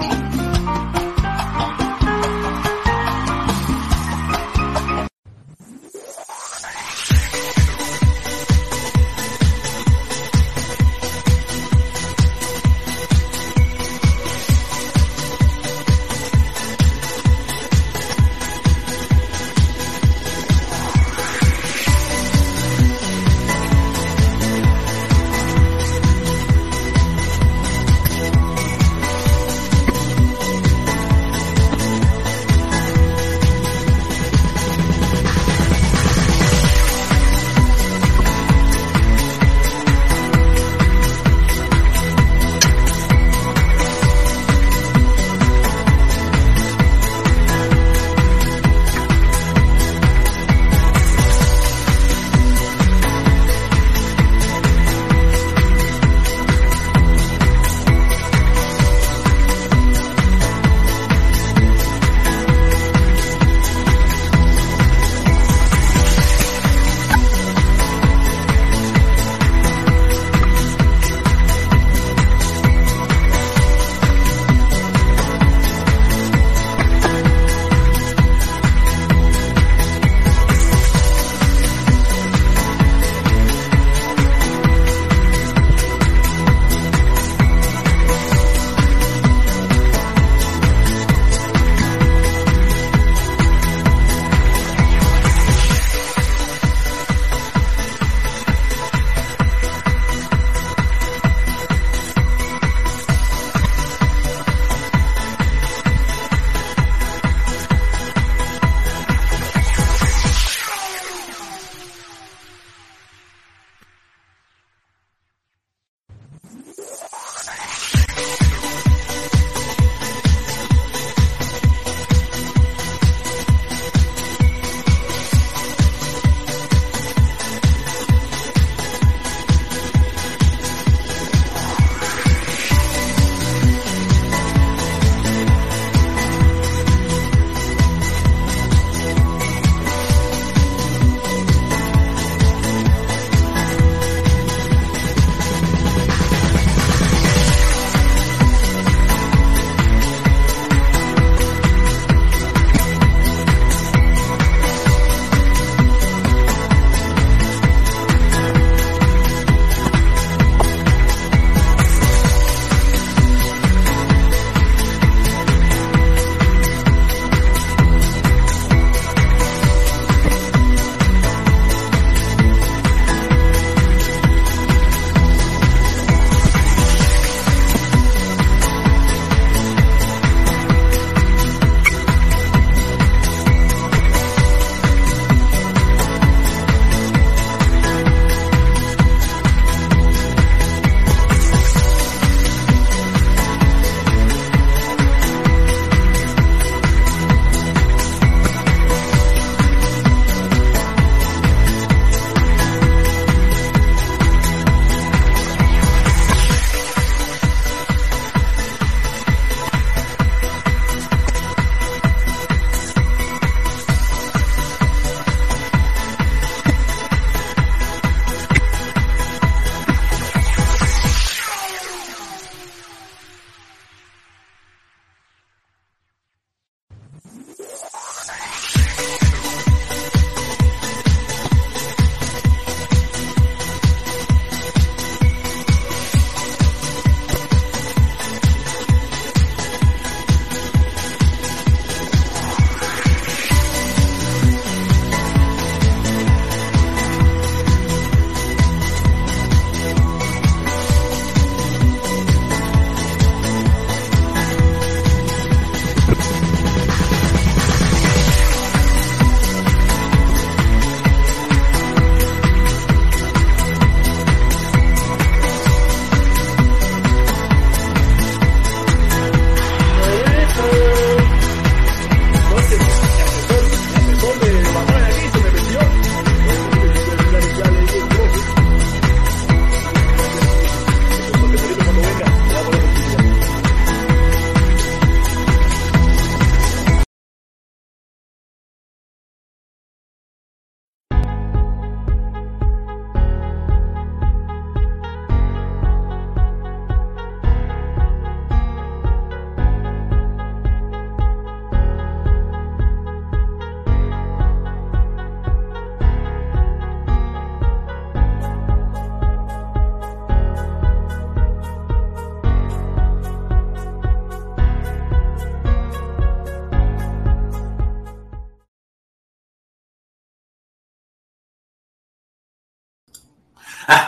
Bye.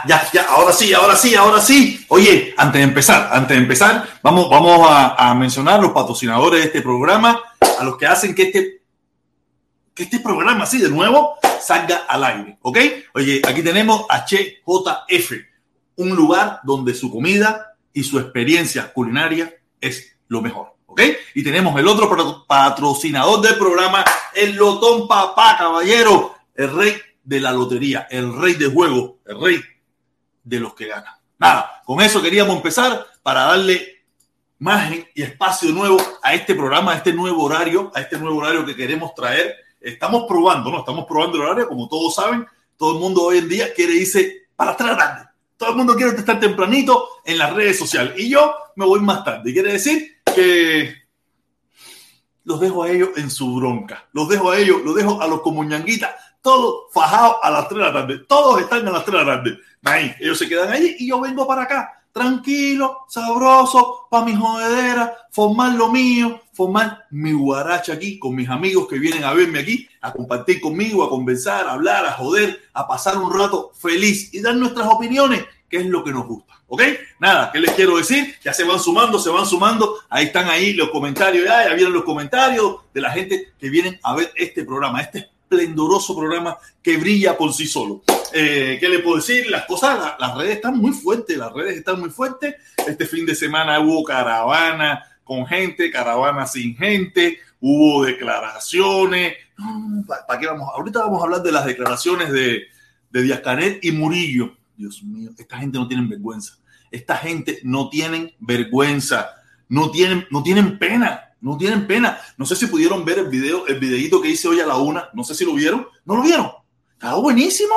Ya, ya, ahora sí, ahora sí, ahora sí. Oye, antes de empezar, antes de empezar, vamos, vamos a, mencionar los patrocinadores de este programa, a los que hacen que este, que este programa, así de nuevo, salga al aire, ¿ok? Oye, aquí tenemos a HJF, un lugar donde su comida y su experiencia culinaria es lo mejor, ¿ok? Y tenemos el otro patrocinador del programa, el Lotón Papá, caballero, el rey de la lotería, el rey de juego, el rey de los que ganan. Nada, con eso queríamos empezar para darle margen y espacio nuevo a este programa, a este nuevo horario, a este nuevo horario que queremos traer. Estamos probando, ¿no? Estamos probando el horario, como todos saben, todo el mundo hoy en día quiere irse para atrás tarde. Todo el mundo quiere estar tempranito en las redes sociales. Y yo me voy más tarde. Quiere decir que los dejo a ellos en su bronca. Los dejo a ellos, los dejo a los comuñanguitas todos fajados a las 3 de la tarde. Todos están a las 3 de la tarde. Ahí, ellos se quedan allí y yo vengo para acá, tranquilo, sabroso, para mi jodedera, formar lo mío, formar mi guaracha aquí con mis amigos que vienen a verme aquí, a compartir conmigo, a conversar, a hablar, a joder, a pasar un rato feliz y dar nuestras opiniones, que es lo que nos gusta. ¿Ok? Nada, ¿qué les quiero decir? Ya se van sumando, se van sumando. Ahí están ahí los comentarios, ya, ya vieron los comentarios de la gente que vienen a ver este programa, este esplendoroso programa que brilla por sí solo. Eh, ¿Qué le puedo decir? Las cosas, las redes están muy fuertes, las redes están muy fuertes. Este fin de semana hubo caravana con gente, caravana sin gente, hubo declaraciones. ¿Para qué vamos? Ahorita vamos a hablar de las declaraciones de, de Díaz Canel y Murillo. Dios mío, esta gente no tienen vergüenza. Esta gente no tienen vergüenza, no tienen, no tienen pena no tienen pena. No sé si pudieron ver el video, el videito que hice hoy a la una. No sé si lo vieron. ¿No lo vieron? Estaba buenísimo,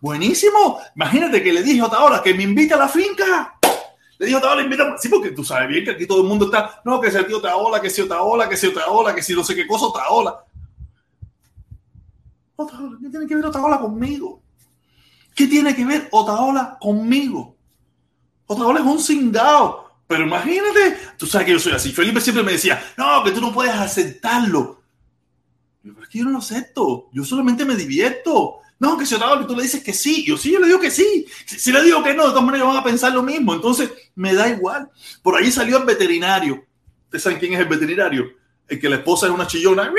buenísimo. Imagínate que le dije a Otaola que me invite a la finca. Le dije a Otaola, invita. Sí, porque tú sabes bien que aquí todo el mundo está. No, que el tío Otaola, que si Otaola, que si Otaola, que si no sé qué cosa Otaola. Otaola, ¿qué tiene que ver Otaola conmigo? ¿Qué tiene que ver Otaola conmigo? Otaola es un cingado. Pero imagínate, tú sabes que yo soy así. Felipe siempre me decía, no, que tú no puedes aceptarlo. Pero es que yo no lo acepto. Yo solamente me divierto. No, que si que tú le dices que sí. Yo sí, yo le digo que sí. Si, le digo que no, de todas maneras van a pensar lo mismo. Entonces, me da igual. Por ahí salió el veterinario. ¿Ustedes saben quién es el veterinario? El que la esposa es una chillona.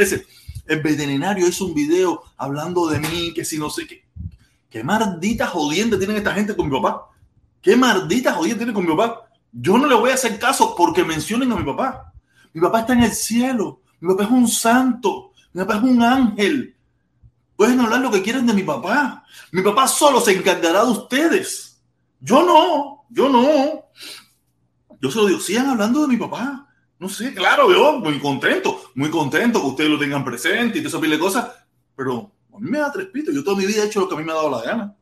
ese. El veterinario hizo un video hablando de mí, que si no sé qué. Qué maldita jodienda tienen esta gente con mi papá. ¿Qué maldita jodida tiene con mi papá? Yo no le voy a hacer caso porque mencionen a mi papá. Mi papá está en el cielo. Mi papá es un santo. Mi papá es un ángel. Pueden hablar lo que quieran de mi papá. Mi papá solo se encargará de ustedes. Yo no, yo no. Yo se lo digo, sigan hablando de mi papá. No sé, claro, yo muy contento, muy contento que ustedes lo tengan presente y te esa de cosas, pero a mí me da tres pitos. Yo toda mi vida he hecho lo que a mí me ha dado la gana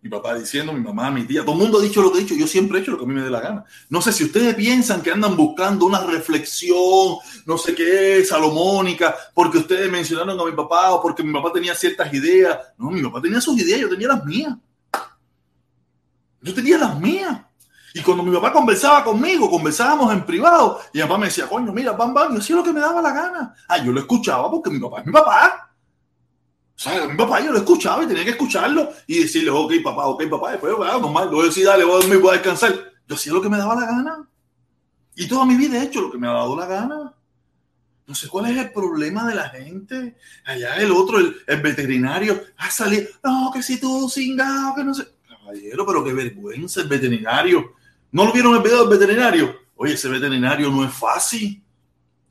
mi papá diciendo, mi mamá, mi tía, todo el mundo ha dicho lo que he dicho, yo siempre he hecho lo que a mí me dé la gana. No sé si ustedes piensan que andan buscando una reflexión, no sé qué, salomónica, porque ustedes mencionaron a mi papá o porque mi papá tenía ciertas ideas. No, mi papá tenía sus ideas, yo tenía las mías. Yo tenía las mías. Y cuando mi papá conversaba conmigo, conversábamos en privado, y mi papá me decía, coño, mira, bam, bam, yo hacía lo que me daba la gana. Ah, yo lo escuchaba porque mi papá es mi papá. O sea, mi papá yo lo escuchaba y tenía que escucharlo y decirle, ok, papá, ok, papá, después, bueno, normal, voy a decir, dale, voy a dormir, voy a descansar. Yo hacía lo que me daba la gana. Y toda mi vida he hecho lo que me ha dado la gana. No sé cuál es el problema de la gente. Allá el otro, el, veterinario, ha salido, no, que si tú cingado, que no sé. Caballero, pero qué vergüenza el veterinario. ¿No lo vieron el video veterinario? Oye, ese veterinario no es fácil.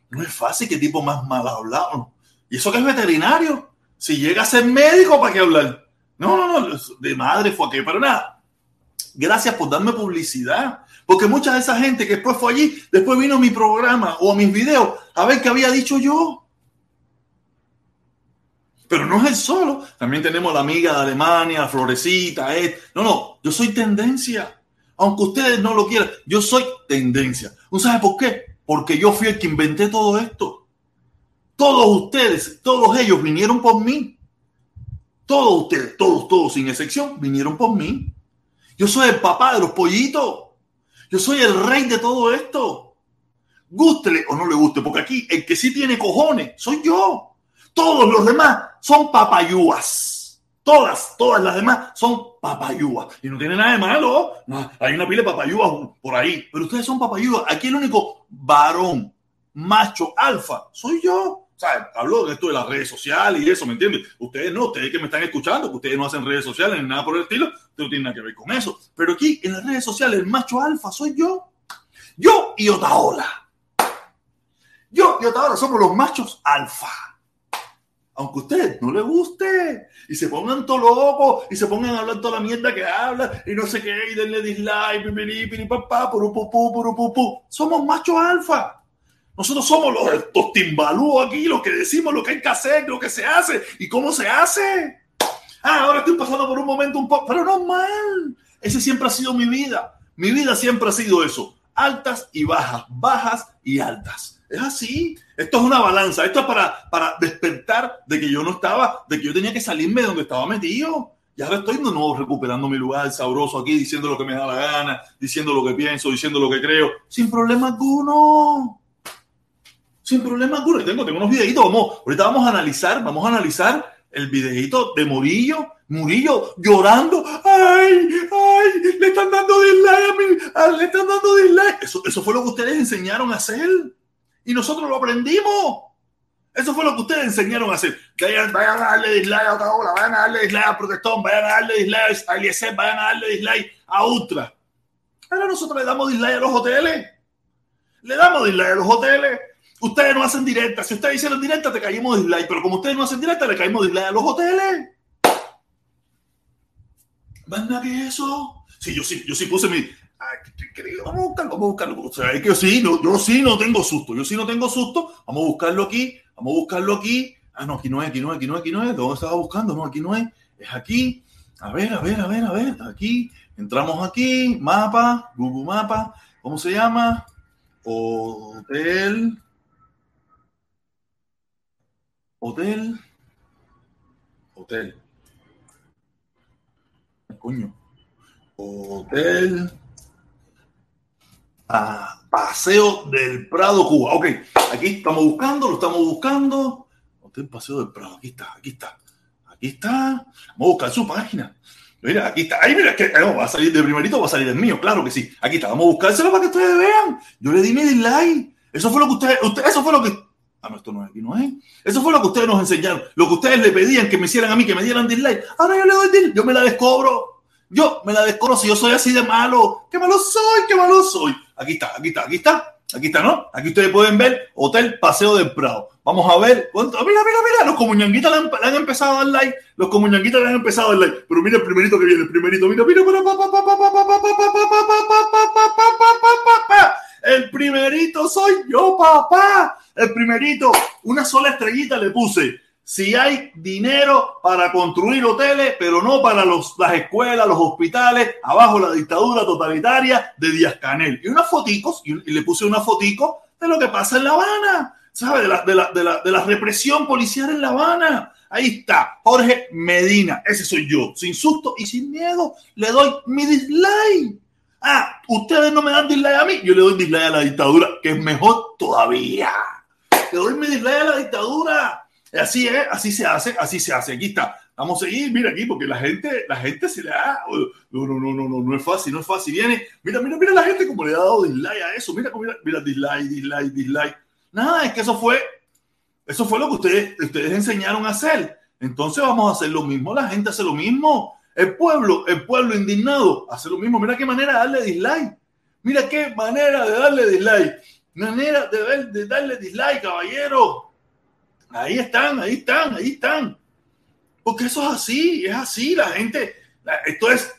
No es fácil, qué tipo más mal hablado. ¿Y eso que es veterinario? Si llega a ser médico, ¿para qué hablar? No, no, no, de madre fue aquí, pero nada. Gracias por darme publicidad. Porque mucha de esa gente que después fue allí, después vino a mi programa o a mis videos a ver qué había dicho yo. Pero no es el solo. También tenemos la amiga de Alemania, Florecita. No, no, yo soy tendencia. Aunque ustedes no lo quieran, yo soy tendencia. ¿No sabe por qué? Porque yo fui el que inventé todo esto. Todos ustedes, todos ellos vinieron por mí. Todos ustedes, todos, todos, sin excepción, vinieron por mí. Yo soy el papá de los pollitos. Yo soy el rey de todo esto. Gústele o no le guste, porque aquí el que sí tiene cojones soy yo. Todos los demás son papayúas. Todas, todas las demás son papayúas. Y no tiene nada de malo. hay una pila de papayúas por ahí. Pero ustedes son papayúas. Aquí el único varón, macho, alfa, soy yo. Sea, hablo de esto de las redes sociales y eso, ¿me entiendes? Ustedes no, ustedes que me están escuchando, que ustedes no hacen redes sociales ni nada por el estilo, no tienen nada que ver con eso. Pero aquí en las redes sociales, el macho alfa soy yo. Yo y Otaola. Yo y Otaola somos los machos alfa aunque a usted no le guste, y se pongan todo loco, y se pongan a hablar toda la mierda que habla, y no sé qué, y denle dislike, pipiri, papá, puru, pupú, puru, pupú. Somos machos alfa. Nosotros somos los, estos timbalúos aquí, los que decimos lo que hay que hacer, lo que se hace, y cómo se hace. Ah, ahora estoy pasando por un momento un poco, pero no mal. Ese siempre ha sido mi vida. Mi vida siempre ha sido eso. Altas y bajas, bajas y altas. Es así. Esto es una balanza. Esto es para, para despertar de que yo no estaba, de que yo tenía que salirme de donde estaba metido. Y ahora estoy de nuevo recuperando mi lugar sabroso aquí, diciendo lo que me da la gana, diciendo lo que pienso, diciendo lo que creo, sin problema alguno. Sin problema alguno. tengo, tengo unos videitos. Vamos, ahorita vamos a analizar, vamos a analizar el videito de Murillo. Murillo llorando. ¡Ay! ¡Ay! Le están dando dislike a mí. Le están dando dislike. Eso, eso fue lo que ustedes enseñaron a hacer y nosotros lo aprendimos. Eso fue lo que ustedes enseñaron a hacer. Vayan, vayan a darle dislike a Otaola, vayan a darle dislike a Protestón, vayan a darle dislike a Eliezer, vayan a darle dislike a Ultra. Ahora nosotros le damos dislike a los hoteles. Le damos dislike a los hoteles. Ustedes no hacen directa. Si ustedes hicieron directa, te caímos dislike. Pero como ustedes no hacen directa, le caímos dislike a los hoteles. ¿Más nada que eso? Sí, yo sí, yo sí puse mi vamos a buscarlo, vamos a buscarlo. O sea, es que sí, no, yo sí no tengo susto, yo sí no tengo susto. Vamos a buscarlo aquí, vamos a buscarlo aquí. Ah, no, aquí no es, aquí no es, aquí no es, aquí no es. ¿Dónde estaba buscando? No, aquí no es. Es aquí. A ver, a ver, a ver, a ver. Aquí. Entramos aquí. Mapa, Google Mapa. ¿Cómo se llama? Hotel. Hotel. Hotel. Coño. Hotel a Paseo del Prado, Cuba. Ok, aquí estamos buscando, lo estamos buscando. Hotel Paseo del Prado, aquí está, aquí está. Aquí está. Vamos a buscar su página. Mira, aquí está. Ahí, mira, que va a salir de primerito, va a salir el mío, claro que sí. Aquí está, vamos a buscárselo para que ustedes vean. Yo le di mi dislike. Eso fue lo que ustedes, eso fue lo que. Ah, aquí, no es. Eso fue lo que ustedes nos enseñaron. Lo que ustedes le pedían que me hicieran a mí, que me dieran dislike. Ahora yo le doy dislike. Yo me la descobro. Yo me la desconozco, yo soy así de malo. ¡Qué malo soy! ¡Qué malo soy! Aquí está, aquí está, aquí está. Aquí está, ¿no? Aquí ustedes pueden ver Hotel Paseo del Prado. Vamos a ver. Mira, mira, mira. Los comuñanguitas le, han, empezado a dar like. Los comuñanguitas le han empezado a dar like. Pero mira el primerito que viene, el primerito. Mira, mira, mira. El primerito soy yo, papá. El primerito. Una sola estrellita le puse si hay dinero para construir hoteles, pero no para los, las escuelas, los hospitales, abajo la dictadura totalitaria de Díaz Canel. Y unas foticos, y, le puse una fotico de lo que pasa en La Habana, ¿sabes? De la, de, la, de, la, de la represión policial en La Habana. Ahí está, Jorge Medina, ese soy yo, sin susto y sin miedo, le doy mi dislike. Ah, ustedes no me dan dislike a mí, yo le doy dislike a la dictadura, que es mejor todavía. Doy mi dislike a la dictadura Así es, así se hace, así se hace. Aquí está. Vamos a seguir, mira aquí, porque la gente, la gente se le da. No, no, no, no, no, no es fácil, no es fácil. Viene, mira, mira, mira la gente como le ha dado dislike a eso. Mira, mira, mira, dislike, dislike, dislike. Nada, es que eso fue, eso fue lo que ustedes, ustedes enseñaron a hacer. Entonces vamos a hacer lo mismo. La gente hace lo mismo. El pueblo, el pueblo indignado hace lo mismo. Mira qué manera de darle dislike. Mira qué manera de darle dislike. Manera de, de darle dislike, caballero. Ahí están, ahí están, ahí están. Porque eso es así, es así. La gente, esto es,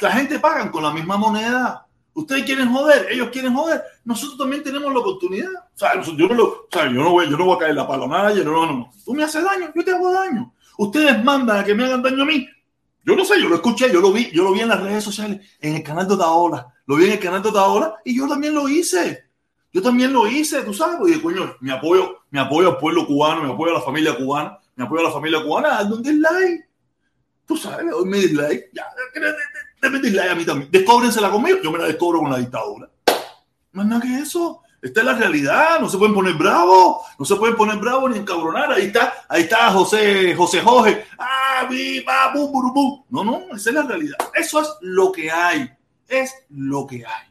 la gente pagan con la misma moneda. Ustedes quieren joder, ellos quieren joder. Nosotros también tenemos la oportunidad. O sea, yo no, lo, yo no, voy, yo no voy a caer la palo a nadie. No, no, no. Tú me haces daño, yo te hago daño. Ustedes mandan a que me hagan daño a mí. Yo no sé, yo lo escuché, yo lo vi, yo lo vi en las redes sociales, en el canal de Otaola. Lo vi en el canal de Otaola y yo también lo hice. Yo también lo hice, tú sabes, y coño, mi apoyo, mi apoyo al pueblo cubano, mi apoyo a la familia cubana, mi apoyo a la familia cubana, hazme un dislike. Tú sabes, doy mi dislike. Ya, déme dislike a mí también. Descóbrensela conmigo, yo me la descubro con la dictadura. Más nada que eso. Esta es la realidad, no se pueden poner bravos, no se pueden poner bravos ni encabronar. Ahí está, ahí está José, José Jorge. Ah, viva, bu, bu, bu. No, no, esa es la realidad. Eso es lo que hay. Es lo que hay.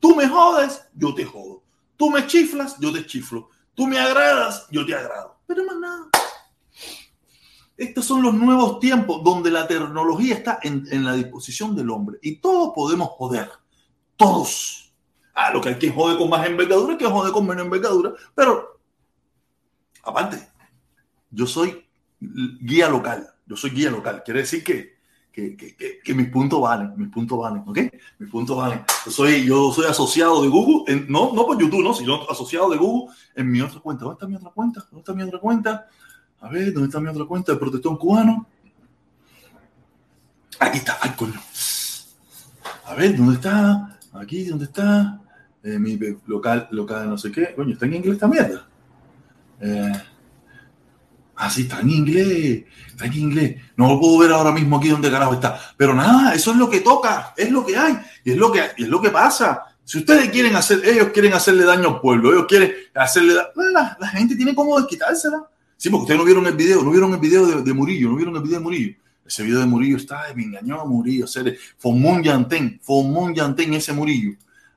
Tú me jodes, yo te jodo. Tú me chiflas, yo te chiflo. Tú me agradas, yo te agrado. Pero más nada. Estos son los nuevos tiempos donde la tecnología está en, en la disposición del hombre y todos podemos joder. Todos Ah, lo que hay que jode con más envergadura, que jode con menos envergadura. Pero, aparte, yo soy guía local. Yo soy guía local. Quiere decir que, que, mis puntos valen. Mis puntos valen. ¿Ok? Mis puntos valen. Yo soy, yo soy asociado de Google. no, no por YouTube, no, sino asociado de Google en mi otra cuenta. ¿Dónde está mi otra cuenta? ¿Dónde está mi otra cuenta? A ver, ¿dónde está mi otra cuenta de protección cubano? Aquí está. Ay, coño. A ver, ¿dónde está? Aquí, ¿dónde está? eh, mi local, local, no sé qué. Coño, está en inglés esta mierda. Eh, ah, sí, está en inglés. Está en inglés. No lo puedo ver ahora mismo aquí donde carajo está. Pero nada, eso es lo que toca. Es lo que hay. Y es lo que, es lo que pasa. Si ustedes quieren hacer, ellos quieren hacerle daño al pueblo, ellos quieren hacerle daño. La, gente tiene como desquitársela. Sí, porque ustedes no vieron el video, no vieron el video de, Murillo, no vieron el video de Murillo. Ese video de Murillo está, me engañó a Murillo. Un Yantén, un Yantén ese Murillo.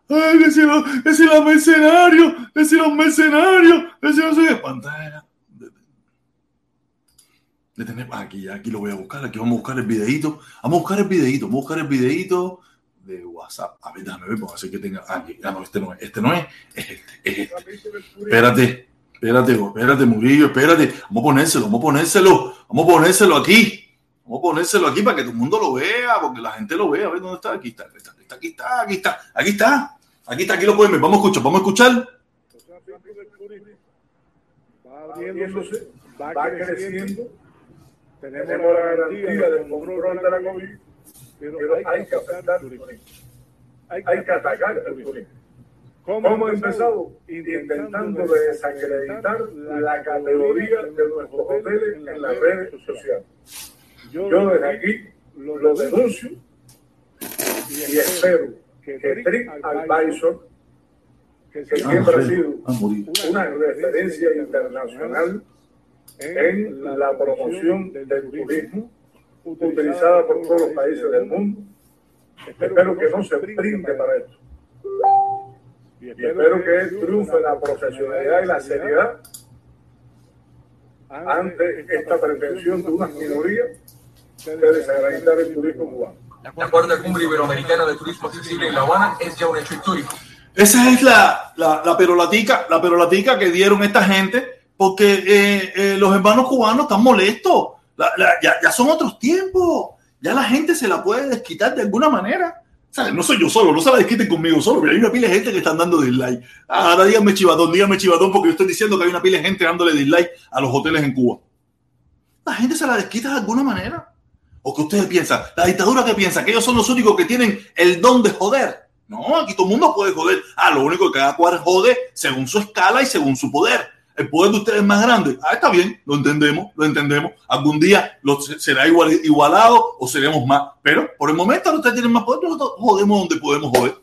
¡Ay, que si los, que si los mercenarios! ¡Que si los mercenarios! ¡Que si no sé! Pantalla. De tener, aquí, aquí lo voy a buscar. Aquí vamos a buscar el videito. Vamos a buscar el videito. Vamos a buscar el videito de WhatsApp. A ver, déjame ver, porque hacer que tenga. Aquí, ah, no, este no es. Este no es. Es este. Es este. Espérate. Espérate, espérate, Murillo, espérate. Vamos a ponérselo, vamos a ponérselo. Vamos a ponérselo aquí. Vamos a ponérselo aquí para que todo el mundo lo vea, porque la gente lo vea. A ver dónde está. Aquí está, aquí está, aquí está, aquí está. Aquí está. Aquí está, aquí lo pueden ver. Vamos a escuchar, vamos a escuchar. Va abriéndose, va, creciendo. Tenemos, la garantía del control de la COVID, pero, hay, que atacar el turismo. Hay que atacar el turismo. ¿Cómo hemos empezado? Intentando desacreditar la categoría de nuestros hoteles en las redes sociales. Yo desde aquí lo denuncio y espero que Trick Advisor, que siempre ha sido una referencia internacional en la promoción del turismo, utilizada por todos los países del mundo. Espero que no se brinde para esto. Y espero que triunfe la profesionalidad y la seriedad ante esta pretensión de unas minorías de desacreditar el turismo cubano. La cuarta cumbre iberoamericana de turismo accesible en La Habana es ya un hecho histórico. Esa es la, la, la perolatica, la perolatica que dieron esta gente, porque eh, eh, los hermanos cubanos están molestos. Ya, son otros tiempos. Ya la gente se la puede desquitar de alguna manera. No soy yo solo, no se la desquiten conmigo solo, pero hay una pila de gente que están dando dislike. Ahora díganme chivatón, díganme chivatón, porque yo estoy diciendo que hay una pila de gente dándole dislike a los hoteles en Cuba. La gente se la desquita de alguna manera. ¿O que ustedes piensan? ¿La dictadura que piensa? ¿Que ellos son los únicos que tienen el don de joder? No, aquí todo el mundo puede joder. Ah, lo único que cada cual jode según su escala y según su poder. El poder de ustedes es más grande. Ah, está bien, lo entendemos, lo entendemos. Algún día será igual, igualado o seremos más. Pero por el momento ustedes tienen más poder, nosotros jodemos donde podemos joder.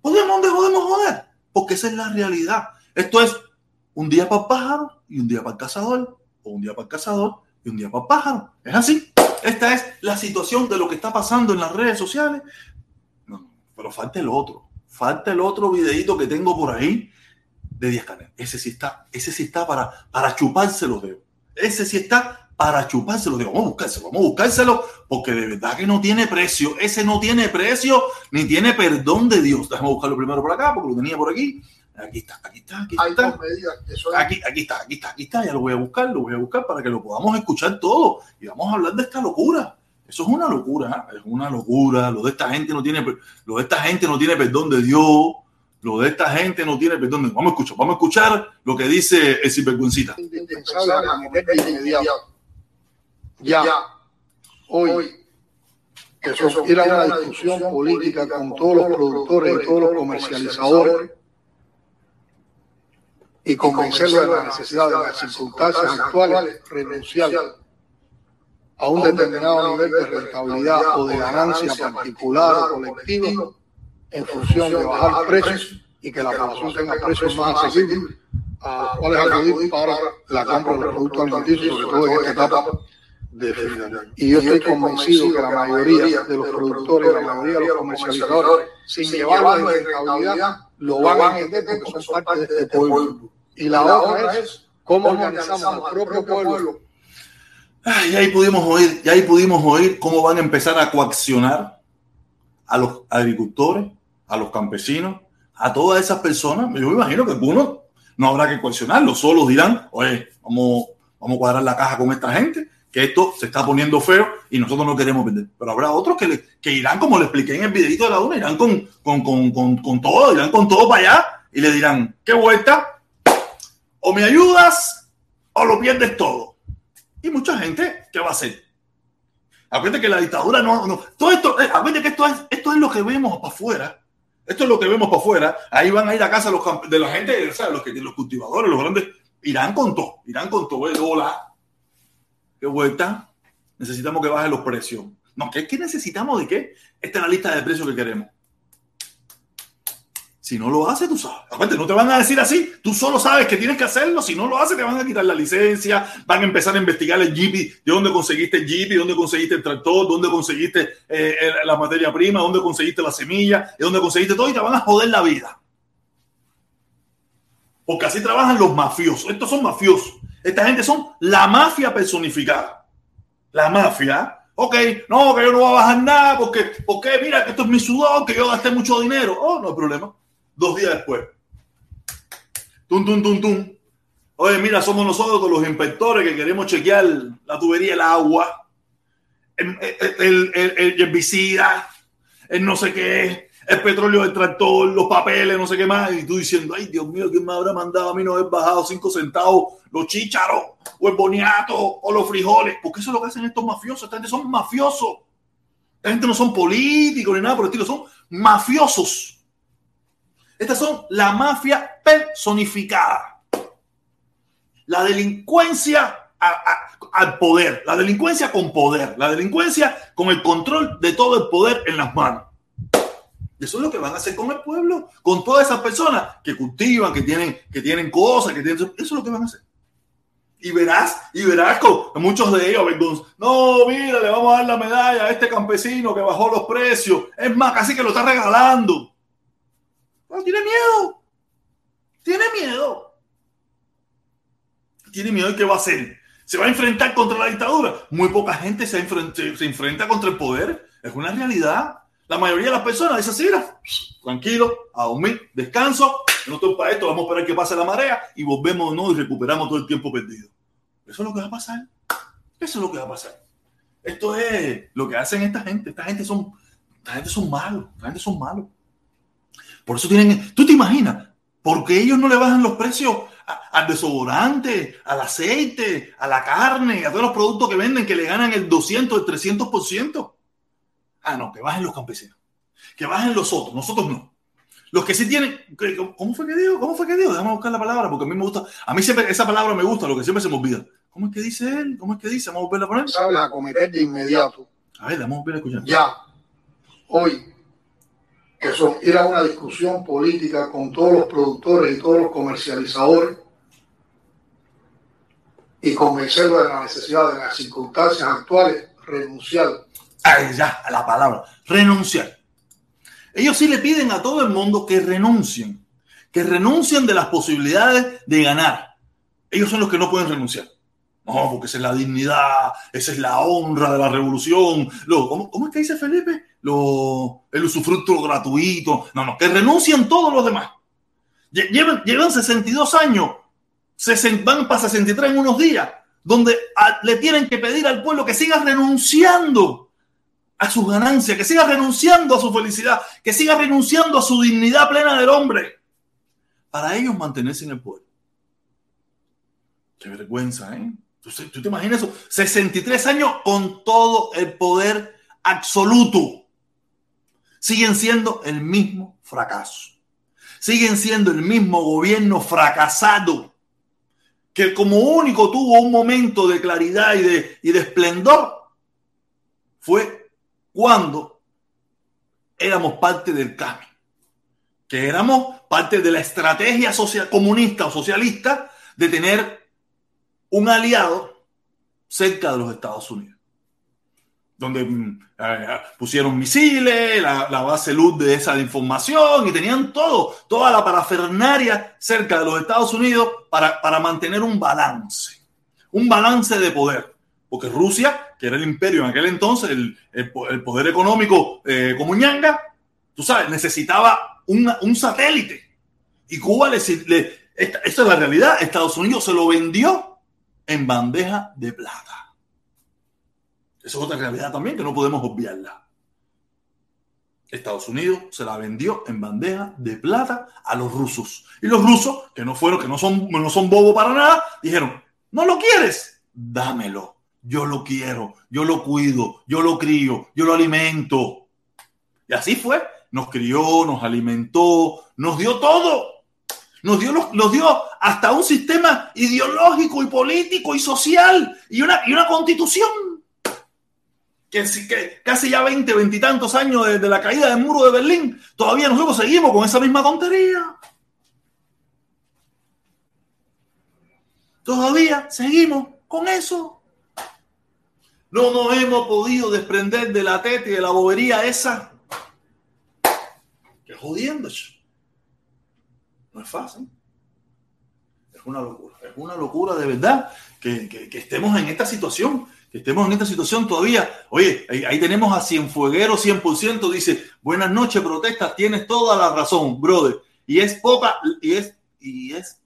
Podemos donde podemos joder. Porque esa es la realidad. Esto es un día para el pájaro y un día para el cazador. O un día para cazador y un día para el pájaro. Es así. Esta es la situación de lo que está pasando en las redes sociales. No, pero falta el otro. Falta el otro videito que tengo por ahí de 10 Canel. Ese sí está, ese sí está para, para chuparse los dedos. Ese sí está para chuparse los dedos. Vamos a buscárselo, vamos a buscárselo, porque de verdad que no tiene precio. Ese no tiene precio ni tiene perdón de Dios. Déjame buscarlo primero por acá, porque lo tenía por aquí. Aquí está, aquí está, aquí está. Aquí, aquí está, aquí está, aquí está. Ya lo voy a buscar, lo voy a buscar para que lo podamos escuchar todo. Y vamos a hablar de esta locura. Eso es una locura, ¿eh? es una locura. Lo de esta gente no tiene, lo de esta gente no tiene perdón de Dios. Lo de esta gente no tiene perdón Vamos a escuchar, vamos a escuchar lo que dice el sinvergüencita. Ya, hoy, que a una discusión política con todos los productores y todos los comercializadores y convencerlo de la necesidad de las circunstancias actuales renunciar a un determinado nivel de rentabilidad o de ganancia particular o colectiva en función de bajar precios y que la población tenga precios más asequibles a los cuales acudir para la compra de los productos alimenticios, sobre todo en esta etapa de final. Y yo estoy convencido que la mayoría de los productores, la mayoría de los comercializadores, sin llevarlo en rentabilidad, lo van a entender porque son parte de este pueblo. Y la otra es cómo organizamos al propio pueblo. y ahí pudimos oír, y ahí pudimos oír cómo van a empezar a coaccionar a los agricultores, a los campesinos, a todas esas personas. Yo me imagino que algunos no habrá que coaccionarlos, solo dirán, oye, vamos, vamos a cuadrar la caja con esta gente, que esto se está poniendo feo y nosotros no queremos vender. Pero habrá otros que, que irán, como le expliqué en el videito de la una, irán con, con, con, con, con todo, irán con todo para allá y le dirán, ¿qué vuelta? O me ayudas o lo pierdes todo. Y mucha gente, ¿qué va a hacer? Acuérdate que la dictadura no, no todo esto, eh, acuérdate que esto es, esto es lo que vemos para afuera. Esto es lo que vemos para afuera. Ahí van a ir a casa los de la gente, sea, los, que, los cultivadores, los grandes, irán con todo, irán con todo. El hola, qué vuelta. Necesitamos que bajen los precios. No, ¿qué, ¿qué necesitamos de qué? Esta es la lista de precios que queremos. Si no lo hace, tú sabes. Aparte, no te van a decir así. Tú solo sabes que tienes que hacerlo. Si no lo hace, te van a quitar la licencia. Van a empezar a investigar el Jeep. De dónde conseguiste el Jeep, de dónde conseguiste el tractor, dónde conseguiste eh, la materia prima, dónde conseguiste la semilla, de dónde conseguiste todo. Y te van a joder la vida. Porque así trabajan los mafiosos. Estos son mafiosos. Esta gente son la mafia personificada. La mafia. Ok, no, que yo no voy a bajar nada porque, porque mira que esto es mi sudor, que yo gasté mucho dinero. Oh, no hay problema dos días después. Tum, tum, tum, tum. Oye, mira, somos nosotros los inspectores que queremos chequear la tubería del agua, el, el, el, el herbicida, el no sé qué, el petróleo del tractor, los papeles, no sé qué más. Y tú diciendo, ay, Dios mío, ¿quién me habrá mandado a mí no haber bajado cinco centavos los chícharos, o el boniato, o los frijoles? Porque eso es lo que hacen estos mafiosos. Esta gente son mafiosos. Esta gente no son políticos ni nada por el estilo, son mafiosos. Estas son la mafia personificada. La delincuencia al poder, la delincuencia con poder, la delincuencia con el control de todo el poder en las manos. Eso es lo que van a hacer con el pueblo, con todas esas personas que cultivan, que tienen, que tienen cosas, que tienen. Eso es lo que van a hacer. Y verás, y verás con muchos de ellos, no, mira, le vamos a dar la medalla a este campesino que bajó los precios. Es más, casi que lo está regalando. No, tiene miedo. Tiene miedo. Tiene miedo y qué va a hacer. ¿Se va a enfrentar contra la dictadura? Muy poca gente se, enfrenta, contra el poder. Es una realidad. La mayoría de las personas dicen así, tranquilo, a dormir, descanso, no estoy para esto, vamos a esperar que pase la marea y volvemos ¿no? y recuperamos todo el tiempo perdido. Eso es lo que va a pasar. Eso es lo que va a pasar. Esto es lo que hacen esta gente. Esta gente son, esta gente son malos. Esta gente son malos. Por eso tienen, tú te imaginas, porque ellos no le bajan los precios al desodorante, al aceite, a la carne, a todos los productos que venden que le ganan el 200, el 300%. Ah, no, que bajen los campesinos, que bajen los otros, nosotros no. Los que sí tienen, ¿cómo fue que digo? ¿Cómo fue que digo? Déjame buscar la palabra porque a mí me gusta, a mí siempre esa palabra me gusta, lo que siempre se me olvida. ¿Cómo es que dice él? ¿Cómo es que dice? Vamos a volverla a poner. Sabes a cometer de inmediato. A ver, vamos a volver a escuchar. Ya, hoy, que son ir a una discusión política con todos los productores y todos los comercializadores y convencerlos de la necesidad de las circunstancias actuales, renunciar. Ahí ya, a la palabra, renunciar. Ellos sí le piden a todo el mundo que renuncien, que renuncien de las posibilidades de ganar. Ellos son los que no pueden renunciar. No, porque esa es la dignidad, esa es la honra de la revolución. ¿cómo, ¿Cómo es que dice Felipe? El usufructo gratuito. No, no, que renuncien todos los demás. Llevan, llevan 62 años, van para 63 en unos días, donde le tienen que pedir al pueblo que siga renunciando a sus ganancias, que siga renunciando a su felicidad, que siga renunciando a su dignidad plena del hombre, para ellos mantenerse en el pueblo. Qué vergüenza, ¿eh? ¿Tú, te imaginas eso? 63 años con todo el poder absoluto. Siguen siendo el mismo fracaso. Siguen siendo el mismo gobierno fracasado que como único tuvo un momento de claridad y de, y de esplendor fue cuando éramos parte del cambio. que éramos parte de la estrategia social, comunista o socialista de tener un aliado cerca de los Estados Unidos, donde mm, eh, pusieron misiles, la, base luz de esa información y tenían todo, toda la parafernaria cerca de los Estados Unidos para, para mantener un balance, un balance de poder. Porque Rusia, que era el imperio en aquel entonces, el, el, poder económico eh, como ñanga, tú sabes, necesitaba un satélite. Y Cuba le, le esta, es la realidad. Estados Unidos se lo vendió en bandeja de plata. Esa es otra realidad también que no podemos obviarla. Estados Unidos se la vendió en bandeja de plata a los rusos. Y los rusos, que no fueron, que no son, no son bobos para nada, dijeron, ¿no lo quieres? Dámelo. Yo lo quiero, yo lo cuido, yo lo crío, yo lo alimento. Y así fue. Nos crió, nos alimentó, nos dio todo. Nos dio, hasta un sistema ideológico y político y social y una, y una constitución. Que, que casi ya 20, 20 y tantos años desde la caída del muro de Berlín, todavía nosotros seguimos con esa misma tontería. Todavía seguimos con eso. No nos hemos podido desprender de la teta y de la bobería esa. Que jodiendo. No es fácil. Es una locura. Es una locura de verdad que, estemos en esta situación. Que estemos en esta situación todavía. Oye, ahí, tenemos a Cienfueguero 100%. Dice, buenas noches, protestas. Tienes toda la razón, brother. Y es poca, y es, y es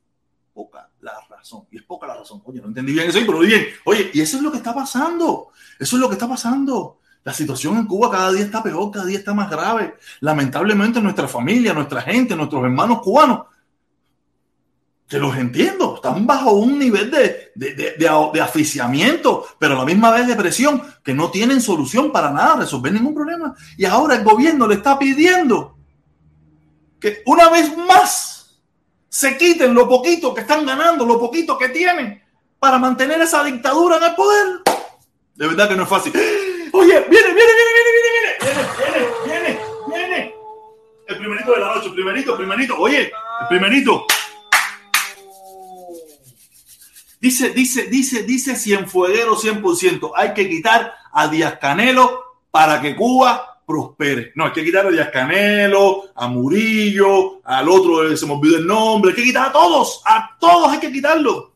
poca la razón. Y es poca la razón. Oye, no entendí bien eso, pero bien. Oye, y eso es lo que está pasando. Eso es lo que está pasando. La situación en Cuba cada día está peor, cada día está más grave. Lamentablemente nuestra familia, nuestra gente, nuestros hermanos cubanos que los entiendo, están bajo un nivel de, de, de, de, aficiamiento, pero a la misma vez depresión, que no tienen solución para nada, resolver ningún problema. Y ahora el gobierno le está pidiendo que una vez más se quiten lo poquito que están ganando, lo poquito que tienen, para mantener esa dictadura en el poder. De verdad que no es fácil. Oye, viene, viene, viene, viene, viene, viene, viene, viene, viene. El primerito de la noche, primerito, primerito. Oye, el primerito. Dice, dice, dice, dice Cienfueguero 100%. Hay que quitar a Díaz Canelo para que Cuba prospere. No, hay que quitar a Díaz Canelo, a Murillo, al otro, se me olvidó el nombre. Hay que quitar a todos, a todos hay que quitarlo.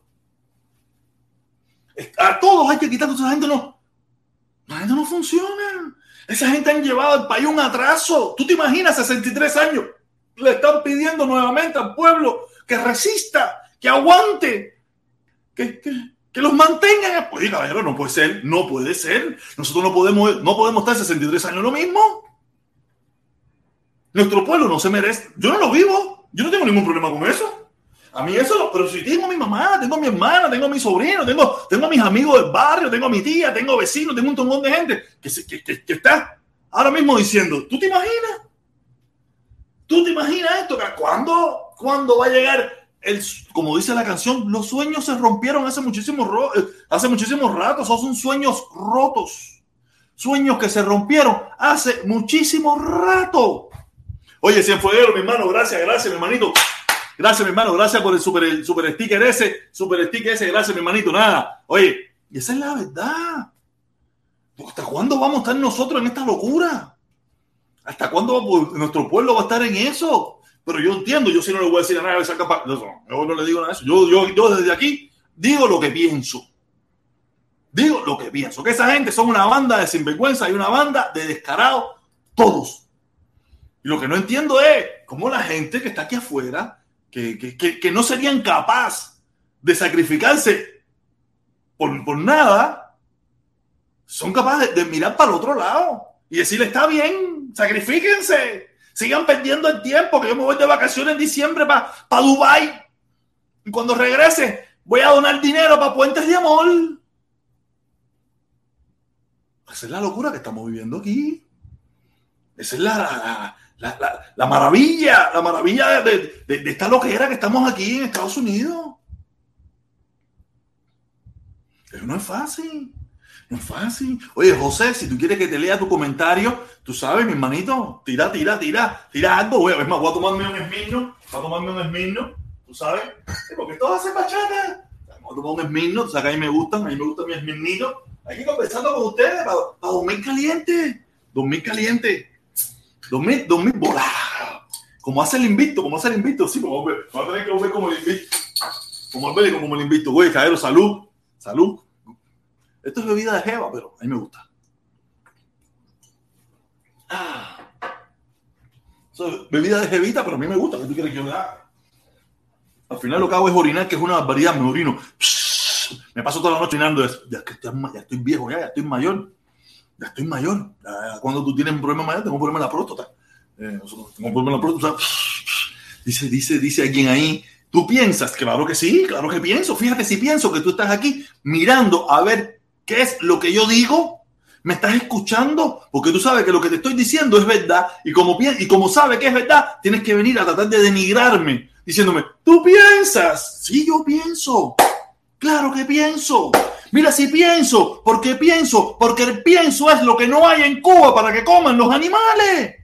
A todos hay que quitarlo. Esa gente no, la gente no funciona. Esa gente han llevado al país un atraso. ¿Tú te imaginas 63 años? Le están pidiendo nuevamente al pueblo que resista, que aguante, que, que, los mantengan. Pues, caballero, no puede ser, no puede ser. Nosotros no podemos, no podemos estar 63 años lo mismo. Nuestro pueblo no se merece. Yo no lo vivo. Yo no tengo ningún problema con eso. A mí eso, pero si tengo mi mamá, tengo a mi hermana, tengo a mi sobrino, tengo, tengo a mis amigos del barrio, tengo a mi tía, tengo vecinos, tengo un montón de gente que, que, que, que está ahora mismo diciendo, ¿tú te imaginas? ¿Tú te imaginas esto? ¿Cuándo, ¿Cuándo va a llegar como dice la canción, los sueños se rompieron hace muchísimos, eh, hace muchísimos ratos, son sueños rotos, sueños que se rompieron hace muchísimo rato. Oye, Cienfueguero, mi hermano, gracias, gracias, mi hermanito. Gracias, mi hermano, gracias por el super, super sticker ese, super sticker ese, gracias, mi hermanito, nada. Oye, y esa es la verdad. ¿Hasta cuándo vamos a estar nosotros en esta locura? ¿Hasta cuándo nuestro pueblo va a estar en eso? Pero yo entiendo, yo sí no le voy a decir a nadie esa capa. Yo no le digo nada eso. Yo, yo, yo desde aquí digo lo que pienso. Digo lo que pienso. Que esa gente son una banda de sinvergüenza y una banda de descarados, todos. Y lo que no entiendo es cómo la gente que está aquí afuera, que, que, que, no serían capaz de sacrificarse por, por nada, son capaces de, de mirar para el otro lado y decirle, está bien, sacrifíquense Sigan perdiendo el tiempo, que yo me voy de vacaciones en diciembre para pa Dubái. Y cuando regrese, voy a donar dinero para puentes de amor. Esa es la locura que estamos viviendo aquí. Esa es la, la, maravilla, la maravilla de, de, de, esta loquera que estamos aquí en Estados Unidos. Pero no es fácil. Es fácil. Oye, José, si tú quieres que te lea tu comentario, tú sabes, mi hermanito, tira, tira, tira, tira algo. Voy a, es más, voy a tomarme un esmirno, voy a tomarme un esmirno, tú sabes, porque va a ser bachata. Voy a tomar un esmirno, tú sabes que a mí me gustan, a mí me esmirnitos. Hay que ir conversando con ustedes para, dormir caliente, dormir caliente, dormir, dormir volado. Como hace el invicto, como hace el invicto, sí, como vamos a tener que volver como el invicto. Como el como el invicto. Güey, caballero, salud, salud. Esto es bebida de jeva, pero a mí me gusta. Ah. Es bebida de jevita, pero a mí me gusta. ¿Qué tú quieres que yo? Al final lo que hago es orinar, que es una barbaridad. Me orino. Me paso toda la noche orinando. Ya, estoy, ya estoy viejo, ya, ya estoy mayor. Ya estoy mayor. Cuando tú tienes un problema mayor, tengo un problema en la próstata. Eh, tengo un problema en la próstata. Dice, dice, dice alguien ahí. ¿Tú piensas? Claro que sí, claro que pienso. Fíjate si pienso que tú estás aquí mirando a ver qué es lo que yo digo. ¿Me estás escuchando? Porque tú sabes que lo que te estoy diciendo es verdad. Y como, y como sabes que es verdad, tienes que venir a tratar de denigrarme, diciéndome, ¿tú piensas? Sí, yo pienso. Claro que pienso. Mira si pienso. porque pienso? Porque pienso es lo que no hay en Cuba para que coman los animales.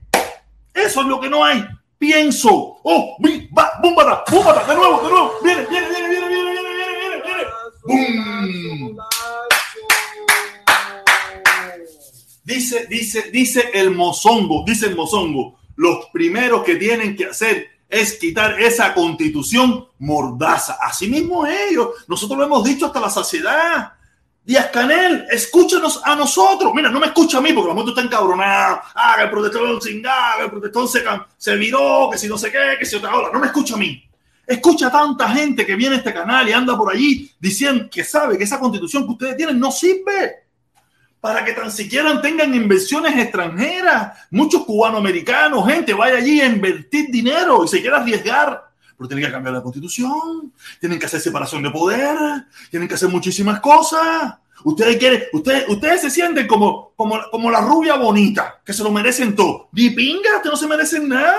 Eso es lo que no hay. Pienso. Oh, va, búmbata, búmbata, de nuevo, de nuevo. Viene, viene, viene, viene, viene, viene, viene, viene, viene. ¡Bum! Dice, dice, dice el mozongo, dice el mozongo, los primeros que tienen que hacer es quitar esa constitución mordaza. Así mismo ellos, nosotros lo hemos dicho hasta la saciedad. Díaz Canel, escúchanos a nosotros. Mira, no me escucha a mí porque la moto está encabronada. Ah, el protestón que el protestón se, se viró, que si no sé qué, que si otra hora. No me escucha a mí. Escucha a tanta gente que viene a este canal y anda por allí diciendo que sabe que esa constitución que ustedes tienen no sirve para que tan siquiera tengan inversiones extranjeras. Muchos cubanoamericanos, gente, vaya allí a invertir dinero y se quiera arriesgar. Pero tienen que cambiar la constitución, tienen que hacer separación de poder, tienen que hacer muchísimas cosas. Ustedes quieren, ustedes, ustedes se sienten como, como, como la rubia bonita, que se lo merecen todo. Ni pinga, ustedes no se merecen nada.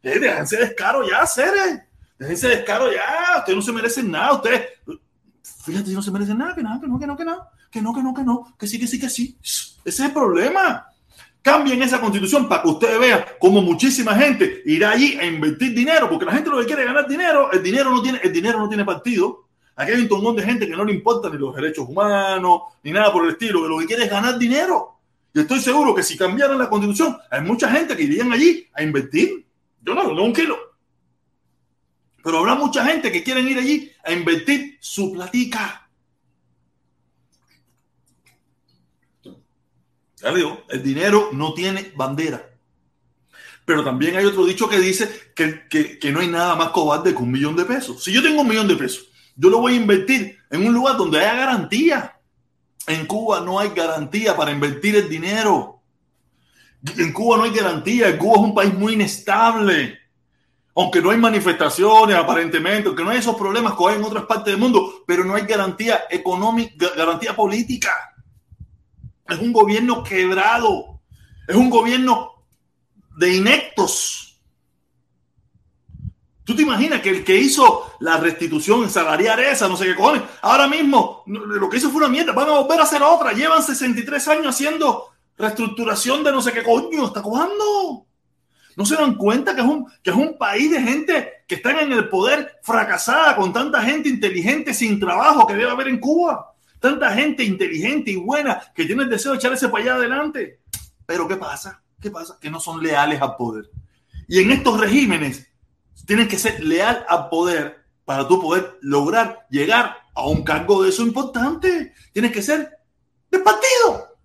Eh, déjense descaro ya, seres. Déjense descaro ya. Ustedes no se merecen nada. Ustedes, fíjate, no se merecen nada, que nada, que no, que no, que no, que no, que no, que no, que sí, que sí, que sí. Ese es el problema. Cambien esa constitución para que ustedes vean cómo muchísima gente irá allí a invertir dinero, porque la gente lo que quiere es ganar dinero, el dinero no tiene, el dinero no tiene partido. Aquí hay un montón de gente que no le importa ni los derechos humanos, ni nada por el estilo, que lo que quiere es ganar dinero. Y estoy seguro que si cambiaran la constitución, hay mucha gente que irían allí a invertir. Yo no, no un kilo. Pero habrá mucha gente que quieren ir allí a invertir su platica. El dinero no tiene bandera. Pero también hay otro dicho que dice que, que, que no hay nada más cobarde que un millón de pesos. Si yo tengo un millón de pesos, yo lo voy a invertir en un lugar donde haya garantía. En Cuba no hay garantía para invertir el dinero. En Cuba no hay garantía. Cuba es un país muy inestable. Aunque no hay manifestaciones, aparentemente, aunque no hay esos problemas que hay en otras partes del mundo, pero no hay garantía económica, garantía política. Es un gobierno quebrado. Es un gobierno de inectos. ¿Tú te imaginas que el que hizo la restitución salarial esa, no sé qué cojones, ahora mismo lo que hizo fue una mierda, van a volver a hacer otra, llevan 63 años haciendo reestructuración de no sé qué coño, ¿hasta cuándo? ¿No se dan cuenta que es, un, que es un país de gente que están en el poder fracasada, con tanta gente inteligente sin trabajo que debe haber en Cuba? Tanta gente inteligente y buena que tiene el deseo de echarse para allá adelante. Pero ¿qué pasa? ¿Qué pasa? Que no son leales al poder. Y en estos regímenes tienes que ser leal al poder para tú poder lograr llegar a un cargo de eso importante. Tienes que ser del partido.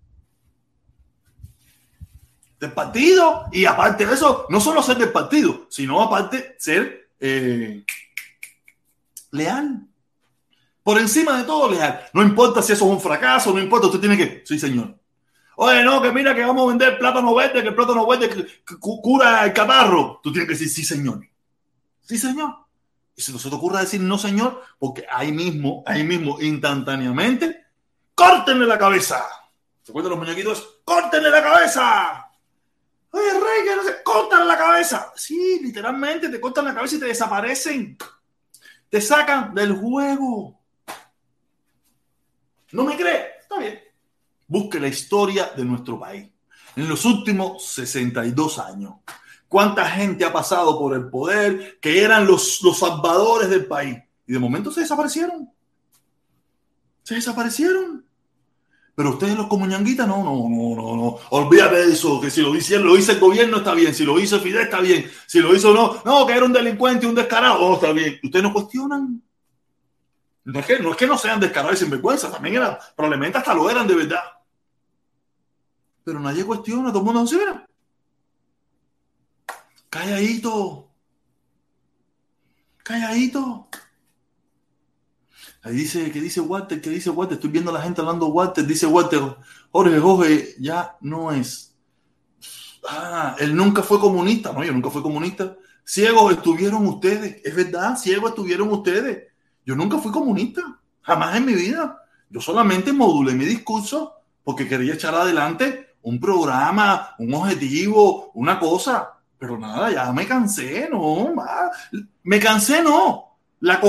Del partido. Y aparte de eso, no solo ser del partido, sino aparte ser eh, leal. Por encima de todo, leal. No importa si eso es un fracaso, no importa, usted tiene que, sí, señor. Oye, no, que mira que vamos a vender plátano verde, que el plátano verde cura el catarro. Tú tienes que decir, sí, señor. Sí, señor. Y si no se te ocurra decir no, señor, porque ahí mismo, ahí mismo, instantáneamente, córtenle la cabeza. ¿Se acuerdan los muñequitos? ¡Córtenle la cabeza! Oye, rey, que no sé, cortan la cabeza. Sí, literalmente te cortan la cabeza y te desaparecen. Te sacan del juego. ¿No me cree? Está bien. Busque la historia de nuestro país. En los últimos 62 años, ¿cuánta gente ha pasado por el poder que eran los, los salvadores del país? Y de momento se desaparecieron. Se desaparecieron. Pero ustedes los comuñanguitas, no, no, no, no, no. Olvídate de eso, que si lo dice, lo dice el gobierno está bien, si lo hizo Fidel está bien, si lo hizo no, no, que era un delincuente, un descarado, no, está bien. Ustedes no cuestionan. No es que no, sean descarados y sinvergüenza, también eran, probablemente hasta lo eran de verdad. Pero nadie cuestiona, todo el mundo se mira. Calladito. Calladito. Ahí dice, que dice Walter, que dice Walter, estoy viendo a la gente hablando Walter, dice Walter, Jorge, Jorge, ya no es. Ah, él nunca fue comunista, no, yo nunca fui comunista. Ciegos estuvieron ustedes, es verdad, ciegos estuvieron ustedes. Yo nunca fui comunista, jamás en mi vida. Yo solamente modulé mi discurso porque quería echar adelante un programa, un objetivo, una cosa. Pero nada, ya me cansé, no, me cansé, no. La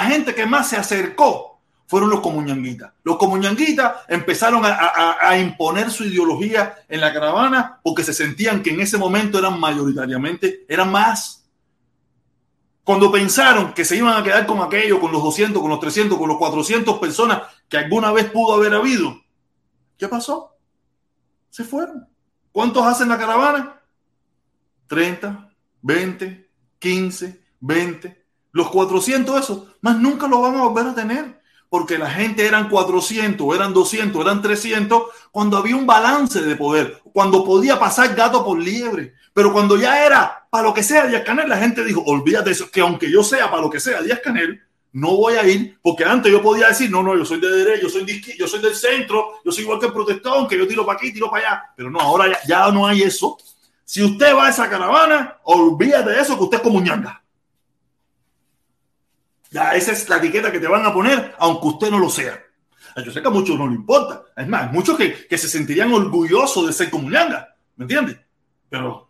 gente que más se acercó fueron los comuñanguitas. Los comuñanguitas empezaron a, a, imponer su ideología en la caravana porque se sentían que en ese momento eran mayoritariamente, eran más. Cuando pensaron que se iban a quedar con aquello, con los 200, con los 300, con los 400 personas que alguna vez pudo haber habido, ¿qué pasó? Se fueron. ¿Cuántos hacen la caravana? 30, 20, 15, 20, los 400 esos, más nunca lo van a volver a tener, porque la gente eran 400, eran 200, eran 300, cuando había un balance de poder, cuando podía pasar gato por liebre, pero cuando ya era para lo que sea Díaz Canel, la gente dijo, olvídate eso, que aunque yo sea para lo que sea Díaz Canel, no voy a ir, porque antes yo podía decir, no, no, yo soy de derecha, yo soy de yo soy del centro, yo soy igual que el protestón, que yo tiro para aquí, tiro para allá, pero no, ahora ya, no hay eso. Si usted va a esa caravana, olvídate de eso, que usted es como ñanga. Ya esa es la etiqueta que te van a poner, aunque usted no lo sea. Yo sé que a muchos no le importa. Es más, muchos que, que se sentirían orgullosos de ser comunanga, ¿me entiendes? Pero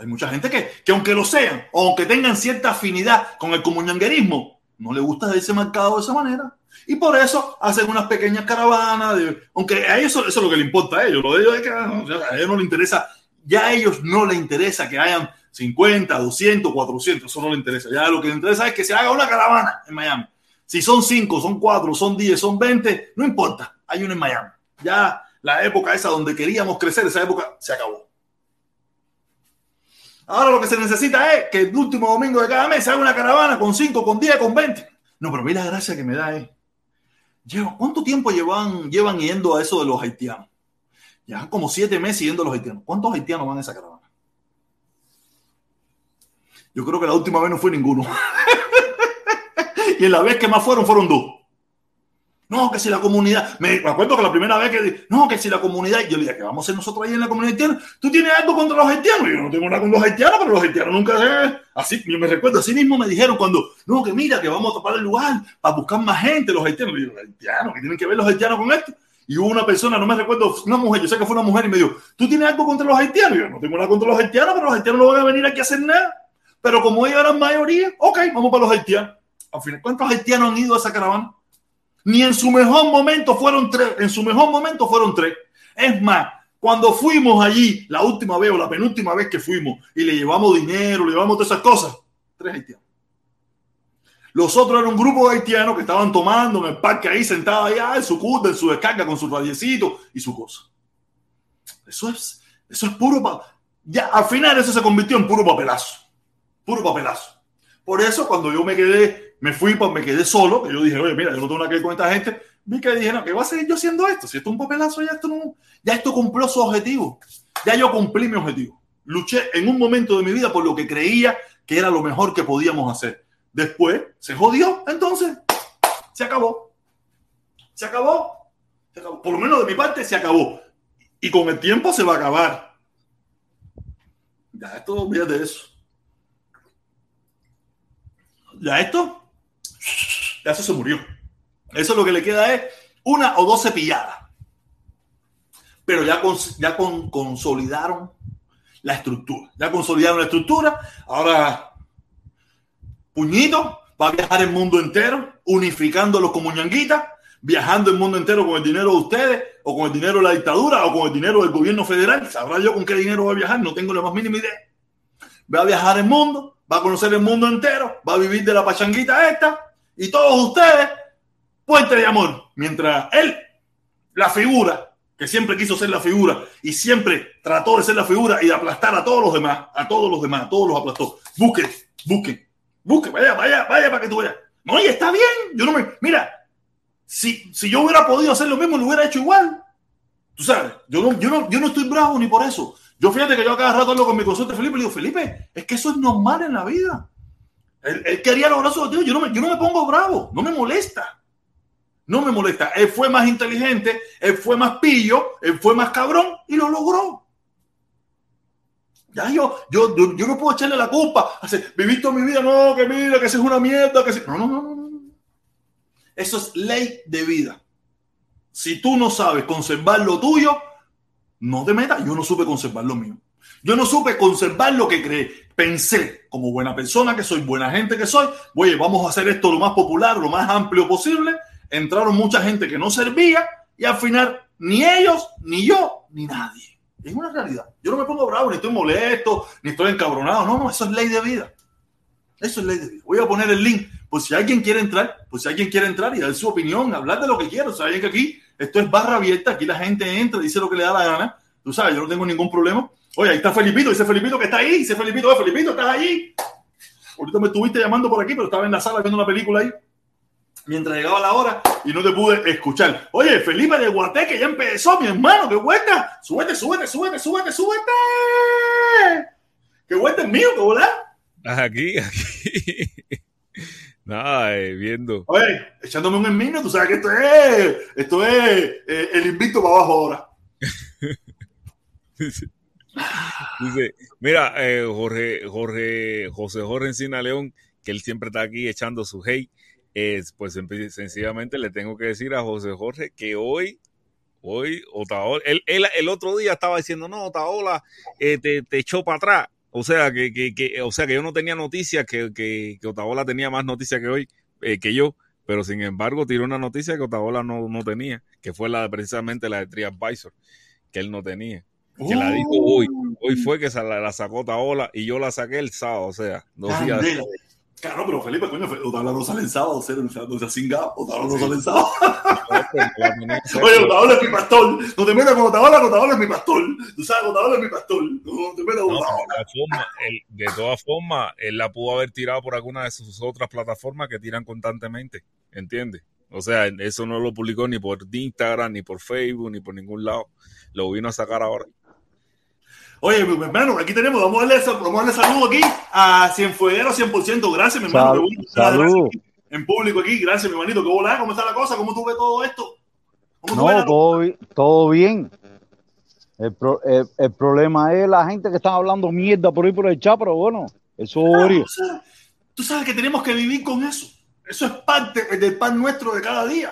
hay mucha gente que, que aunque lo sean, o aunque tengan cierta afinidad con el comunanguerismo, no le gusta ese mercado de esa manera. Y por eso hacen unas pequeñas caravanas, aunque a ellos eso es lo que le importa a ellos. Lo de ellos es que a ellos no les interesa, ya a ellos no les interesa que hayan 50, 200, 400, eso no le interesa. Ya lo que le interesa es que se haga una caravana en Miami. Si son 5, son 4, son 10, son 20, no importa, hay uno en Miami. Ya la época esa donde queríamos crecer, esa época se acabó. Ahora lo que se necesita es que el último domingo de cada mes haga una caravana con 5, con 10, con 20. No, pero mira la gracia que me da es. ¿Cuánto tiempo llevan, llevan yendo a eso de los haitianos? Ya como siete meses yendo a los haitianos. ¿Cuántos haitianos van a esa caravana? Yo creo que la última vez no fue ninguno. y en la vez que más fueron, fueron dos. No, que si la comunidad. Me acuerdo que la primera vez que. No, que si la comunidad. Yo le dije, que vamos a hacer nosotros ahí en la comunidad haitiana? ¿Tú tienes algo contra los haitianos? Yo no tengo nada con los haitianos, pero los haitianos nunca. Eh, así, yo me recuerdo, así mismo me dijeron cuando. No, que mira, que vamos a tapar el lugar para buscar más gente, los haitianos. Yo, los haitianos, ¿qué tienen que ver los haitianos con esto? Y hubo una persona, no me recuerdo, una mujer, yo sé que fue una mujer, y me dijo, ¿tú tienes algo contra los haitianos? Yo no tengo nada contra los haitianos, pero los haitianos no van a venir aquí a hacer nada. Pero como ellos eran mayoría, ok, vamos para los haitianos. Al final, ¿cuántos haitianos han ido a esa caravana? Ni en su mejor momento fueron tres. En su mejor momento fueron tres. Es más, cuando fuimos allí, la última vez o la penúltima vez que fuimos y le llevamos dinero, le llevamos todas esas cosas, tres haitianos. Los otros eran un grupo de haitianos que estaban tomando en el parque ahí, sentados allá en su curva, en su descarga, con su radiecito y su cosa. Eso es, eso es puro. Ya al final eso se convirtió en puro papelazo puro papelazo. Por eso, cuando yo me quedé, me fui, pues me quedé solo, que yo dije, oye, mira, yo no tengo nada que ver con esta gente, vi que dije, no, ¿qué voy a seguir yo haciendo esto? Si esto es un papelazo, ya esto no, ya esto cumplió su objetivo. Ya yo cumplí mi objetivo. Luché en un momento de mi vida por lo que creía que era lo mejor que podíamos hacer. Después se jodió, entonces se acabó. Se acabó. Se acabó. Por lo menos de mi parte se acabó. Y con el tiempo se va a acabar. Ya esto, olvídate de eso ya esto, ya eso se murió. Eso lo que le queda es una o dos cepilladas. Pero ya, ya con, consolidaron la estructura. Ya consolidaron la estructura. Ahora, Puñito va a viajar el mundo entero, unificando los como ñanguitas, viajando el mundo entero con el dinero de ustedes, o con el dinero de la dictadura, o con el dinero del gobierno federal. Sabrá yo con qué dinero va a viajar, no tengo la más mínima idea. Va a viajar el mundo, va a conocer el mundo entero, va a vivir de la pachanguita esta, y todos ustedes, puente de amor. Mientras él, la figura, que siempre quiso ser la figura y siempre trató de ser la figura y de aplastar a todos los demás, a todos los demás, a todos los aplastó. Busquen, busquen, busquen, vaya, vaya, vaya para que tú veas. No, y está bien, yo no me, mira, si, si yo hubiera podido hacer lo mismo, lo hubiera hecho igual. Tú sabes, yo no, yo no, yo no estoy bravo ni por eso. Yo fíjate que yo cada rato hablo con mi consorte Felipe le digo, Felipe, es que eso es normal en la vida. Él, quería lograr su objetivo. Yo no, me, yo no me pongo bravo, no me molesta. No me molesta. Él fue más inteligente, él fue más pillo, él fue más cabrón y lo logró. Ya yo, yo, yo, no puedo echarle la culpa. Hace, viví toda mi vida, no, que mira, que eso es una mierda, que no, no, no, no. Eso es ley de vida. Si tú no sabes conservar lo tuyo, no te metas. Yo no supe conservar lo mío. Yo no supe conservar lo que creé. Pensé, como buena persona que soy, buena gente que soy, oye, vamos a hacer esto lo más popular, lo más amplio posible. Entraron mucha gente que no servía y al final ni ellos, ni yo, ni nadie. Es una realidad. Yo no me pongo bravo, ni estoy molesto, ni estoy encabronado. No, no, eso es ley de vida. Eso es ley de vida. Voy a poner el link. Pues si alguien quiere entrar, pues si alguien quiere entrar y dar su opinión, hablar de lo que quiera. Saben que aquí esto es barra abierta, aquí la gente entra, dice lo que le da la gana. Tú sabes, yo no tengo ningún problema. Oye, ahí está Felipito, dice Felipito que está ahí, dice Felipito, oye, Felipito, estás ahí. Ahorita me estuviste llamando por aquí, pero estaba en la sala viendo una película ahí mientras llegaba la hora y no te pude escuchar. Oye, Felipe de Guateque ya empezó, mi hermano, qué vuelta. Súbete, súbete, súbete, súbete, súbete. Qué vuelta es mío, qué volá. Aquí, aquí. Nada, eh, viendo. Oye, echándome un enmino, tú sabes que esto es, esto es eh, el invicto para abajo ahora. Dice, mira, eh, Jorge, Jorge, José Jorge Encina León, que él siempre está aquí echando su hate, es, pues sencillamente le tengo que decir a José Jorge que hoy, hoy, Otaola, él, él, el otro día estaba diciendo, no, Otaola eh, te, te, echó para atrás. O sea, que, que, que, o sea, que yo no tenía noticias, que, que, que Otaola tenía más noticias que hoy, eh, que yo, pero sin embargo tiró una noticia que Otaola no, no tenía, que fue la precisamente la de TriAdvisor, que él no tenía. Que la dijo hoy. Hoy fue que se la, la sacó Otaola y yo la saqué el sábado, o sea, dos días después. Claro, pero Felipe, coño, Otaola no sale en sábado, cero, no se ha cingado, Otaola no sale en sábado. Oye, Otaola es mi pastor, no te metas con Otaola, Otaola es mi pastor. Tú sabes, Otaola es mi pastor, no te metas con No, Otaola. de, todas formas, él, de todas formas, él la pudo haber tirado por alguna de sus otras plataformas que tiran constantemente, ¿entiendes? O sea, eso no lo publicó ni por Instagram, ni por Facebook, ni por ningún lado. Lo vino a sacar ahora. Oye, mi hermano, aquí tenemos, vamos a darle, vamos a darle saludo aquí a Cienfueguero 100%. Gracias, mi hermano. Salud. En público aquí, gracias, mi hermanito. ¿Qué volá? ¿Cómo está la cosa? ¿Cómo tú ves todo esto? ¿Cómo tú ves No, todo, bi- todo bien. El, pro- el- el problema es la gente que está hablando mierda por ahí por el chat, pero bueno, eso es Claro, obvio. tú, sabes, que tenemos que vivir con eso. Eso es parte del pan nuestro de cada día.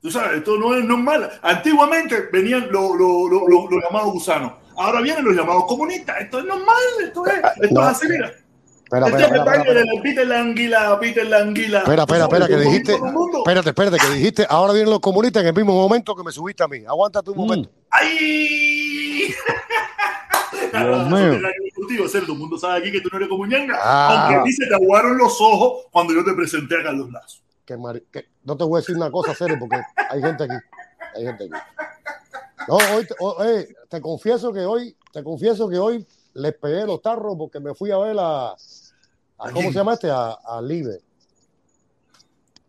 Tú sabes, esto no es normal. Antiguamente venían los los llamados gusanos. Ahora vienen los llamados comunistas. Esto es normal. Esto es, esto No. es así, mira. Espera, Este espera, es el espera, espera, de la Peter la anguila, Peter la anguila. Espera, espera, espera, que dijiste. Espérate, espérate, que dijiste. Ahora vienen los comunistas en el mismo momento que me subiste a mí. Aguántate un Mm. momento. ¡Ay! Dios mío. contigo, Cero. Todo el mundo sabe aquí que tú no eres ñanga. Ah. Aunque a ti se te aguaron los ojos cuando yo te presenté a Carlos Lazo. Que mari- que- no te voy a decir una cosa, serio, porque hay gente aquí. Hay gente aquí. No, hoy, te, o- eh, te confieso que hoy, te confieso que hoy les pegué los tarros porque me fui a ver a, a- ¿A ¿cómo quién? se llama este? A, a.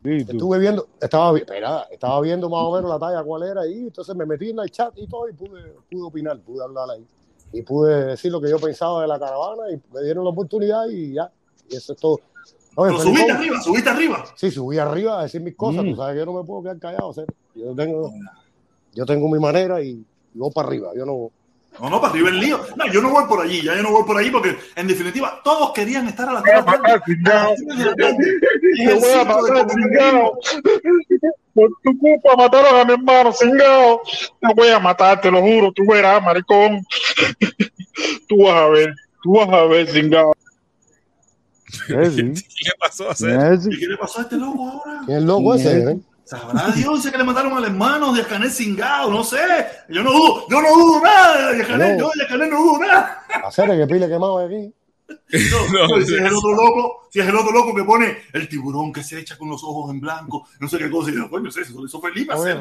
Sí, tú. Estuve viendo, estaba, espera, estaba viendo más o menos la talla cuál era y entonces me metí en el chat y todo y pude, pude opinar, pude hablar ahí. Y pude decir lo que yo pensaba de la caravana y me dieron la oportunidad y ya. Y eso es todo. Oye, Pero subiste arriba, subiste arriba. Sí, subí arriba a decir mis cosas. Mm. Tú sabes que yo no me puedo quedar callado. ¿sí? Yo tengo, yo tengo mi manera y, y voy para arriba. Yo no. No, no, para arriba el lío. No, yo no voy por allí, ya yo no voy por allí porque, en definitiva, todos querían estar a la Te voy a tierra matar, cingado. Te voy a matar, cingado. Por tu culpa mataron a mi hermano, cingado. Te voy a matar, te lo juro. Tú verás, maricón. Tú vas a ver. Tú vas a ver, cingado. Sí. ¿Qué le pasó a hacer? Eh, sí. ¿Y qué le pasó a este loco ahora? ¿Quién es loco ese? eh? Sabrá Dios, dice que le mandaron al hermano de Canel Cingado, no sé. Yo no dudo, yo no dudo nada de Canel, yo de Canel no dudo nada. Hacer que pile quemado aquí. No, no, si es el otro loco, si es el otro loco que pone el tiburón que se echa con los ojos en blanco, no sé qué cosa, y yo, coño, eso, eso Felipe, Oye,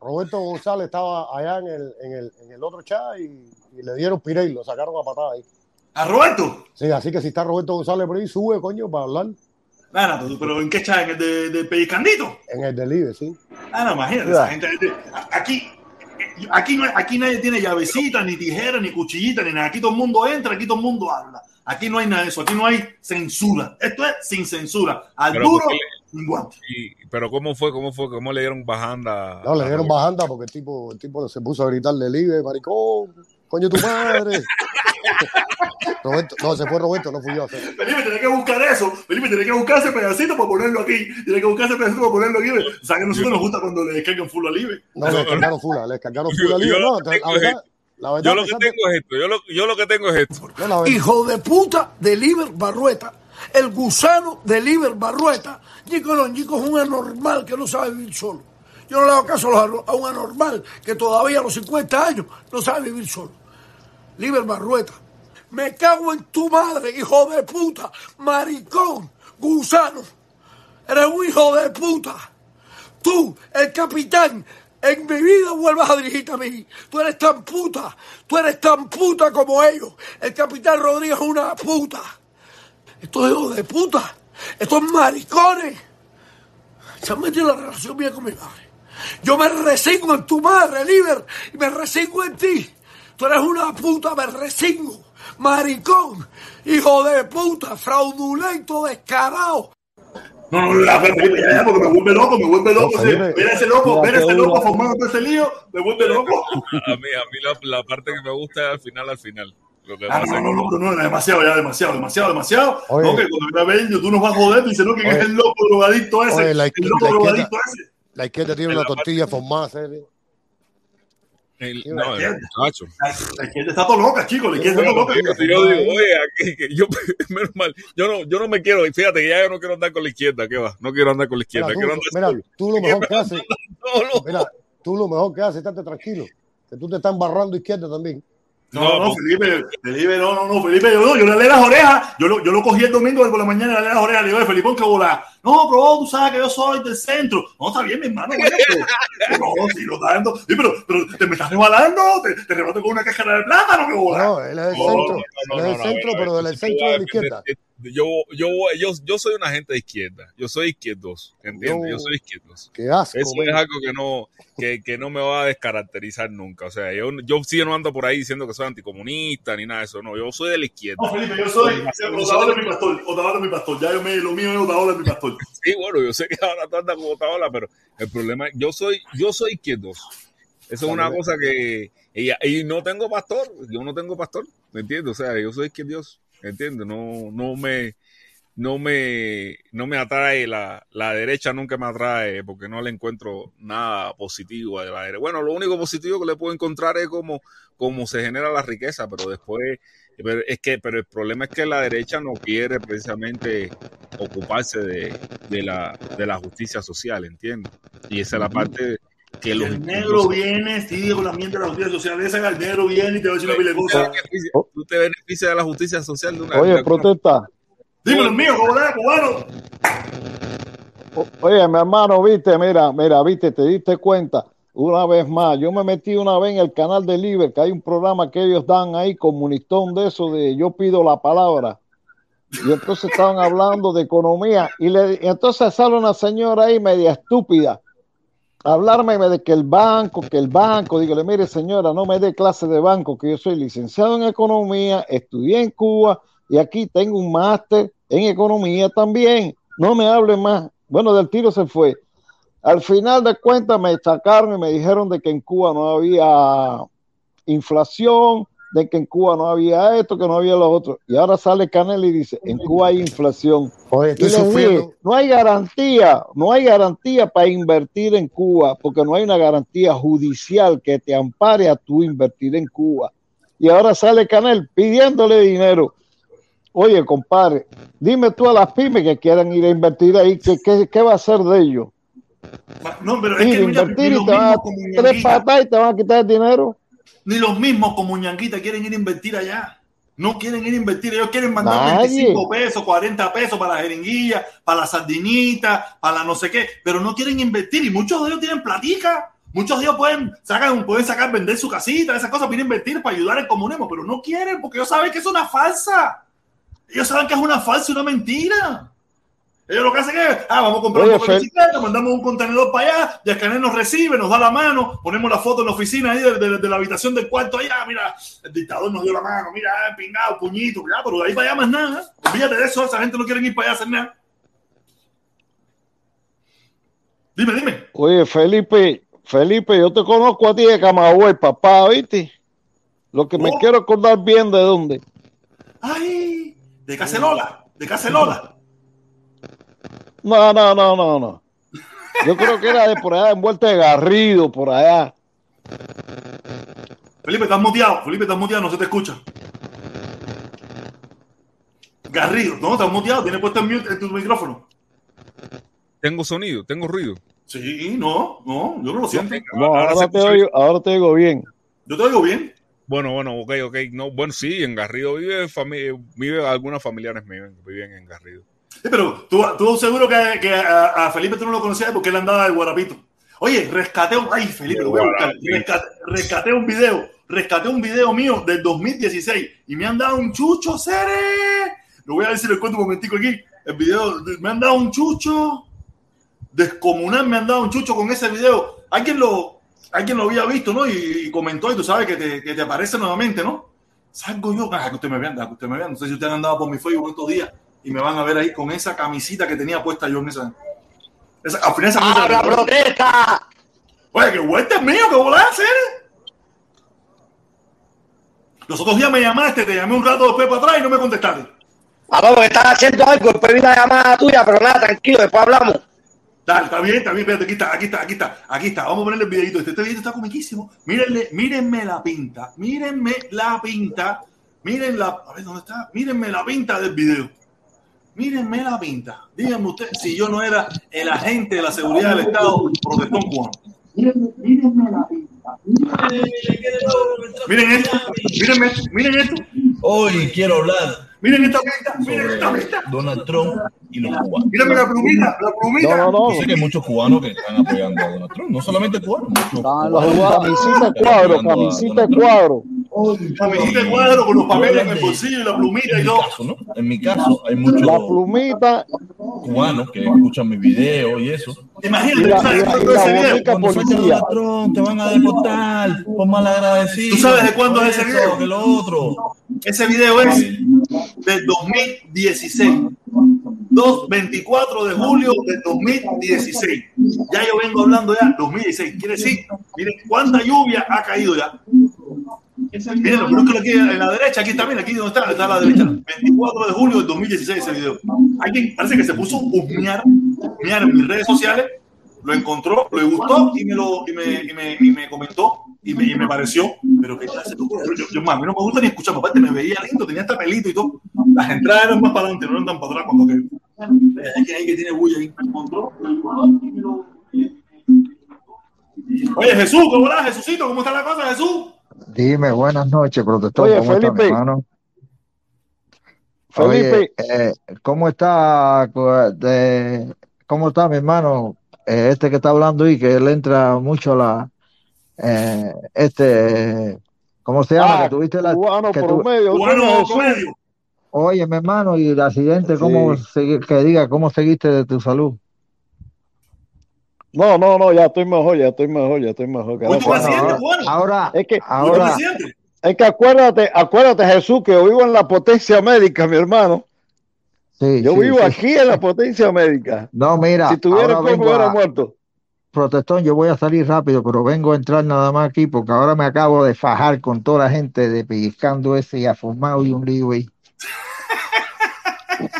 Roberto, González estaba allá en el, en el, en el otro chat y, y le dieron pirey, lo sacaron a patada ahí. ¿A Roberto? Sí, así que si está Roberto González por ahí, sube, coño, para hablar Nada, pero, pero ¿en qué chat? ¿En el de, de Pellicandito? en el delivery, sí. Ah, no, imagínate, esa gente, aquí, aquí, no, aquí nadie tiene llavecita, ni tijera, ni cuchillita, ni nada. Aquí todo el mundo entra, aquí todo el mundo habla. Aquí no hay nada de eso, aquí no hay censura. Esto es sin censura. Al Pero duro, sin guante. Y- pero ¿cómo fue? ¿Cómo fue? ¿Cómo le dieron bajanda? No, le dieron bajanda porque el tipo, el tipo se puso a gritar delivery, maricón, coño tu madre. Roberto, no, se fue Roberto, no fui yo. Felipe, tenés que buscar eso. Felipe, tenés que buscar ese pedacito para ponerlo aquí. Tienes que buscar ese pedacito para ponerlo aquí. O sea, que a nosotros nos gusta cuando le descargan full libre. No, le descargaron fula, le descargaron Yo- fula yo libre. lo No, que la tengo verdad, la verdad, Yo lo a que tengo es esto. Yo lo, yo lo que tengo es esto. no, hijo de puta de Liber Barrueta, el gusano de Liber Barrueta. Chico no, Chico es un anormal que no sabe vivir solo. Yo no le hago caso a los- a un anormal que todavía a los 50 años no sabe vivir solo. Liber Barrueta, me cago en tu madre, hijo de puta, maricón, gusano. Eres un hijo de puta. Tú, el capitán, en mi vida vuelvas a dirigirte a mí. Tú eres tan puta, tú eres tan puta como ellos. El capitán Rodríguez es una puta. Estos hijos de puta, estos maricones, se han metido en la relación mía con mi madre. Yo me resigno en tu madre, Liber, y me resigno en ti. Tú eres una puta, me resigno. Maricón, hijo de puta, fraudulento, descarado. No, no, no, Felipe, ya, ya, porque me vuelve loco, me vuelve loco. No, Felipe. Ver a ese loco, Mira, ese loco formando ese lío, me vuelve loco. A mí, a mí la, la parte que me gusta es al final, al final. Lo que Ah, no, no, no, no, no, demasiado, ya, demasiado, demasiado, demasiado. Oye. No, que cuando ver, tú nos vas a joder, dice, no, que Oye. es el loco drogadicto ese, Oye, la el loco la drogadicto ese. La izquierda tiene En una la tortilla formada, serio. El- no, la izquierda está todo loca, chicos, la izquierda está todo loca. Yo, digo, oye, aquí, que yo, menos mal, yo no, yo no me quiero, fíjate que ya yo no quiero andar con la izquierda, ¿qué va? No quiero andar con la izquierda, Mira, tú, andar mira, tú lo mejor que haces, mira, tú lo mejor que haces, estate tranquilo, que tú te estás embarrando izquierda también. No, no, pues, Felipe, Felipe, no, no, no, Felipe, yo, no, yo le leí las orejas, yo lo, yo lo cogí el domingo por la mañana, le leí las orejas, le digo, "Oye, Felipón, que bola. No, pero tú sabes que yo soy del centro. No, está bien, mi hermano, bueno, pero, pero sí, lo está dando. Sí, pero, pero te me estás rebalando, te, te rebato con una cáscara de plátano, que bola. No, él es del No, centro, no, no, él es del no, centro, no, pero no, del centro de la izquierda. Yo, yo, yo, yo soy una gente de izquierda, yo soy izquierdoso, ¿entiendes? Yo Yo- soy izquierdoso. Qué asco, Eso es algo que no, que, que no me va a descaracterizar nunca. O sea, yo, yo sí no ando por ahí diciendo que soy anticomunista ni nada de eso. No, yo soy de la izquierda. No, Felipe, yo soy Otaola es mi pastor, Otaola es mi pastor. Ya yo me, lo mío es Otaola es mi pastor. Sí, bueno, yo sé que ahora tú andas como Otaola, pero el problema es yo soy, yo soy izquierdoso. Eso es una cosa que. Y, y no tengo pastor, yo no tengo pastor, ¿me entiendes? O sea, yo soy izquierdoso, ¿me entiendes? No, no me. No me, no me atrae la, la derecha, nunca me atrae porque no le encuentro nada positivo a la derecha. Bueno, lo único positivo que le puedo encontrar es cómo, cómo se genera la riqueza, pero después pero es que, pero el problema es que la derecha no quiere precisamente ocuparse de, de la, de la justicia social, ¿entiendes? Y esa es la parte que los El negro viene, sí, con la mierda de la justicia social. Esa el negro viene y te va a decir una te cosas. beneficias- tú te beneficias de la justicia social de una Oye, protesta. Dímelo, mío, ¿cómo era, cubano? O- Oye, mi hermano, viste, mira, mira, viste, te diste cuenta. Una vez más, yo me metí una vez en el canal de Liber, que hay un programa que ellos dan ahí, comunistón de eso, de yo pido la palabra. Y entonces estaban hablando de economía. Y, le, y entonces sale una señora ahí media estúpida hablarme de que el banco, que el banco. Dígale, mire señora, no me dé clase de banco, que yo soy licenciado en economía, estudié en Cuba y aquí tengo un máster en economía también. No me hable más. Bueno, del tiro se fue. Al final de cuentas me sacaron y me dijeron de que en Cuba no había inflación, de que en Cuba no había esto, que no había lo otro. Y ahora sale Canel y dice, en Cuba hay inflación. Oye, Y les dije, sufriendo. no hay garantía, no hay garantía para invertir en Cuba, porque no hay una garantía judicial que te ampare a tú invertir en Cuba. Y ahora sale Canel pidiéndole dinero. Oye, compadre, dime tú a las pymes que quieran ir a invertir ahí, ¿qué, qué, qué va a hacer de ellos? No, pero es Sí, que mira, invertir ni y los te van a mismos como tres patas y te van a quitar el dinero. Ni los mismos como Ñanguita quieren ir a invertir allá. No quieren ir a invertir, ellos quieren mandar Nadie. 25 pesos, 40 pesos para la jeringuilla, para la sardinita, para la no sé qué, pero no quieren invertir y muchos de ellos tienen platica. Muchos de ellos pueden sacar, pueden sacar, vender su casita, esas cosas, para invertir, para ayudar al comunismo, pero no quieren porque ellos saben que es una falsa. Ellos saben que es una falsa y una mentira. Ellos lo que hacen es, ah, vamos a comprar Oye, un de bicicleta, mandamos un contenedor para allá, y Escanel nos recibe, nos da la mano, ponemos la foto en la oficina ahí de, de- de la habitación del cuarto allá, mira, el dictador nos dio la mano, mira, eh, pingado, puñito, ya, pero de ahí para allá más nada. Olvídate de eso, esa gente no quiere ir para allá a hacer nada. Dime, dime. Oye, Felipe, Felipe, yo te conozco a ti de Camagüey, papá, ¿viste? Lo que me quiero acordar bien de dónde. Ay, de Cacerola, de Cacerola. No, no, no, no, no. Yo creo que era de por allá, envuelta de Garrido, por allá. Felipe, estás muteado, Felipe, estás muteado, no se te escucha. Garrido, no, estás muteado, tienes puesto en mute en tu micrófono. Tengo sonido, tengo ruido. Sí, no, no, yo no lo siento. No, Ahora te oigo, ahora te oigo bien. Yo te oigo bien. Bueno, bueno, ok, ok. No, bueno, sí, en Garrido vive, fami- vive algunos familiares míos que viven en Garrido. Sí, pero tú, tú seguro que, que a, a Felipe tú no lo conocías porque él andaba de guarapito. Oye, rescaté un. Ay, Felipe, lo voy a buscar. Rescaté, rescaté un video. Rescaté un video mío del 2016 y me han dado un chucho, Cere. Lo voy a ver si lo encuentro un momentico aquí. El video, me han dado un chucho. Descomunal me han dado un chucho con ese video. Alguien lo, alguien lo había visto, ¿no? Y, y comentó, y tú sabes que te, que te aparece nuevamente, ¿no? Salgo yo, ah, que usted me vean, que usted me vean. No sé si ustedes han andado por mi Facebook estos días y me van a ver ahí con esa camisita que tenía puesta yo en esa. esa al final esa camisa- ¡Abra protesta! Oye, que vuelta es mío, que volá, hacer. Los otros días me llamaste, te llamé un rato después para atrás y no me contestaste. Aló, que estás haciendo algo, después vi la llamada tuya, pero nada, tranquilo, después hablamos. Dale, está bien, está bien, espérate, aquí está, aquí está, aquí está, aquí está. Vamos a ponerle el videito. Este, este video está comiquísimo. Mírenle, mírenme la pinta, mírenme la pinta, miren la, a ver dónde está, mírenme la pinta del video. Mírenme la pinta. Díganme usted si yo no era el agente de la seguridad del Estado protestón cubano. Miren esto, mírenme, esto, miren esto, Hoy quiero hablar miren esta pinta, miren esta pinta. Donald Trump y los cubanos. Mírenme la plumita, la plumita. No, no, Yo sé que hay muchos cubanos que están apoyando a Donald Trump, no solamente cubanos, muchos cubanos camisita cuadro, camisita de Camisita de cuadro con los papeles en el bolsillo y la plumita y mi todo. caso, ¿no? En mi caso, hay muchos La plumita cubanos que escuchan mis videos y eso. Imagínate, la, sabes la- la ese video. policía. Te van a deportar por mal agradecido. ¿Tú sabes de cuándo es ese video? Que lo otro. Ese video es del 2016. 2, 24 de julio del 2016. Ya yo vengo hablando ya 2016. Quiere decir, miren cuánta lluvia ha caído ya. Miren, lo que aquí en la derecha, aquí está, miren, aquí donde está, está a la derecha. 24 de julio del 2016 ese video. Alguien parece que se puso a husmear, husmear en mis redes sociales, lo encontró, le gustó y me lo y me, y me, y me comentó y me, y me pareció, pero clase de locura. yo, yo, más, a mí no me gusta ni escuchar, aparte me veía lindo, tenía hasta pelito y todo. Las entradas eran más para adelante, no eran tan para atrás cuando que hay que, hay que tiene bulla ahí. Me encontró, Oye, Jesús, ¿cómo estás, Jesucito? ¿Cómo está la cosa, Jesús? Dime, buenas noches, protector. Oye, ¿Cómo está, mi Felipe. hermano? Felipe, Oye, eh, ¿cómo está, de- cómo está mi hermano? Eh, este que está hablando y que él entra mucho a la, eh, este, ¿cómo se llama? ah, Que tuviste la, cubano que tu- promedio, coño, Cubano oye, mi hermano, y el accidente, ¿cómo Sí. segui- que diga, cómo seguiste de tu salud? No, no, no, ya estoy mejor, ya estoy mejor, ya estoy mejor. A Dios. accidente, ahora, Es que, ahora, es que acuérdate, acuérdate, Jesús, que yo vivo en la potencia médica, mi hermano. sí, Yo sí, vivo sí. aquí en la potencia médica. No, mira, Si tuviera cuerpo, hubiera muerto. Protestón, yo voy a salir rápido, pero vengo a entrar nada más aquí porque ahora me acabo de fajar con toda la gente de pellizcando ese y afumado y un lío ahí.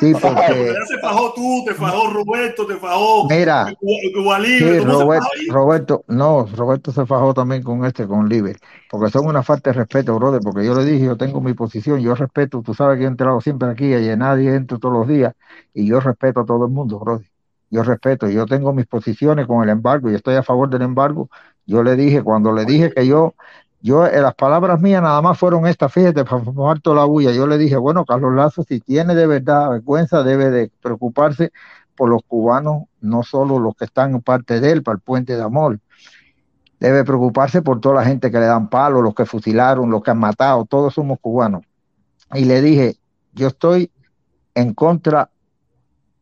Sí, Porque ya se fajó tú, te fajó Roberto, te fajó mira, sí, Libre. Roberto, no, Roberto se fajó también con este, con Liber, porque son una falta de respeto, brother, porque yo le dije, yo tengo mi posición, yo respeto, tú sabes que he entrado siempre aquí y nadie entro todos los días, y yo respeto a todo el mundo, brother. yo respeto, yo tengo mis posiciones con el embargo y estoy a favor del embargo. Yo le dije, cuando le dije que yo, yo, eh, las palabras mías nada más fueron estas, fíjate, para formar toda la bulla. Yo le dije, bueno, Carlos Lazo, si tiene de verdad vergüenza, debe de preocuparse por los cubanos, no solo los que están parte de él, para el puente de amor. Debe preocuparse por toda la gente que le dan palo, los que fusilaron, los que han matado, todos somos cubanos. Y le dije, yo estoy en contra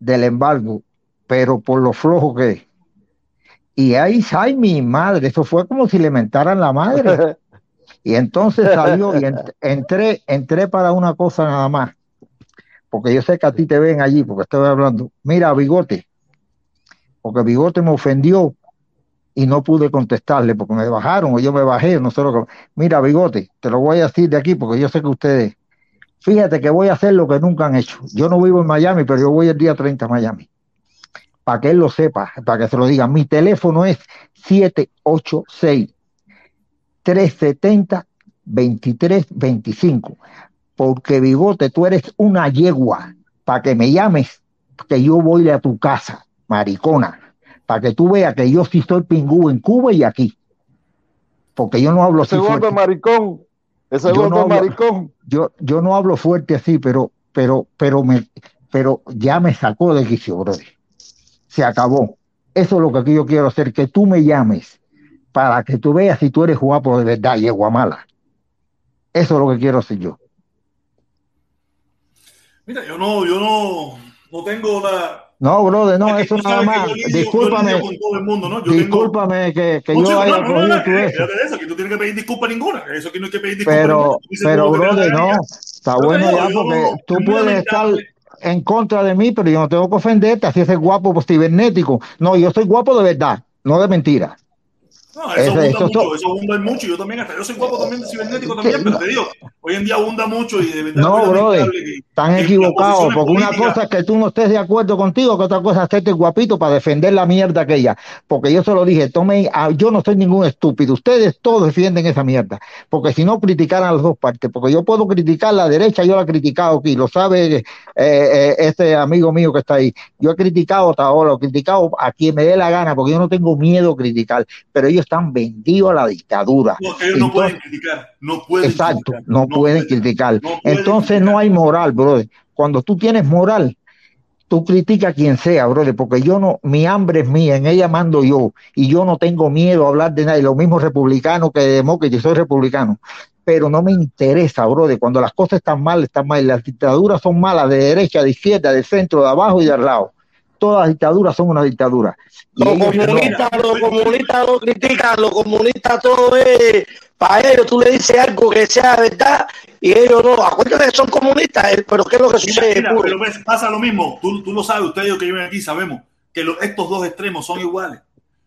del embargo, pero por lo flojo que es. Y ahí, ay, mi madre, eso fue como si le mentaran la madre. Y entonces salió y ent- entré, entré para una cosa nada más. Porque yo sé que a ti te ven allí, porque estoy hablando. Mira, Bigote, porque Bigote me ofendió y no pude contestarle porque me bajaron o yo me bajé, no sé. Mira, Bigote, te lo voy a decir de aquí porque yo sé que ustedes. Fíjate que voy a hacer lo que nunca han hecho. Yo no vivo en Miami, pero yo voy el día 30 a Miami. Para que él lo sepa, para que se lo diga. Mi teléfono es 786 370 2325. Porque Bigote, tú eres una yegua. Para que me llames, que yo voy a tu casa, maricona. Para que tú veas que yo sí soy pingú en Cuba y aquí. Porque yo no hablo así Ese golpe fuerte. maricón. Ese Yo golpe no hablo- maricón. Yo, yo no hablo fuerte así, pero, pero, pero me, pero ya me sacó de quicio, brother. Se acabó. Eso es lo que yo quiero hacer, que tú me llames para que tú veas si tú eres guapo de verdad y es guamala. Eso es lo que quiero hacer yo. Mira, yo no, yo no, no tengo la. No, brother, no, Es que eso nada que más. yo lidio- yo Discúlpame, lidio con todo el mundo, ¿no? Yo tengo discúlpame que, que yo haya no, no, no, cogido no, eso. que tú tienes que pedir disculpas ninguna. Eso aquí no hay que pedir disculpas. Pero, pero, que brother, no, está bueno ya porque no- tú puedes estar en contra de mí, pero yo no tengo que ofenderte, así es guapo pues, cibernético. No, yo soy guapo de verdad, no de mentira. No, eso eso mucho, eso abunda mucho. Yo también, hasta yo soy guapo también, cibernético también, pero te digo, hoy en día abunda mucho y de verdad No, brother, que- están que equivocados, porque una cosa es que tú no estés de acuerdo contigo, que otra cosa es hacerte guapito para defender la mierda aquella. Porque yo se lo dije, tomen, yo no soy ningún estúpido, ustedes todos defienden esa mierda, porque si no criticaran las dos partes, porque yo puedo criticar la derecha, yo la he criticado aquí, lo sabe eh, eh, este amigo mío que está ahí. Yo he criticado a Taola, he criticado a quien me dé la gana, porque yo no tengo miedo a criticar, pero ellos están vendidos a la dictadura. No, ellos no pueden criticar, no pueden Exacto, criticar. no, pueden criticar. Entonces no hay moral, brother. Cuando tú tienes moral, tú criticas a quien sea, brother, porque yo no, mi hambre es mía, en ella mando yo, y yo no tengo miedo a hablar de nadie, lo mismo republicano que demócrata, yo soy republicano, pero no me interesa, brother, cuando las cosas están mal, están mal, las dictaduras son malas, de derecha, de izquierda, de centro, de abajo y de al lado. Todas las dictaduras son una dictadura. Los comunistas, los comunistas lo critican, los comunistas todo es para ellos, tú le dices algo que sea verdad y ellos no. Acuérdate que son comunistas, eh, pero ¿qué es lo que sucede? mira, pero ves, pasa lo mismo. Tú, tú lo sabes, ustedes que viven aquí sabemos que los- estos dos extremos son iguales.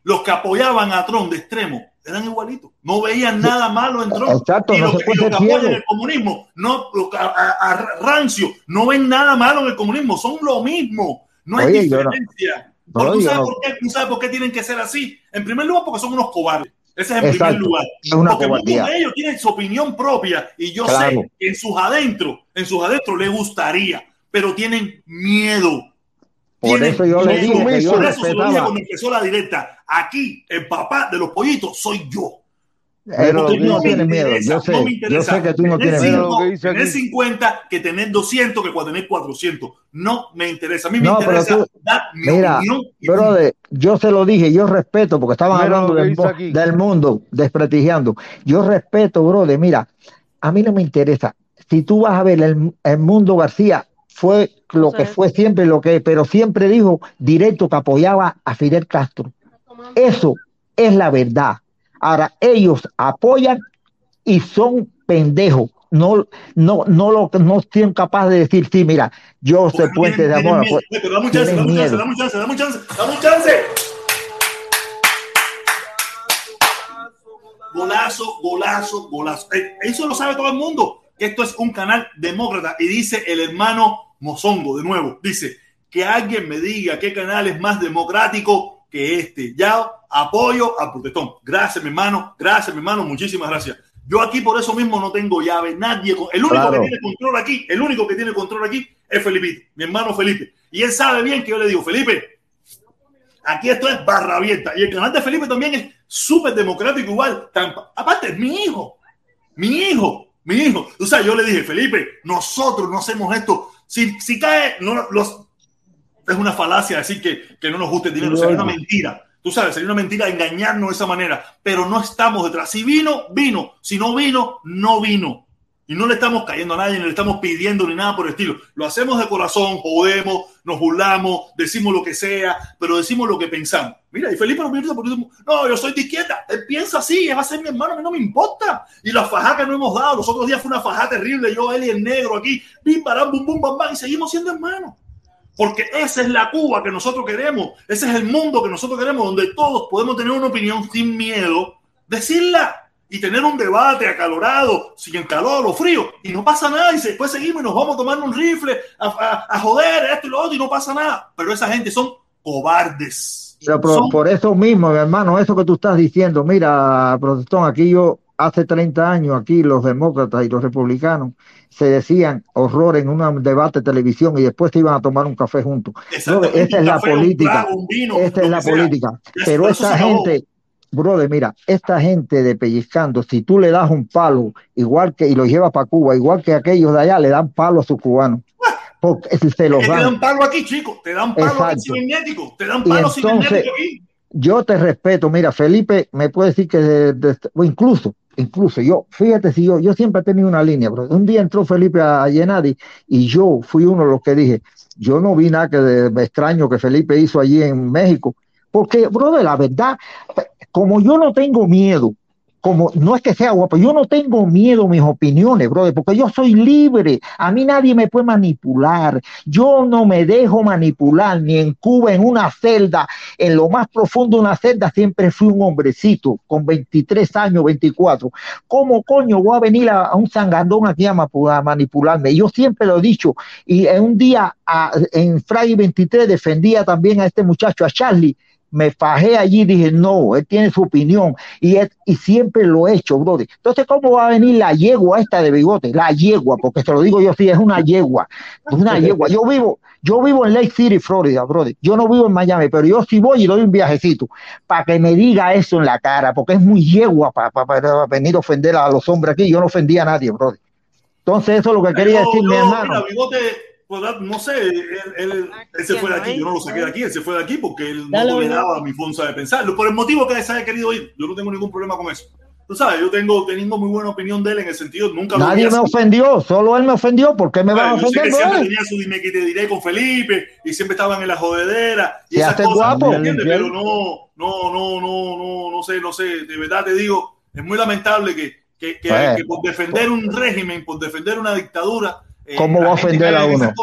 Los que apoyaban a Trump de extremo eran igualitos. No veían nada malo en Trump. Exacto, y no los, se que- los que apoyan el comunismo, no, los a, a- a rancio, no ven nada malo en el comunismo. Son lo mismo. No hay Oye, yo no- diferencia. no, Porque ¿tú, sabes no- por qué, ¿Tú sabes por qué tienen que ser así? En primer lugar, porque son unos cobardes. Ese es Exacto, primer lugar. es una porque cobardía. muchos de ellos tienen su opinión propia y yo Claro. sé que en sus adentros, en sus adentros les gustaría, pero tienen miedo. Por Tienen eso yo le miedo. dije que yo Por eso se lo dije cuando empezó la directa. Aquí, el papá de los pollitos soy yo. Pero tú no me tienes miedo, interesa, yo sé, no me yo interesa sé que tú no tener tienes miedo. tener aquí. 50 que tener 200 que tener 400. No me interesa. A mí me No, pero interesa tú- dar mi Mira, opinión. y brother, yo se lo dije, yo respeto, porque estaban Mira hablando del mundo, desprestigiando. Yo respeto, brother, mira, a mí no me interesa. Si tú vas a ver el, el mundo García, fue lo que fue siempre, lo que, pero siempre dijo directo que apoyaba a Fidel Castro. Eso es la verdad. Ahora, ellos apoyan y son pendejos. No, no, no lo, no son capaces de decir, sí, mira, yo no puente de amor. miedo. pues, dame chance, dame chance, dame chance, dame chance, dame un chance. Golazo, golazo, golazo. Eh, Eso lo sabe todo el mundo. Esto es un canal demócrata. Y dice el hermano Mozongo, de nuevo, dice que alguien me diga qué canal es más democrático que este. Ya apoyo al protestón. Gracias, mi hermano. Gracias, mi hermano. Muchísimas gracias. Yo aquí por eso mismo no tengo llave. Nadie. con- El único Claro. que tiene control aquí, el único que tiene control aquí es Felipe, mi hermano Felipe. Y él sabe bien que yo le digo, Felipe, Aquí esto es barra abierta. Y el canal de Felipe también es súper democrático igual. Tan- aparte, es mi hijo. Mi hijo. Mi hijo. O sea, yo le dije, Felipe, nosotros no hacemos esto. Si, si cae, no, los, es una falacia decir que, que no nos gusta el dinero. Sería una mentira. Tú sabes, sería una mentira engañarnos de esa manera. Pero no estamos detrás. Si vino, vino. Si no vino, no vino. Y no le estamos cayendo a nadie, ni le estamos pidiendo ni nada por el estilo. Lo hacemos de corazón, jodemos, nos burlamos, decimos lo que sea, pero decimos lo que pensamos. Mira, y Felipe nos piensa por eso. No, yo soy de izquierda. Él piensa así, él va a ser mi hermano, a mí no me importa. Y la fajada que no hemos dado, los otros días fue una fajada terrible, yo, él y el negro aquí, bim, baram, bum, bum, bam, bam, y seguimos siendo hermanos. Porque esa es la Cuba que nosotros queremos, ese es el mundo que nosotros queremos, donde todos podemos tener una opinión sin miedo, decirla y tener un debate acalorado, sin calor o frío, y no pasa nada, y después seguimos y nos vamos tomando un rifle a, a- a joder esto y lo otro, y no pasa nada. Pero esa gente son cobardes. Pero por, Son- por eso mismo, mi hermano, eso que tú estás diciendo, mira, protestón, aquí yo hace 30 años, aquí los demócratas y los republicanos se decían horror en un debate de televisión y después se iban a tomar un café juntos. Esta es la política. Esta es la sea. política. Pero eso acabó. gente, brother, mira, esta gente de pellizcando, si tú le das un palo, igual que, y lo llevas para Cuba, igual que aquellos de allá, le dan palo a sus cubanos. Porque se los te dan. dan palo aquí, chicos. Te dan palo aquí Exacto. cibernético. Te dan palo entonces, cibernético aquí. yo te respeto, mira, Felipe me puede decir que de- de- o incluso, incluso yo, fíjate si yo, yo siempre he tenido una línea, bro. Un día entró Felipe a, Llenadi y yo fui uno de los que dije, yo no vi nada que de extraño que Felipe hizo allí en México, porque, bro, de la verdad, como yo no tengo miedo, como no es que sea guapo, yo no tengo miedo a mis opiniones, brother, porque yo soy libre, a mí nadie me puede manipular, yo no me dejo manipular, ni en Cuba, en una celda, en lo más profundo de una celda, siempre fui un hombrecito, con 23 años, 24. ¿Cómo coño voy a venir a, un sangandón aquí a, a manipularme? Yo siempre lo he dicho, y en un día en Friday 23 defendía también a este muchacho, a Charlie, me fajé allí y dije, no, él tiene su opinión y, él- y siempre lo he hecho, brother. Entonces, ¿cómo va a venir la yegua esta de bigote? La yegua, porque te lo digo yo, sí, es una yegua, es una yegua. Yo vivo, yo vivo en Lake City, Florida, brother. Yo no vivo en Miami, pero yo sí voy y doy un viajecito para que me diga eso en la cara, porque es muy yegua para venir a ofender a los hombres aquí. Yo no ofendía a nadie, brother. Entonces, eso es lo que quería decir, mi hermano. Mira, Bigote, pues, no sé, él, él- él se fue de aquí, yo no lo saqué de aquí, él se fue de aquí porque él no toleraba mi forma de pensar. Por el motivo que se haya querido ir, yo no tengo ningún problema con eso. Tú sabes, yo tengo, tengo muy buena opinión de él en el sentido, nunca Nadie me ofendió, solo él me ofendió. ¿Por qué me van a Yo sé que ofender, siempre tenía su dime que te diré con Felipe y siempre estaban en la jodedera y Se esas cosas, guapo. ¿me entiendes? Pero no, no, no, no, no, no sé, no sé, de verdad te digo, es muy lamentable que, que, que, Pues, que por defender un régimen, por defender una dictadura, eh, ¿Cómo va a gente ofender a uno?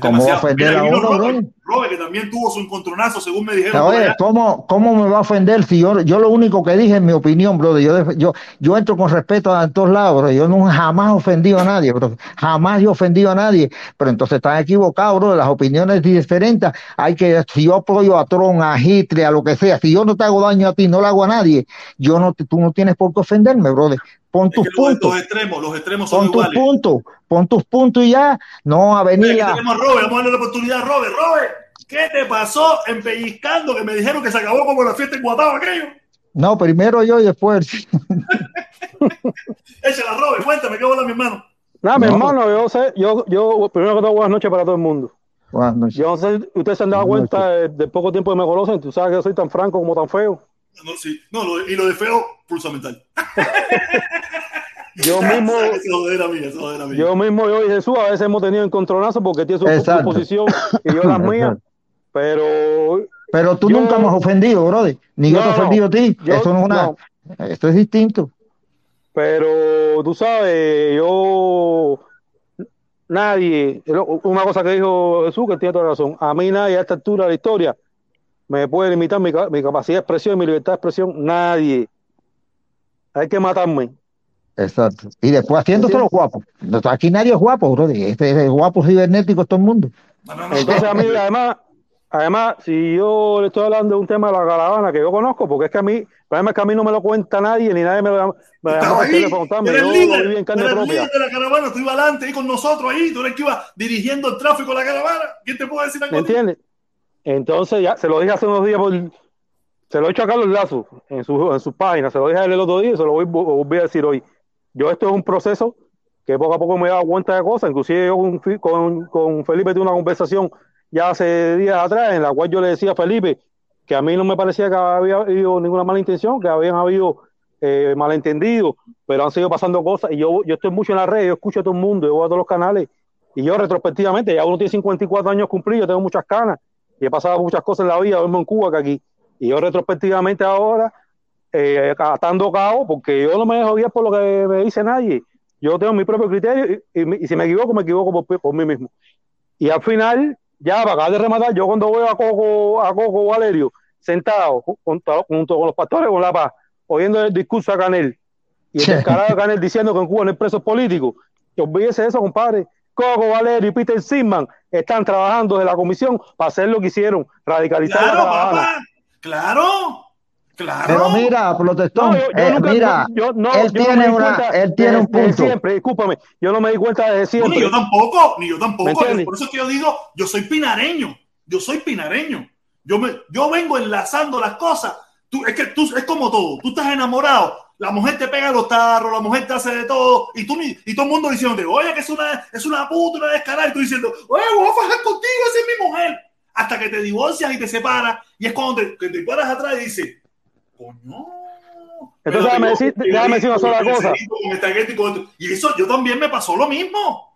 ¿Cómo va a ofender a uno, Robert, que también tuvo su encontronazo, según me dijeron. Oye. ¿cómo, ¿cómo me va a ofender si yo, yo lo único que dije es mi opinión, brother? Yo, yo, yo entro con respeto a todos lados, bro. Yo no jamás he ofendido a nadie, bro. Jamás yo he ofendido a nadie. Pero entonces están equivocados, bro. Las opiniones diferentes. Hay que, si yo apoyo a Tron, a Hitler, a lo que sea, si yo no te hago daño a ti, no le hago a nadie, yo no, tú no tienes por qué ofenderme, brother. Pon tus Los, puntos, los extremos, los extremos son pon tus puntos, pon tus puntos y ya. No a venir Aquí a. tenemos a Robert, vamos a darle la oportunidad a Robert. Robert, ¿qué te pasó en Pellizcando? Que me dijeron que se acabó como la fiesta en Guatao aquello. No, primero yo y después. Échala, Robert, cuéntame, ¿qué hola, mi hermano? Nada, mi No. hermano, yo sé, yo, yo, primero que todo, buenas noches para todo el mundo. Buenas noches. Yo no sé si ustedes se han dado Buenas cuenta de- del poco tiempo que me conocen, tú sabes que yo soy tan franco como tan feo. No, sí. no lo- y lo de feo, pulsa mental. Yo mismo, yo mismo, yo y Jesús, a veces hemos tenido encontronazos porque tiene su, su posición y yo las mías, pero Pero tú Yo- nunca me has ofendido, brother. Ni yo te he ofendido a ti. yo- Eso no es una. no. Esto es distinto. Pero tú sabes, yo nadie, una cosa que dijo Jesús, que tiene toda razón, a mí nadie a esta altura de la historia me puede limitar mi, mi capacidad de expresión, mi libertad de expresión, nadie. Hay que matarme. Exacto. Y después haciéndose los guapos. Aquí nadie es guapo, brother. Este es guapo cibernético todo el mundo. Entonces a mí, además, además, si yo le estoy hablando de un tema de la caravana que yo conozco, porque es que a mí, el problema es que a mí no me lo cuenta nadie, ni nadie me lo me llama contarme. eres yo lo viví líder, en carne eres propia. líder de la caravana, tú ibas adelante ahí con nosotros ahí, tú eres que iba dirigiendo el tráfico de la caravana. ¿Quién te puede decir algo? ¿Me a ti? entiendes? Entonces, ya se lo dije hace unos días por. Se lo he hecho a Carlos Lazo en su, en su página, se lo dije a él el otro día y se lo voy, volví a decir hoy. Yo, esto es un proceso que poco a poco me he dado cuenta de cosas. Inclusive yo con, con, con Felipe tuve una conversación ya hace días atrás en la cual yo le decía a Felipe que a mí no me parecía que había habido ninguna mala intención, que habían habido eh, malentendidos, pero han seguido pasando cosas. Y yo, yo estoy mucho en las redes, yo escucho a todo el mundo, yo voy a todos los canales. Y yo retrospectivamente, ya uno tiene 54 años cumplidos, tengo muchas canas y he pasado muchas cosas en la vida, mismo en Cuba que aquí. Y yo retrospectivamente ahora, eh, atando cabo, porque yo no me dejo guiar por lo que me dice nadie. Yo tengo mi propio criterio y si me equivoco, me equivoco por, por mí mismo. Y al final, ya para acabar de rematar, yo cuando veo a Coco, a Coco Valerio sentado ju- junto, junto con los pastores con la paz, oyendo el discurso a Canel y el descarado de Canel diciendo que en Cuba no hay presos políticos, que olvídese de eso, compadre. Coco Valerio y Peter Simman están trabajando de la comisión para hacer lo que hicieron, radicalizar la Claro, papá. Claro. Claro. Pero mira, protestón, No, yo, yo eh, nunca, mira, yo, no, él yo no tiene di una, cuenta él tiene de- un punto. siempre, discúlpame, yo no me di cuenta de No, siempre. ni yo tampoco, ni yo ¿Me tampoco. Por eso es que yo digo, yo soy pinareño. Yo soy pinareño. Yo, me, yo vengo enlazando las cosas. Tú, es que tú, es como todo. Tú estás enamorado. La mujer te pega los tarros, la mujer te hace de todo. Y tú ni- y todo el mundo diciéndote, oye, que es una, es una puta, una descarada. Y tú diciendo, oye, voy a fajar contigo, esa es mi mujer. Hasta que te divorcias y te separas. Y es cuando te, que te paras atrás y dices, coño. Entonces, déjame decir, déjame decir una sola cosa. Gente y eso yo también me pasó lo mismo.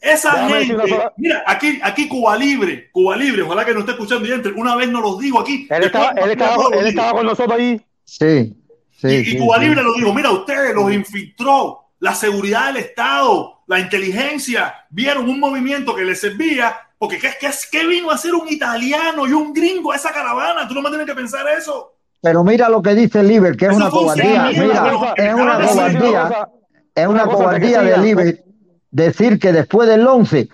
Esa Déjame gente, sola- mira, aquí, aquí Cuba Libre, Cuba Libre, ojalá que no esté escuchando y entre. Una vez no los digo aquí. Él después- estaba, él estaba, él estaba con nosotros ahí. Sí, sí, Y, y sí, Cuba sí. Libre lo dijo, mira, ustedes los infiltró, la seguridad del Estado, la inteligencia, vieron un movimiento que les servía, porque ¿qué, qué, qué vino a hacer un italiano y un gringo a esa caravana? Tú no me tienes que pensar eso. Pero mira lo que dice Liber, que es una cobardía. Mira, es una cobardía. Es Una cobardía de. Liber decir que después del 11,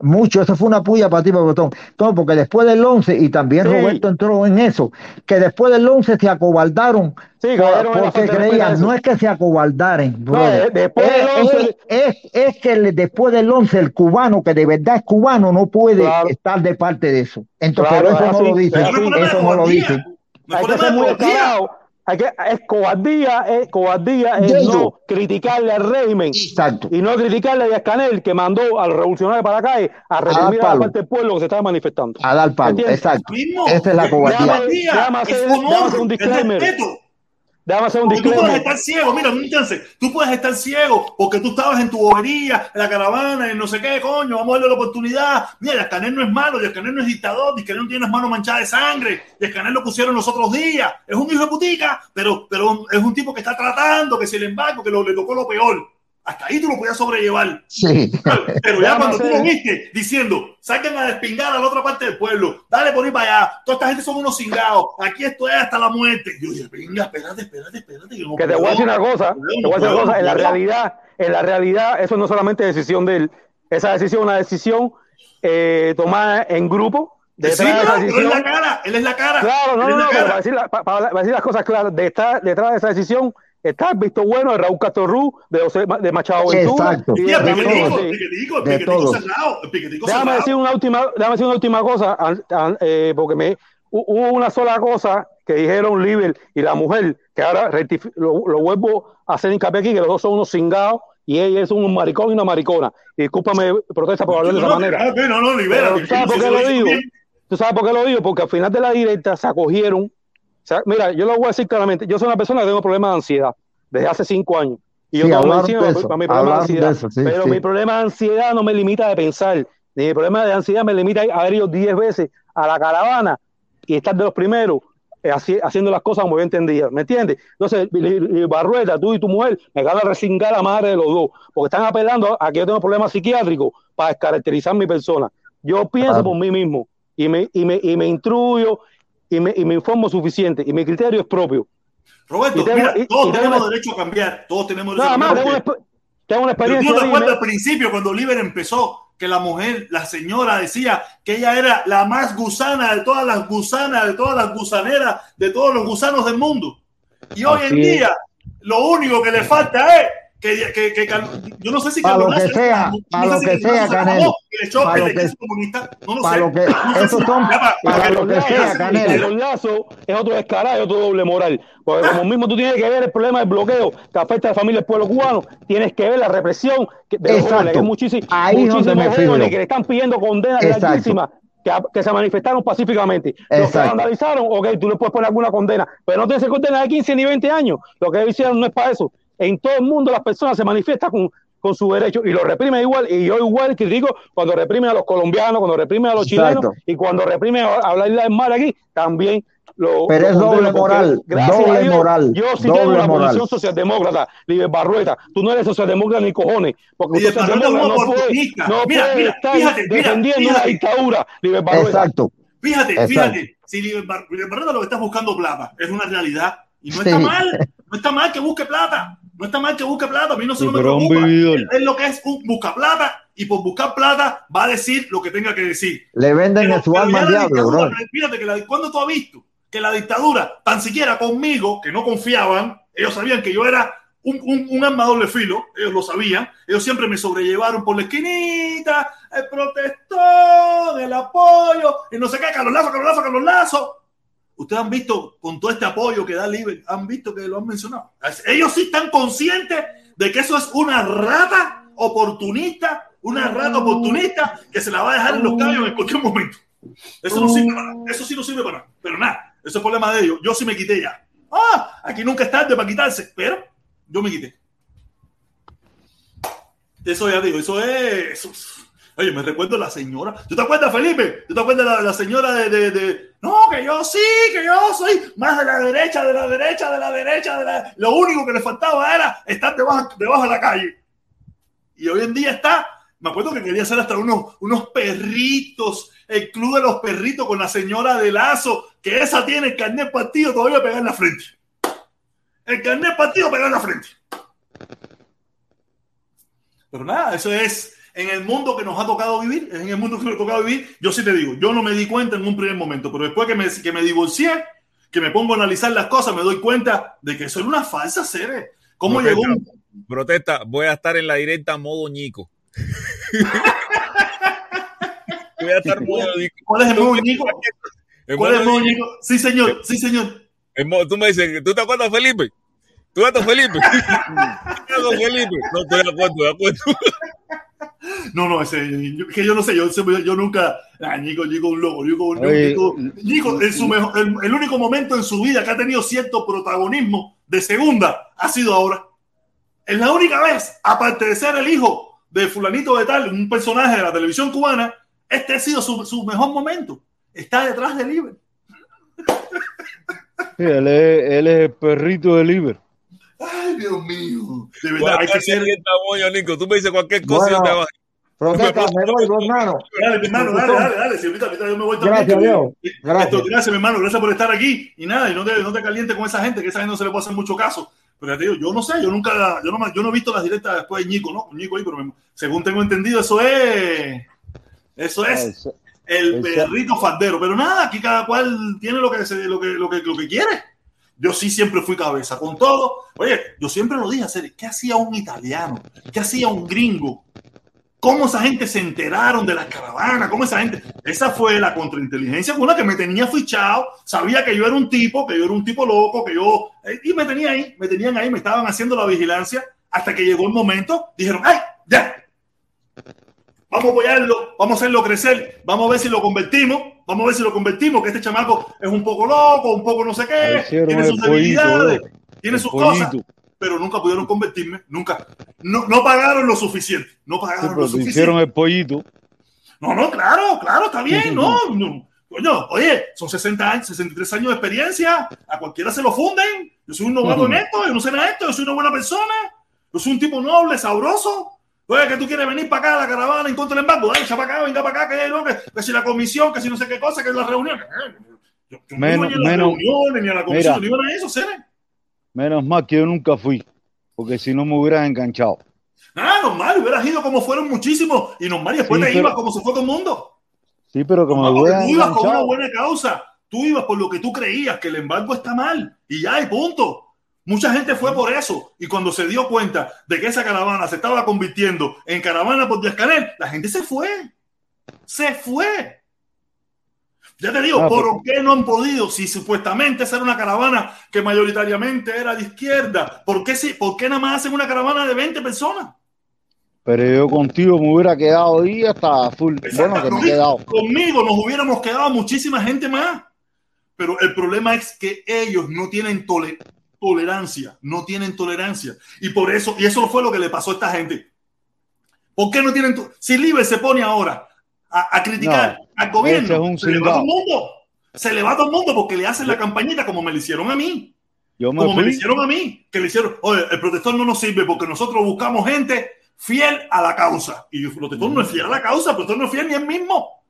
mucho, eso fue una puya para ti, para Botón. Todo, porque después del 11, y también Sí. Roberto entró en eso, que después del 11 se acobardaron Sí, por- porque creían, no es que se acobardaren, brother. eh, después del es, 11 es, es- es que el- después del 11 el cubano, que de verdad es cubano, no puede Claro. estar de parte de eso. Entonces, Claro, pero eso no así, lo dicen, así. eso no lo dicen. No Hay es que ser muy descarado. Hay que, es cobardía, es cobardía, es De no criticarle al régimen Exacto. y no criticarle a Escanel que mandó al revolucionario para la calle a reprimir a la palo. parte del pueblo que se estaba manifestando. A dar palo, ¿Entiendes? exacto. Esa es la cobardía. Déjame hacer- es déjame hacer honor, un es disclaimer. respeto. Déjame hacer un Porque tú puedes disclaimer. estar ciego, mira, un chance. Tú puedes estar ciego porque tú estabas en tu bobería, en la caravana, en no sé qué, coño, vamos a darle la oportunidad. Mira, Yascanel no es malo, Yascanel no es dictador, Yascanel no tiene las manos manchadas de sangre, Yascanel lo pusieron los otros días. Es un hijo de putica, pero, pero es un tipo que está tratando, que se le embargo, que lo, le tocó lo peor. Hasta ahí tú lo podías sobrellevar. Sí. Pero ya cuando tú hacer- lo viste diciendo, saquen a despingar a la otra parte del pueblo, dale por ahí para allá, toda esta gente son unos cingados, aquí esto es hasta la muerte. Yo dije, venga, espérate, espérate, espérate. Que, no Que te voy a decir una cosa, te voy a decir una cosa, en la realidad, en la realidad, eso no es solamente decisión de él, esa decisión es una decisión eh, tomada en grupo, Sí, de esa pero, pero él es la cara, él es la cara. Claro, no, no, la no, pero para decir, la- pa- para decir las cosas claras, detrás, detrás de esa decisión está el visto bueno de Raúl Castro Ruz, de, José, de Machado Ventura Exacto. y de piquetico, De piquetico cerrado, el piquetico Déjame cerrado. decir una última, déjame decir una última cosa, an- an- eh, porque me hu- hubo una sola cosa que dijeron Liber y la mujer, que ahora lo, lo vuelvo a hacer hincapié aquí, que los dos son unos cingados y ella es un maricón y una maricona. Y discúlpame, protesta por hablar de esa No, manera. No, no, libera. Pero, ¿tú sabes por qué lo digo? ¿Tú sabes por qué lo digo? Porque al final de la directa se acogieron. O sea, mira, yo lo voy a decir claramente. Yo soy una persona que tengo problemas de ansiedad desde hace cinco años. Y yo Sí, medicina de eso, mi problema de ansiedad. de eso, sí, pero sí. mi problema de ansiedad no me limita de pensar. Ni mi problema de ansiedad me limita a haber ido 10 veces a la caravana y estar de los primeros eh, haci- haciendo las cosas como yo entendía. ¿Me entiendes? Entonces, Barrueta, tú y tu mujer me van a resingar la madre de los dos, porque están apelando a que yo tengo problemas psiquiátricos para descaracterizar mi persona. Yo pienso por mí mismo y me, y me, y me instruyo y me, y me informo suficiente y mi criterio es propio. Roberto, tengo- mira, todos tengo tenemos una- derecho a cambiar, todos tenemos derecho Nada a más, cambiar. tengo una, tengo una experiencia. no te acuerdas al principio cuando Oliver empezó que la mujer, la señora decía que ella era la más gusana de todas las gusanas, de todas las gusaneras, de todos los gusanos del mundo. Y hoy en Así es. día lo único que le falta es que, que, que yo no sé si Pa' lo Carlos que sea, no pa' sé lo que sea, Canelo. llamó y le echó Pa' el lo que- comunista, no lo sé. que- esos son- lo que sea. Canelo. Lazo es otro descarado y otro doble moral. Porque como mismo tú tienes que ver el problema del bloqueo que afecta a la familia del pueblo cubano, tienes que ver la represión que- de los Exacto. jóvenes, que muchísimos jóvenes que le están pidiendo condenas Exacto. larguísimas que, que se manifestaron pacíficamente. Los que Exacto. vandalizaron, ok, tú le puedes poner alguna condena, pero no tienes que condena de 15 ni 20 años. Lo que hicieron no es para eso. En todo el mundo las personas se manifiestan con, con su derecho y lo reprimen igual. Y yo igual critico cuando reprimen a los colombianos, cuando reprimen a los Exacto. chilenos y cuando reprimen a, a hablar del mar aquí, también lo. Pero lo es doble moral, gracias doble Dios, moral, Yo sí doble tengo una moral. posición socialdemócrata, Liber Barrueta. Tú no eres socialdemócrata ni cojones. Porque Liber Barrueta es un socialdemócrata no puede, no Mira, puede mira, estar fíjate, mira, defendiendo fíjate. una dictadura, Liber Barrueta. Exacto. Fíjate, Exacto. fíjate, si Liber Bar- Liber Barrueta lo que está buscando plata, es una realidad. Y no Sí. está mal, no está mal que busque plata, no está mal que busque plata, a mí no se Sí, me preocupa. Es lo que es un busca plata y por buscar plata va a decir lo que tenga que decir. Le venden Pero- en su alma al la diablo, bro. Fíjate que la, cuando tú has visto que la dictadura, tan siquiera conmigo, que no confiaban, ellos sabían que yo era un, un, un arma doble filo, ellos lo sabían, ellos siempre me sobrellevaron por la esquinita, el protestón, el apoyo, y no sé qué, Carlos Lazo, Carlos Lazo, Carlos Lazo. Ustedes han visto con todo este apoyo que da Libre, han visto que lo han mencionado. Ellos sí están conscientes de que eso es una rata oportunista, una rata oportunista que se la va a dejar en los caballos en cualquier momento. Eso no sirve para. Eso sí no sirve para nada. Pero nada, eso es problema de ellos. Yo sí me quité ya. Ah, aquí nunca es tarde para quitarse, pero yo me quité. Eso ya digo, eso es. eso Oye, me recuerdo la señora. ¿Tú te acuerdas, Felipe? ¿Tú te acuerdas la, la señora de, de- de- No, que yo sí, que yo soy más de la derecha, de la derecha, de la derecha, de la. Lo único que le faltaba era estar debajo, debajo de la calle. Y hoy en día está. Me acuerdo que quería hacer hasta unos, unos perritos, el club de los perritos con la señora de Lazo, que esa tiene el carnet partido todavía pegado en la frente. El carnet partido pegado en la frente. Pero nada, eso es en el mundo que nos ha tocado vivir, en el mundo que nos ha tocado vivir. Yo sí te digo, yo no me di cuenta en un primer momento, pero después que me, que me divorcié, que me pongo a analizar las cosas, me doy cuenta de que eso era una falsa serie. ¿Cómo Protesta, llegó un, Protesta, voy a estar en la directa modo ñico. voy a estar modo ñico. ¿Cuál es el modo ñico? ¿Cuál es el modo ñico? Sí, señor, sí, señor. Tú me dices, ¿tú te acuerdas, Felipe? ¿Tú te acuerdas, Felipe? ¿Tú te acuerdas, Felipe? No, estoy de acuerdo, de acuerdo. No, no, ese, yo- que yo no sé, yo, yo nunca, ah, Nico, Nico un loco, Nico, Nico, Oye, Nico, Nico, en su mejor, el, el único momento en su vida que ha tenido cierto protagonismo de segunda ha sido ahora. Es la única vez, aparte de ser el hijo de fulanito de tal, un personaje de la televisión cubana, este ha sido su, su mejor momento. Está detrás del Libre. Sí, él, es, él es el perrito de Liber. Ay, Dios mío. De Voy verdad, hay que ser. Nico. Tú me dices cualquier cosa y yo te Bueno, bajo. protesta, me voy, hermano. Dale, mi hermano, dale, dale, dale. Si ahorita, yo me voy también. Gracias, que- Leo. Gracias. Esto, gracias, mi hermano. Gracias por estar aquí. Y nada, y no te, no te calientes con esa gente, que esa gente no se le puede hacer mucho caso. Pero te digo, yo no sé, yo nunca, yo no, yo no he visto las directas después de Ñico, ¿no? Ñico ahí, pero me- según tengo entendido, eso es. Eso es eso- el perrito faldero. Pero nada, aquí cada cual tiene lo que, lo que, lo que, lo que quiere. Yo sí siempre fui cabeza con todo. Oye, yo siempre lo dije, hacer, ¿qué hacía un italiano? ¿Qué hacía un gringo? ¿Cómo esa gente se enteraron de las caravanas? ¿Cómo esa gente? Esa fue la contrainteligencia con la que me tenía fichado. Sabía que yo era un tipo, que yo era un tipo loco, que yo. eh, Y me tenía ahí, me tenían ahí, me estaban haciendo la vigilancia hasta que llegó el momento. Dijeron, ¡ay! ¡Ya! Vamos a apoyarlo, vamos a hacerlo crecer, vamos a ver si lo convertimos, vamos a ver si lo convertimos, que este chamaco es un poco loco, un poco no sé qué, tiene sus debilidades, bro. tiene sus cosas. Pero nunca pudieron convertirme, nunca. No, no pagaron lo suficiente, no Sí, pagaron lo pero te suficiente. hicieron el pollito. No, no, claro, claro, está bien, no, no. Coño, oye, son 60 años, 63 años de experiencia, a cualquiera se lo funden. Yo soy un novato en esto, yo no sé nada de esto, yo soy una buena persona, yo soy un tipo noble, sabroso. Oye, que tú quieres venir para acá a la caravana en contra del embargo, dale, echa para acá, venga para acá, que, no, que, que si la comisión, que si no sé qué cosa, que la reunión. Yo, yo Menos- no voy a las menos- reuniones, ni a la comisión, Mira. ni a eso, Cere. Menos mal que yo nunca fui. Porque si no me hubieras enganchado. Nada, normal, hubieras ido como fueron muchísimos, y normal, y después Sí, te pero- ibas como se fue todo el mundo. Sí, pero como me tú ibas con una buena causa. Tú ibas por lo que tú creías, que el embargo está mal. Y ya, y punto. Mucha gente fue por eso. Y cuando se dio cuenta de que esa caravana se estaba convirtiendo en caravana por Díaz Canel, la gente se fue. Se fue. Ya te digo, Ah, ¿por pero- qué no han podido? Si supuestamente esa era una caravana que mayoritariamente era de izquierda, ¿por qué, si, ¿por qué nada más hacen una caravana de 20 personas? Pero yo contigo me hubiera quedado ahí hasta full. Bueno, que me he quedado. Conmigo nos hubiéramos quedado muchísima gente más. Pero el problema es que ellos no tienen tole- tolerancia, no tienen tolerancia. Y por eso, y eso fue lo que le pasó a esta gente. ¿Por qué no tienen? Si Libre se pone ahora a, a criticar No, al gobierno, ese es un se le va todo el mundo. Se le va todo el mundo porque le hacen la campañita como me le hicieron a mí. Yo me Como me lo hicieron a mí, que le hicieron, oye, el protector no nos sirve porque nosotros buscamos gente fiel a la causa. Y el protector no es fiel a la causa, el protector no es fiel ni él mismo.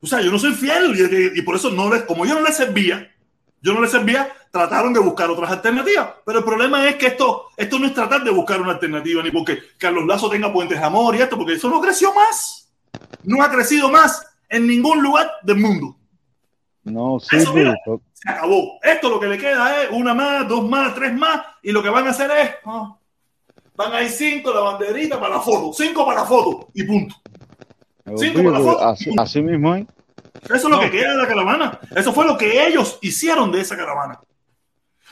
O sea, yo no soy fiel y, y por eso no les, como yo no les servía, yo no les servía, trataron de buscar otras alternativas. Pero el problema es que esto, esto no es tratar de buscar una alternativa, ni porque Carlos Lazo tenga puentes de amor y esto, porque eso no creció más. No ha crecido más en ningún lugar del mundo. No Eso, mira, sirve. se acabó. Esto lo que le queda es una más, dos más, tres más, y lo que van a hacer es, ah, van a ir cinco, la banderita para la foto, cinco para la foto, y punto. Cinco para la foto. Así, así mismo, ¿eh? Eso es lo que queda de la caravana. Eso fue lo que ellos hicieron de esa caravana.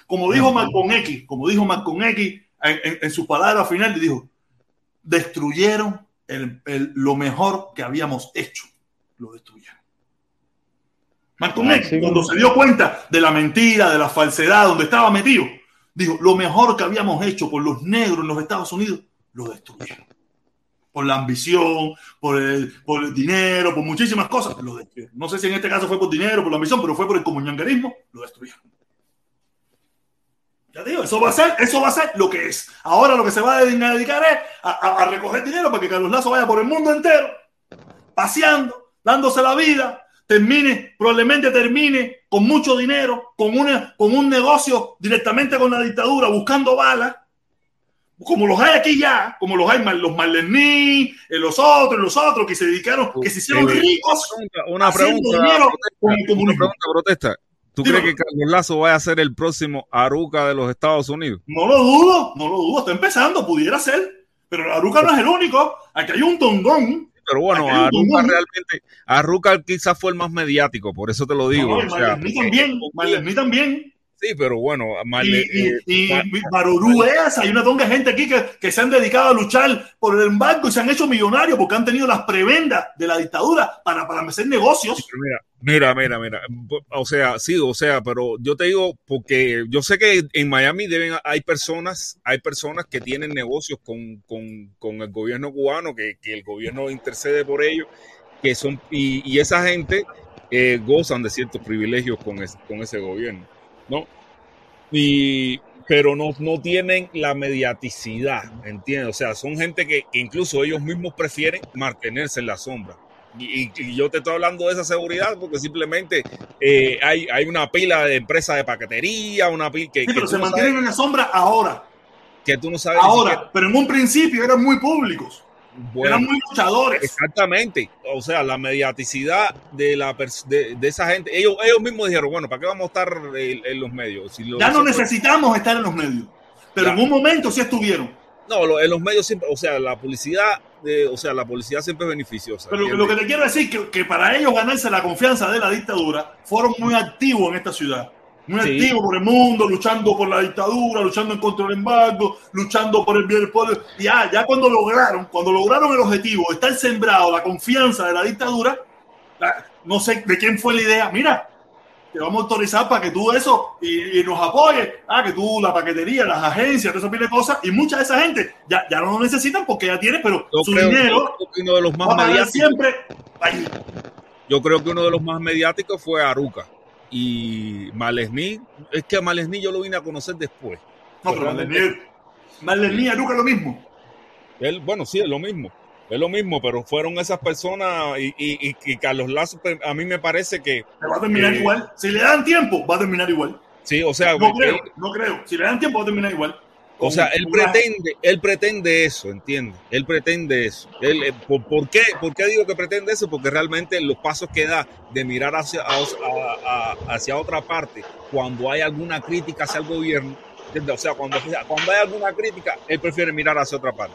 Como dijo Malcolm X, como dijo Malcolm X en, en- en su palabra final, le dijo, destruyeron el- el- lo mejor que habíamos hecho. Lo destruyeron. Malcolm X, Así cuando se dio cuenta de la mentira, de la falsedad, donde estaba metido, dijo, lo mejor que habíamos hecho por los negros en los Estados Unidos, lo destruyeron. Por la ambición, por el, por el dinero, por muchísimas cosas, lo destruyeron. No sé si en este caso fue por dinero, por la ambición, pero fue por el comunangarismo, lo destruyeron. Ya te digo, eso va a ser, eso va a ser lo que es. Ahora lo que se va a dedicar es a, a- a recoger dinero para que Carlos Lazo vaya por el mundo entero, paseando, dándose la vida, termine, probablemente termine con mucho dinero, con, una, con un negocio directamente con la dictadura, buscando balas, como los hay aquí ya, como los hay los Marlení, eh, los otros, los otros que se dedicaron, que se hicieron ricos Una haciendo pregunta, dinero protesta, con el una comunismo. pregunta, protesta. ¿Tú crees que Carlos Lazo vaya a ser el próximo Aruca de los Estados Unidos? No lo dudo, no lo dudo, está empezando, pudiera ser. Pero Aruca no es el único. Aquí hay un tongón. Pero bueno, Aruca realmente, Aruca quizás fue el más mediático, por eso te lo digo. No, o y sea, también, Marlení también. Sí, pero bueno, Y, eh, y, Barorú es, hay una tonga de gente aquí que, que se han dedicado a luchar por el embargo y se han hecho millonarios porque han tenido las prebendas de la dictadura para, para hacer negocios. Mira, mira, mira, mira. O sea, sí, o sea, pero yo te digo, porque yo sé que en Miami deben, hay personas, hay personas que tienen negocios con, con, con el gobierno cubano, que, que el gobierno intercede por ellos, que son, y, y esa gente eh, gozan de ciertos privilegios con, es- con ese gobierno, ¿no? Y, pero no, no tienen la mediaticidad, ¿entiendes? O sea, son gente que, que incluso ellos mismos prefieren mantenerse en la sombra. Y, yo te estoy hablando de esa seguridad porque simplemente eh, hay, hay una pila de empresas de paquetería, una pila que, Sí, que pero se mantienen sabes- en la sombra ahora. que tú no sabes Ahora, pero en un principio eran muy públicos. Bueno, eran muy luchadores. Exactamente. O sea, la mediaticidad de la de, de esa gente. Ellos, ellos mismos dijeron, bueno, ¿para qué vamos a estar en, en los medios? Si lo- Ya no necesitamos estar en los medios. Pero Ya. en un momento sí estuvieron. No, lo- en los medios siempre, o sea, la publicidad, o sea, la publicidad siempre es beneficiosa. Pero ¿entiendes? lo que te quiero decir que, que para ellos ganarse la confianza de la dictadura, fueron muy activos en esta ciudad. Muy Sí. activos por el mundo, luchando por la dictadura, luchando en contra del embargo, luchando por el bien del pueblo. Y ya, ya cuando lograron, cuando lograron el objetivo, estar sembrado la confianza de la dictadura, la- no sé de quién fue la idea. Mira, te vamos a autorizar para que tú eso y, y nos apoyes. Ah, que tú, la paquetería, las agencias, toda esa pila de cosas. Y mucha de esa gente ya, ya no lo necesitan porque ya tiene, pero Yo su creo, dinero uno de los más va a siempre ahí. yo creo que uno de los más mediáticos fue Aruca y Malesní. Es que a Malesní yo lo vine a conocer después. No, pero Realmente- Marlení, Marlení y Aruca es lo mismo. Él, bueno, sí, es lo mismo. Es lo mismo, pero fueron esas personas y, y- y- Carlos Lazo, pues, a mí me parece que. Va a terminar eh, igual. Si le dan tiempo, va a terminar igual. Sí, o sea, No creo, no creo. Si le dan tiempo, va a terminar igual. O sea, él pretende, él pretende eso, ¿entiendes? Él pretende eso. Él, eh, ¿por, por qué, ¿Por qué digo que pretende eso? Porque realmente los pasos que da de mirar hacia, a- a- a- hacia otra parte cuando hay alguna crítica hacia el gobierno, ¿entiendes? O sea, cuando, cuando hay alguna crítica, él prefiere mirar hacia otra parte.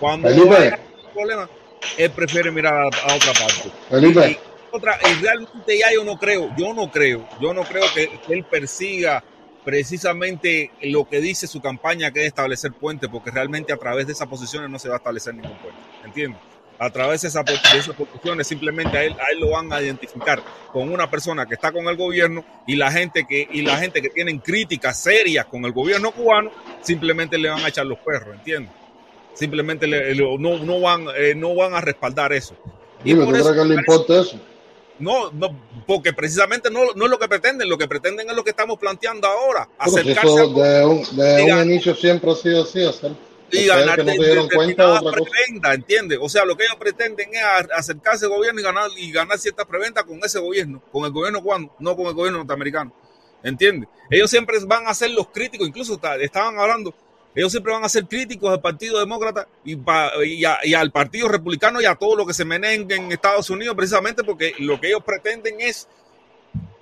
Cuando Felipe. hay algún problema, él prefiere mirar a, otra parte. Felipe. Y, otra, y realmente ya yo no creo, yo no creo, yo no creo que, que él persiga precisamente lo que dice su campaña, que es establecer puentes, porque realmente a través de esas posiciones no se va a establecer ningún puente, ¿entiendes? A través de, esa- de esas posiciones simplemente a él, a él lo van a identificar con una persona que está con el gobierno y la gente que, y la gente que tienen críticas serias con el gobierno cubano, simplemente le van a echar los perros, ¿entiendes? Simplemente le- no, no, van, eh, no van a respaldar eso. Y Dime, por ¿tú eso crees que le importa eso? No, no, porque precisamente no, no es lo que pretenden, lo que pretenden es lo que estamos planteando ahora, acercarse eso de un, de y un ganar- inicio siempre ha sido así, hacer y ganar que no se dieron cuenta otra cosa. ¿entiendes? O sea, lo que ellos pretenden es acercarse al gobierno y ganar, y ganar ciertas preventas con ese gobierno, con el gobierno cubano, no con el gobierno norteamericano, ¿entiendes? Ellos siempre van a ser los críticos, incluso ta- estaban hablando, ellos siempre van a ser críticos al Partido Demócrata y, pa- y, a- y al Partido Republicano y a todo lo que se meneen en Estados Unidos, precisamente porque lo que ellos pretenden es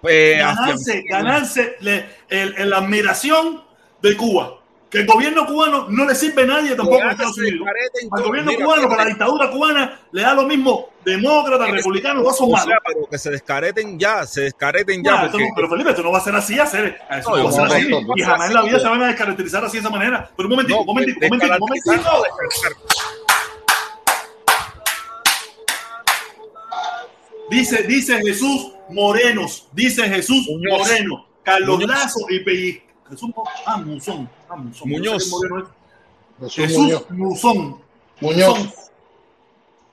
eh, ganarse, afianzar- ganarse le- el- el- la admiración de Cuba. Que el gobierno cubano no le sirve a nadie tampoco Ganarse Estados Unidos. Al gobierno Mira, cubano, para la dictadura cubana, le da lo mismo demócrata, republicano, todos son O malos. sea, pero que se descareten ya, se descareten ya. Ya, esto porque- no- pero Felipe, esto no va a ser así, hacer eso No, no, va a ser así. y jamás en la vida se van a descaracterizar así de esa manera. Pero un momentito, un momentito, un momentito, un momentito. Dice, dice Jesús Morenos, dice Jesús. Moreno, Carlos. Lazo y Pelliz. Jesús Mo- ah, Muzón, ah, Muzón, Muñoz. no sé. Jesús Muñoz. Muzón. Muñoz. Muzón.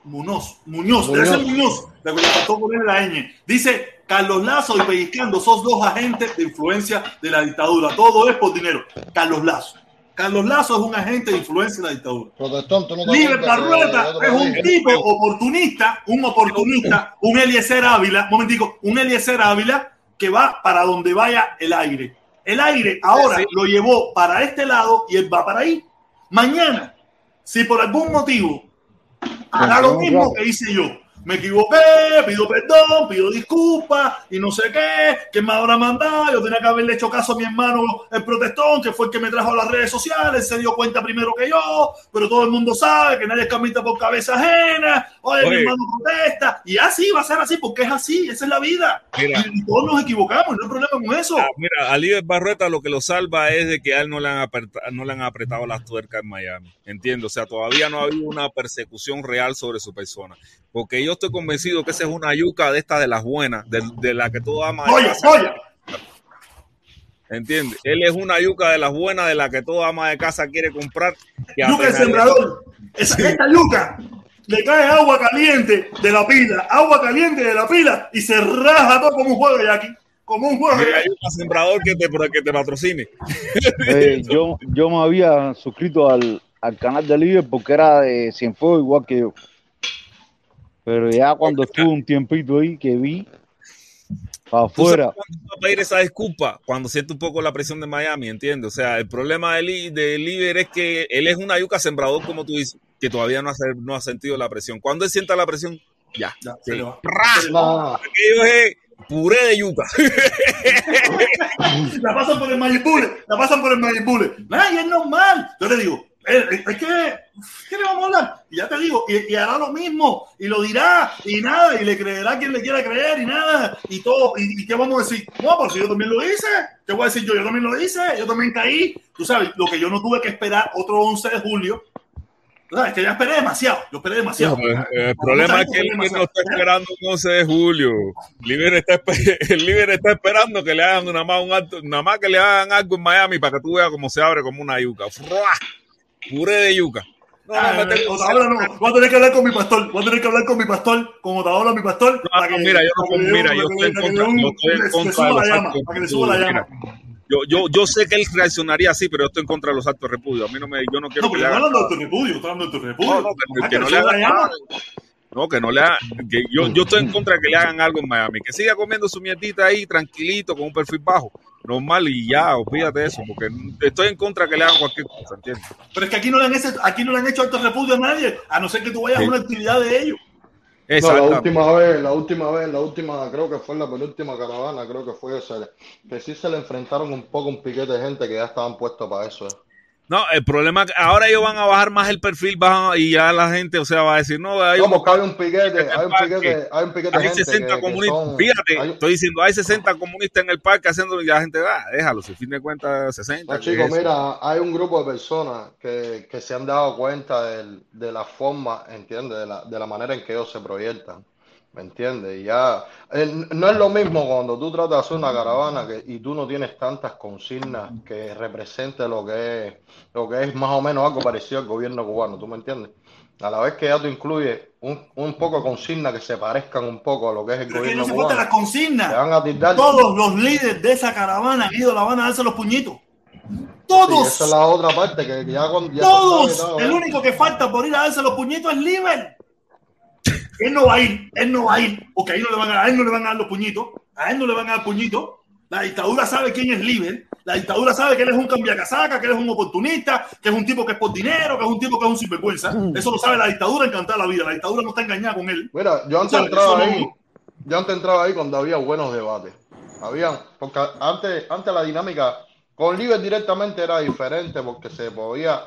Muñoz, Muñoz, ser Muñoz, le le faltó ponerle la ñ. Dice Carlos Lazo y Pellizcando, sos dos agentes de influencia de la dictadura. Todo es por dinero. Carlos Lazo. Carlos Lazo es un agente de influencia de la dictadura. No yo te es un tipo oportunista, un oportunista, un Eliezer Ávila, un momentico, un Eliezer Ávila que va para donde vaya el aire. El aire ahora Sí. lo llevó para este lado y él va para ahí. Mañana, si por algún motivo hará lo mismo que hice yo. Me equivoqué, pido perdón, pido disculpas y no sé qué, que me habrá mandado. Yo tenía que haberle hecho caso a mi hermano, el protestón, que fue el que me trajo a las redes sociales, se dio cuenta primero que yo, pero todo el mundo sabe que nadie camita por cabeza ajena. Oye, mi hermano protesta. Y así va a ser así, porque es así, esa es la vida. Mira. Y, todos nos equivocamos, no hay problema con eso. Ah, mira, a Líder Barrueta lo que lo salva es de que a él no le han apretado, no le han apretado las tuercas en Miami. Entiendo, o sea, todavía no ha habido una persecución real sobre su persona. Porque yo estoy convencido que esa es una yuca de estas de las buenas, de, de la que todo ama de Oye, oye, ¿Entiendes? Él es una yuca de las buenas, de la que toda ama de casa quiere comprar. que yuca el sembrador. Esa, Esta yuca le cae agua caliente de la pila, agua caliente de la pila y se raja todo como un juego de aquí. Como un juego de Mira, hay un sembrador que te, que te patrocine. Eh, yo, yo me había suscrito al, al canal de Líder porque era de Cienfuegos igual que yo. Pero ya cuando estuve un tiempito ahí que vi para afuera, cuándo va a pedir esa disculpa cuando siente un poco la presión de Miami, ¿entiendes? O sea, el problema del del líder es que él es una yuca sembrador, como tú dices, que todavía no ha, no ha sentido la presión. Cuando él sienta la presión, ya. se sí. va. Aquello es puré de yuca. la pasan por el Mayipule, la pasan por el Mayipule. Nada, y es normal. Yo le digo, es que, ¿qué le vamos a hablar? Y ya te digo, y, y hará lo mismo, y lo dirá, y nada, y le creerá quien le quiera creer, y nada, y todo. ¿Y, y qué vamos a decir? No, pero si yo también lo hice, ¿qué voy a decir yo? Yo también lo hice, yo también caí. Tú sabes, lo que yo no tuve que esperar otro 11 de julio. Sabes, que ya esperé demasiado, yo esperé demasiado. El problema es que él no está esperando un 11 de julio. Liber está, espe- el Liber está esperando que le hagan una más, un acto, nada más que le hagan algo en Miami para que tú veas cómo se abre como una yuca. ¡Frua! Puré de yuca. No, Ah, no, Otaola no, voy a tener que hablar con mi pastor, voy a tener que hablar con mi pastor, con Otaola, mi pastor. Ah, mira, yo no para que mira, yo estoy en contra, un- yo estoy en que le contra de los la llama, actos para que le de suba la llama. Yo, yo, yo sé que él reaccionaría así, pero yo estoy en contra de los actos de repudio. A mí no me, yo no quiero No, que le hagan hablando de nada. tu repudio, estoy hablando de tu repudio. No, no, que, Ah, que le no le suba la hagan llama. nada. No, que no le hagan. que yo, yo estoy en contra de que le hagan algo en Miami. Que siga comiendo su mierdita ahí tranquilito, con un perfil bajo. Normal y ya, olvídate de eso, porque estoy en contra que le hagan cualquier cosa, ¿entiendes? Pero es que aquí no le han, ese- aquí no le han hecho alto repudio a nadie, a no ser que tú vayas Sí. a una actividad de ellos. No, la última vez, la última vez, la última, creo que fue la penúltima caravana, creo que fue esa, que sí se le enfrentaron un poco un piquete de gente que ya estaban puestos para eso. eh. No, el problema es que ahora ellos van a bajar más el perfil bajan, y ya la gente, o sea, va a decir, no, hay un, hay un piquete, hay un piquete, hay un piquete hay gente 60 que, que comunistas. son, Fíjate, hay- estoy diciendo, hay 60 comunistas en el parque haciendo y la gente, ah, déjalo, si fin de cuentas 60. No, ¿qué chicos, es mira, hay un grupo de personas que, que se han dado cuenta del- de la forma, ¿entiendes? De la, de la manera en que ellos se proyectan, ¿me entiendes? Y ya, eh, no es lo mismo cuando tú tratas de hacer una caravana que, y tú no tienes tantas consignas que represente lo que es, lo que es más o menos algo parecido al gobierno cubano, ¿tú me entiendes? A la vez que ya tú incluyes un, un poco de consignas que se parezcan un poco a lo que es el Pero es que gobierno no se cubano, las consignas. te van a tildar. Todos los líderes de esa caravana han ido a La Habana a darse los puñitos. Sí, Todos. esa es la otra parte que ya cuando ya Todos. todo, El ¿eh? único que falta por ir a darse los puñitos es Liber. Él no va a ir, él no va a ir, porque ahí no le van a, a él no le van a dar los puñitos, a él no le van a dar puñitos. La dictadura sabe quién es Liber, la dictadura sabe que él es un cambiacasaca, que él es un oportunista, que es un tipo que es por dinero, que es un tipo que es un sinvergüenza. Eso lo sabe la dictadura encantada la vida, la dictadura no está engañada con él. Mira, yo antes ¿Sabes? entraba no- ahí, yo antes entraba ahí cuando había buenos debates. Había, porque antes, antes la dinámica con Liber directamente era diferente porque se podía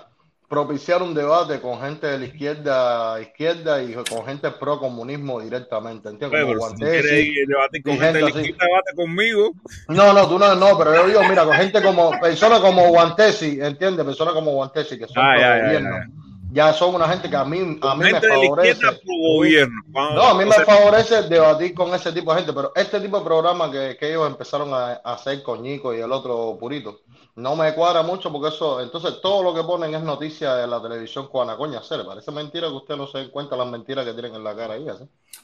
propiciar un debate con gente de la izquierda, izquierda y con gente pro comunismo directamente, ¿entiendes? Oye, Como pero si quieres debatir con gente de la izquierda, debate conmigo. No, no, tú no, no, pero yo digo, mira, con gente como, personas como Guantesi, ¿entiendes? Personas como Guantesi que son Ah, ya, gobierno. ya. Ya son una gente que a mí, a mí me Gente de la favorece. gobierno. No, a mí me sea, favorece debatir con ese tipo de gente, pero este tipo de programa que, que ellos empezaron a, a hacer con Ñico y el otro Purito, no me cuadra mucho porque eso, entonces todo lo que ponen es noticia de la televisión cubana. Coña, se le parece mentira que usted no se den cuenta las mentiras que tienen en la cara ahí.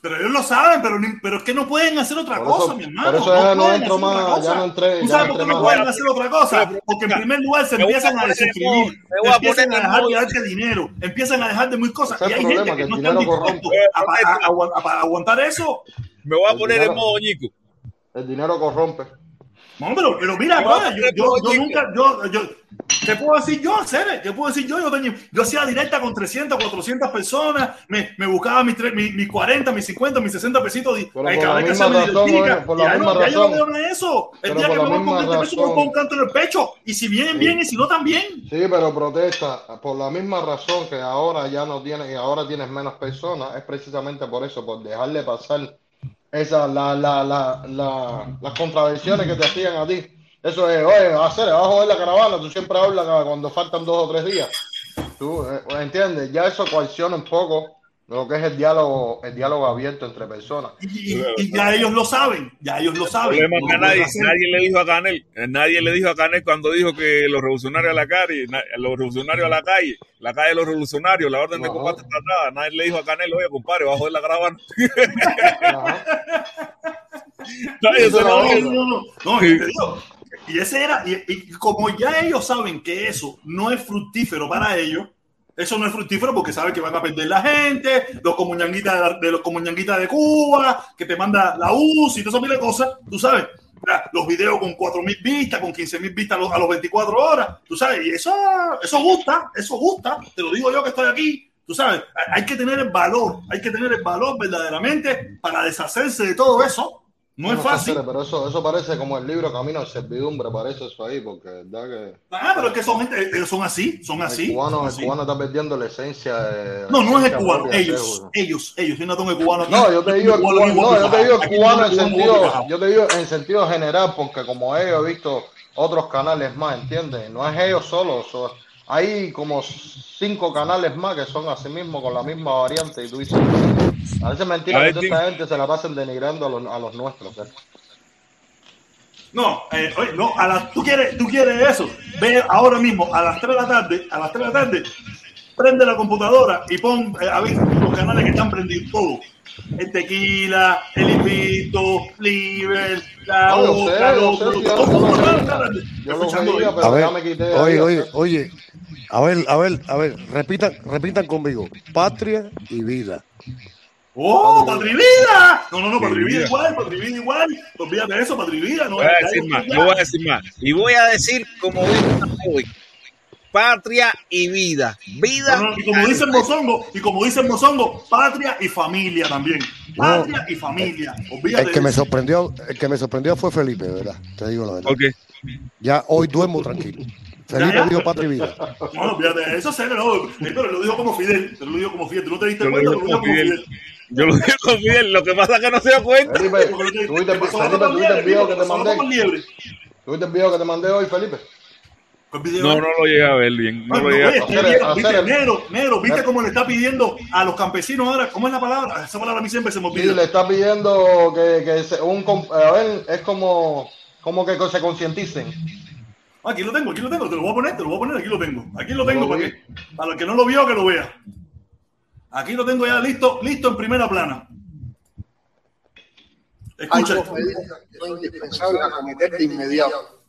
Pero ellos lo saben, pero, ni- pero es que no pueden hacer otra Por cosa, eso- mi hermano. por eso ya no pueden entro hacer otra más, cosa. ya no entré- ¿Tú ya sabes por qué no más. pueden hacer otra cosa? Porque en primer lugar se empiezan a desuscribir, empiezan a dejar de darte dinero, empiezan a dejar de muy cosas. Y hay gente que que no dinero dispuestos a, a- a- a agu- a- a aguantar eso. Me voy a El poner en modo ñico. El dinero corrompe. No, pero, pero mira, brother, yo, yo, yo nunca, yo, yo, ¿qué puedo decir yo, Cere? ¿Qué puedo decir yo? Yo, tenía, yo hacía directa con 300, 400 personas, me, me buscaba mis, tres- mis, mis 40, mis 50, mis 60 pesitos y Pero eh, por cada la vez que misma hacía mi oye, por la ya misma no, ya yo no veo de eso. El Pero día por que la me voy con misma 20 pesos, pongo un canto en el pecho. Y si vienen bien, y si no, también. Sí, pero protesta por la misma razón que ahora ya no tienes y ahora tienes menos personas, es precisamente por eso, por dejarle pasar esas la, la, la, la- las contradicciones que te hacían a ti. Eso es, oye, va a joder la caravana, tú siempre hablas cuando faltan dos o tres días. Tú eh, entiendes, ya eso coacciona un poco lo que es el diálogo, el diálogo abierto entre personas. Y, y- y ya ellos lo saben, ya ellos lo El saben. problema No lo nadie, nadie le dijo a Canel, eh, nadie le dijo a Canel cuando dijo que los revolucionarios a la calle, los revolucionarios a la calle, la calle de los revolucionarios, la orden de combate tratada, nadie le dijo a Canel, oye compadre, bajo de la caravana. Nadie Eso se lo no, dijo. no, no, no, y ese era, y, y como ya ellos saben que eso no es fructífero para ellos, eso no es fructífero porque saben que van a perder la gente, los comuñanguitas de, los comuñanguitas de Cuba, que te manda la UCI y todas esas de cosas, tú sabes, los videos con 4.000 vistas, con 15.000 vistas a los, a los 24 horas, tú sabes, y eso, eso gusta, eso gusta, te lo digo yo que estoy aquí, tú sabes, hay que tener el valor, hay que tener el valor verdaderamente para deshacerse de todo eso, no es No fácil. Pero eso, eso parece como el libro Camino de Servidumbre, parece eso ahí, porque verdad que Ah, pero es que son gente, ellos son así, son así. el cubano, son el así. cubano está perdiendo la esencia de. No, no es el cubano, ellos, ellos, ellos. Yo no tengo el cubano aquí. No, yo te digo el Cubano cubano, igual no, que yo te digo el Aquí cubano no en sentido, igual que yo te digo en sentido general, porque como ellos he visto otros canales más, ¿entiendes? No es ellos solos, so- hay como cinco canales más que son así mismo con la misma variante y tú dices, a veces A mentira ver, que toda esta gente se la pasen denigrando a los, a los nuestros. ¿eh? No, eh, oye, no, a las, tú quieres, tú quieres eso. Ve ahora mismo a las 3 de la tarde, a las 3 de la tarde, prende la computadora y pon eh, a ver los canales que están prendidos todos. El tequila, el invito, Liber, la No, otra, lo sé, lo oye, oye, oye, a ver, a ver, a ver, repitan, repitan conmigo. Patria y vida. ¡Oh, Patrivida! No, no, no, Patrivida. Patrivida igual, Patrivida igual. Olvídate de eso, Patrivida. No, Voy a decir más, yo voy a decir más. Y voy a decir, como dijo hoy, patria y vida. Vida. No, no, y como dicen Mozongo, y como dicen Mozongo, patria y familia también. Patria y familia. Olvídate El que me sorprendió, el que me sorprendió fue Felipe, ¿verdad? Te digo la verdad. ¿Por qué? Ya hoy duermo tranquilo. Felipe Ya, ya. dijo patria y vida. No, de eso, serio, no. Eh, Pero lo dijo como Fidel. Pero lo dijo como Fidel. ¿Tú no te diste Yo lo cuenta? digo Lo dijo como Fidel. Fidel. Yo lo digo con Fidel, lo que pasa es que no se da cuenta. Felipe, ¿tuviste, Felipe, ¿tuviste el video que te mandé? ¿Tuviste el video que te mandé hoy, Felipe? No, no lo llegué a ver bien. No Bueno, lo llegué oye, a el- negro, negro, viste cómo le está pidiendo a los campesinos ahora, ¿cómo es la palabra? Esa palabra a mí siempre se me Sí, olvida. le está pidiendo que, que se- un, a ver, es como, como que se concienticen. Aquí lo tengo, aquí lo tengo, te lo voy a poner, te lo voy a poner, aquí lo tengo. Aquí lo tengo Lo para que, para el que no lo vio, que lo vea. Aquí lo tengo ya listo, listo en primera plana. Hay Escucha. dos medidas que son indispensables a cometer de inmediato.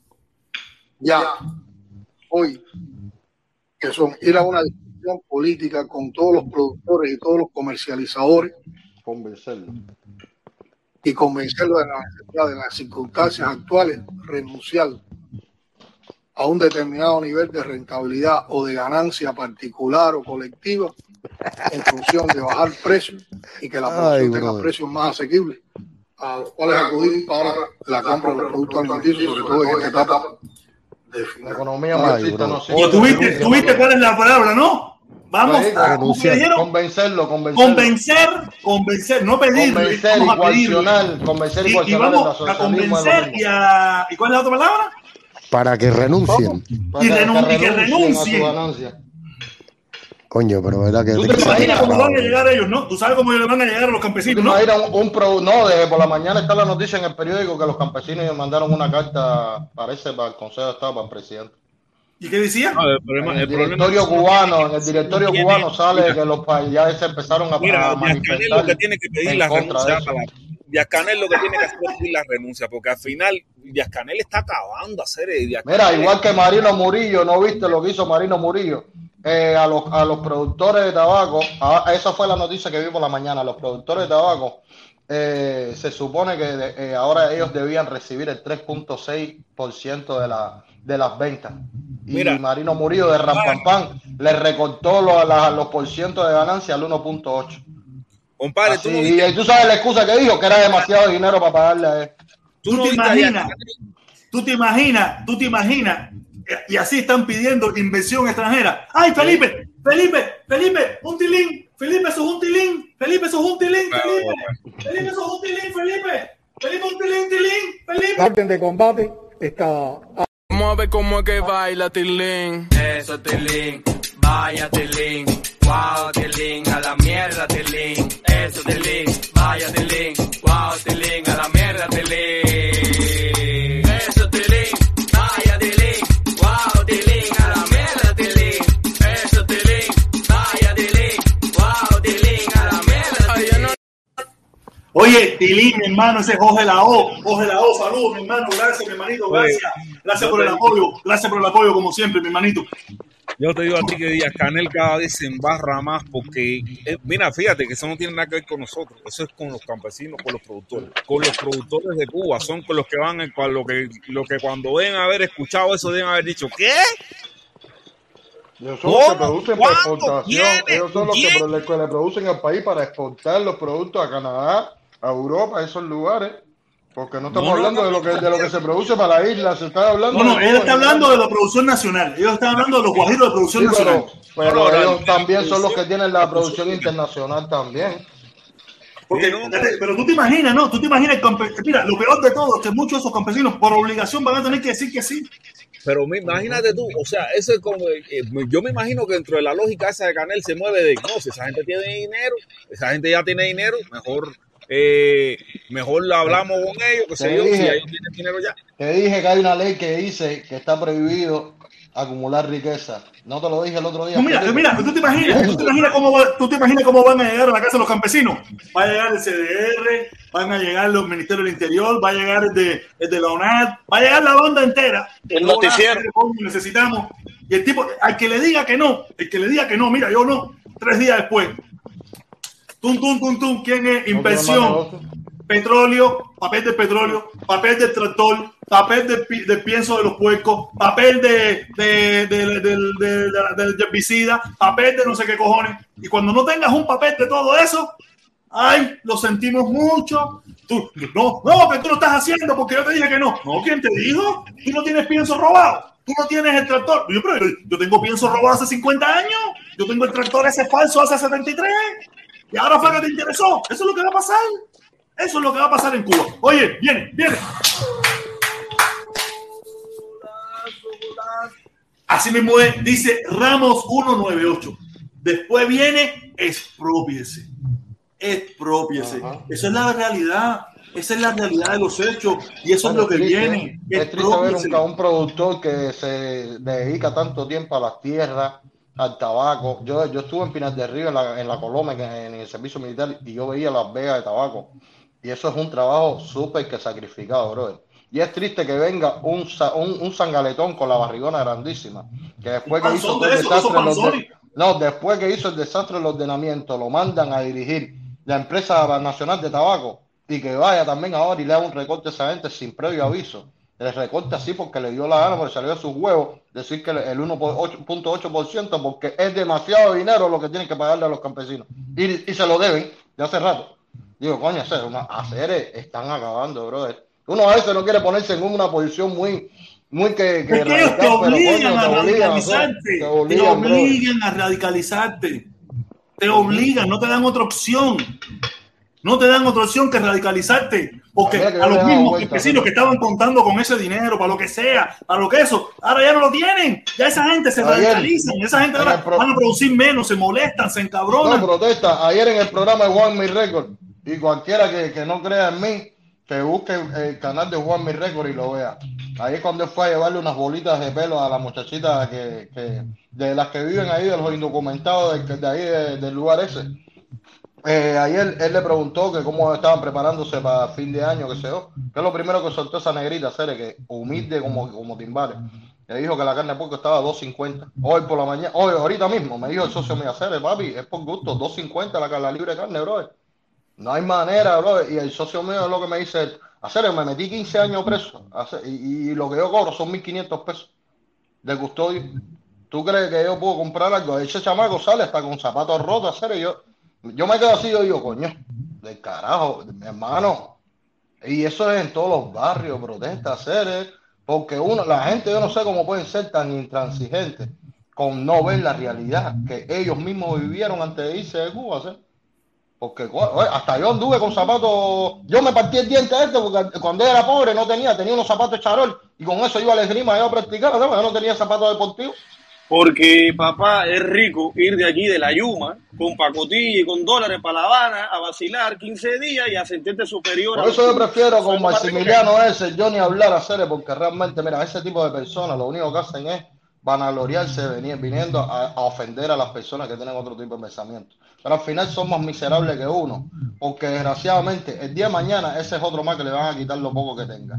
Ya, hoy, que son ir a una discusión política con todos los productores y todos los comercializadores Convencerlo. y convencerlos de la necesidad de las circunstancias actuales, renunciar a un determinado nivel de rentabilidad o de ganancia particular o colectiva en función de bajar precios y que la Ay, producción tenga precios más asequibles a los cuales acudir para la compra de los productos alimenticios, sobre todo en esta etapa La economía Ay, marxista bro. no sirve. Y tuviste, tuviste cuál es la palabra, ¿no? Vamos a. Convencerlo, convencerlo. convencer, convencer, no pedir, Convencer vamos a pedir. coaccionar, convencer y Y, vamos a convencer y a... ¿Y cuál es la otra palabra? Para que renuncien. Para y que- renun- que renuncien a su. Coño, pero verdad que. ¿Tú te imaginas cómo van a llegar ellos, no? ¿Tú sabes cómo le van a llegar a los ¿Tú te campesinos, no? un, un pro, no, desde por la mañana está la noticia en el periódico que los campesinos mandaron una carta, parece, para el Consejo de Estado, para el presidente. ¿Y qué decía? No, el problema, En el el problema directorio cubano, en el directorio tiene- cubano sale mira. que los países ya se empezaron a, Mira, a lo que tiene que pedir la renuncia. Díaz Canel lo que tiene que hacer es pedir la renuncia, porque al final Díaz Canel está acabando a hacer eh, Mira, igual que Marino Murillo, ¿no viste lo que hizo Marino Murillo? Eh, a, los, a los productores de tabaco, a- esa fue la noticia que vi por la mañana, los productores de tabaco, eh, se supone que de- eh, ahora ellos debían recibir el 3.6% de, la, de las ventas. Y Mira. Marino Murillo de Rampampán le recortó lo- la- los porcientos de ganancia al 1.8. Compadre, Así, tú no y, viste- y tú sabes la excusa que dijo, que era demasiado dinero para pagarle a él. tú ¿Tú no te imaginas? ¿Tú te imaginas? ¿Tú te imaginas? Y así están pidiendo inversión extranjera. ¡Ay, Felipe! ¡Felipe! ¡Felipe! ¡Un tilín! ¡Felipe, eso es un tilín! ¡Felipe, eso es un tilín! ¡Felipe! ¡Felipe, eso es un tilín! ¡Felipe! ¡Felipe, un tilín, tilín! ¡Felipe! orden de combate está Vamos a ver cómo es que baila Tilín. Eso, Tilín. Vaya, Tilín. Wow, Tilín. A la mierda, Tilín. Eso, Tilín. Vaya, Tilín. Wow, Tilín. A la mierda, Tilín. Oye, Tilín, mi hermano, ese es Jorge la O. Jorge la O, saludos, mi hermano. Gracias, mi hermanito. Gracias. Gracias por el apoyo. Gracias por el apoyo, como siempre, mi hermanito. Yo te digo a ti que Díaz Canel cada vez se embarra más porque, eh, mira, fíjate que eso no tiene nada que ver con nosotros, eso es con los campesinos, con los productores, con los productores de Cuba, son con los que van, en cual- lo que, lo que cuando deben haber escuchado eso deben haber dicho, ¿qué? Ellos son los que producen para exportación. Ellos son los que le producen al país para exportar los productos a Canadá, a Europa, a esos lugares. Porque no estamos No, hablando no, de, lo que, de lo que se produce para la isla, se está hablando No, no, él está hablando de la producción nacional. Ellos están hablando de los guajiros de producción Sí, pero, nacional. pero no, ellos también son los que tienen la producción internacional también. Porque, pero tú te imaginas, ¿no? Tú te imaginas, mira, lo peor de todo es que muchos de esos campesinos por obligación van a tener que decir que sí. Pero me- imagínate tú, o sea, eso es como, eh, yo me imagino que dentro de la lógica esa de Canel se mueve de, no, si esa gente tiene dinero, esa gente ya tiene dinero, mejor, eh, mejor lo hablamos con ellos, que si dije. ellos tienen dinero ya. Te dije que hay una ley que dice que está prohibido acumular riqueza. No te lo dije el otro día. No, mira, mira, tú te imaginas, tú te imaginas cómo va- tú te imaginas cómo van a llegar a la casa de los campesinos. Va a llegar el CDR, van a llegar los ministerios del Interior, va a llegar el de, el de la ONAD, va a llegar la banda entera. El No, noticiero. necesitamos. Y el tipo, al que le diga que no, el que le diga que no, mira, yo no, tres días después. Tum, tum, tum, tum. ¿Quién es? Inversión. Petróleo, papel de petróleo, papel del tractor, papel de, de pienso de los puercos, papel de, de, de- de- de- de- herbicida, papel de no sé qué cojones. Y cuando no tengas un papel de todo eso, ay, lo sentimos mucho. Tú, no, no, que tú lo estás haciendo porque yo te dije que no. No, ¿quién te dijo? Tú no tienes pienso robado. Tú no tienes el tractor. Yo, pero yo tengo pienso robado hace 50 años. Yo tengo el tractor ese falso hace 73. Y ahora fue que te interesó. Eso es lo que va a pasar. Eso es lo que va a pasar en Cuba. Oye, viene, viene. Así mismo es, dice Ramos 198. Después viene expropiese. Expropiese. Esa es la realidad. Esa es la realidad de los hechos. Y eso es lo que triste, viene. Es triste ver un, un productor que se dedica tanto tiempo a las tierras, al tabaco. Yo, yo estuve en Pinar del Río, en la, en la Coloma, en, en el servicio militar, y yo veía las vegas de tabaco. Y eso es un trabajo súper que sacrificado, brother. Y es triste que venga un, un, un sangaletón con la barrigona grandísima, que después que hizo de el desastre, los de- no, después que hizo el desastre del ordenamiento, lo mandan a dirigir la empresa nacional de tabaco y que vaya también ahora y le haga un recorte a esa gente sin previo aviso. Le recorte así porque le dio la gana, porque salió de sus huevos, decir que el 1.8% porque es demasiado dinero lo que tienen que pagarle a los campesinos. Y, y se lo deben de hace rato. Digo, coño, hacer, una, hacer están acabando, brother. Uno a veces no quiere ponerse en una posición muy, muy que, que ellos te obligan a radicalizarte. te obligan a radicalizarte. Te obligan, no te dan otra opción. No te dan otra opción que radicalizarte. Porque a los mismos vuelta, campesinos que estaban contando con ese dinero, para lo que sea, para lo que eso, ahora ya no lo tienen. Ya esa gente se Ayer, radicalizan. Esa gente en ahora van a producir menos, se molestan, se encabronan. No, protesta. Ayer en el programa de Juan Mi Record, y cualquiera que, que no crea en mí, que busque el canal de Juan Mi Record y lo vea. Ahí cuando fue a llevarle unas bolitas de pelo a la muchachita que, que- de las que viven ahí, de los indocumentados de, de ahí, de- del lugar ese. Eh, ayer él le preguntó que cómo estaban preparándose para fin de año, que se yo, que lo primero que soltó esa negrita, Cere, que humilde como, como timbales. Le dijo que la carne de estaba a 2.50. Hoy por la mañana, hoy, ahorita mismo, me dijo el socio mío, Cere, papi, es por gusto, 2.50 la, la libre carne, bro. No hay manera, bro. Y el socio mío es lo que me dice, hacer, me metí 15 años preso hacer- y, y lo que yo cobro son 1.500 pesos de custodio. ¿Tú crees que yo puedo comprar algo? Ese chamaco sale hasta con zapatos rotos, hacer y yo, yo me quedo así, yo digo, coño, del carajo, mi hermano. Y eso es en todos los barrios, protesta, hacer, porque uno, la gente, yo no sé cómo pueden ser tan intransigentes con no ver la realidad que ellos mismos vivieron antes de irse de Cuba, ¿sí? Porque hasta yo anduve con zapatos, yo me partí el diente este porque cuando era pobre no tenía, tenía unos zapatos charol y con eso iba a la esgrima yo a practicar, yo no tenía zapatos deportivos. Porque, papá, es rico ir de aquí de la Yuma con pacotilla y con dólares para La Habana a vacilar 15 días y a sentirte superior. Por a eso yo prefiero con Maximiliano ese, yo ni hablar a Cere, porque realmente, mira, ese tipo de personas lo único que hacen es vanagloriarse, venir viniendo a, a ofender a las personas que tienen otro tipo de pensamiento. Pero al final son más miserables que uno, porque desgraciadamente el día de mañana ese es otro más que le van a quitar lo poco que tenga.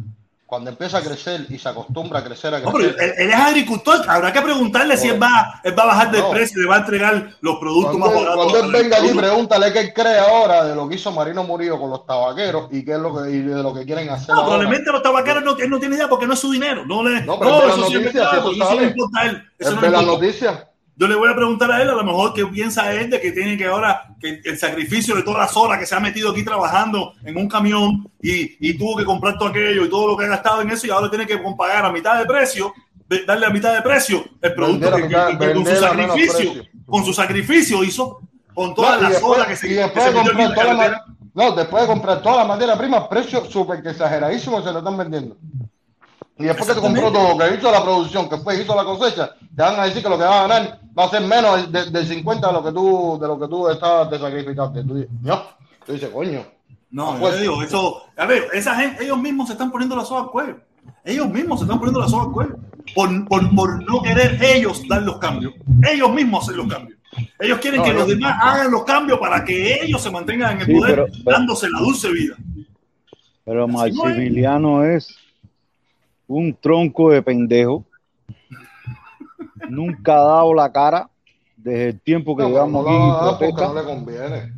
Cuando empieza a crecer y se acostumbra a crecer, a No, pero crecer. él, él es agricultor, habrá que preguntarle si él va, él va a bajar de No. precio y le va a entregar los productos Cuando, más baratos. cuando él venga pueblo. pregúntale qué cree ahora de lo que hizo Marino Murillo con los tabaqueros y qué es lo que, y de lo que quieren hacer No, ahora. probablemente los tabaqueros no, él no tiene idea porque no es su dinero. No, le, No, no, pero las eso sí si eso sabes. importa a él. Eso Es no las noticias. Yo le voy a preguntar a él, a lo mejor, qué piensa él de que tiene que ahora, que el sacrificio de todas las horas que se ha metido aquí trabajando en un camión y, y tuvo que comprar todo aquello y todo lo que ha gastado en eso y ahora tiene que pagar a mitad de precio, de- darle a mitad de precio el producto que, mitad- que- que con su sacrificio, con su sacrificio hizo, con todas No, las horas que se, y que después se de en toda la no, después de comprar toda la materia prima, precio súper que exageradísimo se lo están vendiendo. Y después que te compró todo, que hizo la producción, que después hizo la cosecha, te van a decir que lo que va a ganar va a ser menos de- del 50 de lo que tú, de lo que tú estabas de sacrificarte. Tú dices, no, tú dices, coño. No, yo digo, eso, a ver, esa gente, ellos mismos se están poniendo la soga al cuello. Ellos mismos se están poniendo la soga al cuello. Por, por, por no querer ellos dar los cambios. Ellos mismos hacer los cambios. Ellos quieren No, que los demás hagan los cambios para que ellos se mantengan en el Sí, poder, pero- pero- dándose la dulce vida. Pero. Maximiliano es un tronco de pendejo. Nunca ha dado la cara desde el tiempo que No, llevamos no aquí no le conviene.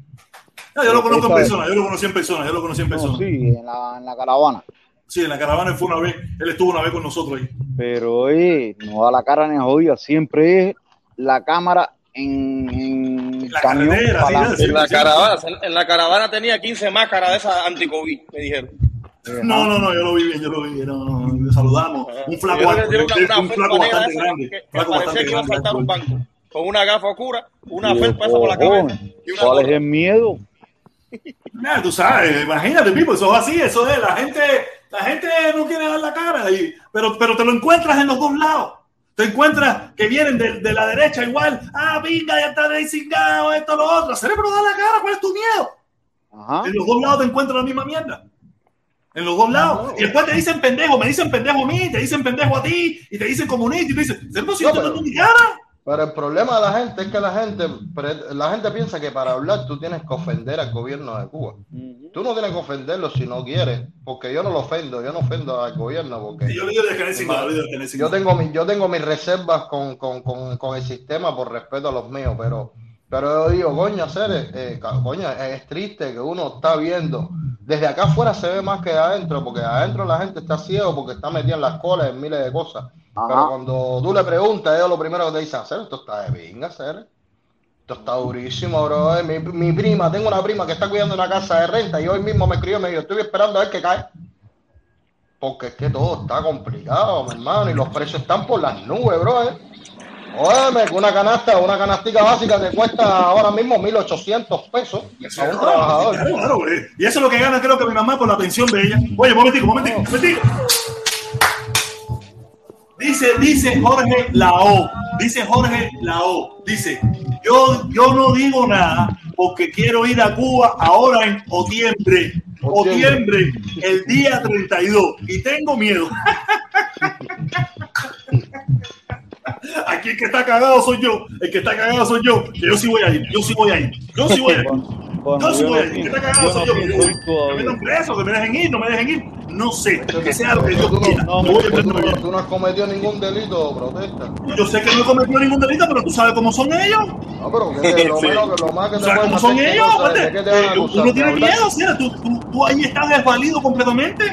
No, yo lo conozco en persona, yo lo conocí en persona, yo lo conocí en No, persona. sí, en la, en la caravana. Sí, en la caravana él fue una vez, él estuvo una vez con nosotros ahí. Pero oye, no da la cara ni a jodida, siempre es la cámara en, en el camión. En la caravana, en la caravana tenía 15 máscaras de esas anti-COVID, me dijeron. No, no, no, yo lo vi bien, yo lo vi bien, no, no, no, le saludamos. Un flaco, tiene una, una un flaco bastante esa grande, que, que flaco parecía bastante que iba a grande. saltar un banco. Con una gafa oscura, una felpa esa por la cabeza. Y una ¿Cuál es gorra. el miedo? Tú sabes, imagínate, Pipo, eso es así, eso es, la gente, la gente no quiere dar la cara, y, pero, pero te lo encuentras en los dos lados. Te encuentras que vienen de, de la derecha igual, ah, venga, ya está desigado, esto, lo otro. Cerebro, da la cara, ¿cuál es tu miedo? En los dos lados te encuentras la misma mierda. En los dos lados. Y después te dicen pendejo, me dicen pendejo a mí, te dicen pendejo a ti, y te dicen comunista, y te dicen, Cerebro, si yo te pero- mi cara. Pero el problema de la gente es que la gente, la gente piensa que para hablar tú tienes que ofender al gobierno de Cuba. Tú no tienes que ofenderlo si no quieres, porque yo no lo ofendo, yo no ofendo al gobierno porque Yo le digo de que necesito, yo le digo de que necesito. yo tengo mi, yo tengo mis reservas con, con, con, con el sistema por respeto a los míos, pero pero yo digo, coño, hacer, eh, ca- coño, es triste que uno está viendo. Desde acá afuera se ve más que de adentro, porque adentro la gente está ciego porque está metida en las colas en miles de cosas. Pero cuando tú le preguntas, ellos lo primero que te dicen, hacer esto está de pinga, hacer. Esto está durísimo, bro. Mi, mi prima, tengo una prima que está cuidando una casa de renta y hoy mismo me escribió y me dijo, estoy esperando a ver qué cae. Porque es que todo está complicado, mi hermano, y los precios están por las nubes, bro. ¿eh? Óyeme, que una canasta, una canastica básica te cuesta ahora mismo 1.800 pesos a un trabajador. Claro, claro, güey. Y eso es lo que gana, creo que mi mamá por la pensión de ella. Oye, momentico, momentico, momentico. Dice, dice Jorge Lao, dice Jorge Lao, dice, yo, yo no digo nada porque quiero ir a Cuba ahora en Otiembre, Otiembre, el día 32, y tengo miedo. Aquí el que está cagado soy yo, el que está cagado soy yo, que yo sí voy a ir, yo sí voy a ir, yo sí voy a ir. Bueno, Yo sí voy a no ir, el que está cagado soy no yo, que me todavía. metan preso, que me dejen ir, no me dejen ir, no sé, que sea lo que Tú yo no, quiera. no, tú, no, tú no has cometido ningún delito, protesta. Yo sé que no he cometido ningún delito, pero tú sabes cómo son ellos. No, pero que lo, Sí. menos, que lo más que te ¿cómo son ellos? cosas, ¿de Aparte, qué te van a eh, acusar? Uno ¿De tiene hablar? miedo. Tú, tú, tú ahí estás desvalido completamente.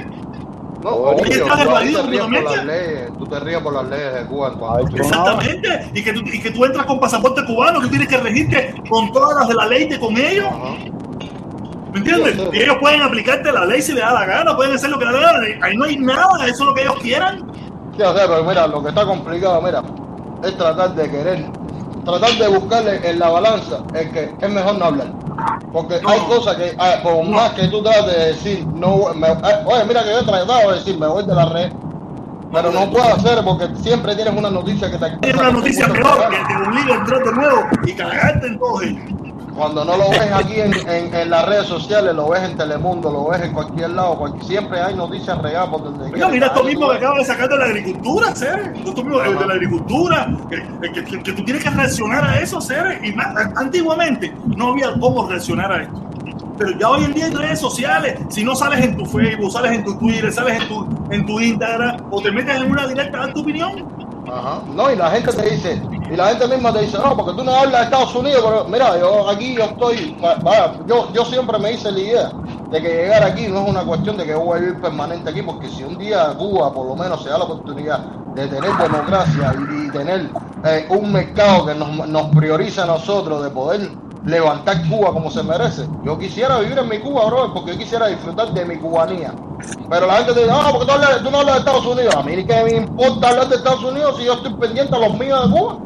No, Ahí obvio, estás tú desvalido te ríes por las completamente. leyes, tú te ríes por las leyes de Cuba Exactamente. Y que, tú, y que tú entras con pasaporte cubano, que tienes que regirte con todas las de la ley de con ellos. ¿Me entiendes? Sí, sí. Y ellos pueden aplicarte la ley si les da la gana, pueden hacer lo que les da la gana. Ahí no hay nada, eso es lo que ellos quieran. Sí, o sea, pero mira, lo que está complicado, mira, es tratar de querer, tratar de buscarle en la balanza el que es mejor no hablar. Porque hay cosas que, ah, por más que tú trates de decir, no, me- ah, oye, mira que yo he tratado de decir, me voy de la red, pero no puedo hacer porque siempre tienes una noticia que te Es una noticia peor que te obliga a entrar de nuevo y cagarte en todos ellos. Cuando no lo ves aquí en, en, en las redes sociales, lo ves en Telemundo, lo ves en cualquier lado, siempre hay noticias regadas por donde Oiga, mira esto mismo que acaba de sacar de la agricultura, Cere. Esto mismo de, de la agricultura. Que, que- que- que tú tienes que reaccionar a eso, Cere. Y más, antiguamente no había cómo reaccionar a esto. Pero ya hoy en día hay redes sociales. Si no sales en tu Facebook, sales en tu Twitter, sales en tu, en tu Instagram o te metes en una directa a tu opinión. Ajá. No, y la gente te dice, y la gente misma te dice, no, porque tú no hablas de Estados Unidos, pero mira, yo aquí yo estoy, yo, yo siempre me hice la idea de que llegar aquí no es una cuestión de que voy a vivir permanente aquí, porque si un día Cuba por lo menos se da la oportunidad de tener democracia y, y tener eh, un mercado que nos, nos prioriza a nosotros de poder levantar Cuba como se merece. Yo quisiera vivir en mi Cuba, bro, porque yo quisiera disfrutar de mi cubanía. Pero la gente te dice, no, porque tú, hablas- tú no hablas de Estados Unidos. A mí que me importa hablar de Estados Unidos si yo estoy pendiente a los míos de Cuba.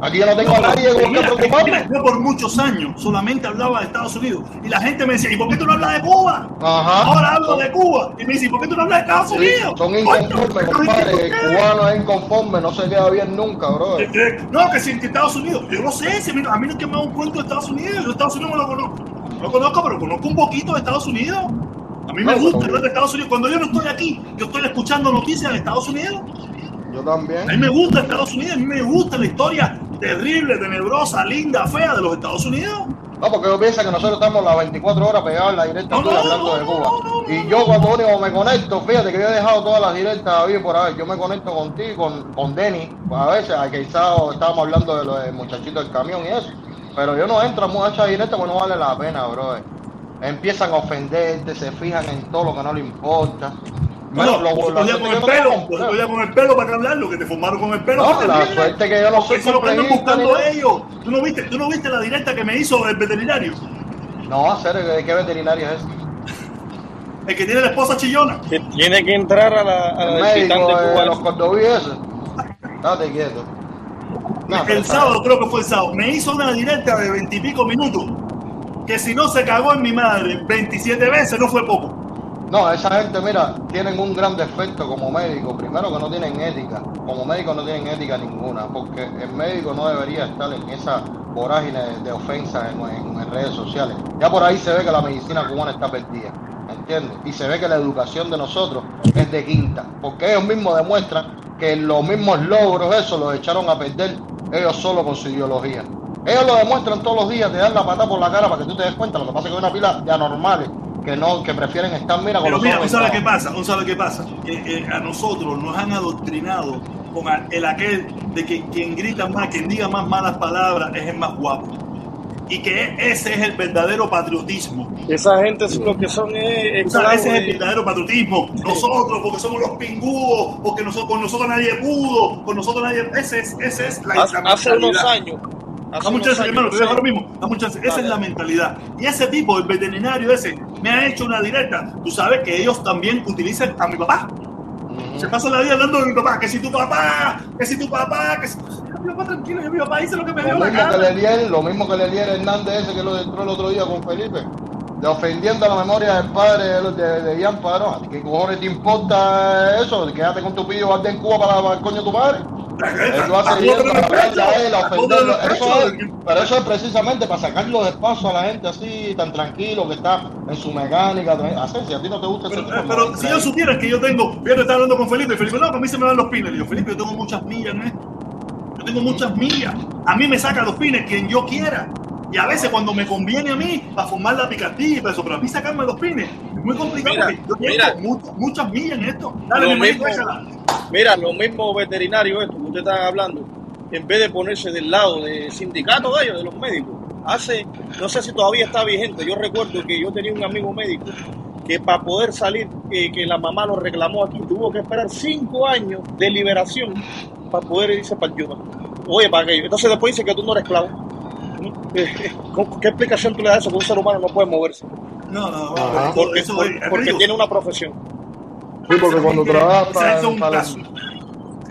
Aquí yo no tengo a nadie con Mira, preocuparme. yo por muchos años solamente hablaba de Estados Unidos y la gente me decía, ¿y por qué tú no hablas de Cuba? Ajá. Ahora hablo de Cuba. Y me dice, ¿y por qué tú no hablas de Estados Sí, Unidos? son inconformes, compadre. El cubano es inconforme, no se queda bien nunca, bro. Eh, eh, No, que si en Estados Unidos, yo no sé, si a mí, no es que me haga un cuento de Estados Unidos, yo Estados Unidos me lo conozco, no lo conozco, pero conozco un poquito de Estados Unidos. A mí me No, gusta hablar de Estados Unidos. Cuando yo no estoy aquí, yo estoy escuchando noticias de Estados Unidos. Yo también. A mí me gusta Estados Unidos, a mí me gusta la historia terrible, tenebrosa, linda, fea de los Estados Unidos. No, porque yo pienso que nosotros estamos las 24 horas pegados en la directa No, hablando de Cuba. y yo cuando único me conecto, fíjate que yo he dejado todas las directas bien por ahí. Yo me conecto contigo, con, con Denny, pues a veces, quizás estábamos hablando de los muchachitos del camión y eso. Pero yo no entro a muchas directas porque no vale la pena, bro. empiezan a ofenderte, se fijan en todo lo que no le importa. Bueno, Lo- vos gente con el no pelo, vos te con el pelo para que hablarlo, que te formaron con el pelo. No, ¿qué te la suerte que yo no soy eso es lo que andan buscando ellos. ¿Tú no, viste, ¿Tú no viste la directa que me hizo el veterinario? No, hacer ¿qué, qué veterinario es ese? El que tiene la esposa chillona. Que tiene que entrar a la, a El la médico Cuba. los. Date quieto. No, el sábado, creo que fue el sábado, me hizo una directa de veintipico minutos. Que si no se cagó en mi madre 27 veces, no fue poco. No, esa gente, mira, tienen un gran defecto como médico. Primero que no tienen ética. Como médico no tienen ética ninguna, porque el médico no debería estar en esa vorágine de ofensas en, redes sociales. Ya por ahí se ve que la medicina cubana está perdida, ¿entiendes? Y se ve que la educación de nosotros es de quinta, porque ellos mismos demuestran que los mismos logros, eso los echaron a perder ellos solo con su ideología. Ellos lo demuestran todos los días, te dan la patada por la cara para que tú te des cuenta. Lo que pasa es que hay una pila de anormales que no, que prefieren estar, mira, con Pero los mira, ¿tú sabes qué pasa? ¿Tú sabes qué pasa? Que, eh, a nosotros nos han adoctrinado con el aquel de que quien grita más, quien diga más malas palabras es el más guapo. Y que ese es el verdadero patriotismo. Esa gente es lo que son eh, O sea, ese es el de- verdadero patriotismo. Nosotros, porque somos los pingúos, porque nosotros, con nosotros nadie pudo, con nosotros nadie. Ese es, ese es la, Hace, la hace unos años. Hace Dame un unos chance, años, hermano, te sí. dejo ahora mismo. Un. Esa es la mentalidad. Y ese tipo, el veterinario ese, me ha hecho una directa. Tú sabes que ellos también utilizan a mi papá. Se pasa la vida hablando de mi papá. Que si tu papá, que si tu papá, que si. Mi papá tranquilo, yo mi papá hice lo que me dio Lo la mismo que gana. le dieron, lo mismo que le dieron Hernández ese que lo entró el otro día con Felipe. De ofendiendo la memoria del padre de, de, Ian Padrón. ¿A ti ¿Qué cojones te importa eso? Quédate con tu pillo, vas en Cuba para, para el coño de tu padre. Él lo hace bien, para hablarle a él, a ofenderlo. Eso es, pero eso es precisamente para sacarlo de paso a la gente así, tan tranquilo, que está en su mecánica. si a ti no te gusta ese tipo, no, Pero si yo supiera que yo tengo, fíjate, estaba hablando con Felipe, y Felipe, no, a mí se me van los pines. Le digo, Felipe, yo tengo muchas millas en esto. Yo tengo muchas millas. A mí me saca los pines quien yo quiera. Y a veces cuando me conviene a mí, para formar la picardía y para eso, pero a mí sacarme los pines es muy complicado Mira, porque yo tengo mira. muchas, muchas millas en esto. Dale, Lo mi mismo-. Mira, los mismos veterinarios estos que usted está hablando, en vez de ponerse del lado del sindicato de ellos, de los médicos, hace, no sé si todavía está vigente, yo recuerdo que yo tenía un amigo médico que para poder salir, eh, que la mamá lo reclamó aquí, tuvo que esperar cinco años de liberación para poder irse para el Yuma. Oye, para aquello. Entonces después dice que tú no eres esclavo. ¿Con- ¿Qué explicación tú le das a eso que un ser humano no puede moverse? No, no, Ajá. Porque, eso por- es- porque digo, tiene una profesión. Sí, porque cuando trabajas para, para-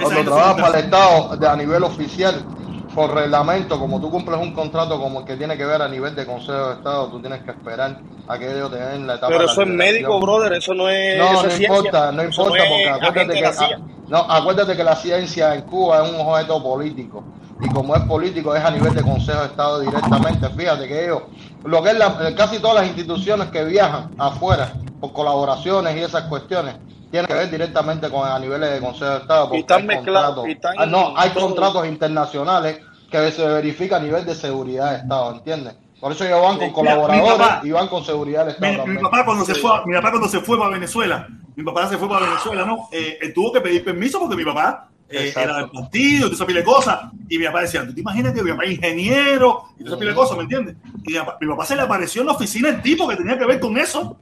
cuando trabajas el Estado de- a nivel oficial, por reglamento, como tú cumples un contrato como el que tiene que ver a nivel de Consejo de Estado, tú tienes que esperar a que ellos te den la etapa Pero de la eso es médico, brother, eso no es. No, eso no es importa, no Eso importa, porque acuérdate que, no, acuérdate que la ciencia en Cuba es un objeto político. Y como es político, es a nivel de Consejo de Estado directamente. Fíjate que ellos, lo que es la- casi todas las instituciones que viajan afuera por colaboraciones y esas cuestiones, tienen que ver directamente con a niveles de Consejo de Estado. Porque están hay mezclados, contratos- y están ah, no, hay contratos internacionales que se verifica a nivel de seguridad de Estado, ¿entiendes? Por eso ellos van con colaboradores papá- y van con seguridad del Estado Mi, papá cuando se fue, mi papá cuando se fue para Venezuela, mi papá se fue para Venezuela, ¿no? Eh, él tuvo que pedir permiso porque mi papá eh, era del partido, y esa pila de cosas. Y mi papá decía, ¿tú te imaginas que mi papá es ingeniero? Y esa pila de cosas, ¿me entiendes? Y mi papá, mi papá se le apareció en la oficina el tipo que tenía que ver con eso.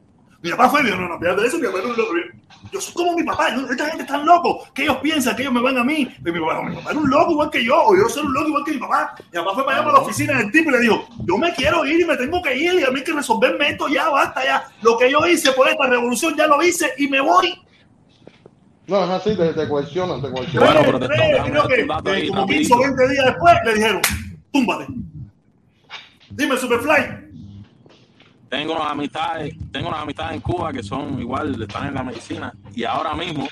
Mi papá fue y dijo, no, no, fíjate de eso, mi papá era un loco. Yo soy como mi papá, yo- esta gente está loco, que ellos piensan que ellos me van a mí. Y mi papá, mi papá era un loco igual que yo, o yo soy un loco igual que mi papá. Mi papá fue para allá para la oficina del tipo y le dijo, yo me quiero ir y me tengo que ir y a mí hay que resolverme esto ya, basta ya. Lo que yo hice por esta revolución ya lo hice y me voy. No, es así, te, te cohesionan, te cohesionan. Tres, tres, creo que eh, como 15 o 20 días después le dijeron, túmbate. Dime, Superfly. Tengo unas amistades, tengo unas amistades en Cuba que son igual, están en la medicina y ahora mismo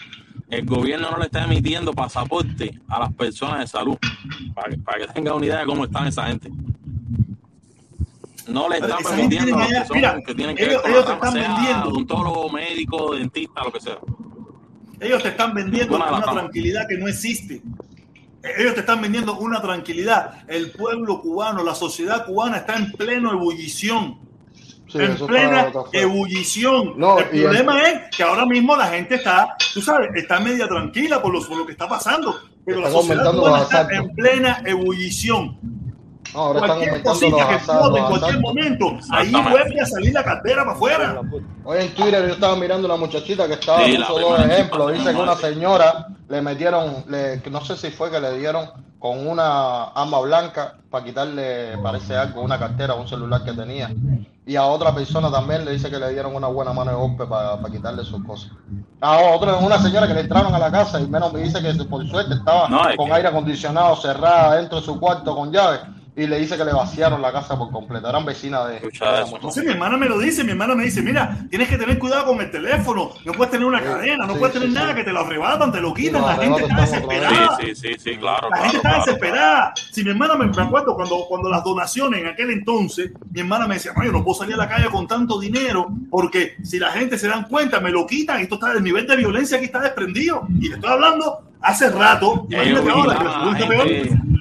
el gobierno no le está emitiendo pasaporte a las personas de salud para que, para que tengan una idea de cómo están esa gente. No le están permitiendo a los tiene que, tienen que ellos- ver con ellos la te están vendiendo. odontólogo, médico, dentista, lo que sea. Ellos te están vendiendo Una las una tranquilidad que no existe. Ellos te están vendiendo una tranquilidad. El pueblo cubano, la sociedad cubana está en pleno ebullición. Sí, en eso plena está- está feo. ebullición. No, el problema es que ahora mismo la gente está, tú sabes, está media tranquila por lo, por lo que está pasando. Pero la sociedad los está en plena ebullición. No, ahora están cualquier cosita los que explote en cualquier momento, ahí vuelve a salir la cartera para afuera. Hoy en Twitter yo estaba mirando una muchachita que estaba, Sí, puso dos ejemplos. Dice que una señora le metieron, le, no sé si fue que le dieron con una arma blanca para quitarle, parece algo, una cartera o un celular que tenía. Y a otra persona también le dice que le dieron una buena mano de golpe para, para quitarle sus cosas. A otra, una señora que le entraron a la casa y menos me dice que por suerte estaba No, con que- aire acondicionado cerrada dentro de su cuarto con llave y le dice que le vaciaron la casa por completo. Eran vecinas de, la muchacha. Entonces mi hermana me lo dice, mi hermana me dice, mira, tienes que tener cuidado con el teléfono, no puedes tener una cadena, no sí, puedes tener sí. nada, que te lo arrebatan, te lo quitan, la gente está desesperada. Sí, sí, sí, sí, claro, La gente claro, está claro. desesperada. Si mi hermana me, me acuerdo cuando, cuando las donaciones en aquel entonces, mi hermana me decía, no, yo no puedo salir a la calle con tanto dinero porque si la gente se dan cuenta, me lo quitan y esto está, el nivel de violencia aquí está desprendido. Y te estoy hablando hace rato. Imagínate ahora, que vigilaban a la resulta peor.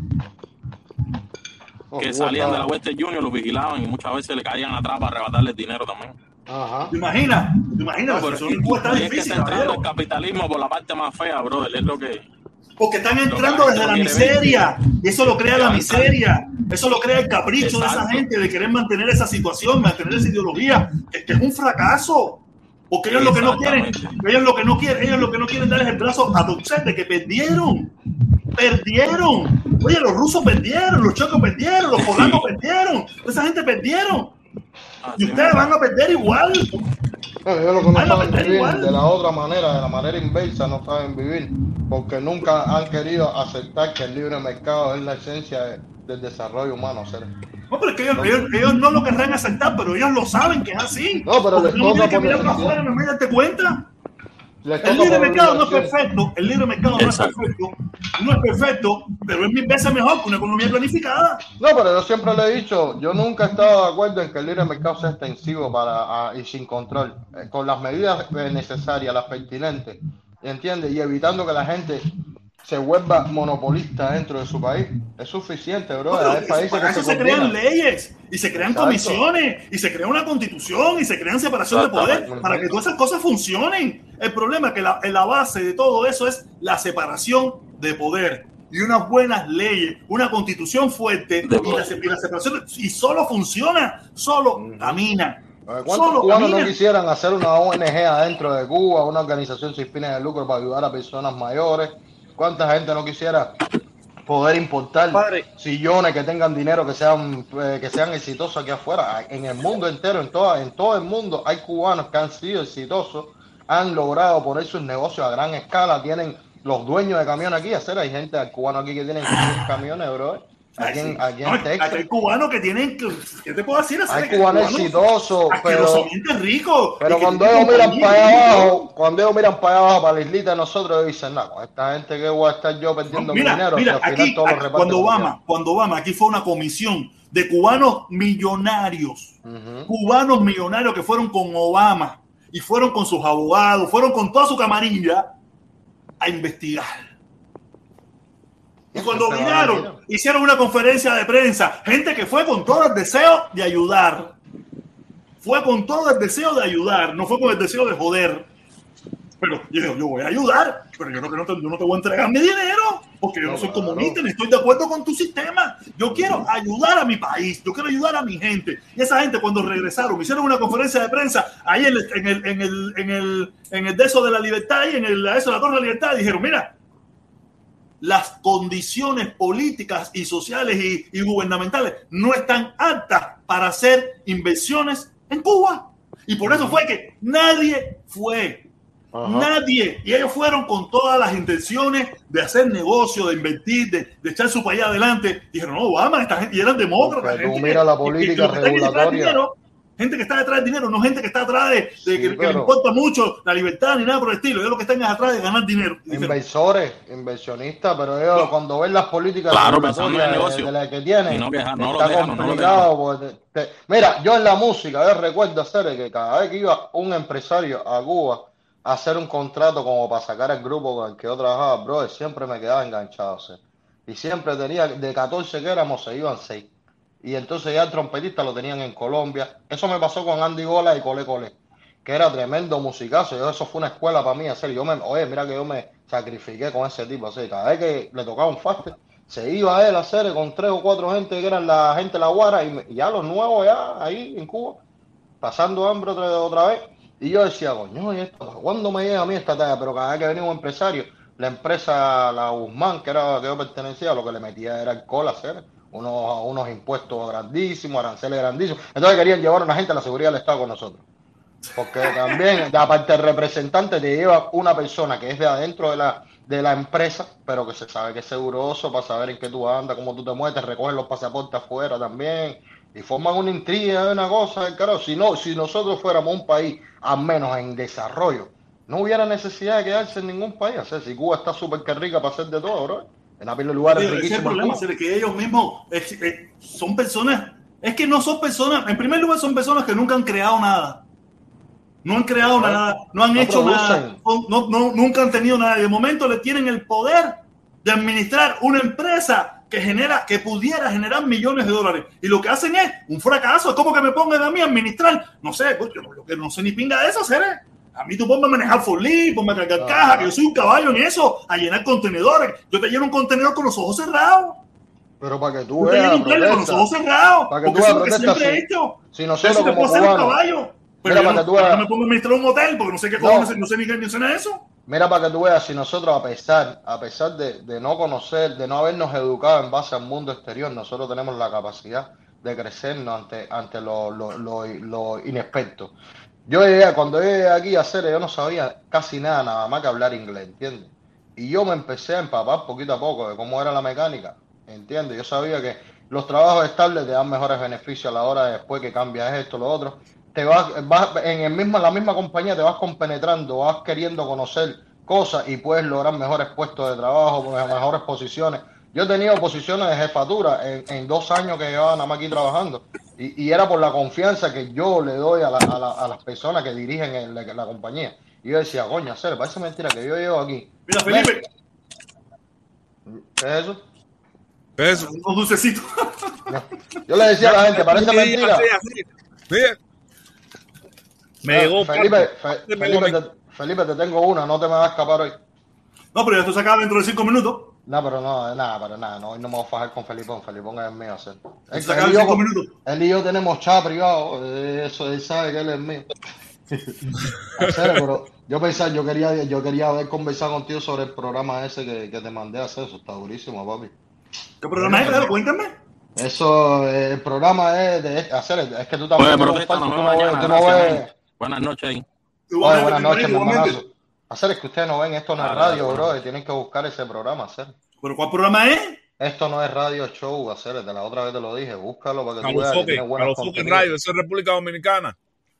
Oh, que salían de la Western Junior, los vigilaban y muchas veces le caían atrás para arrebatarles dinero también. Ajá. ¿Te imaginas? ¿Te imaginas? No, pero está ahí es que está entrando el capitalismo por la parte más fea, brother. Es lo que. Porque están entrando desde la miseria. Y eso lo crea la miseria. Eso lo crea el capricho de esa gente de querer mantener esa situación, mantener esa ideología, que, que es un fracaso. Porque ellos lo que no quieren, ellos lo que no quieren, ellos lo que no quieren dar es el brazo a de que perdieron. Perdieron. Oye, los rusos perdieron, los chocos perdieron, los polacos perdieron, esa gente perdieron. Y ustedes van a perder igual. No, lo que no saben perder vivir igual. de la otra manera, de la manera inversa, no saben vivir, porque nunca han querido aceptar que el libre mercado es la esencia de- del desarrollo humano. ¿sabes? No, pero es que ellos, ellos- ellos no lo querrán aceptar, pero ellos lo saben que es así. No, pero les no toca por necesidad. afuera, no me darte cuenta. El libre mercado no es perfecto, el libre mercado no es perfecto, no es perfecto, pero es mil veces mejor que una economía planificada. No, pero yo siempre le he dicho, yo nunca he estado de acuerdo en que el libre mercado sea extensivo para, a- y sin control, eh, con las medidas eh, necesarias, las pertinentes, ¿entiendes? Y evitando que la gente se vuelva monopolista dentro de su país. Es suficiente, bro. Pero Hay países para que eso se se crean leyes y se crean Exacto. comisiones y se crea una constitución y se crean separación de poder para que todas esas cosas funcionen. El problema es que la, la base de todo eso es la separación de poder y unas buenas leyes, una constitución fuerte y la, y la separación y solo funciona, solo camina. ¿Cuántos Solo cubanos no quisieran hacer una ONG adentro de Cuba, una organización sin fines de lucro para ayudar a personas mayores? ¿Cuánta gente no quisiera poder importar sillones que tengan dinero, que sean, eh, que sean exitosos aquí afuera? En el mundo entero, en, toda, en todo el mundo, hay cubanos que han sido exitosos, han logrado poner sus negocios a gran escala, tienen los dueños de camiones aquí, hacer, hay gente cubano aquí que tienen 100 camiones, bro. Aquí en, aquí en No, Texas. aquí hay cubanos que tienen, ¿qué te puedo decir? Hay cubanos exitosos, pero, ricos. pero cuando ellos miran para abajo, cuando ellos miran para allá abajo, para la islita de nosotros, dicen, no, con esta gente que voy a estar yo perdiendo mi Mira, dinero, mira, si al final aquí, todos cuando Obama, cuando Obama, aquí fue una comisión de cubanos millonarios, cubanos millonarios que fueron con Obama y fueron con sus abogados, fueron con toda su camarilla a investigar. Y cuando vinieron, hicieron una conferencia de prensa, gente que fue con todo el deseo de ayudar. Fue con todo el deseo de ayudar, no fue con el deseo de joder. Pero yo, yo voy a ayudar, pero yo no, que no te, yo no te voy a entregar mi dinero, porque yo no soy comunista, ni estoy de acuerdo con tu sistema. Yo quiero ayudar a mi país, yo quiero ayudar a mi gente. Y esa gente cuando regresaron, hicieron una conferencia de prensa ahí en el, en el, en el, en el, en el de eso de la libertad y en el eso de la torre de la libertad, dijeron, mira, las condiciones políticas y sociales y, y gubernamentales no están aptas para hacer inversiones en Cuba. Y por eso fue que nadie fue. Nadie. Y ellos fueron con todas las intenciones de hacer negocio, de invertir, de, de echar su país adelante. Dijeron, no, Obama, esta gente, y eran demócratas. Tú mira la política regulatoria. dinero, gente que está detrás del dinero, no gente que está atrás de, de que, que le importa mucho la libertad ni nada por el estilo. Ellos lo que están es atrás de ganar dinero. Inversores, inversionistas, pero ellos cuando ven las políticas Claro, regulatorias pensando en el de- negocio. de las que tienen, no deja- no lo está dejan, complicado. porque te- te- mira, yo en la música, yo recuerdo hacer que cada vez que iba un empresario a Cuba a hacer un contrato como para sacar el grupo con el que yo trabajaba, brother, siempre me quedaba enganchado. sea. Y siempre tenía, de 14 que éramos, se iban 6. Y entonces ya el trompetista lo tenían en Colombia. Eso me pasó con Andy Gola y Cole Cole que era tremendo musicazo. Eso fue una escuela para mí hacer. Yo me, oye, mira que yo me sacrifiqué con ese tipo. Así, cada vez que le tocaba un faste, se iba él a hacer con tres o cuatro gente que eran la gente de la Guara y, y ya los nuevos ya ahí en Cuba, pasando hambre otra, otra vez. Y yo decía, coño, ¿y esto? ¿Cuándo me llega a mí esta talla? Pero cada vez que venía un empresario, la empresa, la Guzmán, que era que yo pertenecía, lo que le metía era alcohol a hacer, unos, unos impuestos grandísimos, aranceles grandísimos. Entonces querían llevar a una gente a la seguridad del Estado con nosotros. Porque también, de aparte del representante, te lleva una persona que es de adentro de la, de la empresa, pero que se sabe que es seguroso para saber en qué tú andas, cómo tú te mueves, recogen los pasaportes afuera también, y forman una intriga, una cosa, claro, si no, si nosotros fuéramos un país, al menos en desarrollo, no hubiera necesidad de quedarse en ningún país. O sea, si Cuba está súper que rica para hacer de todo, bro. En la es problema, es que ellos mismos es- eh, son personas, es que no son personas, en primer lugar son personas que nunca han creado nada. No han creado No, nada, no han no hecho producen. nada, no, no- nunca han tenido nada. Y de momento le tienen el poder de administrar una empresa que genera, que pudiera generar millones de dólares. Y lo que hacen es un fracaso. Es como que me pongan a mí a administrar, no sé, pues, yo, yo no sé ni pinga de eso, ¿seré? A mí tú ponme a manejar Forlí, ponme a cargar caja, que yo soy un caballo en eso, a llenar contenedores. Yo te lleno un contenedor con los ojos cerrados. Pero para que tú Yo te lleno veas, un trailer con los ojos protesta. cerrados. Para que tú veas, lo que protesta, siempre he hecho. si nosotros Eso te como puedo hacer un caballo. Pero Mira, yo para no, que tú veas. me pongo a administrar un hotel porque no sé qué No. cojones, no sé ni qué suena eso. Mira para que tú veas si nosotros a pesar, a pesar de, de no conocer, de no habernos educado en base al mundo exterior, nosotros tenemos la capacidad de crecernos ante, ante lo, lo, lo, lo inexperto. Yo llegué, cuando llegué aquí a hacer, yo no sabía casi nada, nada más que hablar inglés, ¿entiendes? Y yo me empecé a empapar poquito a poco de cómo era la mecánica, ¿entiendes? Yo sabía que los trabajos estables te dan mejores beneficios a la hora de después que cambias esto, lo otro. Te vas, vas en el mismo, la misma compañía te vas compenetrando, vas queriendo conocer cosas y puedes lograr mejores puestos de trabajo, mejores posiciones. Yo he tenido posiciones de jefatura en dos años que llevaba nada más aquí trabajando y, y era por la confianza que yo le doy a, la- a, la- a las personas que dirigen el- la, la compañía. Y yo decía, coño, hacer, parece mentira que yo llevo aquí. Mira, Felipe, ¿Qué es eso? Eso. un dulcecito. Yo le decía a la gente, parece Sí, mentira. Mira. Me llegó Felipe, Felipe, te, Felipe, te tengo una, no te me vas a escapar hoy. No, pero esto se acaba dentro de cinco minutos. No, pero no, nada, pero nada, no, hoy no me voy a fajar con Felipón, Felipón es mío hacer. Él, él cinco minutos. él y yo tenemos chat privado, eh, eso él sabe que él es mío. Hacer, pero yo pensaba, yo quería, yo quería haber conversado contigo sobre el programa ese que, que te mandé a hacer, eso está durísimo, papi. ¿Qué programa es? Claro, cuéntame. Eso, eh, el programa es de hacer, es que tú también Oye, protesta, no mañana. tú no ves, man. Buenas noches ahí. Oye, buenas noches, hermanazo. Hacer es que ustedes no ven, esto no es Dale, radio, bro, y tienen que buscar ese programa, hacer. ¿Pero cuál programa es? Esto no es radio show, hacer, de la otra vez te lo dije, búscalo para que A tú veas que tiene buenos radio, eso es República Dominicana.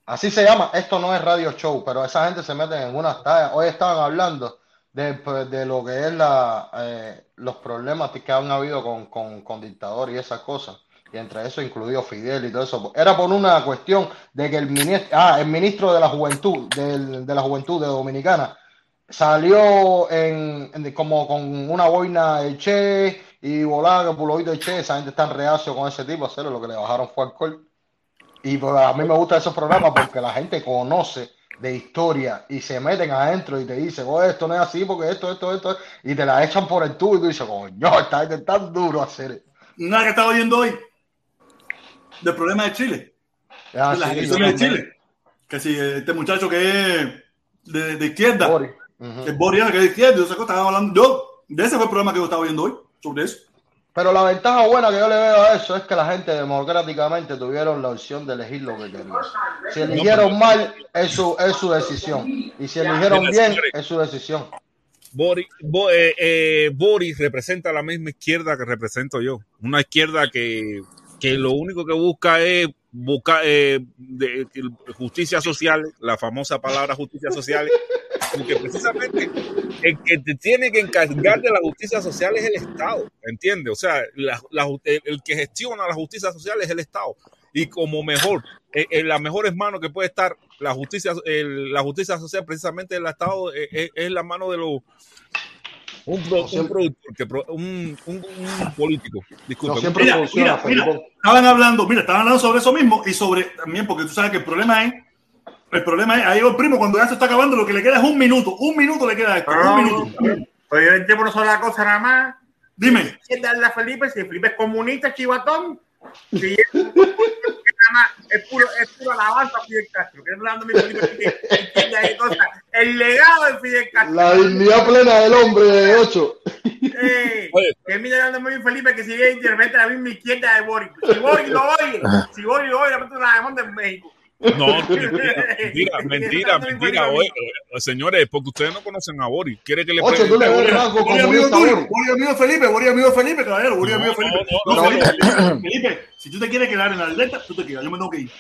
Así se llama, esto no es radio show, pero esa gente se mete en unas tallas. Hoy estaban hablando de, pues, de lo que es la, eh, los problemas que han habido con, con, con dictadores y esas cosas. Y entre eso incluido Fidel y todo eso. Era por una cuestión de que el ministro, ah, el ministro de la Juventud, del- de la Juventud de Dominicana, salió en, en- como con una boina de Che y volaba pulovito de Che. Esa gente está reacio con ese tipo, hacerlo, lo que le bajaron fue alcohol. Y pues a mí me gustan esos programas porque la gente conoce de historia y se meten adentro y te dicen, oh, esto no es así porque esto, esto, esto, y te la echan por el tubo y tú dices, coño, esta gente es tan duro hacer. Nada que estaba oyendo hoy. Del problema de Chile. Ah, de las sí, elecciones de yo también. Chile. Que si este muchacho que es de, de izquierda. Boris. El Boris, que izquierda. Yo estaba hablando. Yo, de ese fue el programa que yo estaba oyendo hoy. Sobre eso. Pero la ventaja buena que yo le veo a eso es que la gente democráticamente tuvieron la opción de elegir lo que querían. Si eligieron mal, es su, es su decisión. Y si eligieron bien, es su decisión. Boris, Bo- eh, eh, Boris representa la misma izquierda que represento yo. Una izquierda que, que lo único que busca es buscar eh, de- justicia social, la famosa palabra justicia social, porque precisamente el que te tiene que encargar de la justicia social es el Estado, ¿entiendes? O sea, la- la el, que gestiona la justicia social es el Estado. Y como mejor, eh, en las mejores manos que puede estar la justicia, el- la justicia social, precisamente el Estado, eh, eh, es la mano de los un, pro- un productor, que pro- un, un- un político. Disculpe. Mira, mira, mira, estaban hablando, mira, estaban hablando sobre eso mismo y sobre también, porque tú sabes que el problema es, el problema es, ahí va el primo, cuando ya se está acabando, lo que le queda es un minuto, un minuto le queda a esto, un minuto. Pero yo entiendo una sola cosa nada más. Dime. ¿Qué darle a Felipe? Si Felipe es comunista, chivatón. Si es, nada es puro, es puro alabanza a Fidel Castro. Que hablando mi cosas. El legado de Fidel Castro. La dignidad plena del hombre de 8. Eh, que mira dando muy Felipe que sigue de repente la misma izquierda de Boris. Si Boris lo oye, si Boris lo oye, de la demanda en México. No, mentira, mentira, mentira. Oye, señores, porque ustedes no conocen a Boris. ¿Quiere que le Ocho, tú le rasgo amigo tuyo, Boris. Amigo Felipe, Boris amigo Felipe, caballero, Boris amigo Felipe. no, No, no, Felipe, Felipe, si tú te quieres quedar en la delta, tú te quedas, yo me tengo que ir.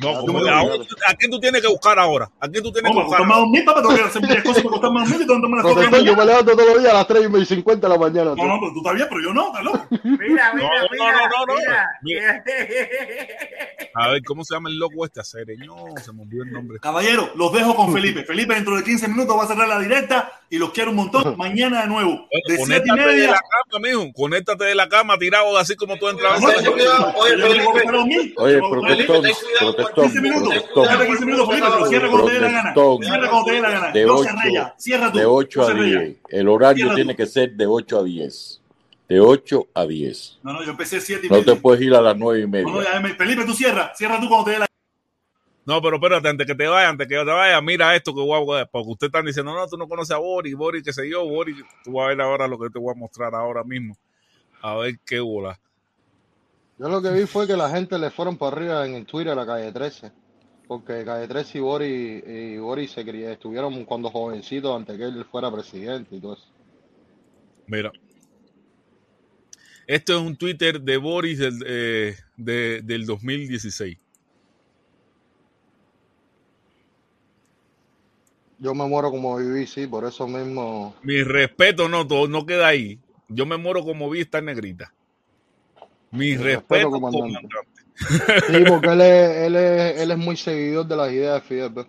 No, como ahora, ¿a quién tú tienes que buscar ahora? ¿A quién tú tienes No, que buscar? más mil, papá, tengo que hacer muchas cosas, más mil y tengo que tomar las cosas. yo me levanto todos los días a las 3 y 50 de la mañana. No, no, pero tú estás bien, pero yo no, estás loco. Mira, mira, No, no, mira, no, no, mira. A ver, ¿cómo se llama el loco este? Acereño, se me olvidó el nombre. Caballero, los dejo con Felipe. Felipe dentro de 15 minutos va a cerrar la directa y los quiero un montón. Mañana de nuevo, de 7 y Conéctate de media. la cama, mijo. Conéctate de la cama, tirado así como tú a mil. Oye, Felipe, protestón, ten cuidado, protestón, 15 minutos. protestón. Cierra 15 minutos, Felipe, pero cierra cuando te dé la gana. Cierra cuando te dé la gana. De Yo 8, cerré ya. Cierra tú. de 8 Yo a cerré ya. 10. El horario Cierra tiene tú. que ser de 8 a 10. De 8 a 10. No, no, yo empecé 7 y No media. te puedes ir a las 9 y No, no, media. ya me- Felipe, tú cierra. Cierra tú cuando te dé la No, pero espérate, antes que te vaya, antes que te vaya, mira esto que voy a porque ustedes están diciendo, no, tú no conoces a Boris, Boris, qué sé yo, Boris, tú vas a ver ahora lo que te voy a mostrar ahora mismo. A ver qué bola. Yo lo que vi fue que la gente le fueron para arriba en el Twitter a la calle 13. Porque calle 13 y Boris, y Boris se estuvieron cuando jovencitos antes que él fuera presidente y todo eso. Mira. Esto es un Twitter de Boris del, eh, de- del 2016. Yo me muero como viví, sí, por eso mismo. Mi respeto, no, todo, no queda ahí. Yo me muero como vi esta negrita. Mi respeto, respeto, comandante. comandante. Sí, porque él es, él es, él es muy seguidor de las ideas de Fidel. ¿ves?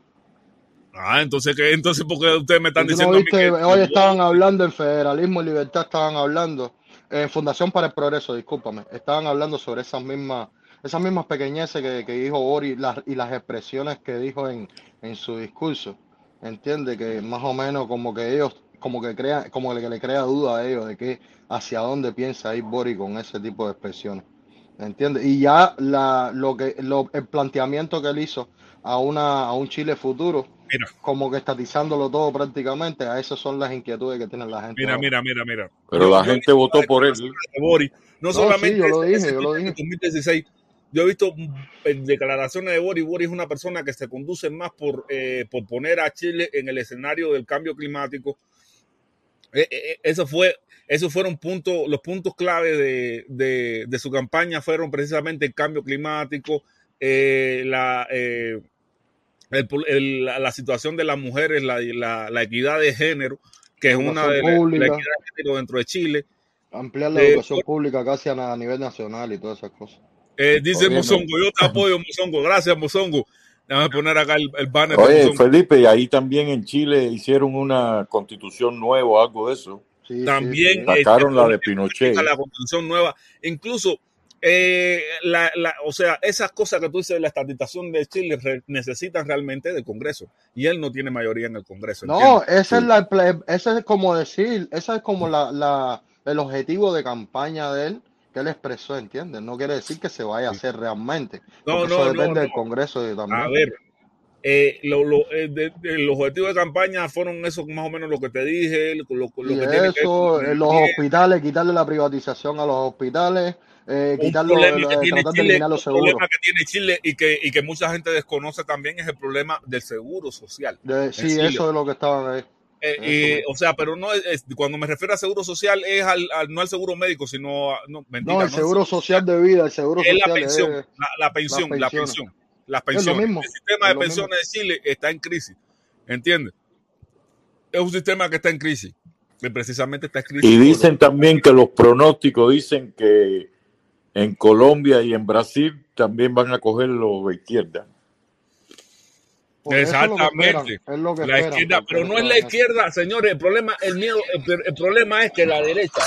Ah, entonces, ¿qué? Entonces, ¿por qué ustedes me están ¿Tú no diciendo a mí viste? que- Hoy estaban hablando en Federalismo y Libertad, estaban hablando, en Fundación para el Progreso, discúlpame, estaban hablando sobre esas mismas, esas mismas pequeñeces que, que dijo Boris las, y las expresiones que dijo en, en su discurso. Entiende que más o menos como que ellos, como que crea, como que le crea duda a ellos de que hacia dónde piensa ir Boris con ese tipo de expresiones. ¿Entiendes? Y ya la, lo que, lo, el planteamiento que él hizo a una, a un Chile futuro, como que estatizándolo todo prácticamente, a esas son las inquietudes que tiene la gente. Mira, ahora. mira, mira, mira. Pero Yo- la yo gente votó por él. Boris. No No, solamente sí, yo lo ese- dije, ese yo lo dije. de 2016. Yo he visto eh, declaraciones de Boris. Boris es una persona que se conduce más por, eh, por poner a Chile en el escenario del cambio climático. Eh, eh, eh, eso fue, esos fueron puntos, los puntos clave de, de- de su campaña fueron precisamente el cambio climático, eh, la, eh, el pro- el- la, la situación de las mujeres, la, la- la equidad de género, que es una de la, la pública. equidad de género dentro de Chile. Ampliar la Eh, educación pública casi a, nivel nacional y todas esas cosas. Dice. Mozongo, yo te apoyo, Mozongo. Gracias, Mozongo. Déjame poner acá el, el banner Oye. Felipe, y ahí también en Chile hicieron una constitución nueva o algo de eso. También Sacaron este, la de Pinochet. la constitución nueva. Incluso, eh, la, la- o sea, esas cosas que tú dices de la estatización de Chile re- necesitan realmente del Congreso. Y él no tiene mayoría en el Congreso. No, ¿entiendes? esa es la, ese es como decir, ese es como la, la, el objetivo de campaña de él que él expresó, ¿entiendes? No quiere decir que se vaya a hacer realmente. No, no, eso no, depende no. del Congreso también. A ver, eh, lo- lo- eh, de- de- los objetivos de campaña fueron esos más o menos lo que te dije, lo, lo- que que eso, con eh, los el- hospitales, quitarle la privatización a los hospitales, eh, que eh, los seguros. problema que tiene Chile y que, y que mucha gente desconoce también es el problema del seguro social. De- sí, Chile. eso es lo que estaban ahí. Eh, eh, mismo. o sea, pero no es, es- cuando me refiero a seguro social es al, al- no al seguro médico, sino a- no, mentira, No, el no seguro social de vida, el seguro es la social pensión, es la, la pensión, la pensión, las Es lo pensiones. mismo, El sistema de pensiones de Chile está en crisis, ¿entiendes? Es un sistema que está en crisis, que precisamente está en crisis. Y por- dicen también que los pronósticos dicen que en Colombia y en Brasil también van a coger los de izquierda. Por eso es lo que esperan, Exactamente. es lo que La esperan, izquierda, pero no es la izquierda, señores. El problema, el miedo, el, el problema es que la derecha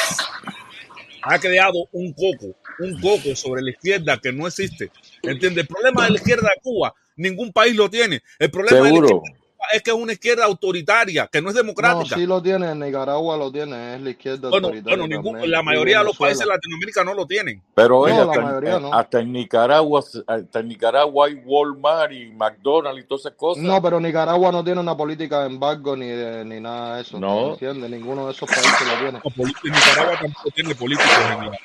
ha creado un coco, un coco sobre la izquierda que no existe. ¿Entiendes? El problema de la izquierda de Cuba, ningún país lo tiene. El problema de la Seguro. izquierda es que es una izquierda autoritaria, que no es No, democrática. sí lo tiene, en Nicaragua lo tiene, es la izquierda bueno, autoritaria bueno ningún- la mayoría de los países de. Latinoamérica no lo tienen. Pero No, hasta, en- mayoría no. hasta en Nicaragua, hasta en Nicaragua hay Walmart y McDonald's y todas esas cosas. No, pero Nicaragua no tiene una política de embargo ni, de- ni nada de eso, No. ¿entiendes? Ninguno de esos países lo tiene. No, poli- Nicaragua tampoco tiene políticos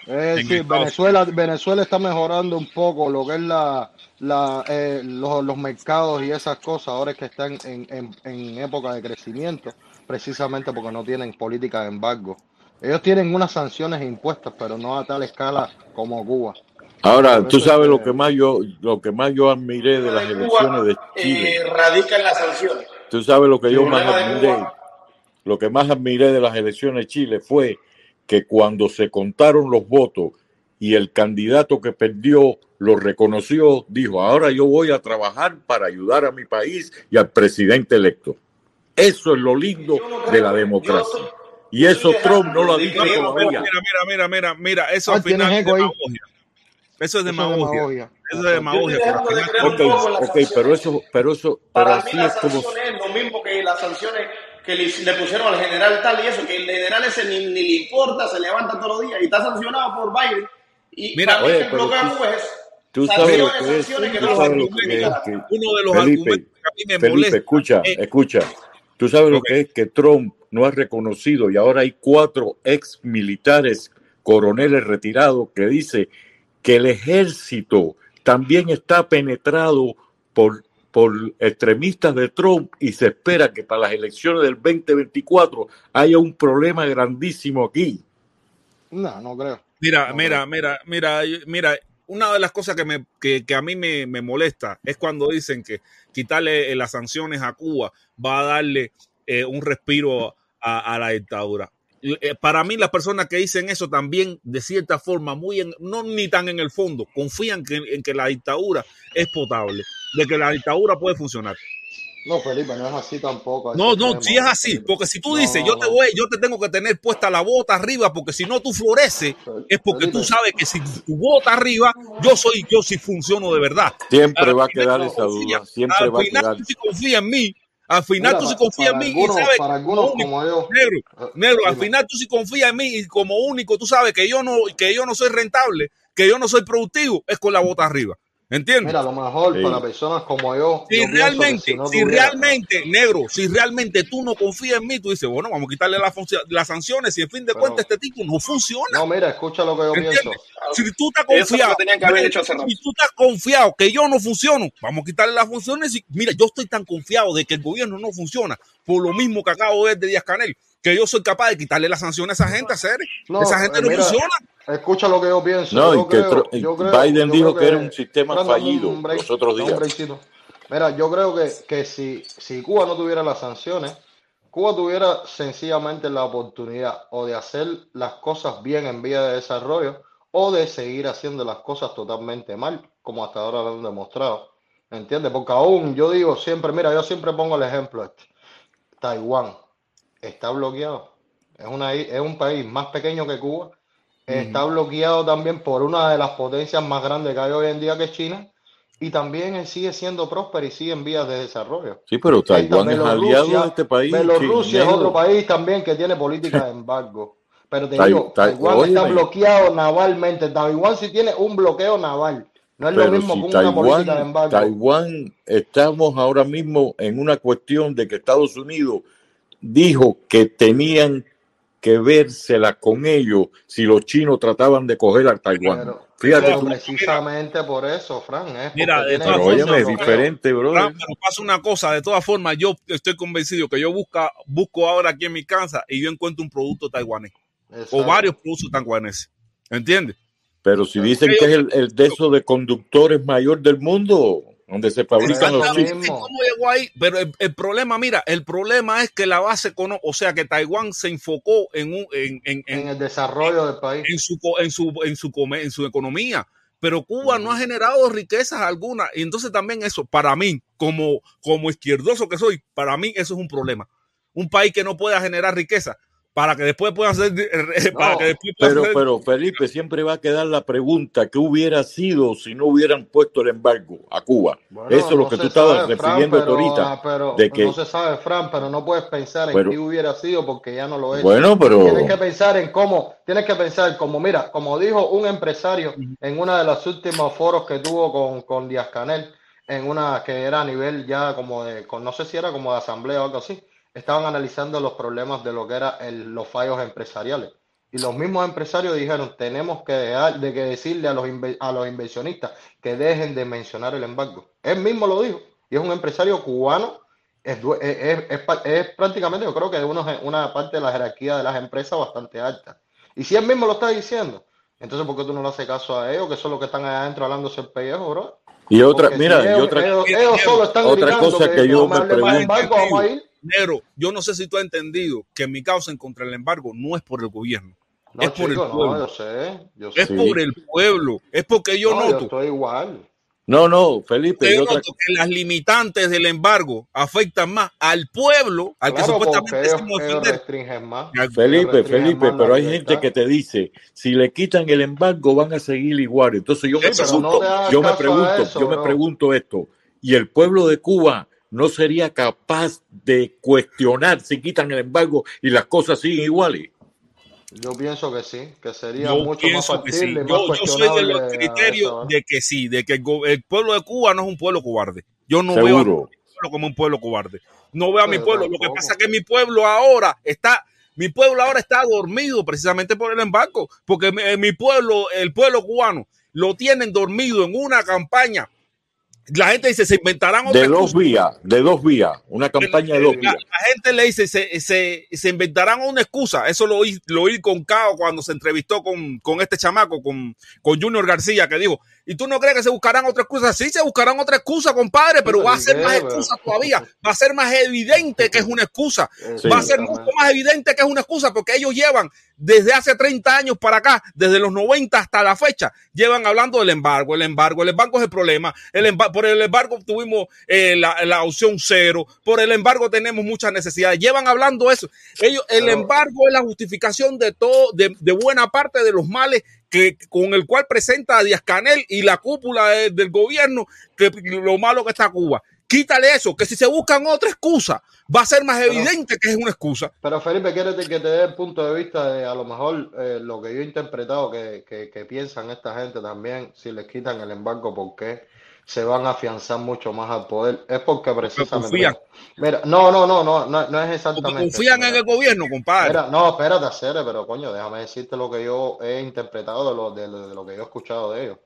en, Eh, en sí, Venezuela, Venezuela está mejorando un poco lo que es la, la, eh, los, los mercados y esas cosas, ahora es que están en, en, en época de crecimiento, precisamente porque no tienen política de embargo. Ellos tienen unas sanciones impuestas, pero no a tal escala como Cuba. Ahora, Por tú sabes lo que- más yo, lo que más yo admiré de las elecciones de Chile. Eh, radica en las sanciones. Tú sabes lo que yo más admiré. Lo que más admiré de las elecciones de Chile fue que cuando se contaron los votos y el candidato que perdió lo reconoció, dijo, ahora yo voy a trabajar para ayudar a mi país y al presidente electo. Eso es lo lindo de la democracia. Y eso Trump no lo ha dicho Mira, todavía. mira, mira, mira, mira, eso Ah, al final tienes es demagogia. Eso es Eso es demagogia. Eso es demagogia. final- Ok, pero eso, pero eso, pero así es como lo mismo que las sanciones que le, le pusieron al general tal y eso, que el general ese ni, ni le importa, se levanta todos los días y está sancionado por Biden. Y Mira, para mí oye, el pero tú- es eso. Tú sabes lo que es, sanciones que tú no sabes van lo a que es ningún que Uno de los Felipe, argumentos que a mí me Felipe, molesta escucha, es- escucha. Tú sabes lo que es que Trump no ha reconocido y ahora hay cuatro ex militares coroneles retirados que dice que el ejército también está penetrado por, por extremistas de Trump y se espera que para las elecciones del 2024 haya un problema grandísimo aquí. No, no creo. Mira, No mira, mira, mira, mira, una de las cosas que, me, que, que a mí me, me molesta es cuando dicen que quitarle eh, las sanciones a Cuba va a darle eh, un respiro a, a la dictadura. Eh, Para mí, las personas que dicen eso también, de cierta forma, muy en- no ni tan en el fondo, confían que, en que la dictadura es potable, de que la dictadura puede funcionar. No, Felipe, no es así tampoco. No, no, si es así, porque si tú No, dices, yo te voy, yo te tengo que tener puesta la bota arriba, porque si no tú floreces, es porque tú sabes que si tu bota arriba, yo soy, yo sí funciono de verdad. Siempre Al va a final quedar esa duda, siempre al va a final quedar. tú sí confías en mí, al final Mira, tú sí confías en mí algunos, y sabes para como algunos único, como yo, negro, eh, negro, al final tú sí confías en mí y como único tú sabes que yo no, que yo no soy rentable, que yo no soy productivo, es con la bota arriba. ¿Entiendes? Mira, a lo mejor Sí. para personas como yo, Si yo realmente, si no si tuviera, realmente, negro, si realmente tú no confías en mí, tú dices, bueno, vamos a quitarle la función- las sanciones y en fin de Pero- cuentas este tipo no funciona. no, mira, escucha lo que yo pienso. Si tú estás confiado, que tenían que haber hecho hace si tú estás confiado que yo no funciono, vamos a quitarle las funciones. Y, mira, yo estoy tan confiado de que el gobierno no funciona, por lo mismo que acabo de ver de Díaz Canel, que yo soy capaz de quitarle las sanciones a esa gente, hacer. No, esa gente eh, no mira, funciona. Escucha lo que yo pienso. No, yo y que creo, Tro- yo creo, Biden yo dijo que era un sistema fallido un break, los otros días. Mira, yo creo que, que si, si Cuba no tuviera las sanciones, Cuba tuviera sencillamente la oportunidad o de hacer las cosas bien en vía de desarrollo o de seguir haciendo las cosas totalmente mal, como hasta ahora lo han demostrado. ¿Entiendes? Porque aún yo digo siempre, mira, yo siempre pongo el ejemplo este. Taiwán está bloqueado. Es, una, es un país más pequeño que Cuba. Está bloqueado también por una de las potencias más grandes que hay hoy en día, que es China. Y también sigue siendo próspero y sigue en vías de desarrollo. Sí, pero Taiwán es aliado de este país. Bielorrusia es otro país también que tiene política de embargo. Pero te digo, Tai- Taiwán está bloqueado navalmente. Taiwán sí tiene un bloqueo naval. No es lo mismo si que una política de embargo. Taiwán, estamos ahora mismo en una cuestión de que Estados Unidos dijo que tenían que vérsela con ellos si los chinos trataban de coger a Taiwán. Pero, Fíjate pero precisamente por eso, Fran, es Mira, de Pero ese óyeme, es diferente, brother. Fran, pero pasa una cosa, de todas formas, yo estoy convencido que yo busca, busco ahora aquí en mi casa y yo encuentro un producto taiwanés o varios productos taiwaneses. ¿Entiendes? Pero si dicen que es el, el de esos de conductores mayor del mundo, donde se fabrican los chips. ¿Cómo llegó ahí? Pero el, el problema, mira, el problema es que la base económica, o sea, que Taiwán se enfocó en, un, en, en, en, En el desarrollo del país. en su, co- en, su, en, su, come- en su economía. Pero Cuba no ha generado riquezas alguna. Y entonces también eso, para mí, como, como izquierdoso que soy, para mí eso es un problema. Un país que no pueda generar riqueza. Para que después puedan ser, eh, para No, que después puedan pero, ser- pero Felipe, siempre va a quedar la pregunta, ¿qué hubiera sido si no hubieran puesto el embargo a Cuba? Bueno, Eso es lo no que tú estabas sabe, Fran, refiriendo pero, ahorita, ah, pero de que, no se sabe, Fran, pero no puedes pensar en Pero- qué hubiera sido porque ya no lo es. Bueno, pero- Tienes que pensar en cómo, tienes que pensar como, mira, como dijo un empresario en uno de los últimos foros que tuvo con, con Díaz Canel, en una que era a nivel ya como de, con, no sé si era como de asamblea o algo así, estaban analizando los problemas de lo que eran los fallos empresariales. Y los mismos empresarios dijeron, tenemos que dejar de que decirle a los, a los inversionistas que dejen de mencionar el embargo. Él mismo lo dijo. Y es un empresario cubano, es, es, es- es es prácticamente, yo creo que uno, una parte de la jerarquía de las empresas bastante alta. Y si él mismo lo está diciendo, entonces ¿por qué tú no le haces caso a ellos, que son los que están allá adentro hablándose el pellejo, bro? y otra, Porque si mira, y ellos, otra, ellos, ellos solo están otra cosa que que yo me pregunto, embargo, vamos a ir. Negro, yo no sé si tú has entendido que mi causa en contra del embargo no es por el gobierno, No, es por chico, el no, pueblo. yo sé, yo Es sé. por el pueblo, es porque yo No, yo noto estoy igual. no, no, Felipe, que yo noto que las limitantes del embargo afectan más al pueblo, al que Claro, porque supuestamente restringen más. que Felipe, Felipe, más pero hay gente libertad. que te dice, si le quitan el embargo van a seguir igual. Entonces yo me Sí, no pregunto, hagas yo me pregunto, eso, yo me pregunto esto, ¿y el pueblo de Cuba no sería capaz de cuestionar si quitan el embargo y las cosas siguen iguales? Yo pienso que sí, que sería Yo mucho más pienso que sí. factible más Yo, yo soy de los criterios hora. de que sí, de que el, pueblo de Cuba no es un pueblo cobarde. Yo no veo a mi pueblo como un pueblo cobarde. No veo a mi pueblo. Lo que pasa es que mi pueblo ahora está, mi pueblo ahora está dormido precisamente por el embargo, porque mi, mi pueblo, el pueblo cubano, lo tienen dormido en una campaña. La gente dice, se inventarán otra De dos excusa. vías, de dos vías, una campaña de dos La, vías. la gente le dice, se, se, se inventarán una excusa. Eso lo oí, lo oí con Cao cuando se entrevistó con, con este chamaco, con, con Junior García, que dijo, ¿y tú no crees que se buscarán otra excusa? Sí, se buscarán otra excusa, compadre, pero va a ser más excusa todavía. Va a ser más evidente que es una excusa. Sí. Va a ser mucho más evidente que es una excusa, porque ellos llevan desde hace 30 años para acá, desde los 90 hasta la fecha, llevan hablando del embargo, el embargo, el embargo es el problema, el emba- por el embargo tuvimos eh, la, la opción cero, por el embargo tenemos muchas necesidades, llevan hablando eso. Ellos, el embargo es la justificación de todo, de, de buena parte de los males que, con el cual presenta a Díaz Canel y la cúpula de- del gobierno, que lo malo que está Cuba. Quítale eso, que si se buscan otra excusa, va a ser más Pero- evidente que es una excusa. Pero Felipe, quiere que te dé el punto de vista de a lo mejor eh, lo que yo he interpretado que, que, que piensan esta gente también, si les quitan el embargo, ¿por qué se van a afianzar mucho más al poder? Es porque precisamente... confían. Mira, no, no, no, no, no, no es exactamente confían en el gobierno, compadre. Mira, no, espérate, Acere, pero coño, déjame decirte lo que yo he interpretado de lo, de, lo de lo que yo he escuchado de ellos.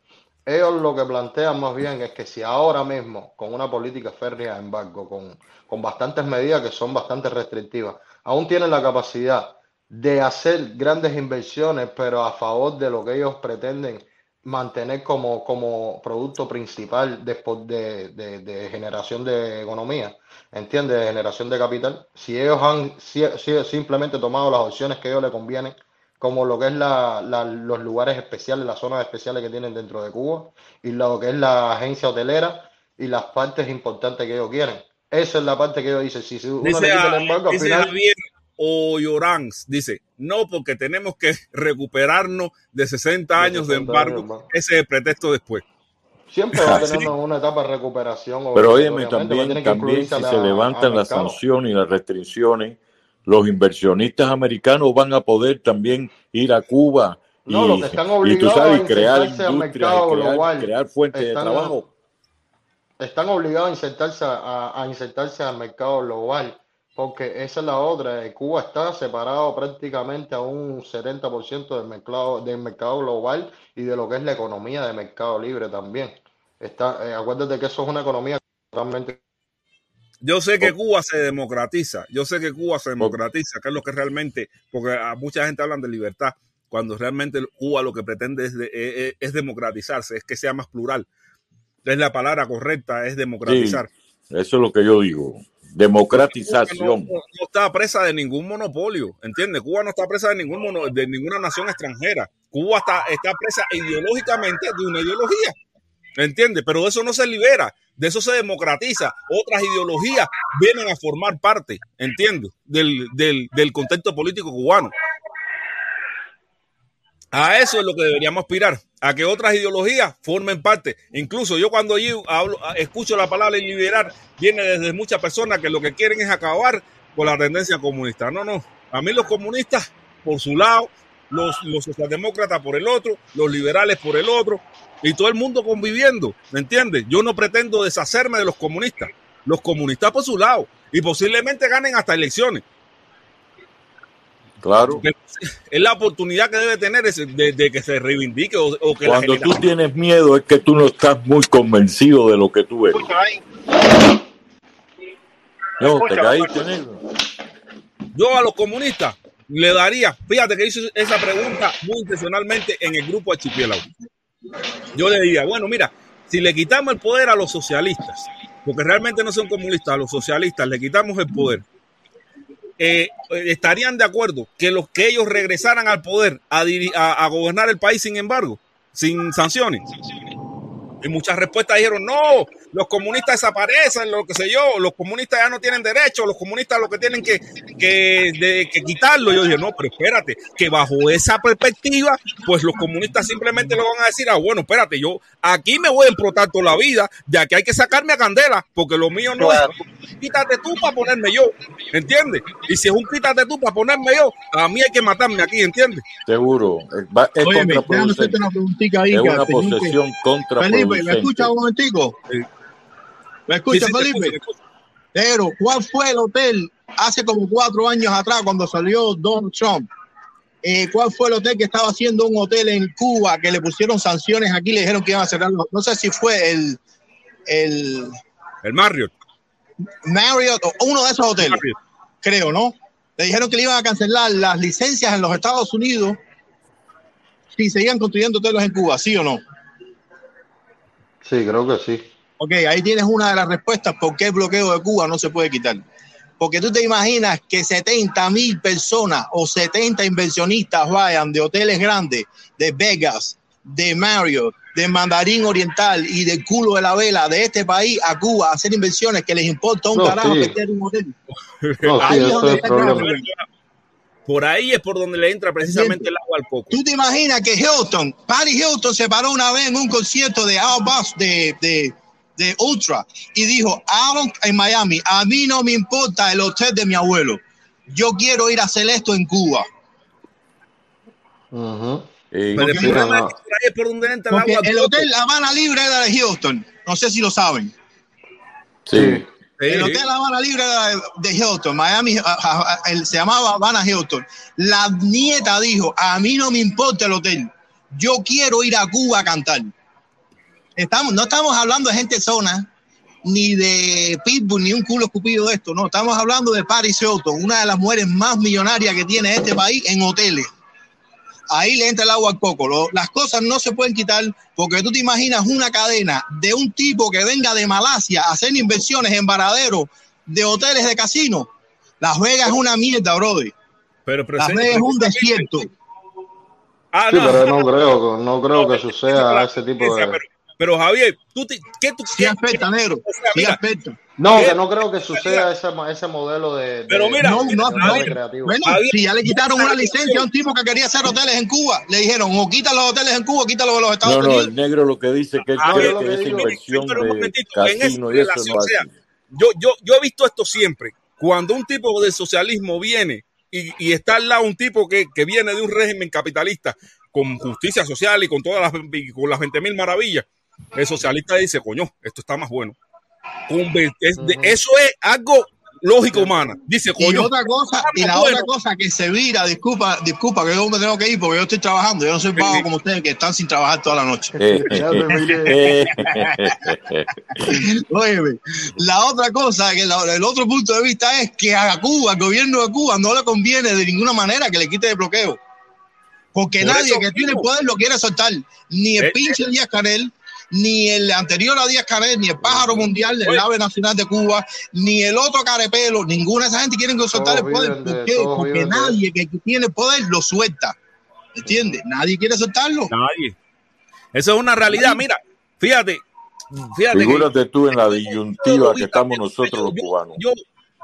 Ellos lo que plantean más bien es que si ahora mismo, con una política férrea de embargo, con, con bastantes medidas que son bastante restrictivas, aún tienen la capacidad de hacer grandes inversiones, pero a favor de lo que ellos pretenden mantener como, como producto principal después de, de- de generación de economía, ¿entiendes? De generación de capital. Si ellos han si- si- simplemente tomado las opciones que a ellos les convienen, como lo que es la, la- los lugares especiales, las zonas especiales que tienen dentro de Cuba, y lo que es la agencia hotelera y las partes importantes que ellos quieren. Esa es la parte que ellos dicen. Si uno le Dice, quita a- el embargo, al final... Javier dice, no, porque tenemos que recuperarnos de 60 años de 60 años, embargo. Ese es el pretexto después. Siempre va a tener una, una etapa de recuperación Pero óyeme, también, también si se levantan las sanciones y las restricciones, los inversionistas americanos van a poder también ir a Cuba y, No, los que están y tú obligados sabes, a y crear y fuentes de trabajo. están obligados a insertarse, a, a insertarse al mercado global, porque esa es la otra. eh, Cuba está separado prácticamente a un 70% del mercado, del mercado global y de lo que es la economía de mercado libre también. Está, eh, acuérdate que eso es una economía totalmente Yo sé que Cuba se democratiza, yo sé que Cuba se democratiza, que es lo que realmente, porque a mucha gente hablan de libertad, cuando realmente Cuba lo que pretende es, de- es- es- democratizarse, es que sea más plural. Es la palabra correcta, es Sí, democratizar. eso es lo que yo digo. Democratización. no- no está presa de ningún monopolio, ¿entiendes? Cuba no está presa de, ningún mono- de ninguna nación extranjera. Cuba está, está presa ideológicamente de una ideología, ¿entiendes? Pero eso no se libera. de eso se democratiza. Otras ideologías vienen a formar parte, entiendo, del, del, del contexto político cubano. A eso es lo que deberíamos aspirar, a que otras ideologías formen parte. Incluso yo cuando yo hablo, escucho la palabra liberar, viene desde muchas personas que lo que quieren es acabar con la tendencia comunista. No, no. A mí los comunistas por su lado, los, los socialdemócratas por el otro, los liberales por el otro, y todo el mundo conviviendo, ¿me entiendes? Yo no pretendo deshacerme de los comunistas, los comunistas por su lado, y posiblemente ganen hasta elecciones. Claro. Es la oportunidad que debe tener ese- de, de que se reivindique o, o que la Cuando tú tienes miedo es que tú no estás muy convencido de lo que tú eres. No, te caíste, negro. Yo a los comunistas le daría, fíjate que hice esa pregunta muy intencionalmente en el grupo Archipiélago. Yo le diría, bueno, mira, si le quitamos el poder a los socialistas, porque realmente no son comunistas, a los socialistas le quitamos el poder, eh, estarían de acuerdo que los que ellos regresaran al poder a, a- a gobernar el país sin embargo, sin sanciones. Y muchas respuestas dijeron, no, los comunistas desaparecen, lo que sé yo, los comunistas ya no tienen derecho, los comunistas lo que tienen que, que, de- que quitarlo. Yo dije, no, pero espérate, que bajo esa perspectiva, pues los comunistas simplemente le van a decir, ah, bueno, espérate, yo aquí me voy a explotar toda la vida, de aquí hay que sacarme a candela, porque lo mío no es quítate tú para ponerme yo, ¿entiendes? Y si es un quítate tú para ponerme yo, a mí hay que matarme aquí, ¿entiendes? Seguro. Es, va- es Oye, contraproducente. una ahí. Es una tenía que- posesión Felipe, contraproducente. ¿me escucha un momentico? ¿Me escucha, Sí, sí, te Felipe? escucho, Pero, ¿cuál fue el hotel hace como cuatro años atrás cuando salió Donald Trump? Eh, ¿Cuál fue el hotel que estaba haciendo un hotel en Cuba que le pusieron sanciones aquí? Le dijeron que iban a cerrarlo. No sé si fue el, el El Marriott. Marriott o uno de esos hoteles, creo, ¿no? Le dijeron que le iban a cancelar las licencias en los Estados Unidos si seguían construyendo hoteles en Cuba, ¿sí o no? Sí, creo que sí. Ok, ahí tienes una de las respuestas por qué el bloqueo de Cuba no se puede quitar. Porque tú te imaginas que 70 mil personas o 70 inversionistas vayan de hoteles grandes, de Vegas, de Marriott, de Mandarín Oriental y del culo de la vela de este país a Cuba a hacer inversiones que les importa un No, carajo sí. meter un hotel. No, sí, Ahí es donde es el está el problema. problema. Por ahí es por donde le entra precisamente el agua al coco. ¿Tú te imaginas que Hilton, Patty Hilton se paró una vez en un concierto de Outback de, de, de Ultra y dijo, "I don't- en Miami, a mí no me importa el hotel de mi abuelo. Yo quiero ir a hacer esto en Cuba. Ujú. Y- Pero el no, por donde entra el agua el hotel Habana Libre era de Hilton. No sé si lo saben. Sí. El Sí. hotel Habana Libre era de, Hilton, Miami, se llamaba Habana Hilton. La nieta dijo, a mí no me importa el hotel, yo quiero ir a Cuba a cantar. Estamos, no estamos hablando de gente zona, ni de Pitbull, ni un culo escupido de esto, no, estamos hablando de Paris Hilton, una de las mujeres más millonarias que tiene este país en hoteles. Ahí le entra el agua al coco. Lo- las cosas no se pueden quitar porque tú te imaginas una cadena de un tipo que venga de Malasia a hacer inversiones en varaderos de hoteles de casino. Las Vegas es una mierda, brother. Pero Las Vegas es un desierto. Ah, Sí, no. pero no creo, que- no creo que suceda ese tipo de... Pero, pero Javier, ¿tú te- ¿qué tú Sí afecta, negro. O sea, Sí mira, afecta. No, que no creo que suceda ese, ese modelo de... de- Pero mira, No, mira, no, de recreativo. Bueno, Javier, si ya le quitaron una licencia a un tipo que quería hacer hoteles en Cuba, le dijeron, o quita los hoteles en Cuba, o quita los de los Estados No, no, Unidos. el negro lo que dice que él Ah, cree que que esa inversión Pero un de momentito, en esa casino y eso relación, no o sea, hace. yo, yo, yo he visto esto siempre. Cuando un tipo del socialismo viene y, y está al lado un tipo que, que viene de un régimen capitalista con justicia social y con todas las, y con las 20 mil maravillas, el socialista dice, coño, esto está más bueno. Es de- eso es algo lógico, humana. Dice, Y coño, otra cosa, y la bueno. otra cosa que se vira, disculpa, disculpa que yo me tengo que ir porque yo estoy trabajando, yo no soy vago como ustedes que están sin trabajar toda la noche. Óyeme, la otra cosa, que la- el otro punto de vista es que a Cuba, al gobierno de Cuba, no le conviene de ninguna manera que le quite el bloqueo. Porque Por nadie que tiene poder lo quiere soltar. Ni el Eh, pinche Díaz Canel, ni el anterior a Díaz Canel, ni el pájaro mundial, el Oye. ave nacional de Cuba, ni el otro carepelo, ninguna de esa gente quiere soltar el poder. ¿Por qué? Porque nadie que tiene poder lo suelta. ¿Entiendes? Nadie quiere soltarlo. Nadie. Eso es una realidad. Mira, fíjate, fíjate que Figúrate tú en la disyuntiva que estamos nosotros los cubanos. yo,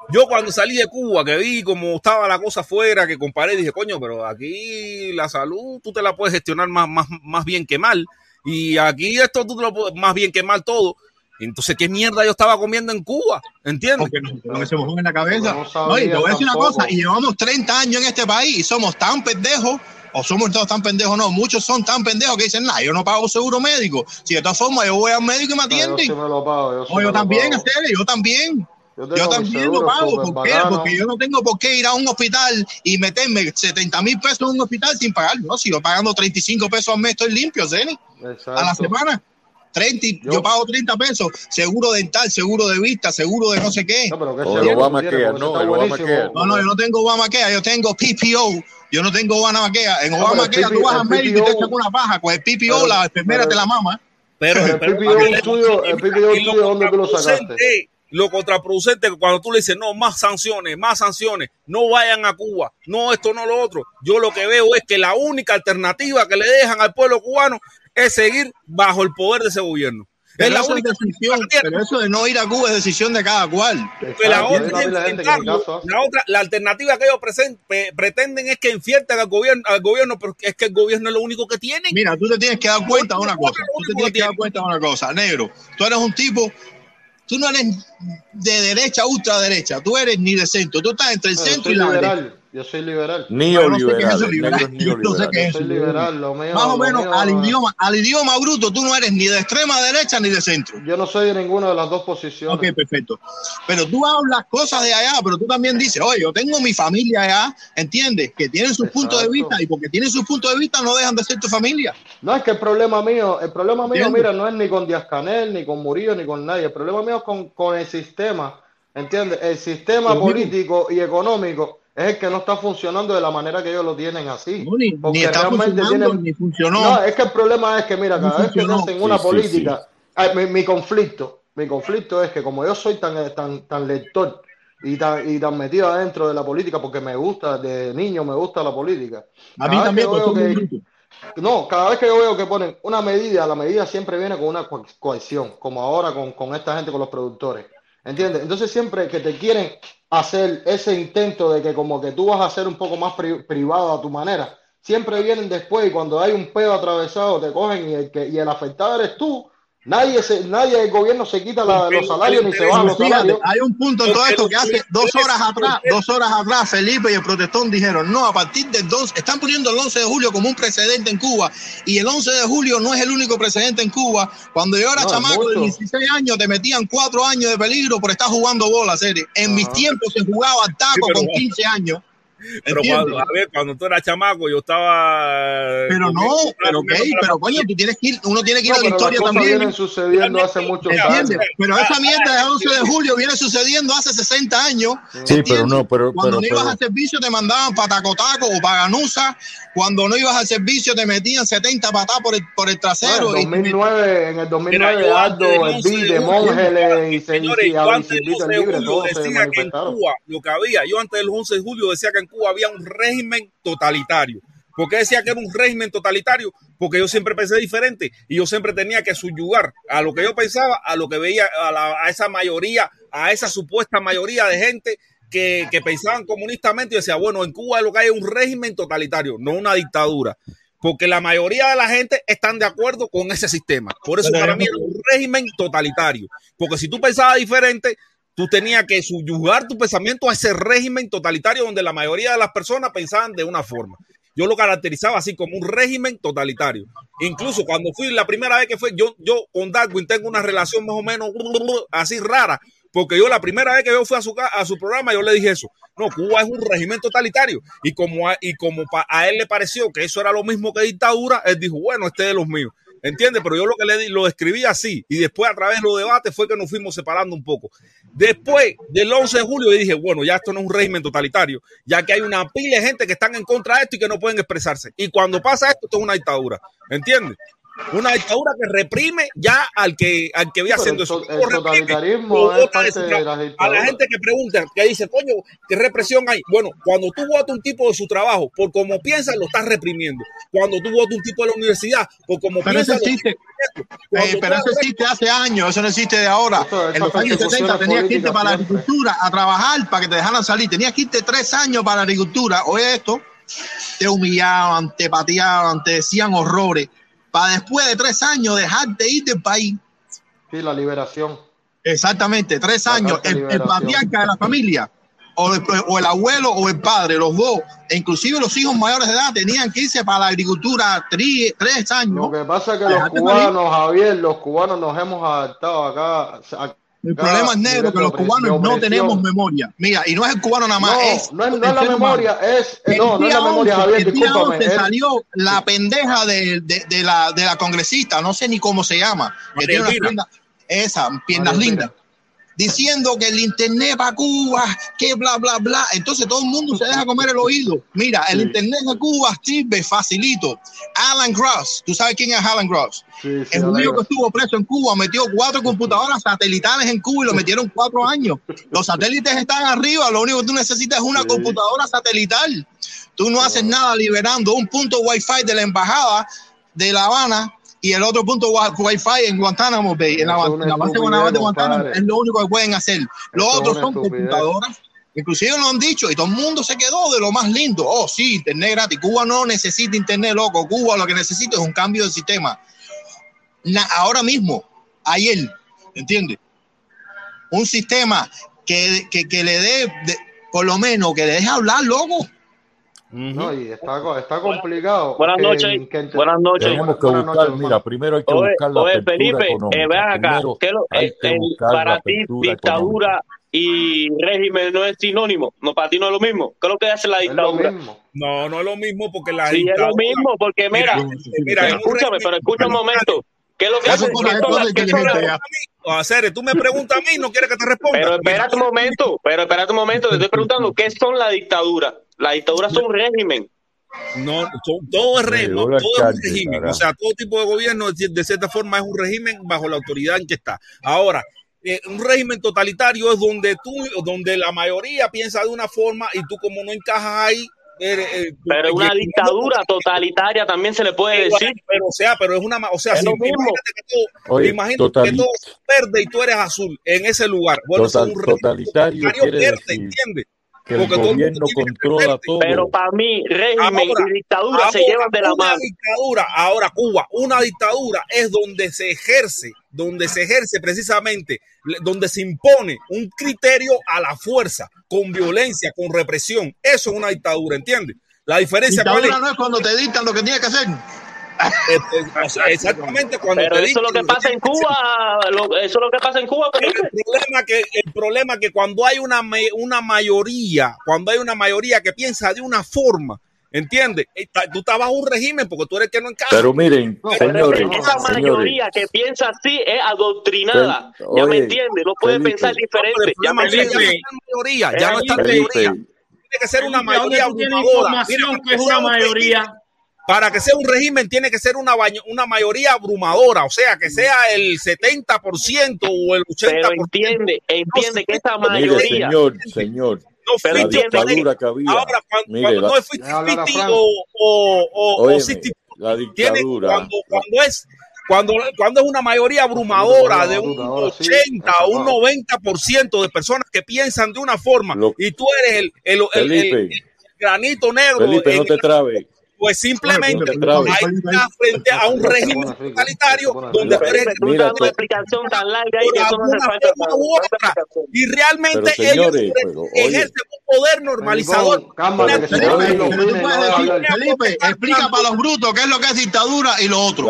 yo cuando salí de Cuba, que vi cómo estaba la cosa afuera, que comparé, dije, coño, pero aquí la salud tú te la puedes gestionar más, más, más bien que mal. Y aquí esto tú te lo puedes más bien que mal todo. Entonces, ¿qué mierda yo estaba comiendo en Cuba? ¿Entiendes? Lo que se me pone en la cabeza. No, y te voy a decir una cosa, y llevamos 30 años en este país y somos tan pendejos, o somos todos tan pendejos, no, muchos son tan pendejos que dicen, nah, yo no pago seguro médico. Si de todas formas yo voy al médico y me No, yo atienden. sí me lo pago. Yo, sí O me yo lo también, pago. serio, yo también. Yo Yo, también lo pago. ¿Por qué? bacano. Porque yo no tengo por qué ir a un hospital y meterme 70 mil pesos en un hospital sin pagar. No, si yo pagando 35 pesos al mes estoy limpio, Zeni. A la semana. 30, y- yo, pago 30 pesos. Seguro dental, seguro de vista, seguro de no sé qué. No, pero que O Obamacare, no. No, no, yo no tengo Obamacare, yo tengo PPO. Yo no tengo Obamacare. En No, Obamacare tú PP vas el médico y te PPO echan una paja. Con el PPO Pero- la enfermera pero- te la mama. Pero, Pero el PPO tuyo, el PPO tuyo, ¿dónde tú lo sacaste? Lo contraproducente que cuando tú le dices, no, más sanciones, más sanciones, no vayan a Cuba, no esto, no lo otro. Yo lo que veo es que la única alternativa que le dejan al pueblo cubano es seguir bajo el poder de ese gobierno. Es Pero la eso, es única decisión, pero eso de no ir a Cuba es decisión de cada cual. la otra, caso la otra, la alternativa que ellos presen- pe- pretenden es que enfierten al gobierno, al gobierno, pero es que el gobierno es lo único que tienen. Mira, tú te tienes que dar cuenta de una cosa. Tú te tienes que dar cuenta de una cosa, negro. Tú eres un tipo, tú no eres de derecha, ultraderecha. Tú eres ni de centro. Tú estás entre el centro y la derecha. Yo soy liberal. No Neoliberal. liberal. no sé qué es Yo soy eso. liberal. Lo mío, Más o lo menos mío- al idioma, al idioma bruto, tú no eres ni de extrema derecha ni de centro. Yo no soy de ninguna de las dos posiciones. Ok, perfecto. Pero tú hablas cosas de allá, pero tú también dices, oye, yo tengo mi familia allá, ¿entiendes? Que tienen sus puntos de vista y porque tienen sus puntos de vista no dejan de ser tu familia. No, es que el problema mío, el problema mío, ¿Entiendes? mira, no es ni con Díaz Canel, ni con Murillo, ni con nadie. El problema mío es con, con el sistema, ¿entiendes? El sistema político y económico es el que no está funcionando de la manera que ellos lo tienen así. No, ni, Porque ni está realmente tienen- ni funcionó. No, es que el problema es que, mira, No cada vez que funcionó. hacen una Sí, sí, política, Ay, mi, mi conflicto, mi conflicto es que como yo soy tan, tan, tan lector y tan, y tan metido adentro de la política, porque me gusta, de niño me gusta la política. A mí también, que que- no, cada vez que yo veo que ponen una medida, la medida siempre viene con una co- cohesión, como ahora con, con esta gente, con los productores. ¿Entiendes? Entonces siempre que te quieren hacer ese intento de que como que tú vas a ser un poco más pri- privado a tu manera, siempre vienen después y cuando hay un pedo atravesado te cogen y el, que, y el afectado eres tú. Nadie, se, nadie del gobierno se quita la- los salarios ni se bajan los salarios. hay un punto en todo esto que hace dos horas atrás, dos horas atrás, Felipe y el protestón dijeron, no, a partir del 2, están poniendo el 11 de julio como un precedente en Cuba, y el 11 de julio no es el único precedente en Cuba. Cuando yo era No, chamaco de mucho. 16 años, te metían cuatro años de peligro por estar jugando bola, serie. En mis tiempos se jugaba al taco Sí, con 15 años. Pero cuando, a ver, cuando tú eras chamaco, yo estaba. Pero no, pero ok, pero coño, tú tienes que ir, uno tiene que ir No, a la historia también. vienen sucediendo hace muchos años. Pero esa mierda del 11 de julio viene sucediendo hace 60 años. Sí, pero no, pero, Cuando pero, no ibas pero- al servicio te mandaban para Tacotaco o para Ganusa. Cuando no ibas al servicio te metían 70 patas por el, por el trasero. en y- 2009, en el 2009, Mira, yo antes del Aldo, el 11 B, de de Mongeles y se Señores, yo antes del Silvito 11 de julio decía que en. Cuba, lo que había, yo antes del 11 de julio decía que en Cuba había un régimen totalitario. ¿Por qué decía que era un régimen totalitario? Porque yo siempre pensé diferente y yo siempre tenía que subyugar a lo que yo pensaba, a lo que veía, a, la- a esa mayoría, a esa supuesta mayoría de gente que, que pensaban comunistamente y decía, bueno, en Cuba lo que hay es un régimen totalitario, no una dictadura. Porque la mayoría de la gente están de acuerdo con ese sistema. Por eso Pero para mí era un régimen totalitario. Porque si tú pensabas diferente, tú tenías que subyugar tu pensamiento a ese régimen totalitario donde la mayoría de las personas pensaban de una forma. Yo lo caracterizaba así como un régimen totalitario. Incluso cuando fui la primera vez que fue, yo, yo con Darwin tengo una relación más o menos así rara, porque yo la primera vez que yo fui a su, a su programa, yo le dije eso. No, Cuba es un régimen totalitario. Y como a, y como a él le pareció que eso era lo mismo que dictadura, él dijo, bueno, este es de los míos. ¿Entiendes? Pero yo lo que le di- lo describí así. Y después, a través de los debates, fue que nos fuimos separando un poco. Después del 11 de julio, yo dije, bueno, ya esto no es un régimen totalitario, ya que hay una pila de gente que están en contra de esto y que no pueden expresarse. Y cuando pasa esto, esto es una dictadura. ¿Entiendes? Una dictadura que reprime ya al que al que ve pero haciendo el, eso. el totalitarismo es de de A la gente que pregunta, que dice, coño, ¿qué represión hay? Bueno, cuando tú votas un tipo de su trabajo, por como piensa, lo estás reprimiendo. Cuando tú votas un tipo de la universidad, por como Pero eso piensa, existe. Eh, pero eso existe hace años, eso no existe de ahora. Eso- en los años 70 persecuciones tenías que irte para la agricultura a trabajar para que te dejaran salir. Tenías que irte tres años para la agricultura. Oye esto, te humillaban, te pateaban, te decían horrores. Para después de tres años dejarte ir del país. Sí, la liberación. Exactamente, tres La años. de El, el patriarca de la familia, o el, o el abuelo o el padre, los dos, e inclusive los hijos mayores de edad, tenían que irse para la agricultura tri- tres años. Lo que pasa es que los cubanos, Javier, los cubanos nos hemos adaptado acá. acá El problema es negro, que los cubanos no tenemos memoria. Mira, y no es el cubano nada más, No, es, no es- no el es la memoria, es- El no, no es día la memoria, 11, Javier, el día discúlpame, 11 es- salió la pendeja de, de- de la, de la congresista, no sé ni cómo se llama, que tiene unas piernas, esa, piernas María lindas, diciendo que el internet para Cuba, que bla, bla, bla. Entonces todo el mundo se deja comer el oído. Mira, el Sí. internet de Cuba sirve facilito. Alan Gross, ¿tú sabes quién es Alan Gross? Sí, sí, El Alan. que estuvo preso en Cuba metió cuatro computadoras satelitales en Cuba y lo metieron cuatro años. Los satélites están arriba, lo único que tú necesitas es una computadora satelital. Tú no haces nada liberando un punto Wi-Fi de la embajada de La Habana y el otro punto wi- Wi-Fi en Guantánamo Bay, en la, la base de Guantánamo. Es lo único que pueden hacer. Otros una son estupidez. computadoras. Inclusive lo han dicho y todo el mundo se quedó de lo más lindo. Oh, sí, internet gratis. Cuba no necesita internet, loco. Cuba lo que necesita es un cambio de sistema. Na- ahora mismo, ayer, ¿entiendes? Un sistema que, que, que le dé, por lo menos, que le deje hablar, loco. No, y está, está complicado. Buenas que- noches. que Buenas noches. Tenemos que Buenas buscar, noches, mira, primero hay que Oye, buscar la oye, apertura Felipe, económica. eh, ven acá. Primero ¿qué es lo- hay eh, la para ti, dictadura y régimen no es sinónimo. No, para ti no es lo mismo. ¿Qué es lo que hace la dictadura? No, no es lo mismo porque la Sí, es lo dictadura- mismo, porque mira, mira, escúchame, régimen- pero escucha un momento. ¿Qué es lo que hace? se pone ¿Qué son todo las- qué son inteligente las- ya. A Cere, tú me preguntas a mí, no quieres que te responda. Pero espérate un momento, pero espérate un momento, te estoy preguntando, ¿qué son las dictaduras? Las dictaduras son un régimen. No, son- todo es régimen, todo la es un régimen. O sea, todo tipo de gobierno, de cierta forma, es un régimen bajo la autoridad en que está. Ahora, eh, un régimen totalitario es donde tú, donde la mayoría piensa de una forma y tú como no encajas ahí, eh, tú- Pero una dictadura totalitaria también se le puede decir. Pero, o sea, pero es una, ma- o sea, Es si, imagínate que todo, Oye, imagínate que todo es verde y tú eres azul en ese lugar. Bueno, Total- es un régimen totalitario quiere verde, decir ¿entiendes? Que el gobierno controla todo. Pero para mí, régimen Ahora, y dictadura se llevan de la una mano. dictadura, ahora Cuba, una dictadura es donde se ejerce, donde se ejerce precisamente, donde se impone un criterio a la fuerza, con violencia, con represión. Eso es una dictadura, ¿entiendes? La diferencia cuál es? Dictadura no es cuando te dictan lo que tienes que hacer. O sea, exactamente cuando Pero te eso es lo que pasa en Cuba, lo- eso es lo que pasa en Cuba. El problema que el problema que cuando hay una una mayoría, cuando hay una mayoría que piensa de una forma, ¿entiendes? Tú estás bajo un régimen porque tú eres el que no encaja. Pero miren, señores, que esa señores, mayoría que piensa así es adoctrinada. Fel- ya me oye, entiende, no puede Felipe. pensar diferente. Ya Ya me no está en mayoría, ya no está mayoría. Tiene que ser una Felipe, ¿dónde mayoría abrumadora. que es una mayoría? Para que sea un régimen tiene que ser una, baño- una mayoría abrumadora, o sea, que sea el 70% o el 80%. Pero entiende, entiende que esa mire, mayoría. señor, señor, No Pero la dictadura que había, Ahora, cuando, mire, cuando la, no es Deja hablar a 50 Frank. o, o, o, o óyeme, 60, la tiene, dictadura, cuando, cuando es cuando, cuando es una mayoría abrumadora de un Ahora sí, 80 o un enfocado. 90% de personas que piensan de una forma Lo- y tú eres el, el, el- el- Felipe, el granito negro, Felipe, no te trabes. Pues simplemente ahí estás frente a un Se régimen totalitario se donde tú eres Mira, una explicación tan larga que eso no u otra y realmente ellos ejercen un poder normalizador. se Felipe, y explica para los brutos qué es lo que es dictadura y lo otro.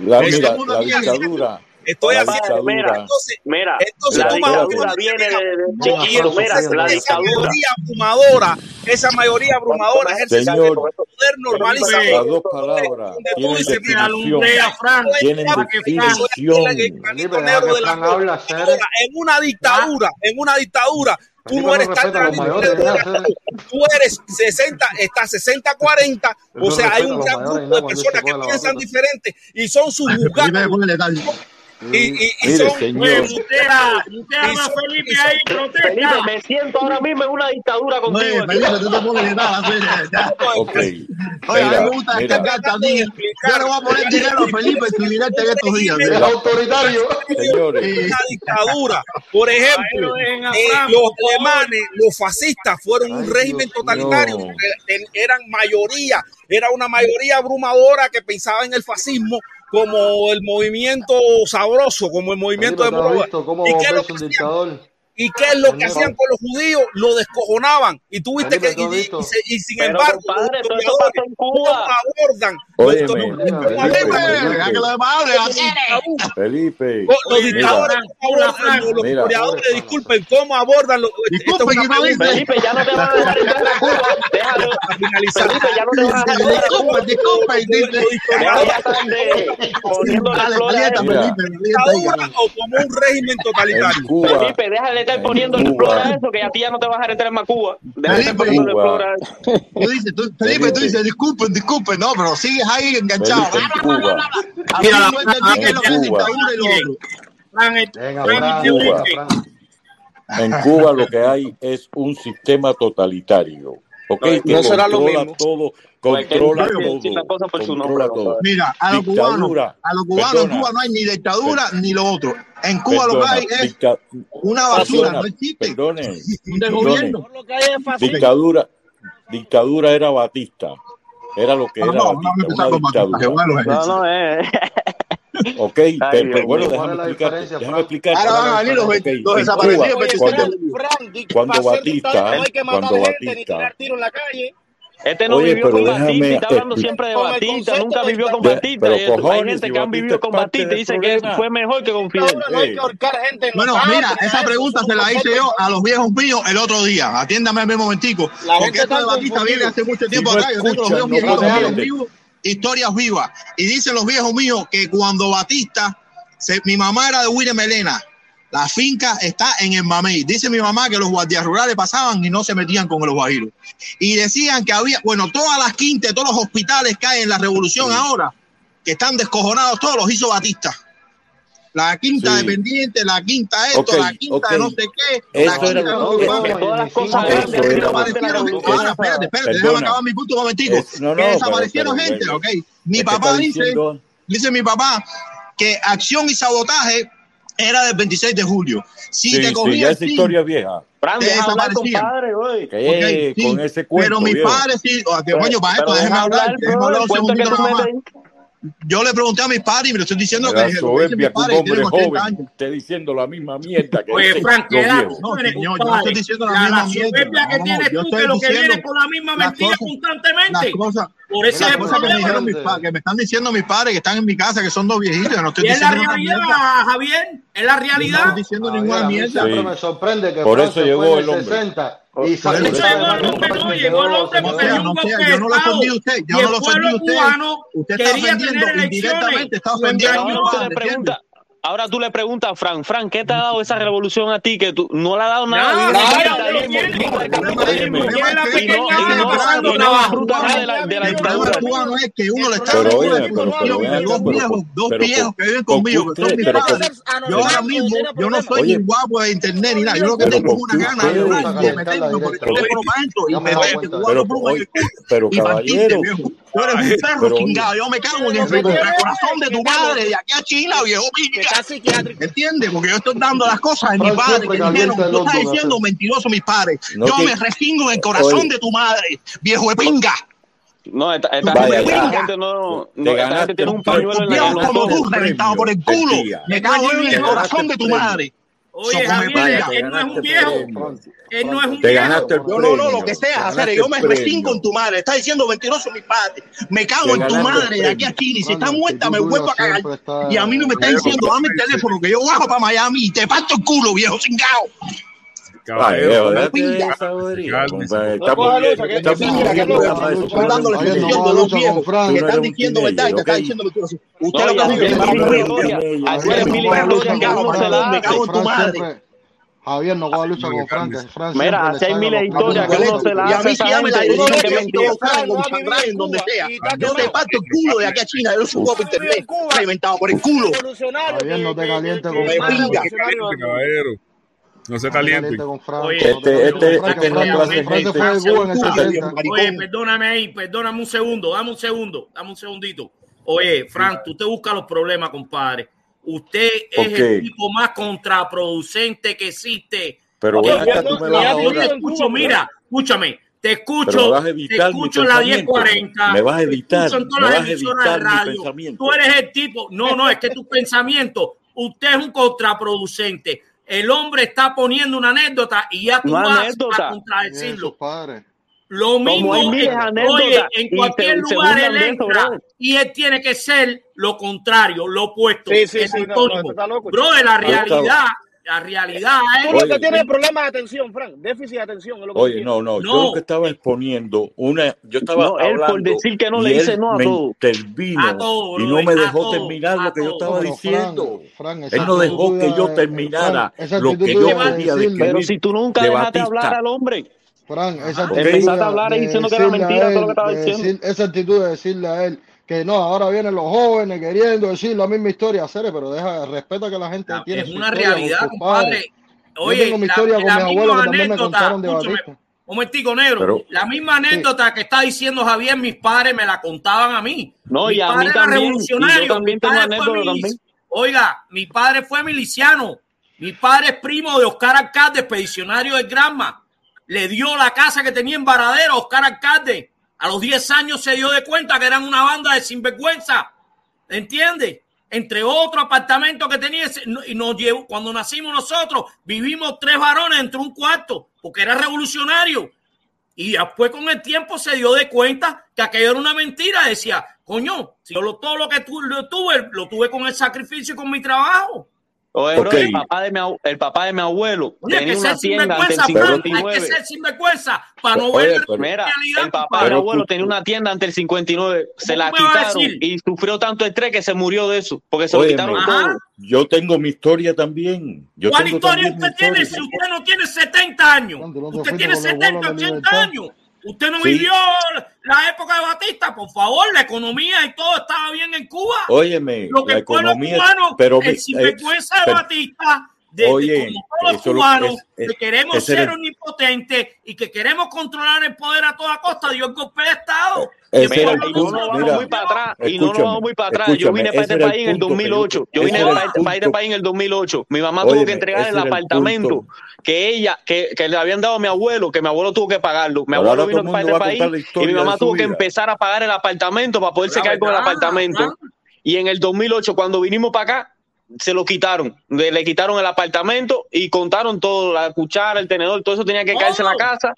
La, dictadura, Estoy haciendo. Mira, entonces, mira, entonces la dictadura viene de, de, chiquillo, mira, la esa mayoría abrumadora, esa mayoría abrumadora es el señor, poder normalizar. Las dos palabras tienen definición. Tienen definición. En una dictadura, en una dictadura, Tú no eres tan tú eres 60, está 60 40, o sea, hay un gran grupo de personas que piensan diferente y son sus ah, juzgados. Y, y, y Mire, son señor. Pues, mutea, y Felipe y ahí, protesta. Felipe, me siento ahora mismo en una dictadura contigo. Oye, Felipe, tú te pones nada, Felipe. Okay. Oye, mira, a mí me gusta esta carta, dije. Yo le voy a poner dinero a Felipe en tu en estos días. ¿eh? Es autoritario. Señores. Una dictadura. Por ejemplo, eh, los alemanes, los fascistas fueron Ay, un régimen totalitario. Eh, no. Eran mayoría, era una mayoría abrumadora que pensaba en el fascismo como el movimiento sabroso, como el movimiento de ¿Y qué es lo que? ¿Y qué es lo que hacían con los judíos? Lo descojonaban. Y tuviste que. Y, sin embargo, los abordan. Oye, Felipe, los dictadores disculpen, ¿cómo abordan? Los, Felipe, ya no te van a dejar entrar a Cuba. Déjalo. Finalizar. Felipe, ya no te van a dejar Poniendo la o como un régimen totalitario. Felipe, déjale estar poniendo el explorar eso, que a ti ya no te vas a retener más Cuba. Deja de estar poniendo explorar Tú dices, tú, Felipe, tú dices, disculpen, disculpen, no, pero sigues ahí enganchado. Mira, la en Cuba lo que hay es un sistema totalitario. No será lo mismo. Todo, controla todo. Mira, a los cubanos, a los cubanos en Cuba no hay ni dictadura ni lo otro. En Cuba lo que hay es una basura, no existe. Dictadura, dictadura era Batista. Era lo que era Batista, no, no, no. Ok, pero, pues, bueno, déjame explicarte. Déjame explicarte. Ahora van a venir los, okay. desaparecidos. Cuando, Batista, cuando Batista. Este no vivió con Batista está hablando siempre de Batista. Nunca vivió con Batista. Pero, hay gente que han vivido con Batista y dice que fue mejor que con Fidel. Bueno, mira, esa pregunta se la hice yo a los viejos míos el otro día. Atiéndame a mi momentico. Porque esto de Batista viene hace mucho tiempo acá. Yo tengo los viejos míos historias vivas. Y dicen los viejos míos que cuando Batista, se, mi mamá era de William Melena, la finca está en el Mamey. Dice mi mamá que los guardias rurales pasaban y no se metían con los guajiros. Y decían que había, bueno, todas las quintas, todos los hospitales que hay en la revolución ahora, que están descojonados, todos los hizo Batista la quinta sí. dependiente, la quinta esto, okay, la quinta okay. no sé qué, la quinta no sé Ahora, espérate, espérate, déjame acabar mi punto un momentico. Es, no, no, desaparecieron pero, pero, gente, bueno. ok. Mi papá dice, diciendo... dice mi papá, que acción y sabotaje era del 26 de julio. Si sí, te cogían sí, ya esa historia sí, vieja. Te desaparecían. Padre, okay, con ese cuento, pero mi padre sí, coño, para esto, déjame hablar, déjame hablar un segundito yo le pregunté a mis padres y me lo estoy diciendo la que soberbia que un hombre joven años. esté diciendo la misma mierda que Oye, Frank, no, no, yo no estoy diciendo la, la misma la mierda. que no, tienes tú que lo que viene con la misma mentira constantemente. Cosas, Por eso es cosa que, me mis padres, que me están diciendo mis padres que están en mi casa, que son dos viejitos. No estoy ¿Y diciendo es la realidad, Javier? ¿Es la realidad? No estoy diciendo ah, ninguna mierda. Pero me sorprende que Por eso llegó el 60 Oh, y se usted Yo no lo ofendí a usted, yo no lo ofendí a usted. Usted está ofendiendo indirectamente, está ofendiendo a mi padre. Ahora tú le preguntas a Fran, Fran, ¿qué te ha dado esa revolución a ti? Que tú no le ha dado nada. Yo no soy guapo de internet. Yo lo que tengo es una gana pero Yo me cago en el corazón de tu madre de aquí a China, viejo estás ¿Entiendes? Porque yo estoy dando las cosas en mi padre. Que dijeron, tú estás diciendo mentiroso, mis padres. yo me restingo en el corazón de tu madre, viejo de pinga. No, esta, esta, Vaya, gente, esta gente no, no esta gente tiene un pañuelo en la como tú, reventado por el culo. Me cago en el corazón de tu madre. Oye, Javier, él no es un viejo. Él no es un Te viejo. ganaste el Yo no, no, premio. lo que sea, hacer, yo me restingo en tu madre. Está diciendo mentiroso mi padre. Me cago en tu madre de aquí a. Chile. Si está muerta, me vuelvo a cagar. Y a mí no me está diciendo, dame el teléfono, que yo bajo para Miami y te parto el culo, viejo Caballero, Ay, que están diciendo y Usted lo que Javier, no voy a luchar con Frank. Mira, así hay miles de historias que no se la hace. Y a mí si la que me en donde sea. Yo te parto el culo de aquí a China. Javier, no te calientes con Frank. No se caliente. Oye, este, este, este Oye, perdóname ahí, perdóname un segundo, dame un segundo, dame un segundito. Oye, Frank, tú te buscas los problemas, compadre. Usted es el tipo más contraproducente que existe. Pero te escucho, mira, escúchame, te escucho, te escucho en la 1040. Me vas a editar. Tú eres el tipo. No, no, es que tu pensamiento, usted es un contraproducente. El hombre está poniendo una anécdota y ya tú vas a contradecirlo. Lo mismo oye, en cualquier lugar él entra y él tiene que ser lo contrario, lo opuesto, sí, sí, sí, no, loco, Bro, de la realidad la realidad es. Tú lo que tienes problema de atención, Frank. Déficit de atención. Es lo que oye, no, no, no, Yo lo que estaba exponiendo, una. Yo estaba. No, hablando, él por decir que no le dice no a todo. Intervino a todo, y no me dejó terminar lo que yo estaba bueno, diciendo. Frank, Frank, él no dejó que yo terminara Frank, lo que yo podía decir. Pero si tú nunca de dejaste Batista. hablar al hombre. Frank, esa ah, actitud. Empezaste a hablar diciendo que era mentira todo lo que estaba diciendo. Esa actitud de decirle a él que no, ahora vienen los jóvenes queriendo decir la misma historia, hacer, pero deja, respeta que la gente tiene. Es una realidad, compadre. Oye, la, con la mi. Un momentico, negro. La misma anécdota que está diciendo Javier, mis padres me la contaban a mí. No, mi y a padre mí era también, revolucionario. Mi padre tengo fue también. Oiga, mi padre fue miliciano. Mi padre es primo de Oscar Alcalde, expedicionario del Granma. Le dio la casa que tenía en Varadero Oscar Alcalde. A los 10 años se dio de cuenta que eran una banda de sinvergüenza. ¿Entiendes? Entre otro apartamento que tenía, y nos llevó, cuando nacimos nosotros, vivimos tres varones entre un cuarto, porque era revolucionario. Y después con el tiempo se dio de cuenta que aquello era una mentira. Decía, coño, si yo lo, todo lo que tu, lo tuve, lo tuve con el sacrificio y con mi trabajo. Oye, bro, el, papá de mi, el papá de mi abuelo Oye, tenía una tienda antes el 59. Hay que ser sinvergüenza para no Oye, ver pero, mira, el papá de mi abuelo tenía una tienda ante el 59. Se la quitaron y sufrió tanto estrés que se murió de eso, porque se Oye, lo quitaron todo. Yo tengo mi historia también. Yo ¿Cuál tengo historia también usted tiene si usted no tiene 70 años? Usted tiene 70, 80 años. Usted no vivió la época de Batista, por favor, la economía y todo estaba bien en Cuba. Óyeme, lo que la el economía, cubano, pero, el eh, sinvergüenza eh, de Batista de, Oye, como todos cubanos, es, que queremos ser el... omnipotentes y que queremos controlar el poder a toda costa, Dios golpe de Estado. No nos vamos y no nos vamos muy para atrás. Yo vine para este, este país en el 2008. Yo vine para este país en el 2008. Mi mamá tuvo que entregar el apartamento que ella, que, le habían dado a mi abuelo, que mi abuelo tuvo que pagarlo. Mi abuelo vino para este país y mi mamá tuvo que empezar a pagar el apartamento para poderse quedar con el apartamento. Y en el 2008, cuando vinimos para acá, se lo quitaron. Le, le, quitaron el apartamento y contaron todo, la cuchara, el tenedor, todo eso tenía que oh. caerse en la casa.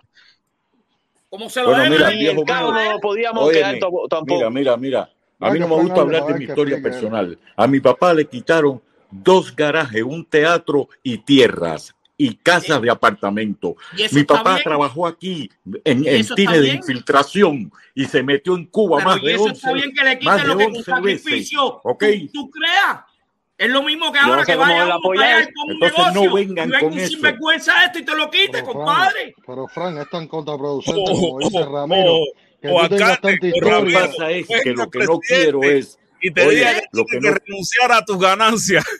Como se lo bueno, mira, y el cabo no lo podíamos Óyeme, quedar tampoco. Mira, mira, mira. A mí no me gusta hablar de mi historia personal. A mi papá le quitaron dos garajes, un teatro y tierras y casas de apartamento. Mi papá bien? trabajó aquí en, en de infiltración y se metió en Cuba Pero más, de 11, más de 11, veces. ¿Okay? ¿Tú, ¿Tú creas? Es lo mismo que ahora no sé que vaya a pagar con un negocio. No vengan y con sinvergüenza eso. esto y te lo quite, pero, compadre. Fran, pero Fran es tan contraproducente oh, como dice oh, Ramiro. Oh, que oh, tanta oh, historia. Que pasa es que lo que no quiero es. Y te lo que, que no... renunciar a tus ganancias.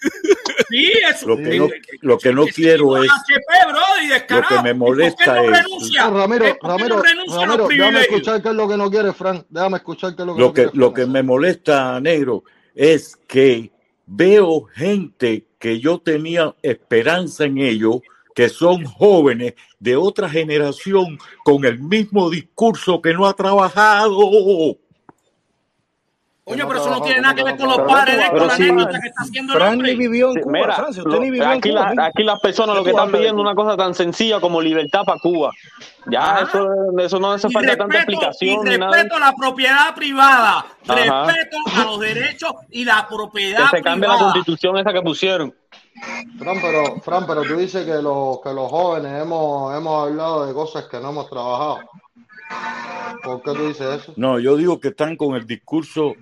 Sí, eso. Lo que no, lo que no quiero es. HP, bro, lo que me molesta no es. Renuncia? Ramiro, Ramiro, no Ramiro déjame escuchar qué es lo que no quiere, Frank. Déjame escuchar qué es lo que lo no que, quiere, Lo que me molesta, negro, es que veo gente que yo tenía esperanza en ellos, que son jóvenes de otra generación con el mismo discurso que no ha trabajado. Oye, pero eso no tiene nada que ver con los padres de con la anécdota que está haciendo el hombre. vivió en Cuba, Francia, usted ni vivió aquí, aquí las personas lo que están pidiendo es una cosa tan sencilla como libertad para Cuba. Ya, eso, eso no hace falta tanta explicación. Y respeto a la propiedad privada, respeto a los derechos y la propiedad privada. Que se cambie la constitución esa que pusieron. Fran, pero, Fran, pero tú dices que los, que los jóvenes hemos, hemos hablado de cosas que no hemos trabajado. ¿Por qué tú dices eso? No, yo digo que están con el discurso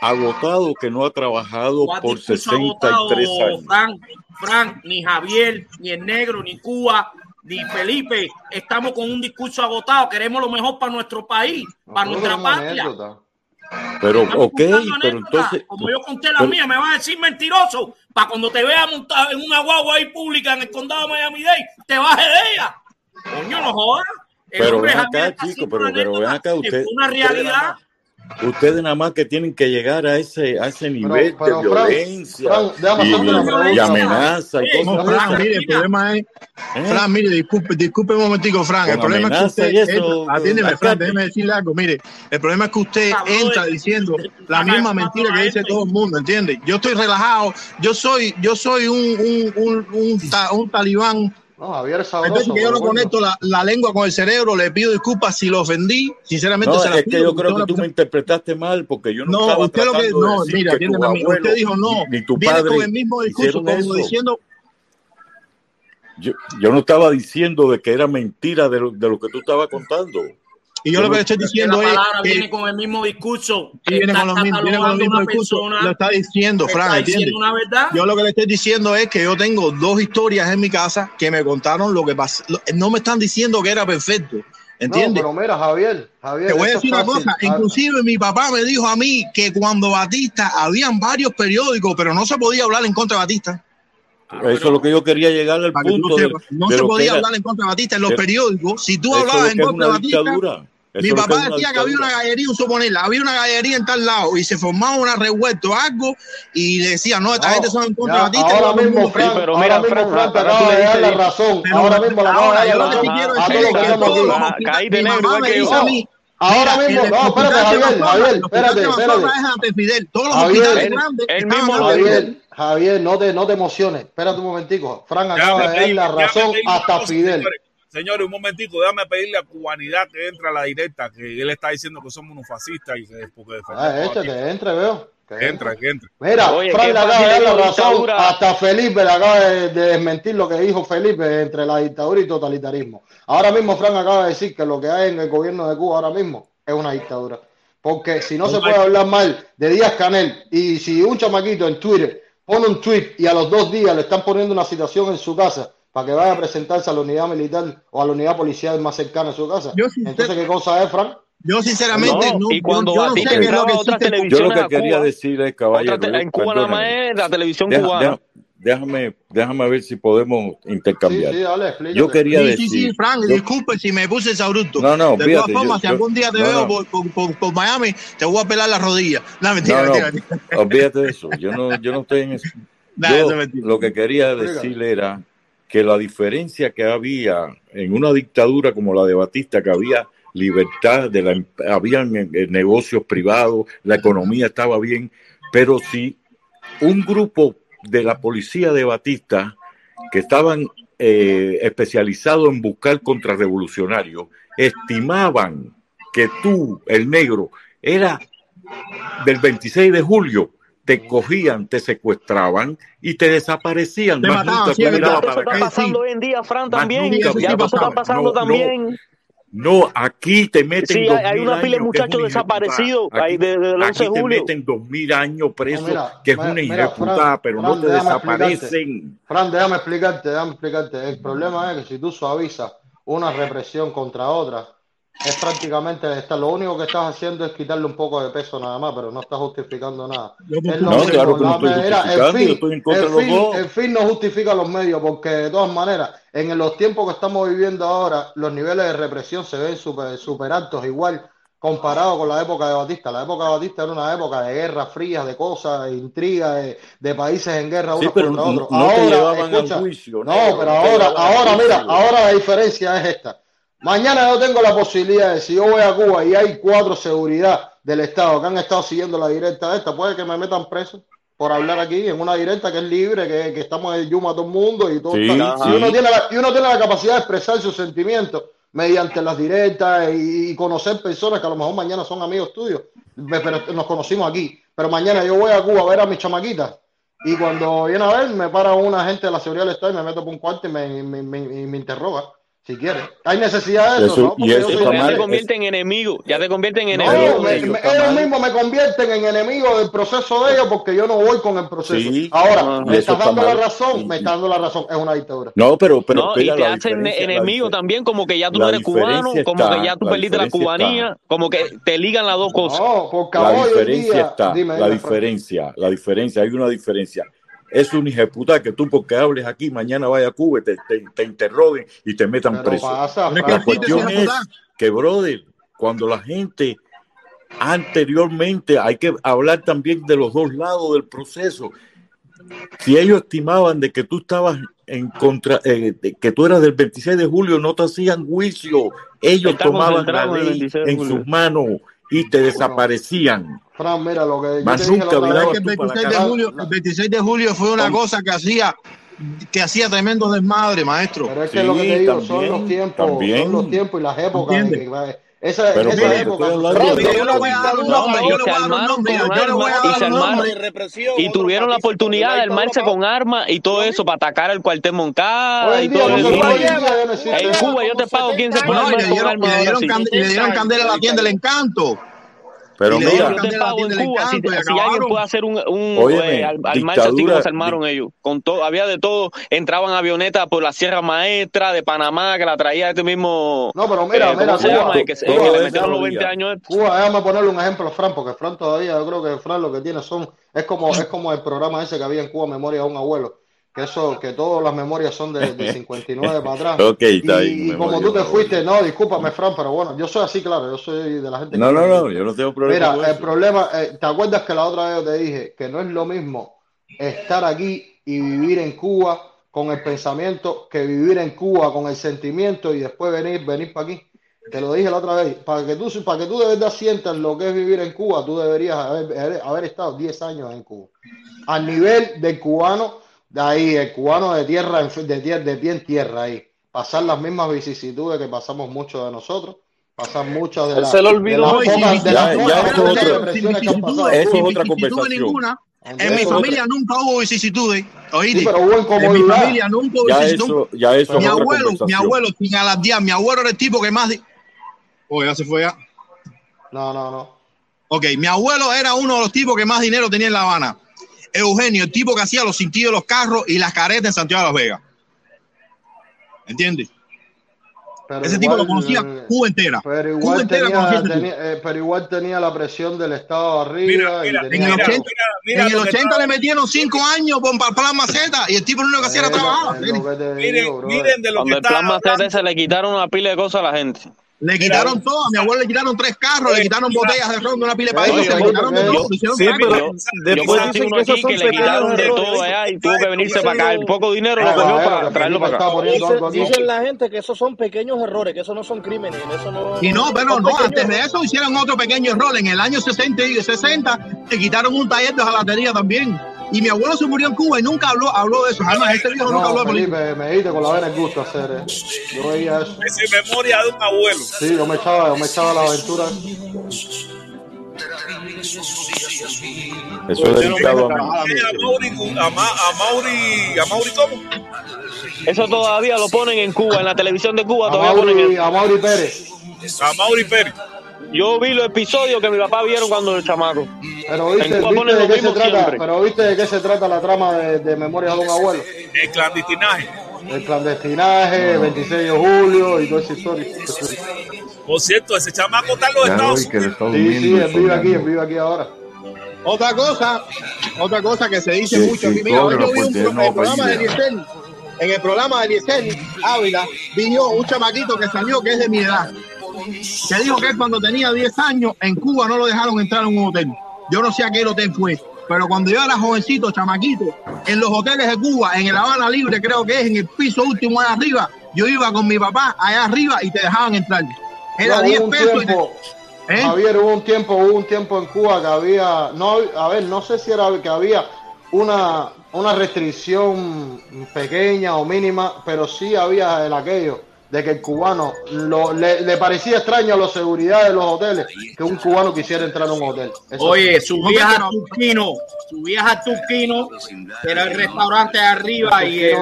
agotado que no ha trabajado por 63 agotado, años. Frank, Frank, ni Javier, ni el negro, ni Cuba, ni Felipe, estamos con un discurso agotado, queremos lo mejor para nuestro país, no, para nuestra patria. Pero, estamos ok, pero entonces. Como yo conté la pero, mía, me vas a decir mentiroso para cuando te vea montado en una guagua ahí pública en el condado de Miami-Dade, te bajes de ella. Coño, no jodas. Pero ven acá, chico, pero, pero ven acá usted. Una realidad Ustedes nada más que tienen que llegar a ese, a ese nivel pero, pero, de violencia Frank, y, y, amenaza y cosas. No, Frank, mire, el problema es. ¿Eh? Mire, disculpe, disculpe un momentico, Frank. El problema es que usted. Eso, atiéndeme, Frank, déjeme decirle algo. Mire, el problema es que usted entra diciendo la misma mentira que dice todo el mundo, ¿entiende? Yo estoy relajado, yo soy, yo soy un, un, un, un, un talibán no, Javier es sabroso. Entonces, yo no conecto la, la, lengua con el cerebro, le pido disculpas si lo ofendí. Sinceramente, no, se las. Es que yo creo que tú me interpretaste mal porque yo no, no estaba usted lo que, no, de mira, que tu abuelo, usted dijo no, ni, ni tu viene con el mismo discurso como eso. diciendo. Yo, yo, no estaba diciendo de que era mentira de lo, de lo que tú estabas contando. Y yo lo que le estoy diciendo es. La palabra es, viene con el mismo discurso. Está diciendo, Frank. Yo lo que le estoy diciendo es que yo tengo dos historias en mi casa que me contaron lo que pasó. No me están diciendo que era perfecto. ¿Entiendes? No, pero mira, Javier, Javier. Te voy a decir una cosa. Inclusive mi papá me dijo a mí que cuando Batista habían varios periódicos, pero no se podía hablar en contra de Batista. Ah, eso es lo que yo quería llegar al punto. no, se podía hablar en contra de Batista en los periódicos. Si tú hablabas en contra de Batista. Dictadura mi papá decía que había una gallería, un suponer, había una gallería en tal lado y se formaba una revuelto, algo, y le decía, no, esta no, gente son en contra de Ahora mismo, Fran, pero mira, Fran, Fran, te acabo de dar la razón. ahora mismo, la ahora, yo lo que sí quiero decir es que todo, caíte negro, que yo. Ahora mismo, no, espérate, Javier, Javier, espérate, espérate. Fidel, todos los hospitales grandes. El mismo Javier, Javier, no te, no te emociones. Espérate un momentico. Fran acaba de dar la razón hasta Fidel. Señores, un momentico, déjame pedirle a Cubanidad que entre a la directa, que él está diciendo que somos unos fascistas y que es porque Ah, este, que entre, veo. Que entra, que entra. Mira, Oye, Frank acaba de dar la razón. Hasta Felipe le acaba de, desmentir lo que dijo Felipe entre la dictadura y totalitarismo. Ahora mismo, Frank acaba de decir que lo que hay en el gobierno de Cuba ahora mismo es una dictadura. Porque si no, se puede hablar mal de Díaz Canel y si un chamaquito en Twitter pone un tweet y a los dos días le están poniendo una citación en su casa para que vaya a presentarse a la unidad militar o a la unidad policial más cercana a su casa. Entonces, ¿qué cosa es, Frank? Yo sinceramente no, y cuando yo, yo no sé lo que Yo lo que quería decir es, caballero, te, en Cuba nada más es la televisión cubana. Deja, déjame, déjame ver si podemos intercambiar. Sí, sí, dale, yo quería sí, decir. Frank, yo... disculpe si me puse sauruto. No, no, De todas formas, si algún día te veo por, Miami, te voy a pelar la rodilla. No, mentira, mentira. Olvídate de eso. Yo no, yo no estoy en eso. Nah, yo, lo que quería decir era que la diferencia que había en una dictadura como la de Batista, que había libertad, de la, em, habían eh, eh, negocios privados, la economía estaba bien, pero si un grupo de la policía de Batista, que estaban eh, especializados en buscar contrarrevolucionarios, estimaban que tú, el negro, era del 26 de julio, te cogían, te secuestraban y te desaparecían. Pasando en día, Fran, también. Pasando no, también. No. Aquí te meten. Una pila de muchachos desaparecidos Te meten dos mil años presos, que es una irreputada, pero no te desaparecen. Fran, déjame explicarte, déjame explicarte. El problema es que si tú suavizas una represión contra otra, es prácticamente está, lo único que estás haciendo es quitarle un poco de peso nada más, pero no estás justificando nada. El fin, fin, no justifica los medios, porque de todas maneras, en los tiempos que estamos viviendo ahora, los niveles de represión se ven súper super altos, igual comparado con la época de Batista. La época de Batista era una época de guerras frías, de cosas, de intrigas, de, países en guerra unos sí, contra no, otros. Ahora, no, pero ahora, ahora, mira, ahora la diferencia es esta Mañana yo tengo la posibilidad de, si yo voy a Cuba y hay cuatro seguridad del Estado que han estado siguiendo la directa de esta, puede que me metan preso por hablar aquí en una directa que es libre, que, que estamos en Yuma todo el mundo y todo. Está. Y, uno tiene la, capacidad de expresar sus sentimientos mediante las directas y, conocer personas que a lo mejor mañana son amigos tuyos, pero nos conocimos aquí. Pero mañana yo voy a Cuba a ver a mis chamaquitas y cuando viene a ver me para una gente de la seguridad del Estado y me meto por un cuarto y me, me, me interroga si quieres. ¿Hay necesidad de eso? Eso- ¿no? Porque eso yo soy está Ya te convierte en enemigo, ya te convierte en No, enemigo me- ellos. me- ellos mismos me convierten en enemigo del proceso de ellos porque yo no voy con el proceso. Sí, Ahora, y me estás está dando la razón, me estás dando la razón, es una dictadura. No, pero, pero No, y te hacen enemigo también, como que ya tú no eres cubano, como que ya tú la perdiste la está. cubanía, como que te ligan las dos cosas. No, porque La diferencia día, está, dime, la dime, Frank. diferencia, la diferencia, hay una diferencia. Es un hijeputa que tú porque hables aquí, mañana vaya a Cuba y te, te, te interroguen y te metan Pero preso. pasa, La cuestión es que, brother, cuando la gente anteriormente, hay que hablar también de los dos lados del proceso. Si ellos estimaban de que tú estabas en contra, eh, de que tú eras del 26 de julio, no te hacían juicio. Ellos Estamos tomaban la ley 26 de en sus manos y te desaparecían. Fran, mira lo que yo Más te dije nunca la vez. el tú para la 26 de julio, el 26 de julio fue una cosa que hacía que hacía tremendo desmadre, maestro. Pero es que lo que te digo son los tiempos, también. son los tiempos y las épocas. que- esa, Pero, esa pero época. Mira, yo le voy a dar un nombre, yo le y voy a dar un nombre, yo le voy a y dar un nombre. tuvieron la oportunidad de armarse con armas y todo eso para atacar el cuartel Moncada y todo no eso. en no. Cuba yo te pago quién se puede No, y armar le con dieron, y armas le ahora dieron, sí. cande- y le dieron candela a la tienda del encanto. Pero le mira, pago en Cuba si, alguien puede hacer un, un Óyeme, eh, al, al marcha así como dictadura- se armaron ellos. Con todo, había de todo, entraban avionetas por la Sierra Maestra de Panamá que la traía este mismo No, pero mira, eh, mira, ¿cómo se Cuba, llama? El que, que le metieron los había. 20 años. Cuba, déjame ponerle un ejemplo a Fran, porque Fran todavía, yo creo que Fran lo que tiene son, es como, es como el programa ese que había en Cuba, Memoria de un abuelo, que eso, que todas las memorias son de, de 59 para atrás. Ok, está y, bien, y como tú te fuiste, no, discúlpame, Fran, pero bueno, yo soy así, claro, yo soy de la gente que no, no, no, yo no tengo problema Mira, el eso. problema, eh, ¿te acuerdas que la otra vez yo te dije que no es lo mismo estar aquí y vivir en Cuba con el pensamiento que vivir en Cuba con el sentimiento y después venir, venir para aquí? Te lo dije la otra vez, para que tú, para que tú de verdad sientas lo que es vivir en Cuba, tú deberías haber, haber- haber estado 10 años en Cuba. Al nivel del cubano, de ahí, el cubano de tierra, en- de, tier- de pie en tierra ahí. Pasar las mismas vicisitudes que pasamos muchos de nosotros, pasar muchas de Él las se le de olvidó. de Ya, las ya pocas eso es otra conversación. ninguna. En mi familia nunca hubo vicisitudes. ¿Oíste? Sí, pero hubo en mi familia nunca hubo Ya vicisitudes. eso, ya eso Mi abuelo, mi abuelo, sin alardear, mi abuelo era el tipo que más. Oh, ya se fue ya. No, no, no. Ok, mi abuelo era uno de los tipos que más dinero tenía en La Habana. Eugenio, el tipo que hacía los cintillos de los carros y las caretas en Santiago de Las Vegas. ¿Entiendes? Pero Ese tipo lo conocía eh, Cuba entera. Pero Cuba igual entera tenía, eh, pero igual tenía la presión del Estado arriba y En el tenía 80, en el 80 le metieron cinco años por para plan maceta y el tipo lo único que hacía era trabajar. Miren, miren de lo que el plan Macete se le quitaron una pila de cosas a la gente. Le quitaron todo, a mi abuelo le quitaron tres carros, le quitaron botellas de ron de una pila de países, le quitaron de todo, le hicieron sí, pero después conocí uno aquí que le quitaron de todo allá y tuvo que venirse para acá. El poco dinero lo cogió para traerlo para acá. Dicen, dicen la gente que esos son pequeños errores, que eso no son crímenes, eso no. Y no, pero son no, antes de eso hicieron otro pequeño error. En el año 60 y 60 le quitaron un taller de jalatería también. Y mi abuelo se murió en Cuba y nunca habló, habló de eso. Además, este viejo nunca habló No, de política. Felipe, me dijiste con la vena el gusto hacer, eh. Yo veía eso. Es en memoria de un abuelo. Sí, yo me echaba, yo me echaba la aventura. Eso es dedicado a Mauri, a, Ma- a Mauri, a Mauri, ¿cómo? Eso todavía lo ponen en Cuba, en la televisión de Cuba A todavía ponen a Mauri Pérez. A Mauri Pérez. Yo vi los episodios que mi papá vieron cuando era chamaco. Pero viste, de qué se trata, siempre. pero viste de qué se trata la trama de, de Memorias de un abuelo. El clandestinaje. El clandestinaje, 26 de julio y toda esa historia. Por cierto, ese chamaco está en los Ya Estados Unidos. Sí, sí, él vive aquí, él vive aquí ahora. Otra cosa, otra cosa que se dice Sí, mucho sí, aquí. Mira, hoy yo vi un porque pro- no, el programa de. Eliezer, en el programa de Eliezer Ávila, vino un chamaquito que salió que es de mi edad, que dijo que él cuando tenía 10 años en Cuba no lo dejaron entrar en un hotel. Yo no sé a qué hotel fue, pero cuando yo era jovencito, chamaquito, en los hoteles de Cuba, en el Habana Libre, creo que es en el piso último allá arriba, yo iba con mi papá allá arriba y te dejaban entrar. Era No, 10 hubo un pesos. y te- tiempo, ¿Eh? Javier, hubo un tiempo, hubo un tiempo en Cuba que había, no, a ver, no sé si era que había una, una restricción pequeña o mínima, pero sí había el aquello de que el cubano lo, le, parecía extraño a la seguridad de los hoteles que un cubano quisiera entrar a un hotel. Eso Oye, subías a Turquino, subías a Turquino, era el restaurante de arriba y el,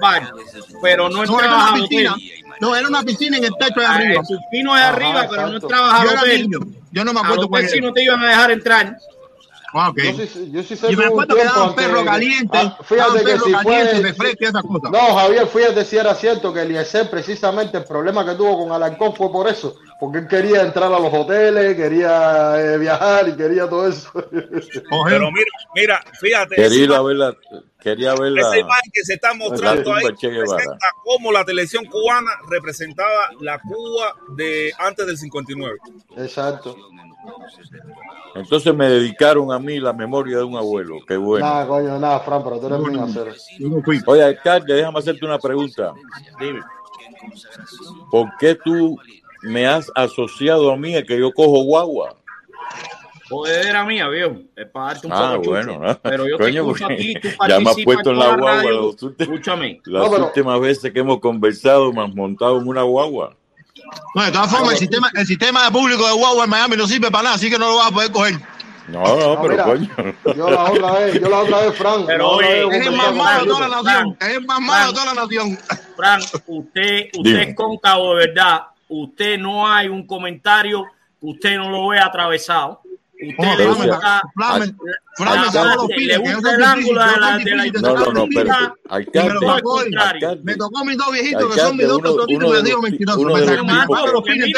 bar, pero no, no a hotel. No, era una piscina en el techo de ah, arriba. El Turquino es arriba, pero no entrabas a. Yo no me acuerdo a hotel no. Ah, yo sí, sé y me acuerdo que daban perro ah, fue, refresco. No, Javier, fíjate si era cierto que Eliezer, precisamente el problema que tuvo con Alancón fue por eso. Porque él quería entrar a los hoteles, quería eh, viajar y quería todo eso. Pero mira, mira, fíjate. Quería verla, quería verla. Esa imagen que se está mostrando ahí representa cómo la televisión cubana representaba la Cuba de antes del 59. Exacto. Entonces me dedicaron a mí la memoria de un abuelo. Qué bueno. Nada, coño, nada, Fran, pero tú eres muy hacer. Oye, alcalde, déjame hacerte una pregunta. Dime. ¿Por qué tú me has asociado a mí a que yo cojo guagua? Joder, era mía, viejo. Es para darte un ah, bueno. Pero yo Coño, te Ya me has puesto en la guagua. Escúchame. Las últimas veces que hemos conversado me has montado en una guagua. No, de todas formas, el sistema, el sistema público de Guagua en Miami no sirve para nada, así que no lo vas a poder coger. No, no, pero coño. Yo la otra vez, yo la otra vez, Frank. Pero oye, es el más malo de toda la nación. Frank, es el más malo de toda la nación. Frank, usted, usted es cóncavo de verdad. Usted no hay un comentario usted no lo ve atravesado. Flamen, ah, le gusta el ángulo de la, No, no, no, pero Alcalde. Me tocó mis dos viejitos que son mis dos prototitos de Dios mentiroso. Me tocó los fines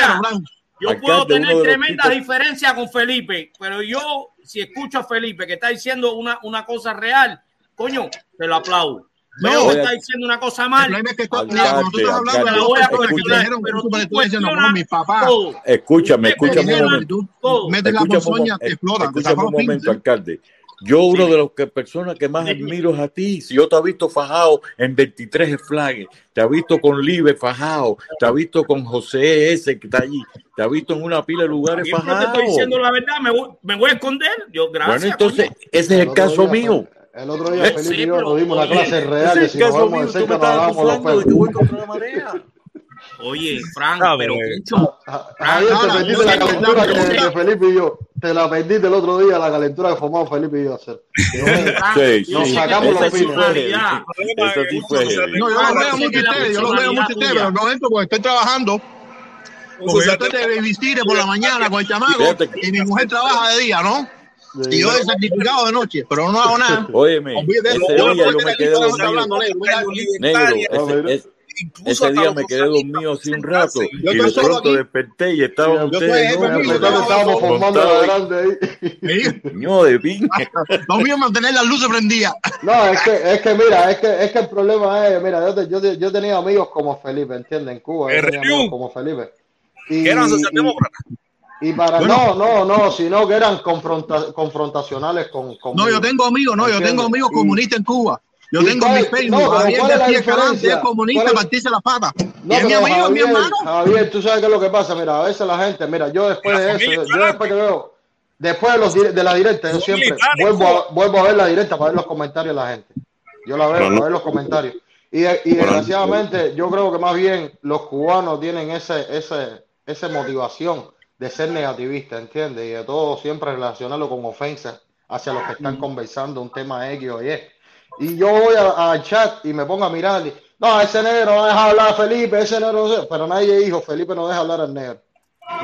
yo puedo tener tremendas diferencias con Felipe, pero yo, si escucho a Felipe que está diciendo una, una cosa real, coño, te lo aplaudo. No, me está diciendo una cosa mal. El. Escúchame, escúchame un Escúchame un momento, alcalde. Yo, uno de las que, personas que más admiro es a ti. Si yo te he visto fajado en 23 flags, te he visto con Libe fajado, te he visto con José S. que está allí, te he visto en una pila de lugares fajado. Yo te estoy diciendo la verdad, me voy, me voy a esconder. Yo, gracias. Bueno, entonces, ese es el caso mío. Pues. El otro día, Felipe sí, y yo tuvimos una clase real de si nos vamos mío, cerca, nos hablamos los pelos. Voy la marea. Oye, Frank, ah, pero mucho. Te perdiste la calentura que, de Felipe y yo. Te la perdiste el otro día, la calentura que fumamos Felipe y yo hacer. Nos sacamos los pinos. No, yo los veo mucho ustedes, yo los veo mucho ustedes, pero no entro porque estoy trabajando. Porque yo estoy de babysitter por la mañana con el chamaco y mi mujer trabaja de día, ¿no? Y yo he sacrificado de noche, pero no hago nada. Óyeme, ese día yo me quedé dormido. Ese día me quedé dormido sin un rato y de pronto desperté y estaban ustedes. Nosotros estábamos formando la grande ahí. No, de pin. No mío mantener las luces prendidas. No, es que, es que mira, es que, es que el problema es, mira, yo, yo, yo tenía amigos como Felipe, ¿entiendes? En Cuba, yo tenía amigos como Felipe. Y, eran socialdemócratas. Y para no, no, no, sino que eran confrontacionales con, con, No, yo tengo amigos, no, yo tengo amigos comunistas en Cuba. Yo tengo cuál, mi Facebook, no, Javier García Escalante es comunista, partirse la pata. No, es mi amigo, Javier, mi hermano. Javier, tú sabes qué es lo que pasa, mira, a veces la gente, mira, yo después de eso, yo, después que veo, después de, los, de la directa, yo siempre vuelvo a, ver la directa para ver los comentarios de la gente. Yo la veo, para ver los comentarios. Y, y desgraciadamente, yo creo que más bien los cubanos tienen ese, ese, esa motivación de ser negativista, ¿entiendes? Y de todo siempre relacionarlo con ofensas hacia los que están conversando un tema X o Y. Y yo voy al chat y me pongo a mirar, y, no, ese negro no deja hablar a Felipe, ese negro no pero nadie dijo, Felipe no deja hablar al negro.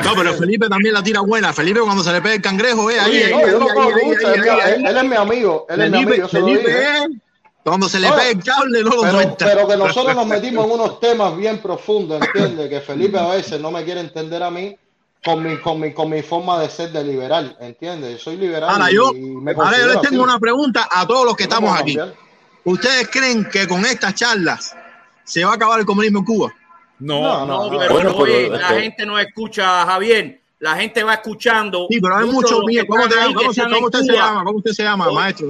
No, pero Felipe también la tira buena. Felipe cuando se le pega el cangrejo, eh, ahí, Él es mi amigo, él es mi amigo. Eh, cuando se le pega el cable, no lo pero. Pero que nosotros nos metimos en unos temas bien profundos, ¿entiendes? Que Felipe a veces no me quiere entender a mí con mi, con mi, con mi forma de ser de liberal, ¿entiendes? Soy liberal. Ahora, yo, les tengo una pregunta a todos los que estamos aquí. ¿Ustedes creen que con estas charlas se va a acabar el comunismo en Cuba? No, no, no la este, gente no escucha, Javier. La gente va escuchando. Sí, pero hay mucho miedo. ¿Cómo, te, cómo, se, cómo usted se llama? ¿Cómo usted se llama, maestro?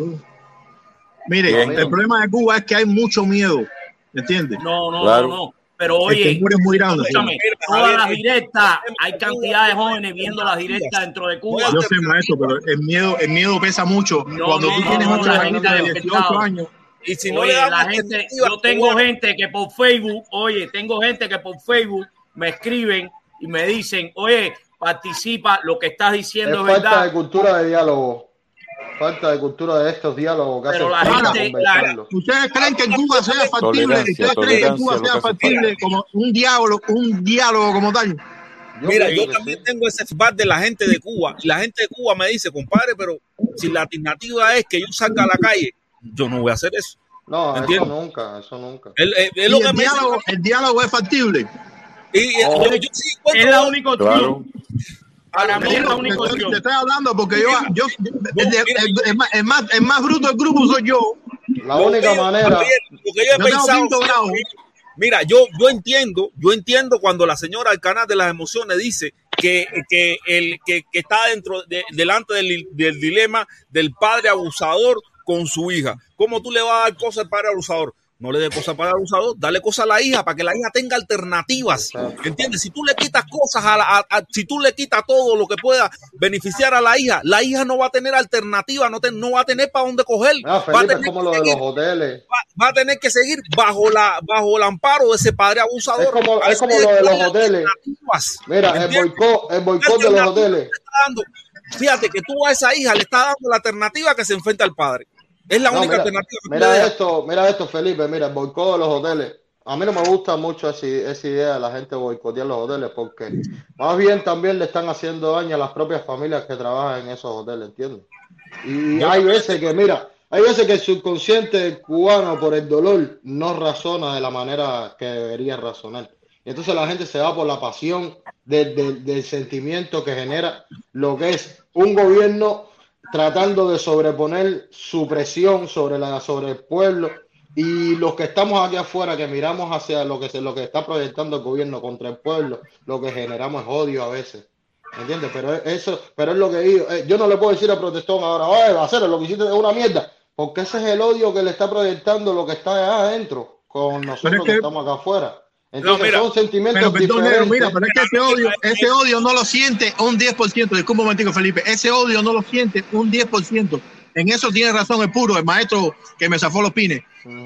Mire, el problema de Cuba es que hay mucho miedo. ¿Me entiendes? No, no, claro. no, no. Pero oye, este es muy grande, escúchame, todas las directas, hay cantidad de jóvenes viendo las directas dentro de Cuba. Yo sé, maestro, pero el miedo, el miedo pesa mucho. Cuando no, tú tienes no, otra de 18 años. Y si no la gente, yo tengo gente que por Facebook, oye, tengo gente que por Facebook me escriben y me dicen, oye, participa, lo que estás diciendo es, es verdad. falta de cultura de diálogo. Falta de cultura de estos diálogos que Pero hacen la gente- conversarlo. ¿Ustedes creen que en Cuba sea factible? ¿Ustedes creen que en Cuba sea factible como un diálogo, un diálogo como tal? Mira, yo también tengo ese feedback de la gente de Cuba. Y la gente de Cuba me dice, compadre, pero si la alternativa es que yo salga a la calle, yo no voy a hacer eso. No, eso nunca, eso nunca. El, el- Y lo el que diálogo, el diálogo es factible. Y, Oh. yo, yo sí encuentro- Es la única opción. Claro. Para mí es la única Te estoy- opción. Te estoy hablando porque yo, yo el más, el más- bruto del grupo soy yo. La única manera. Javier, Lo que yo he pensado. Mira, yo, yo entiendo, yo entiendo cuando la señora del canal de las emociones dice que, que el que, que está dentro de- delante del, del dilema del padre abusador con su hija. ¿Cómo tú le vas a dar cosas al padre abusador? No le dé cosas al padre abusador, dale cosas a la hija para que la hija tenga alternativas. ¿Entiendes? Si tú le quitas cosas a la, a- a- si tú le quitas todo lo que pueda beneficiar a la hija, la hija no va a tener alternativa, no, te- no va a tener para dónde coger. Va, a tener como de seguir- los hoteles. va- va a tener que seguir bajo la bajo el amparo de ese padre abusador. Es como, es como lo de los hoteles. Mira, el boicot, el boicot de los hoteles. Fíjate que tú a esa hija le estás dando la alternativa que se enfrenta al padre. Es la No, única mira, alternativa que mira esto, mira esto, Felipe, mira, el boicot de los hoteles. A mí no me gusta mucho esa idea de la gente boicotear los hoteles porque más bien también le están haciendo daño a las propias familias que trabajan en esos hoteles, ¿entiendes? Y hay veces que, mira, hay veces que el subconsciente cubano por el dolor no razona de la manera que debería razonar. Y entonces la gente se va por la pasión del sentimiento que genera lo que es un gobierno tratando de sobreponer su presión sobre la sobre el pueblo. Y los que estamos aquí afuera que miramos hacia lo que se lo que está proyectando el gobierno contra el pueblo lo que generamos es odio a veces. ¿entiendes? pero es- eso pero es lo que digo eh, yo no le puedo decir a protestón ahora oye va a hacer lo que hiciste es una mierda porque ese es el odio que le está proyectando lo que está allá adentro con nosotros que, que- estamos acá afuera entonces mira, son sentimientos Pero perdón, diferentes mira, pero es que ese odio, ese odio no lo siente un 10%. Disculpa un momentico, Felipe. Ese odio no lo siente un 10%. En eso tiene razón el puro, el maestro que me zafó los pines.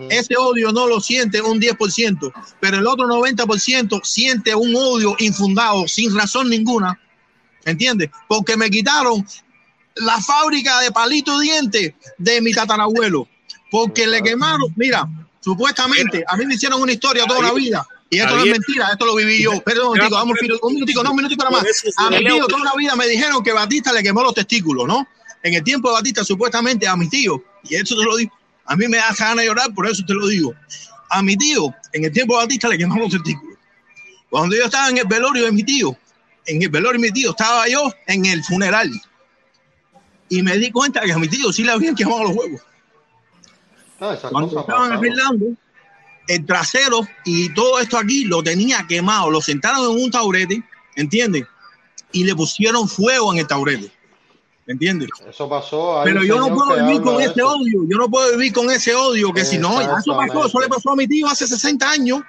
Ese odio no lo siente un 10%, pero el otro 90% siente un odio infundado, sin razón ninguna. ¿Entiendes? Porque me quitaron la fábrica de palito diente de mi tatarabuelo. Porque le quemaron, mira, supuestamente, a mí me hicieron una historia toda la vida. Y esto no es mentira, esto lo viví yo. Perdón, un minutico, vamos, un minutico, no, un minutico nada más. A mi tío toda la vida me dijeron que Batista le quemó los testículos, ¿no? En el tiempo de Batista, supuestamente a mi tío, y eso te lo digo, a mí me da ganas de llorar, por eso te lo digo. A mi tío, en el tiempo de Batista le quemó los testículos. Cuando yo estaba en el velorio de mi tío, en el velorio de mi tío, estaba yo en el funeral. Y me di cuenta que a mi tío sí le habían quemado los huevos. No, Cuando estaban arreglando, el trasero y todo esto aquí lo tenía quemado. Lo sentaron en un taurete, ¿entiendes? Y le pusieron fuego en el taurete. ¿Entiendes? Eso pasó. hay Pero yo no puedo vivir con ese eso. odio. Yo no puedo vivir con ese odio que si no, ya eso pasó. Eso le pasó a mi tío hace 60 años.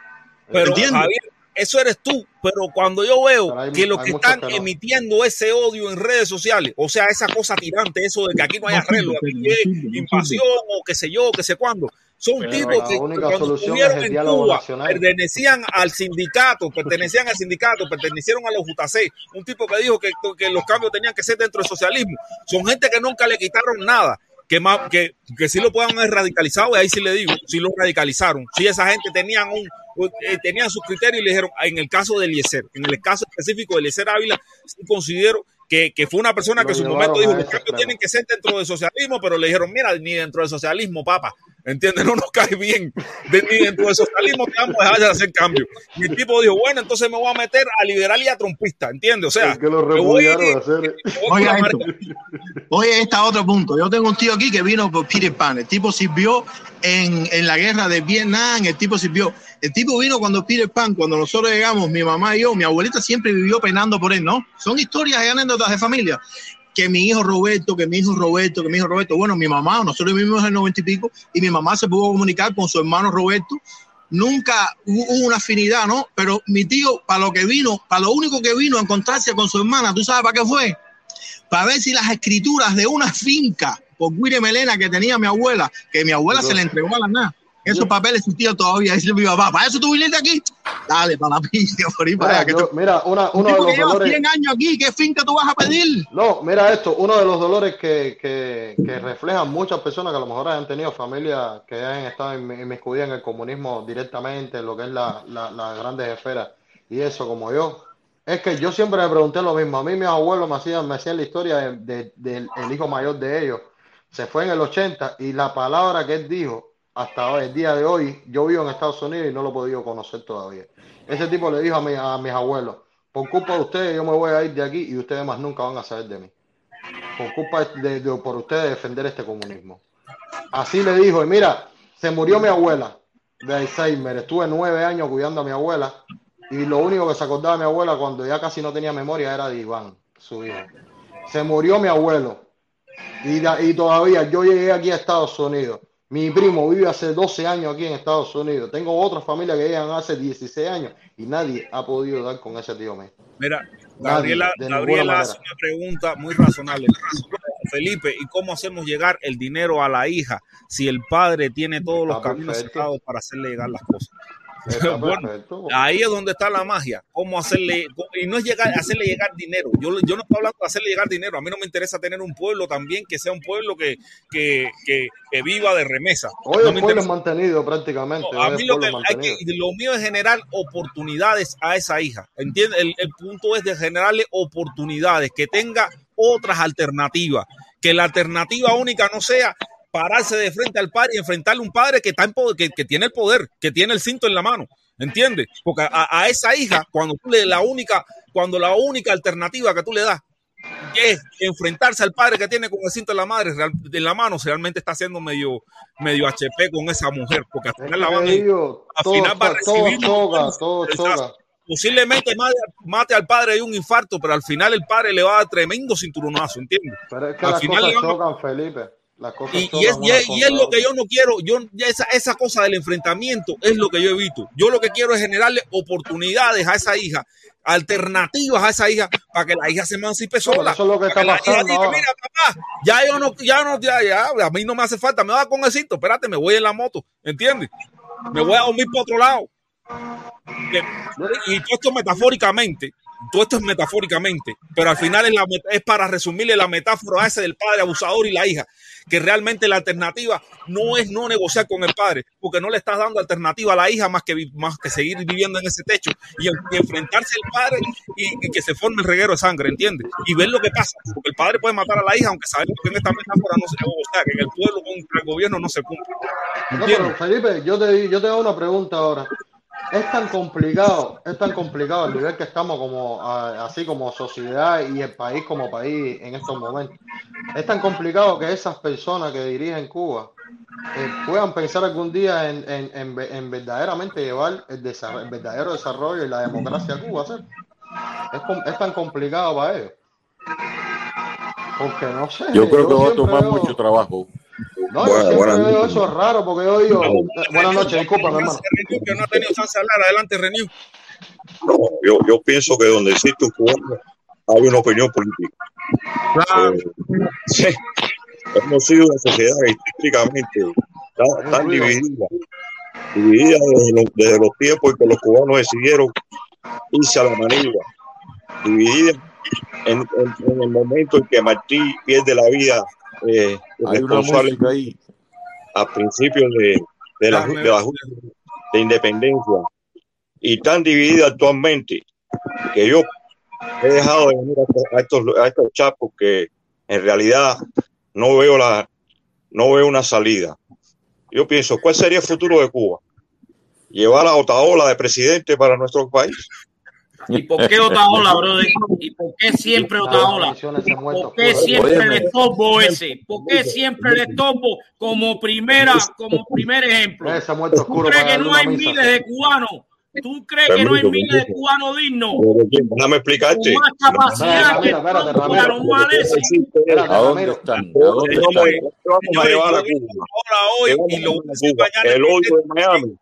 Pero ¿Entiendes? Javier, eso eres tú. Pero cuando yo veo hay- que los hay que están que no. emitiendo ese odio en redes sociales, o sea, esa cosa tirante, eso de que aquí no hay arreglo, aquí no invasión o qué sé yo, qué sé cuándo. Son Pero tipos la que única cuando solución estuvieron es el en Cuba nacional. pertenecían al sindicato, pertenecían al sindicato, pertenecieron a los JC. Un tipo que dijo que, que los cambios tenían que ser dentro del socialismo. Son gente que nunca le quitaron nada. Que, más, que, que sí lo puedan haber radicalizado, y ahí sí le digo, sí lo radicalizaron. Sí, esa gente tenían un, eh, tenían sus criterios y le dijeron, en el caso de Eliezer, en el caso específico de Eliezer Ávila, sí considero que, que fue una persona Lo que en su momento dijo, los cambios tienen que ser dentro del socialismo, pero le dijeron, mira, ni dentro del socialismo, papa, ¿entiendes? No nos cae bien, de- ni dentro del socialismo te vamos a dejar de hacer cambios. Y el tipo dijo, bueno, entonces me voy a meter a liberal y a trompista, ¿entiendes? O sea, Es que lo voy- de hacer. Oye, esto. Oye, está otro punto. Yo tengo un tío aquí que vino por Peter Pan. El tipo sirvió en, en la guerra de Vietnam. El tipo sirvió. El tipo vino cuando Peter Pan, cuando nosotros llegamos, mi mamá y yo, mi abuelita siempre vivió penando por él, ¿no? Son historias y anécdotas de familia. Que mi hijo Roberto, que mi hijo Roberto, que mi hijo Roberto. Bueno, mi mamá, nosotros vivimos en el noventa y pico, y mi mamá se pudo comunicar con su hermano Roberto. Nunca hubo una afinidad, ¿no? Pero mi tío, para lo que vino, para lo único que vino a encontrarse con su hermana, ¿tú sabes para qué fue? para ver si las escrituras de una finca por Guire Melena que tenía mi abuela, que mi abuela se le entregó a la nada. Esos papeles tío todavía. Dice mi papá, ¿para eso tú viniste aquí? Dale, para la pilla, por ahí para Mira, yo- tú- mira, una- un uno de los dolores. 100 años aquí, ¿qué finca tú vas a pedir? No, mira esto, uno de los dolores que, que, que reflejan muchas personas que a lo mejor han tenido familias que han estado inmi- inmiscuidas en el comunismo directamente, en lo que es la, la- las grandes esferas y eso como yo, es que yo siempre me pregunté lo mismo. A mí mis abuelos me hacían, me hacían la historia de- de- del el hijo mayor de ellos. Se fue en el 80 y la palabra que él dijo hasta el día de hoy, yo vivo en Estados Unidos y no lo he podido conocer todavía. Ese tipo le dijo a, mi- a mis abuelos, por culpa de ustedes yo me voy a ir de aquí y ustedes más nunca van a saber de mí. Por culpa de, por ustedes defender este comunismo. Así le dijo, y mira, se murió mi abuela de Alzheimer. Estuve nueve años cuidando a mi abuela y lo único que se acordaba de mi abuela cuando ya casi no tenía memoria era de Iván, su hijo. Se murió mi abuelo y todavía yo llegué aquí a Estados Unidos. Mi primo vive hace 12 años aquí en Estados Unidos. Tengo otra familia que llegan hace 16 años y nadie ha podido dar con ese tío mío. Mira, Gabriela, hace una pregunta muy razonable. Felipe, ¿y cómo hacemos llegar el dinero a la hija si el padre tiene todos los caminos cerrados para hacerle llegar las cosas? Está bueno, perfecto. ahí es donde está la magia. Cómo hacerle, y no es llegar, hacerle llegar dinero. Yo, yo no estoy hablando de hacerle llegar dinero. A mí no me interesa tener un pueblo también que sea un pueblo que, que, que, que viva de remesa. Hoy No el pueblo es mantenido prácticamente. a mí lo, que hay que, lo mío es generar oportunidades a esa hija. ¿Entiendes? El, el punto es de generarle oportunidades, que tenga otras alternativas, que la alternativa única no sea pararse de frente al padre y enfrentarle a un padre que, está en poder, que, que tiene el poder, que tiene el cinto en la mano. ¿Entiendes? Porque a, a esa hija, cuando tú le la única, cuando la única alternativa que tú le das es enfrentarse al padre que tiene con el cinto en la madre, en la mano, realmente está haciendo medio, medio HP con esa mujer, porque al final la van a, al final va a recibir todo posiblemente mate, mate al padre de un infarto, pero al final el padre le va a dar tremendo cinturonazo, ¿entiendes? Pero es que Al las final cosas le van a- chocan, Felipe. Y, es, y, es, y contra es lo que yo no quiero, yo esa, esa cosa del enfrentamiento es lo que yo evito. Yo lo que quiero es generarle oportunidades a esa hija, alternativas a esa hija, para que la hija se emancipe sola. eso es lo que está hija pasando diga, mira, papá, ya yo no, ya no, ya, ya, a mí no me hace falta, me va con el cinto, espérate, me voy en la moto, ¿entiendes? Me voy a dormir por otro lado. Que- y todo esto metafóricamente, todo esto es metafóricamente, pero al final es, la met- es para resumirle la metáfora a ese del padre abusador y la hija, que realmente la alternativa no es no negociar con el padre, porque no le estás dando alternativa a la hija más que, más que seguir viviendo en ese techo y, en- y enfrentarse al padre y, y que se forme el reguero de sangre, ¿entiendes? Y ver lo que pasa, porque el padre puede matar a la hija, aunque sabemos que en esta metáfora no se sea, que en el pueblo contra el gobierno no se cumple. No, pero Felipe, yo te, yo te hago una pregunta ahora. Es tan complicado, es tan complicado el nivel que estamos como así como sociedad y el país como país en estos momentos. Es tan complicado que esas personas que dirigen Cuba eh, puedan pensar algún día en, en, en, ve- en verdaderamente llevar el, el verdadero desarrollo y la democracia a Cuba. ¿sí? Es, es tan complicado para ellos. Porque no sé. Yo creo que va a tomar veo- mucho trabajo. No, Buenas- yo siempre veo noches. eso raro porque yo digo, buenas noches, disculpa, mi hermano. Que no ha tenido chance de hablar, adelante, Renew. No, yo, yo pienso que donde existe un cubano hay una opinión política. Eh, sí, hemos sido una sociedad históricamente tan, tan dividida, dividida desde los, desde los tiempos en que los cubanos decidieron irse a la manigua, dividida en, en- en el momento en que Martí pierde la vida eh, Hay responsable ahí. a principios de, de la, de la Junta de independencia y tan dividida actualmente que yo he dejado de venir a estos, a estos, a estos chats porque en realidad no veo la no veo una salida. Yo pienso, ¿cuál sería el futuro de Cuba? Llevar a Otaola de presidente para nuestro país. ¿Y por qué Otaola, brother? ¿Y por qué siempre Otaola? ¿Y por qué siempre el estorbo ese? ¿Por qué siempre el estorbo como primera, como primer ejemplo? ¿Tú crees que no hay miles de cubanos? ¿Tú crees que no hay miles de cubanos dignos? Déjame explicarte. Con más capacidad que ese. Espérate, ¿A dónde están? ¿A ¿Dónde están? vamos a llevar a Cuba? Ahora hoy. El odio de Miami.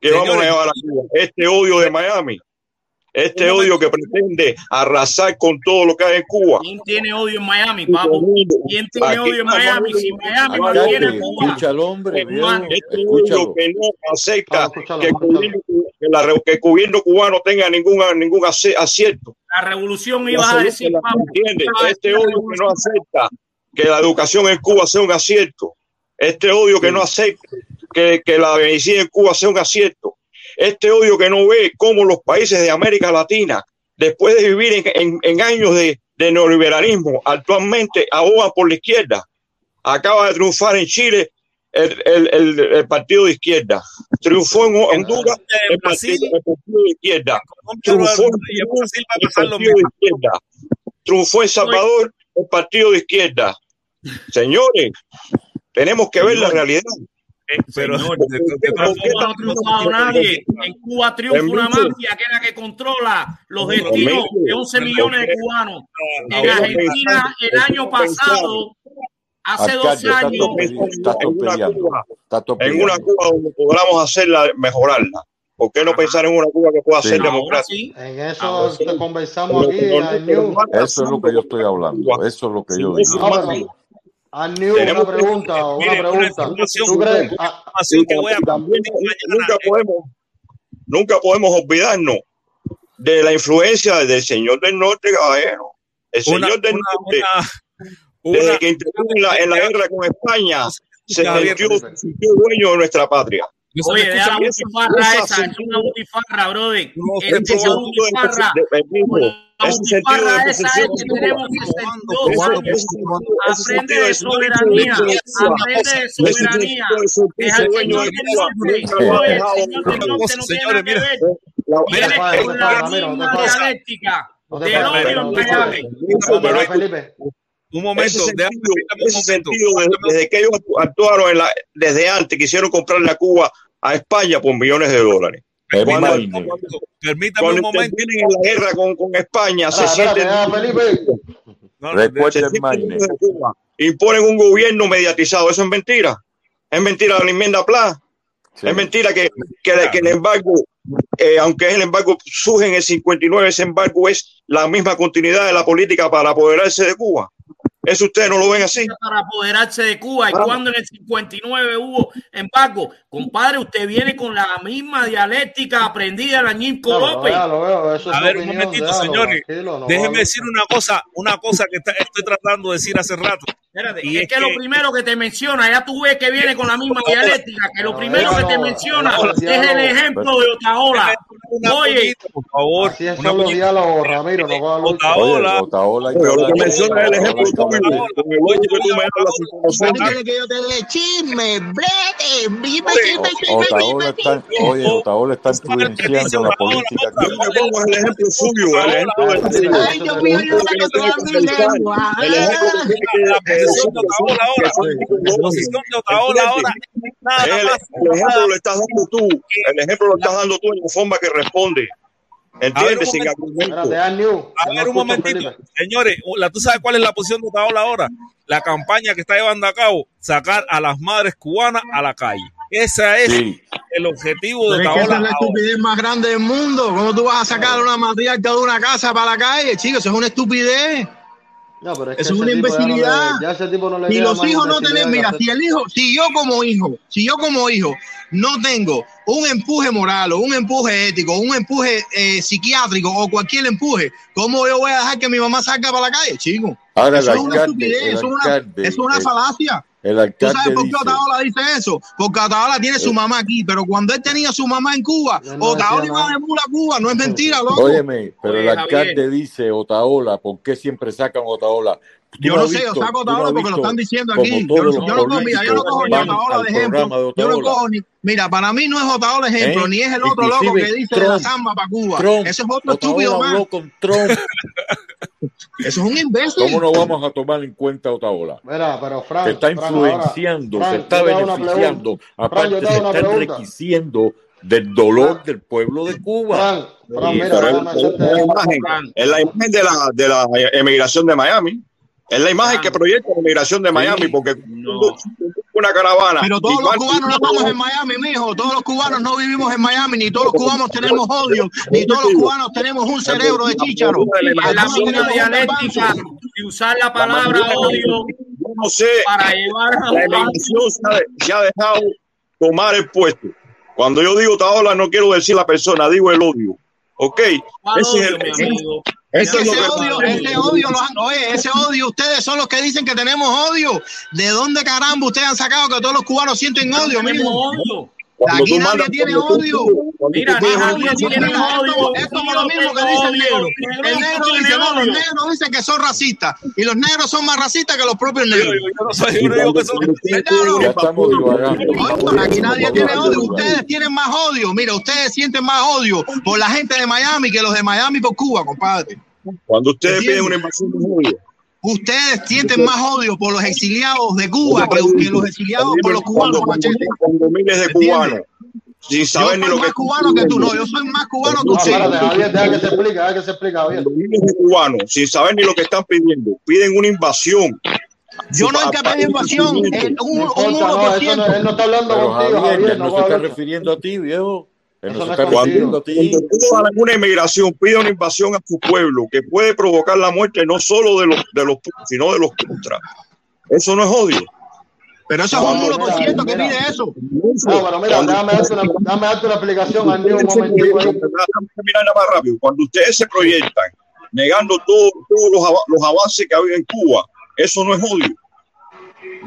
¿Qué vamos a llevar a Cuba? Este odio de Miami. Este odio que pretende arrasar con todo lo que hay en Cuba. ¿Quién tiene odio en Miami, papo? ¿Quién tiene Aquí odio en Miami? Si Miami no tiene Cuba. Escucha al hombre, Este odio que no acepta que el, gobierno, que la re- que el gobierno cubano tenga ningún, ningún acierto. La revolución La ibas a decir, papo. Este odio que no acepta que la educación en Cuba sea un acierto. Este odio que no acepta que, que la medicina en Cuba sea un acierto. Este odio que no ve cómo los países de América Latina, después de vivir en, en- en años de, de neoliberalismo, actualmente abogan por la izquierda. Acaba de triunfar en Chile el, el- el- el partido de izquierda. Triunfó en Honduras el partido, el partido de izquierda. Triunfó en el partido de izquierda. Triunfó en Salvador el partido de izquierda. Señores, tenemos que ver la realidad. Pero Señor, en Cuba no ha triunfado nadie. En Cuba triunfa una mafia que es la que controla los destinos de 11 millones de cubanos. En Ahora Argentina, el año pasado, hace dos años, En una Cuba donde podamos hacerla, mejorarla. ¿Por qué no pensar en una Cuba que pueda Sí. ser democrática? En eso te conversamos aquí. Eso es lo que yo estoy hablando. Eso es lo que yo digo. Ah, a Tenemos una pregunta, una Mire, una pregunta. información- ¿Tú crees? una Ah, Y también nunca podemos, nunca podemos olvidarnos de la influencia del señor del norte, caballero. El Una- señor del una- norte, una- desde una- que intervino en la, en la guerra con España, se sintió, dueño de nuestra patria. Oye, Y esa- esa esa, es sentido- una butifarra, brother. ese Esa sentido de- butifarra, la butifarra esa posesión es que de Cuba. tenemos 62 Ese- años. ese sentido- ese Aprende de soberanía, aprende de soberanía. señor norte. El señor norte no tiene que ver. La- Viene con la misma dialéctica del odio en Miami. Un momento, ese déjame- sentido, permítame un ese momento. sentido de- desde que ellos actu- actuaron en la- desde antes, quisieron comprarle a Cuba a España por millones de dólares. Cuando, Permítame. Un momento. intervienen en la guerra con, con España, se sienten. No. Imponen un gobierno mediatizado. Eso es mentira. Es mentira la enmienda PLA. Sí. Es mentira que, que, que el embargo, eh, aunque es el embargo surge en el 59, ese embargo es la misma continuidad de la política para apoderarse de Cuba. Eso ustedes no lo ven así. para apoderarse de Cuba y cuando en el 59 hubo embargo, compadre, usted viene con la misma dialéctica aprendida de la Ñinco No, lo López. veo, lo veo, eso es A ver, un momentito, señores. Déjenme decir una cosa, una cosa que está- estoy tratando de decir hace rato. Espérate, Y es, es que, que- lo primero que te menciona, ya tú ves que viene con la misma dialéctica, que lo primero que te menciona no, es el diálogo. ejemplo de Otaola. Oye, por favor. Así es diálogos, Ramiro, no lucha. Oye, Otaola. Otaola que Pero lo que menciona es el ejemplo que con el que tú me hablas sin conocerme. ¿Quiere que yo te dé chisme? Brete, dime, Oye, chisme, O- chisme, Otaola chisme, está, oye, Otaola está influenciando la política Yo que pongo el ejemplo suyo, el ejemplo del Ay, Dios mío, yo saco toda mi lengua. El ejemplo que que posición de Otaola ahora. La que posición de Otaola ahora el, ejemplo lo estás dando tú, el ejemplo lo estás dando tú en la forma que responde. ¿Entiendes? Sin argumento. A ver, un momentito. Señores, ¿tú sabes cuál es la posición de Otaola ahora? La campaña que está llevando a cabo, sacar a las madres cubanas a la calle. Ese es Sí. el objetivo de que esa Otaola es la ahora. estupidez más grande del mundo. ¿Cómo tú vas a sacar a una matriarca de una casa para la calle, chicos? Eso es una estupidez. No, pero es que Eso es ese una tipo ya no le- imbecilidad. Ya ese tipo no le Si queda los hijos no tienen, mira, si el hijo, si yo como hijo, si yo como hijo no tengo un empuje moral o un empuje ético, un empuje eh, psiquiátrico o cualquier empuje, ¿cómo yo voy a dejar que mi mamá salga para la calle, chico? Ahora Eso es una alcalde, estupidez, eso es una, es una falacia. El ¿Tú alcalde sabes por qué dice, Otaola dice eso? Porque Otaola tiene su Eh. mamá aquí, pero cuando él tenía su mamá en Cuba, no Otaola iba de mula a Cuba, no es mentira, loco. óyeme, pero Oye, el alcalde Javier. dice Otaola, ¿por qué siempre sacan Otaola? Yo no sé, yo visto- saco Otaola porque lo están diciendo aquí. Yo los yo no cojo, mira, yo no cojo ni Otaola de ejemplo. de Yo no cojo ni. Mira, para mí no es Otaola de ejemplo, ¿Eh? ni es el otro loco que dice de la samba para Cuba. Trump, Ese es otro Otaola estúpido más. habló con Trump. Eso es un imbécil. ¿Cómo no vamos a tomar en cuenta a Otaola? Mira, pero Frank, Se está Frank, influenciando, Frank, se está yo beneficiando. Frank, aparte yo te se está pregunta. enriqueciendo del dolor del pueblo de Cuba. Frank, Frank, mira, es, la imagen, es la imagen de la, de la emigración de Miami. Es la imagen que proyecta la emigración de Miami, porque No. una caravana. Pero y todos los cubanos no estamos en Miami, mijo. Todos los cubanos no vivimos en Miami, ni todos los cubanos tenemos odio, ni todos los cubanos tenemos un cerebro de chícharo. Es la misma dialéctica de usar la palabra odio Yo no sé, para llevar a la televisión se ha, se ha dejado tomar el puesto. Cuando yo digo Taola, no quiero decir la persona, digo el odio. ¿Ok? ¿Cuál Ese es odio, el- mi amigo? Eso es lo Ese odio, ese odio, lo han- oye, ese odio, ustedes son los que dicen que tenemos odio. ¿De dónde caramba ustedes han sacado que todos los cubanos sienten odio, Tenemos mijo? odio. Cuando Aquí nadie mandas- tiene odio. Mira, nadie un- tiene odio. Es como lo mismo que dice el negro. El negro dice, no, los negros dicen que son racistas. Y los negros son más racistas que los propios negros. Yo no soy, yo no digo que son. Aquí nadie tiene odio. Ustedes tienen más odio. Mira, ustedes sienten más odio por la gente de Miami que los de Miami por Cuba, compadre. Cuando ustedes piden una invasión de odio, Ustedes sienten más odio por los exiliados de Cuba que, que los exiliados por los cubanos, machete. cuando miles de cubanos, sin Yo saber ni soy lo que más cubano que tú, no. Yo soy más cubano que No, usted. espérate, Javier, deja que se explique, deja que se explique, miles de cubanos, sin saber ni lo que están pidiendo, piden una invasión. Yo no que pedir invasión. No un, un importa, no, eso no, 1%. él no está hablando Pero contigo, Javier, Javier. él no No se está refiriendo a ti, viejo. Eso no está contigo. refiriendo a. Cuando alguna inmigración pide una invasión a su pueblo que puede provocar la muerte no solo de los, de los sino de los contra. Eso no es odio. Pero eso es un 1% que pide eso. No, pero mira, déjame darte una, déjame darte una explicación, Andy, un momentico ahí. Déjame terminar nada más rápido. Cuando ustedes se proyectan negando todo- todos los, ava- los avances que ha habido en Cuba, eso no es odio.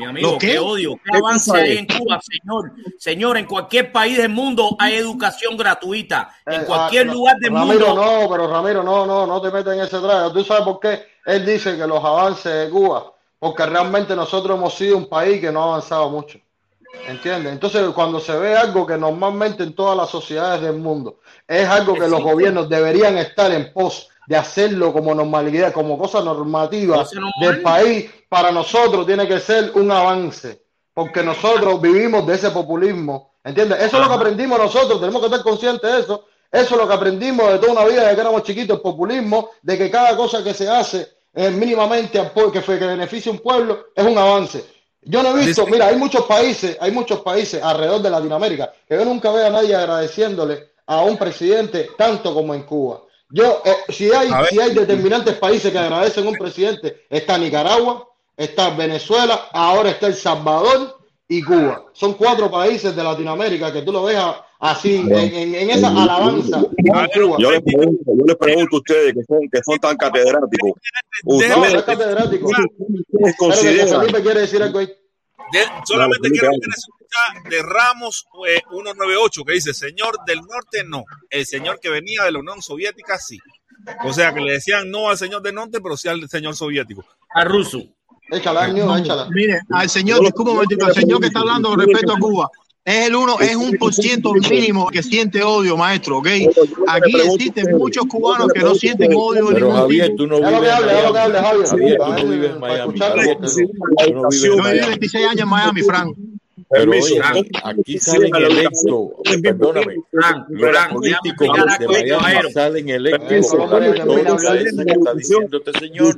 Mi amigo, ¿Lo qué? qué odio, qué ¿Qué avance hay en Cuba, señor. Señor, en cualquier país del mundo hay educación gratuita. En Eh, cualquier ah, lugar del Ramiro, mundo. no, pero Ramiro, no, no, no te metas en ese traje. ¿Tú sabes por qué? Él dice que los avances de Cuba, porque realmente nosotros hemos sido un país que no ha avanzado mucho. ¿Entiendes? Entonces, cuando se ve algo que normalmente en todas las sociedades del mundo es algo que los gobiernos deberían estar en pos de hacerlo como normalidad, como cosa normativa Cosa del país, para nosotros tiene que ser un avance, porque nosotros vivimos de ese populismo, ¿entiendes? Eso es lo que aprendimos nosotros, tenemos que estar conscientes de eso, eso es lo que aprendimos de toda una vida desde que éramos chiquitos, el populismo, de que cada cosa que se hace eh, mínimamente que, fue- que beneficie a un pueblo es un avance. Yo no he visto, mira, hay muchos países, hay muchos países alrededor de Latinoamérica que yo nunca veo a nadie agradeciéndole a un presidente tanto como en Cuba. Yo, eh, si hay, si hay determinantes países que agradecen a un presidente, está Nicaragua, está Venezuela, ahora está El Salvador y Cuba. Son cuatro países de Latinoamérica que tú lo ves así, en, en- en esa alabanza Cuba. Yo les pregunto, yo les pregunto a ustedes que son, que son tan catedráticos. No, no es Ustedes, catedrático. ustedes que consideran Felipe quiere decir algo ahí. De- solamente Dale, quiero que de Ramos eh, 198 que dice, señor del norte no, el señor que venía de la Unión Soviética sí. O sea que le decían no al señor del norte, pero sí al señor soviético. A ruso. Échala, Ño, échala. Mire, al señor, un momentito, al señor que está hablando respecto a Cuba, es el uno, es un por ciento mínimo que siente odio, maestro, ¿ok? Aquí existen muchos cubanos que no sienten odio de ningún Javier, tipo. tú no vives que en Miami. Yo Miami. 26 años en Miami, Frank. Pero oye, aquí salen electos, perdóname, los políticos de Miami salen electos está diciendo este señor,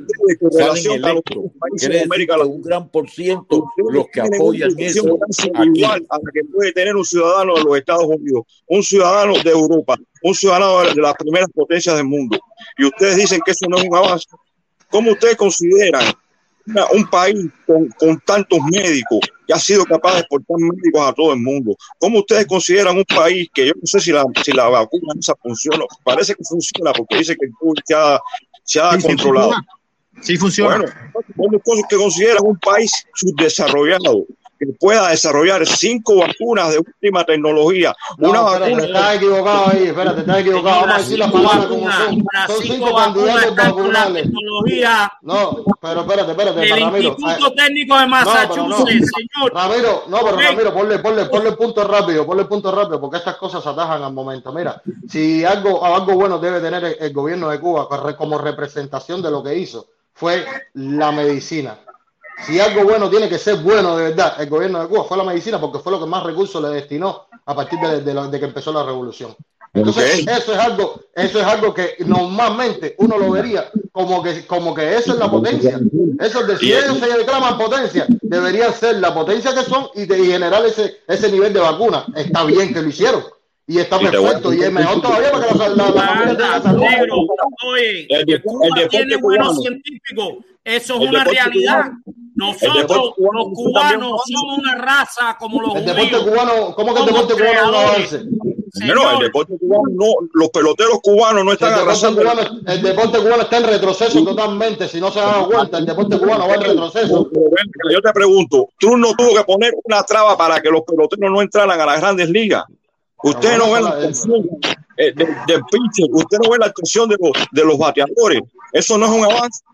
salen electos. Latina. un gran por ciento los que apoyan eso igual a la que puede tener un ciudadano de los Estados Unidos, un ciudadano de Europa, un ciudadano de las primeras potencias del mundo. Y ustedes dicen que eso no es un avance. ¿Cómo ustedes consideran una- un país con, con tantos médicos que ha sido capaz de exportar médicos a todo el mundo? ¿Cómo ustedes consideran un país que yo no sé si la, si la vacuna esa funciona? Parece que funciona porque dice que el COVID se ha, se ha Sí, sí controlado. funciona. Sí funciona. Bueno, ¿cómo cosas que consideran un país subdesarrollado que pueda desarrollar cinco vacunas de última tecnología? No, una espérate, vacuna. estás equivocado ahí, espérate, estás equivocado. Vamos a decir las palabras como son. Son cinco candidatos vacunales. tecnología No, pero espérate, espérate, del Ramiro. Instituto Técnico de No, pero no. Massachusetts, señor. Ramiro, no, pero. Ramiro, ponle, ponle, ponle el punto rápido, ponle el punto rápido, porque estas cosas se atajan al momento. Mira, si algo, algo bueno debe tener el, el gobierno de Cuba corre- como representación de lo que hizo, fue la medicina. Si algo bueno tiene que ser bueno de verdad, el gobierno de Cuba fue la medicina, porque fue lo que más recursos le destinó a partir de, de la- de que empezó la revolución. Entonces, eso es algo, eso es algo que normalmente uno lo vería como que, como que eso es la potencia. Eso es decir, ellos se declaman potencia, deberían ser la potencia que son y, de, y generar ese, ese nivel de vacuna. Está bien que lo hicieron. Y está Y perfecto. Y es mejor todavía para que la, la, salud. Negro, oye, El Cuba el tiene buenos cubano. científicos. Eso es El una realidad. cubano. El Nosotros, los cubanos, somos una raza como los El deporte judíos. cubano, ¿cómo que el deporte cubano no avance? Pero el deporte cubano no, los peloteros cubanos no El están deporte, arrasando. cubano, el deporte cubano está en retroceso totalmente. Si no se dan cuenta, el deporte cubano va en retroceso. Yo te pregunto, tú no tuvo que poner una traba para que los peloteros no entraran a las grandes ligas. Usted no ve la actuación eh, de- del pitcher, usted no ve la actuación de los, de los bateadores. Eso no es un avance.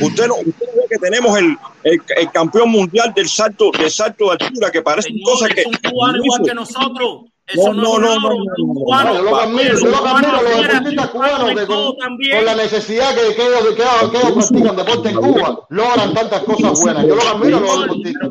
Usted no, usted no ve que tenemos el, el, el campeón mundial del salto, del salto de altura, que parece cosa que. Es un cubano igual que nosotros. Eso No, no, no, no, logro, no, es no, un no, cubano. No, yo lo admiro, Es yo un lo cubano admiro a los deportistas cubanos que con, la necesidad que, que, ellos, que, ellos, practican deporte en Cuba logran tantas cosas buenas. Yo lo admiro a los deportistas.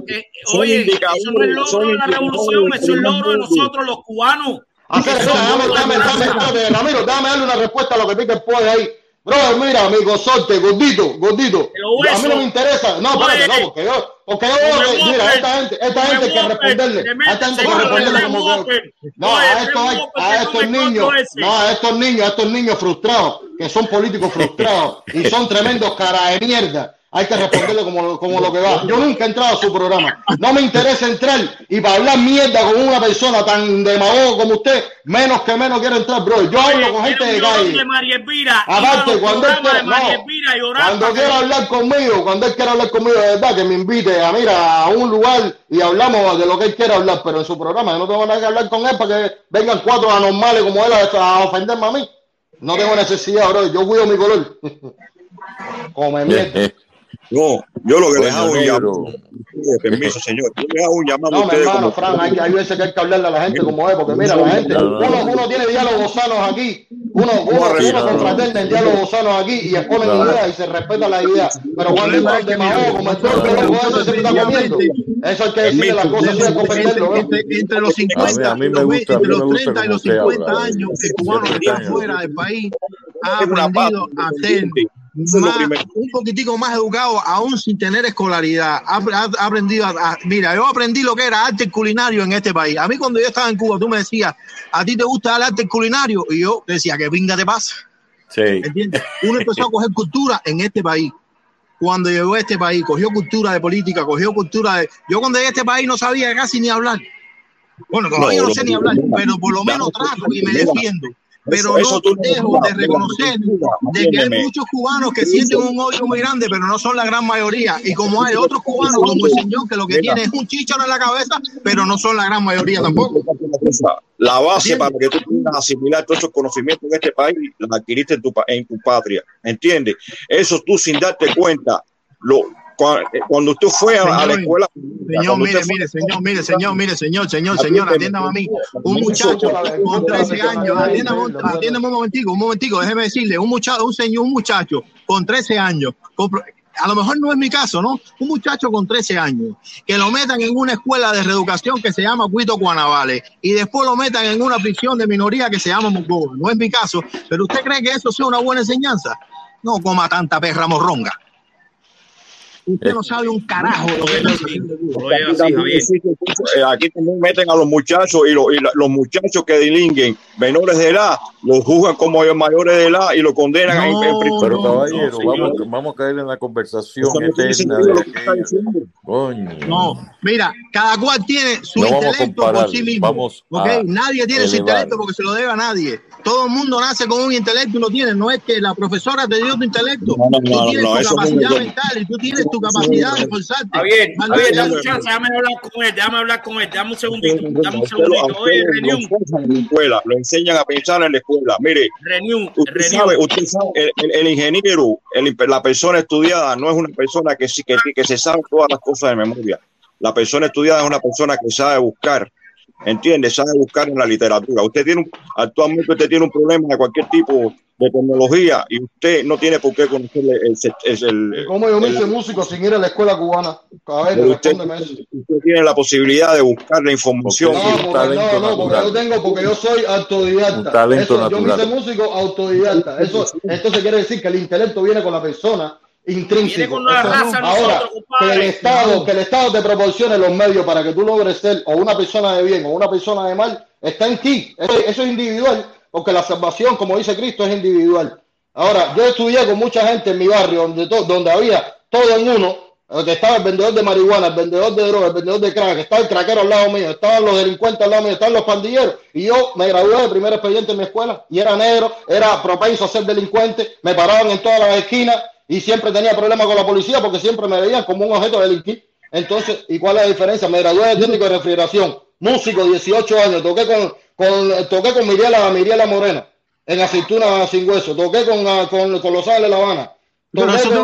Oye, eso no es logro de la revolución, eso es logro de nosotros, los cubanos. Hacer, Eso es dame, dame, dame, Ramiro, dame darle una respuesta a lo que el pollo ahí. Brother, mira, amigo, sorte, gordito, gordito. A mí no me interesa. No, espérate, no, porque yo, porque yo veo que, mira, esta gente, esta gente hay que responderle. A esta gente hay que responderle como que. No, a estos, a estos niños, no, a estos niños, a estos niños frustrados, que son políticos frustrados y son tremendos cara de mierda. Hay que responderle como, como lo que va. Yo nunca he entrado a su programa. No me interesa entrar y para hablar mierda con una persona tan demagogo como usted, menos que menos quiero entrar, bro. Yo hablo con gente de calle. Aparte, cuando él quiera, no, cuando hablar conmigo, cuando él quiera hablar conmigo, de verdad, que me invite a, mira, a un lugar y hablamos de lo que él quiera hablar, pero en su programa yo no tengo nada que hablar con él para que vengan cuatro anormales como él a, a ofenderme a mí. No tengo necesidad, bro, yo cuido mi color. Come mierda. No, yo lo que les hago un llamado. Permiso, señor. Yo les hago un llamado a No, mi ustedes hermano, como. Fran, hay, hay veces que hay que hablarle a la gente como es, porque mira, la gente, uno, uno tiene diálogos sanos aquí, uno, uno, uno no, confraterna en diálogos sanos aquí y exponen ideas y se respeta la idea. Pero cuando es que, demagogo, como el se está comiendo, eso hay que decirle las cosas sin comprenderlo, entre, los A mí, 50, a mí me los, gusta, a mí entre me los gusta 30 y los usted 50 habla. años, el cubano que está fuera del país ha aprendido a ser Eso más, un poquitico más educado, aún sin tener escolaridad. Ha, aprendido a, a- Mira, yo aprendí lo que era arte culinario en este país. A mí, cuando yo estaba en Cuba, tú me decías, ¿a ti te gusta el arte culinario? Y yo decía, ¿qué pinga te pasa? Sí. ¿Entiendes? Uno empezó a coger cultura en este país. Cuando llegó a este país, cogió cultura de política, cogió cultura de. Yo cuando llegué a este país no sabía casi ni hablar. Bueno, todavía no, sé ni hablar, pero por lo menos trato y me defiendo. Pero Eso- no dejo de reconocer de que hay muchos cubanos que sienten un odio muy grande, pero no son la gran mayoría. Y como hay otros cubanos como el señor que lo que tiene es un chícharo en la cabeza, pero no son la gran mayoría tampoco. La base ¿Entiendes? para que tú puedas asimilar todos esos conocimientos en este país, la adquiriste en tu, en tu patria. ¿Entiendes? Eso tú sin darte cuenta. Lo, cuando usted fue a, a la escuela. Señor, mire, mire, señor, mire, señor, mire, señor, señor, señor, atiéndame a mí. Un muchacho con 13 años, atiéndame, atiéndame un momentico, un momentico, déjeme decirle, un muchacho, un señor, un muchacho con 13 años, con a lo mejor no es mi caso, ¿no? Un muchacho con 13 años, que lo metan en una escuela de reeducación que se llama Cuito Cuanavale y después lo metan en una prisión de minoría que se llama Mocoa. No es mi caso, pero ¿usted cree que eso sea una buena enseñanza? No coma tanta perra morronga. Usted no sabe un carajo lo que está haciendo. Aquí también existe mucho, eh, aquí también meten a los muchachos y, lo- y la- los muchachos que delinquen menores de edad, los juzgan como mayores de edad y lo condenan en, en prisión. Pero caballero, No, vamos, vamos a caer en la conversación no eterna. No, mira, cada cual tiene su No vamos a intelecto por sí mismo. vamos a Nadie tiene su intelecto porque se lo debe a nadie. Todo el mundo nace con un intelecto y lo tiene. No es que la profesora te dio tu intelecto. No, no, tú no, tienes no, tu capacidad mental y tú tienes tu capacidad de esforzarte. Está bien, Mal está bien, dicho. dame un chance, déjame hablar con él, déjame hablar con él, dame un segundito, dame un segundito. usted Oye, escuela, lo enseñan a pensar en la escuela. Mire, Renew, usted Renew. sabe, usted sabe, el, el- el ingeniero, el- la persona estudiada no es una persona que, que, que se sabe todas las cosas de memoria. La persona estudiada es una persona que sabe buscar, ¿entiende? Sabe buscar en la literatura. Usted tiene un- actualmente usted tiene un problema de cualquier tipo de tecnología y usted no tiene por qué conocer el, el, el- el- ¿Cómo yo me el- hice músico sin ir a la escuela cubana? A ver, usted, usted tiene la posibilidad de buscar la información. No, porque, no, no, porque yo tengo, porque yo soy autodidacta. Eso, yo me hice músico autodidacta. Eso, entonces quiere decir que el intelecto viene con la persona intrínseco. raza ahora, nosotros, que el. Estado, que el Estado te proporcione los medios para que tú logres ser o una persona de bien o una persona de mal, está en ti. Eso, eso es individual, porque la salvación, como dice Cristo, es individual. Ahora, yo estudié con mucha gente en mi barrio donde, to- donde había todo en uno, eh, que estaba el vendedor de marihuana, el vendedor de droga, el vendedor de crack, estaba el craquero al lado mío, estaban los delincuentes al lado mío, estaban los pandilleros. Y yo me gradué de primer expediente en mi escuela y era negro, era propenso a ser delincuente, me paraban en todas las esquinas y siempre tenía problemas con la policía porque siempre me veían como un objeto de delinquir. Entonces, ¿y cuál es la diferencia? Me gradué de técnico de refrigeración, músico, 18 años, toqué con, con, toqué con Miriela, Miriela Morena en Aceituna Sin Hueso, toqué con, ah, con, con Los Ángeles La Habana. Pero eso con, no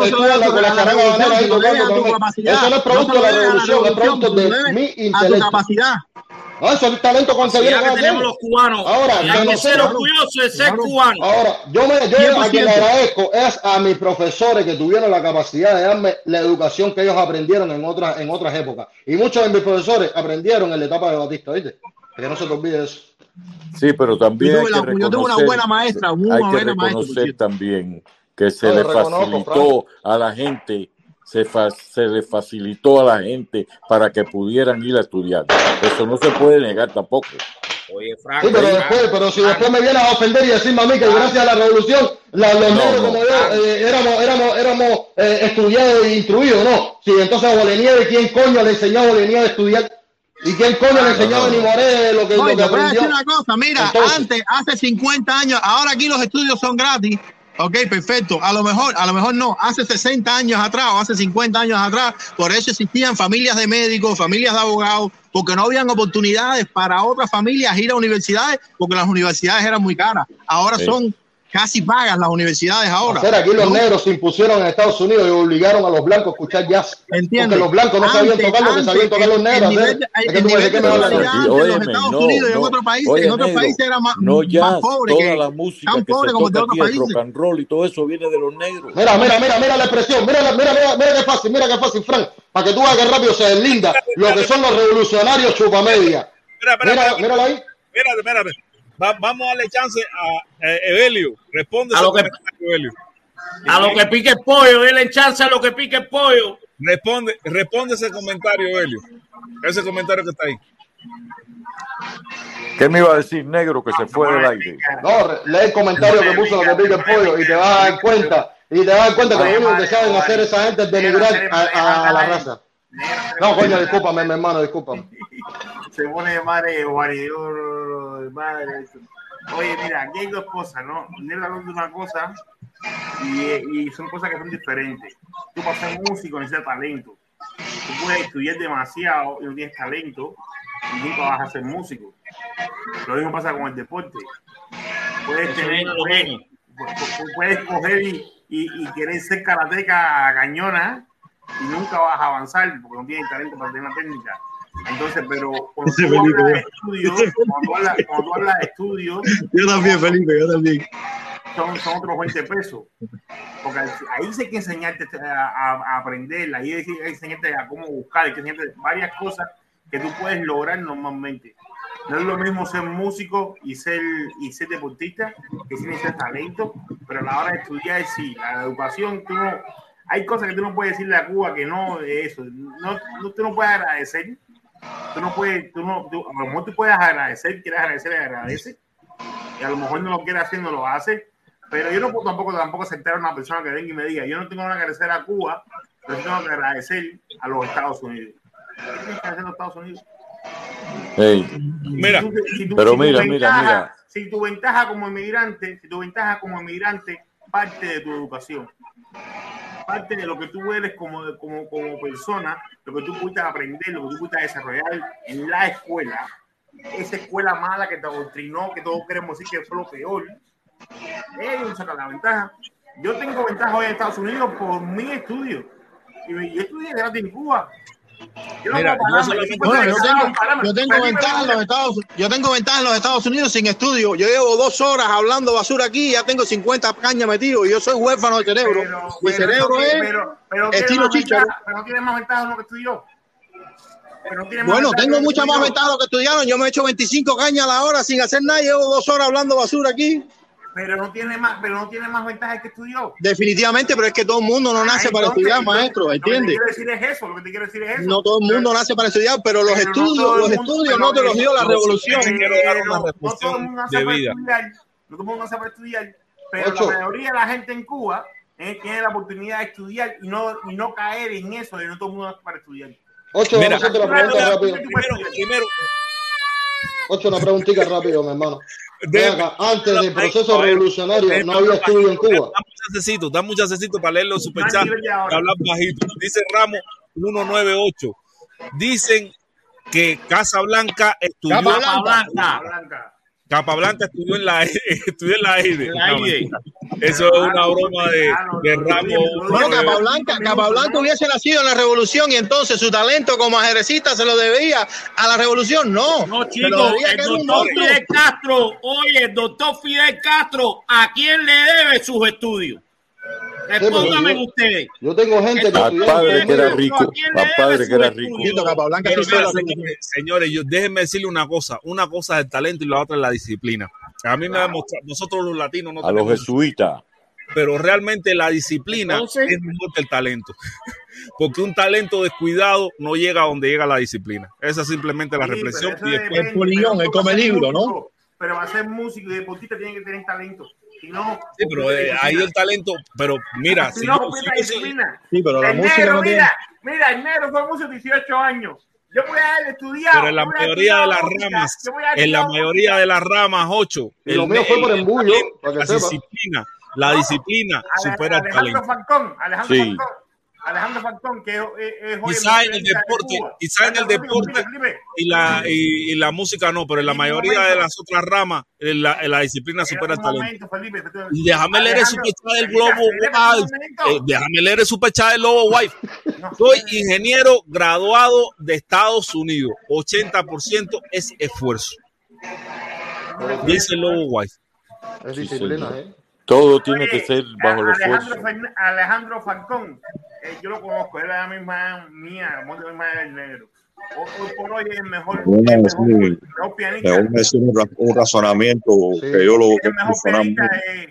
con. Eso no es producto de la revolución, es producto de mi a tu intelecto. capacidad. No, eso es el talento que que tenemos los cubanos. Ahora, hay que que ser orgullosos de ser cubano. Ahora, yo, me, yo a quien le 100%. agradezco es a mis profesores que tuvieron la capacidad de darme la educación que ellos aprendieron en otras, en otras épocas. Y muchos de mis profesores aprendieron en la etapa de Batista, ¿viste? Que no se te olvide eso. Sí, pero también Yo hay tuve que yo tuve una buena maestra, muy hay que buena maestra, por reconocer cierto. también que se No, le facilitó a la gente, se, fa- se le facilitó a la gente para que pudieran ir a estudiar. Eso no se puede negar tampoco. Oye, Sí, pero después, pero si después me vienes a ofender y decirme a mí que gracias a la revolución la- los No, negros no. como yo eh, éramos, éramos, éramos eh, estudiados e instruidos, ¿no? Sí, entonces a Bolenieve, ¿quién coño le enseñó a Bolenieve a estudiar? ¿Y quién coño le enseñó a Nimoré lo que, No, lo que te voy a decir aprendió? una cosa, mira, Entonces- antes, hace 50 años, ahora aquí los estudios son gratis. Ok, perfecto. A lo mejor, a lo mejor no. Hace 60 años atrás o hace 50 años atrás, por eso existían familias de médicos, familias de abogados, porque no habían oportunidades para otras familias ir a universidades, porque las universidades eran muy caras. Ahora Sí. son casi pagas las universidades ahora. Hacer aquí los negros se impusieron en Estados Unidos y obligaron a los blancos a escuchar jazz. Entiendo. Porque los blancos no sabían tocar lo que sabían tocar los negros. Óyeme, Estados no, Unidos y en no. otros países, Oye, en otros negro, países era más, no más jazz, pobre toda que la música tan que pobre se como de toca otros aquí, el países. rock and roll y todo eso viene de los negros. Mira, mira, mira, mira la expresión, mira, mira, mira, mira qué fácil, mira qué fácil, Frank, para que tú veas que rápido se deslinda lo que son los revolucionarios chupamedia. Mira, espera. mírala ahí. Espérate, espérate. Va- vamos a darle chance a eh, Evelio. Responde A ese lo que- comentario, Evelio. A lo que pique el pollo, denle chance a lo que pique el pollo. Responde, responde ese comentario, Evelio. Ese comentario que está ahí. ¿Qué me iba a decir negro que se fue del aire? No, lee el comentario que puso lo que pica el pollo y te vas a dar cuenta, y te vas a dar cuenta que lo único que saben hacer esa gente es denigrar a, a- a la raza. No, coño, discúlpame, mi hermano, discúlpame. se pone de madre guaridor, de madre. Oye, mira, aquí hay dos cosas, ¿no? Negro hablando de una cosa y, y son cosas que son diferentes. Tú para ser músico necesitas talento. Tú puedes estudiar demasiado y no tienes talento y nunca vas a ser músico. Lo mismo pasa con el deporte. Puedes tener, es lo puedes, mismo. pu- puedes coger y, y, y querer ser karateca cañona y nunca vas a avanzar porque no tienes talento para tener la técnica. Entonces, pero cuando tú hablas de estudios, cuando hablas, cuando hablas de estudios, Yo también, Felipe, yo también. son, son otros 20 pesos. Porque ahí sí hay que enseñarte a, a- a aprender, ahí hay que enseñarte a cómo buscar, hay que enseñarte varias cosas que tú puedes lograr normalmente. No es lo mismo ser músico y ser, y ser deportista, que sí necesitas talento, pero a la hora de estudiar, sí, la educación, tú no, hay cosas que tú no puedes decirle a Cuba que no eso. No, no, tú no puedes agradecer, tú no puedes, tú no, tú- a lo mejor tú puedes agradecer, quieres agradecer, agradece, y a lo mejor no lo quiere hacer, no lo hace, pero yo no puedo tampoco, tampoco aceptar a una persona que venga y me diga, yo no tengo nada que agradecer a Cuba, pero tengo que agradecer a los Estados Unidos. ¿Qué tienes que a los Estados Unidos? Ey, Mira, Si tú- si tú- pero si mira, mira, ventaja- mira. Si tu ventaja como inmigrante, si tu ventaja como inmigrante parte de tu educación, parte de lo que tú eres como, como, como persona, lo que tú pudiste aprender, lo que tú pudiste desarrollar en la escuela, esa escuela mala que te adoctrinó, que todos queremos decir que fue lo peor, ellos sacan la ventaja. Yo tengo ventaja hoy en Estados Unidos por mi estudio. Y yo estudié gratis en Cuba. Yo Mira, yo yo yo tengo, yo ventaja en los Estados yo tengo ventaja en los Estados Unidos sin estudio. Yo llevo dos horas hablando basura aquí y ya tengo 50 cañas metido yo soy huérfano de cerebro. Mi pero cerebro no, es pero, pero tiene estilo ventaja, pero no tiene más ventaja de lo que estudió. pero no Bueno, tengo mucha más ventaja de lo que estudiaron. Yo me he hecho 25 cañas a la hora sin hacer nada. Llevo dos horas hablando basura aquí. Pero no tiene más, pero no tiene más ventaja que estudió. Definitivamente, pero es que todo el mundo no nace Ah, para entonces, estudiar, entonces, maestro, Lo que ¿entiendes? te quiero decir es eso, lo que te quiero decir es eso. No todo el mundo nace para estudiar, pero los Pero no estudios, el los mundo- estudios no te los dio la no- revolución. dar una no todo el mundo nace para vida. estudiar, no todo el mundo nace para estudiar, pero Ocho. la mayoría de la gente en Cuba eh, tiene la oportunidad de estudiar y no, y no caer en eso de no todo el mundo nace para estudiar. Ocho, Mira, vamos a hacerte la pregunta rápido. Primero, primero, Ocho, una preguntita rápido, mi hermano. Ven Déjame- acá, antes del proceso revolucionario no había estudio en Cuba. Da un chancecito, da un chancecito para leer los superchats, para hablar bajito. Dice Ramos 198. Dicen que Casa Blanca estudió. Blanca. Capablanca estudió en la estudió en la No, mentira. Eso es una broma de, de Ramos. Bueno, Capablanca, Capablanca hubiese nacido en la revolución y entonces su talento como ajedrecista se lo debía a la revolución. No, No, chicos, el doctor. Fidel Castro, oye, el doctor Fidel Castro, ¿a quién le debe sus estudios? Respónganme yo- ustedes. Yo tengo gente que Al padre que era rico, al padre que era rico. Sí señores, yo, déjenme decirle una cosa. Una cosa es el talento y la otra es la disciplina. A mí me ha demostrado, nosotros los latinos no A los jesuitas. pero realmente la disciplina Entonces- es mejor que el talento. Porque un talento descuidado no llega a donde llega la disciplina. Esa es simplemente la Sí, reflexión. pero Y después, El polillón, el come libro, ¿no? Pero para ser músico y deportista tiene que tener talento. Si no, sí, pero eh, ahí el talento, pero mira, si si no, pues yo soy- disciplina. Sí, pero la el música negro, no tiene. mira, mira, el negro fue músico 18 años. Yo voy a haber estudiado. pero en la mayoría de las música, ramas, en la mayoría de las ramas, ocho. Y lo mío fue por embullo, talento, para que la sepa. disciplina, la disciplina supera el Alejandro talento. Falcón, Alejandro Sí. Falcón, Alejandro Falcón, que es, es- es hoy Quizá en el deporte, quizá en el deporte y la, y, y la música no, pero en la mayoría de las otras ramas, en la, en la disciplina supera el talento. Felipe, Y déjame leer el superchat del Globo Wife. Eh, déjame leer el superchat del Globo Wife. Soy ingeniero graduado de Estados Unidos. 80% es esfuerzo. Dice el Lobo Wife. Es disciplina, ¿eh? Todo tiene Oye, que ser bajo el Alejandro, esfuerzo. Alejandro Falcón, eh, yo lo conozco, era la misma mía, la misma del negro. Hoy hoy por hoy es el mejor, a el mejor, el mejor pianista. decir un, un razonamiento que yo lo mejor pianista es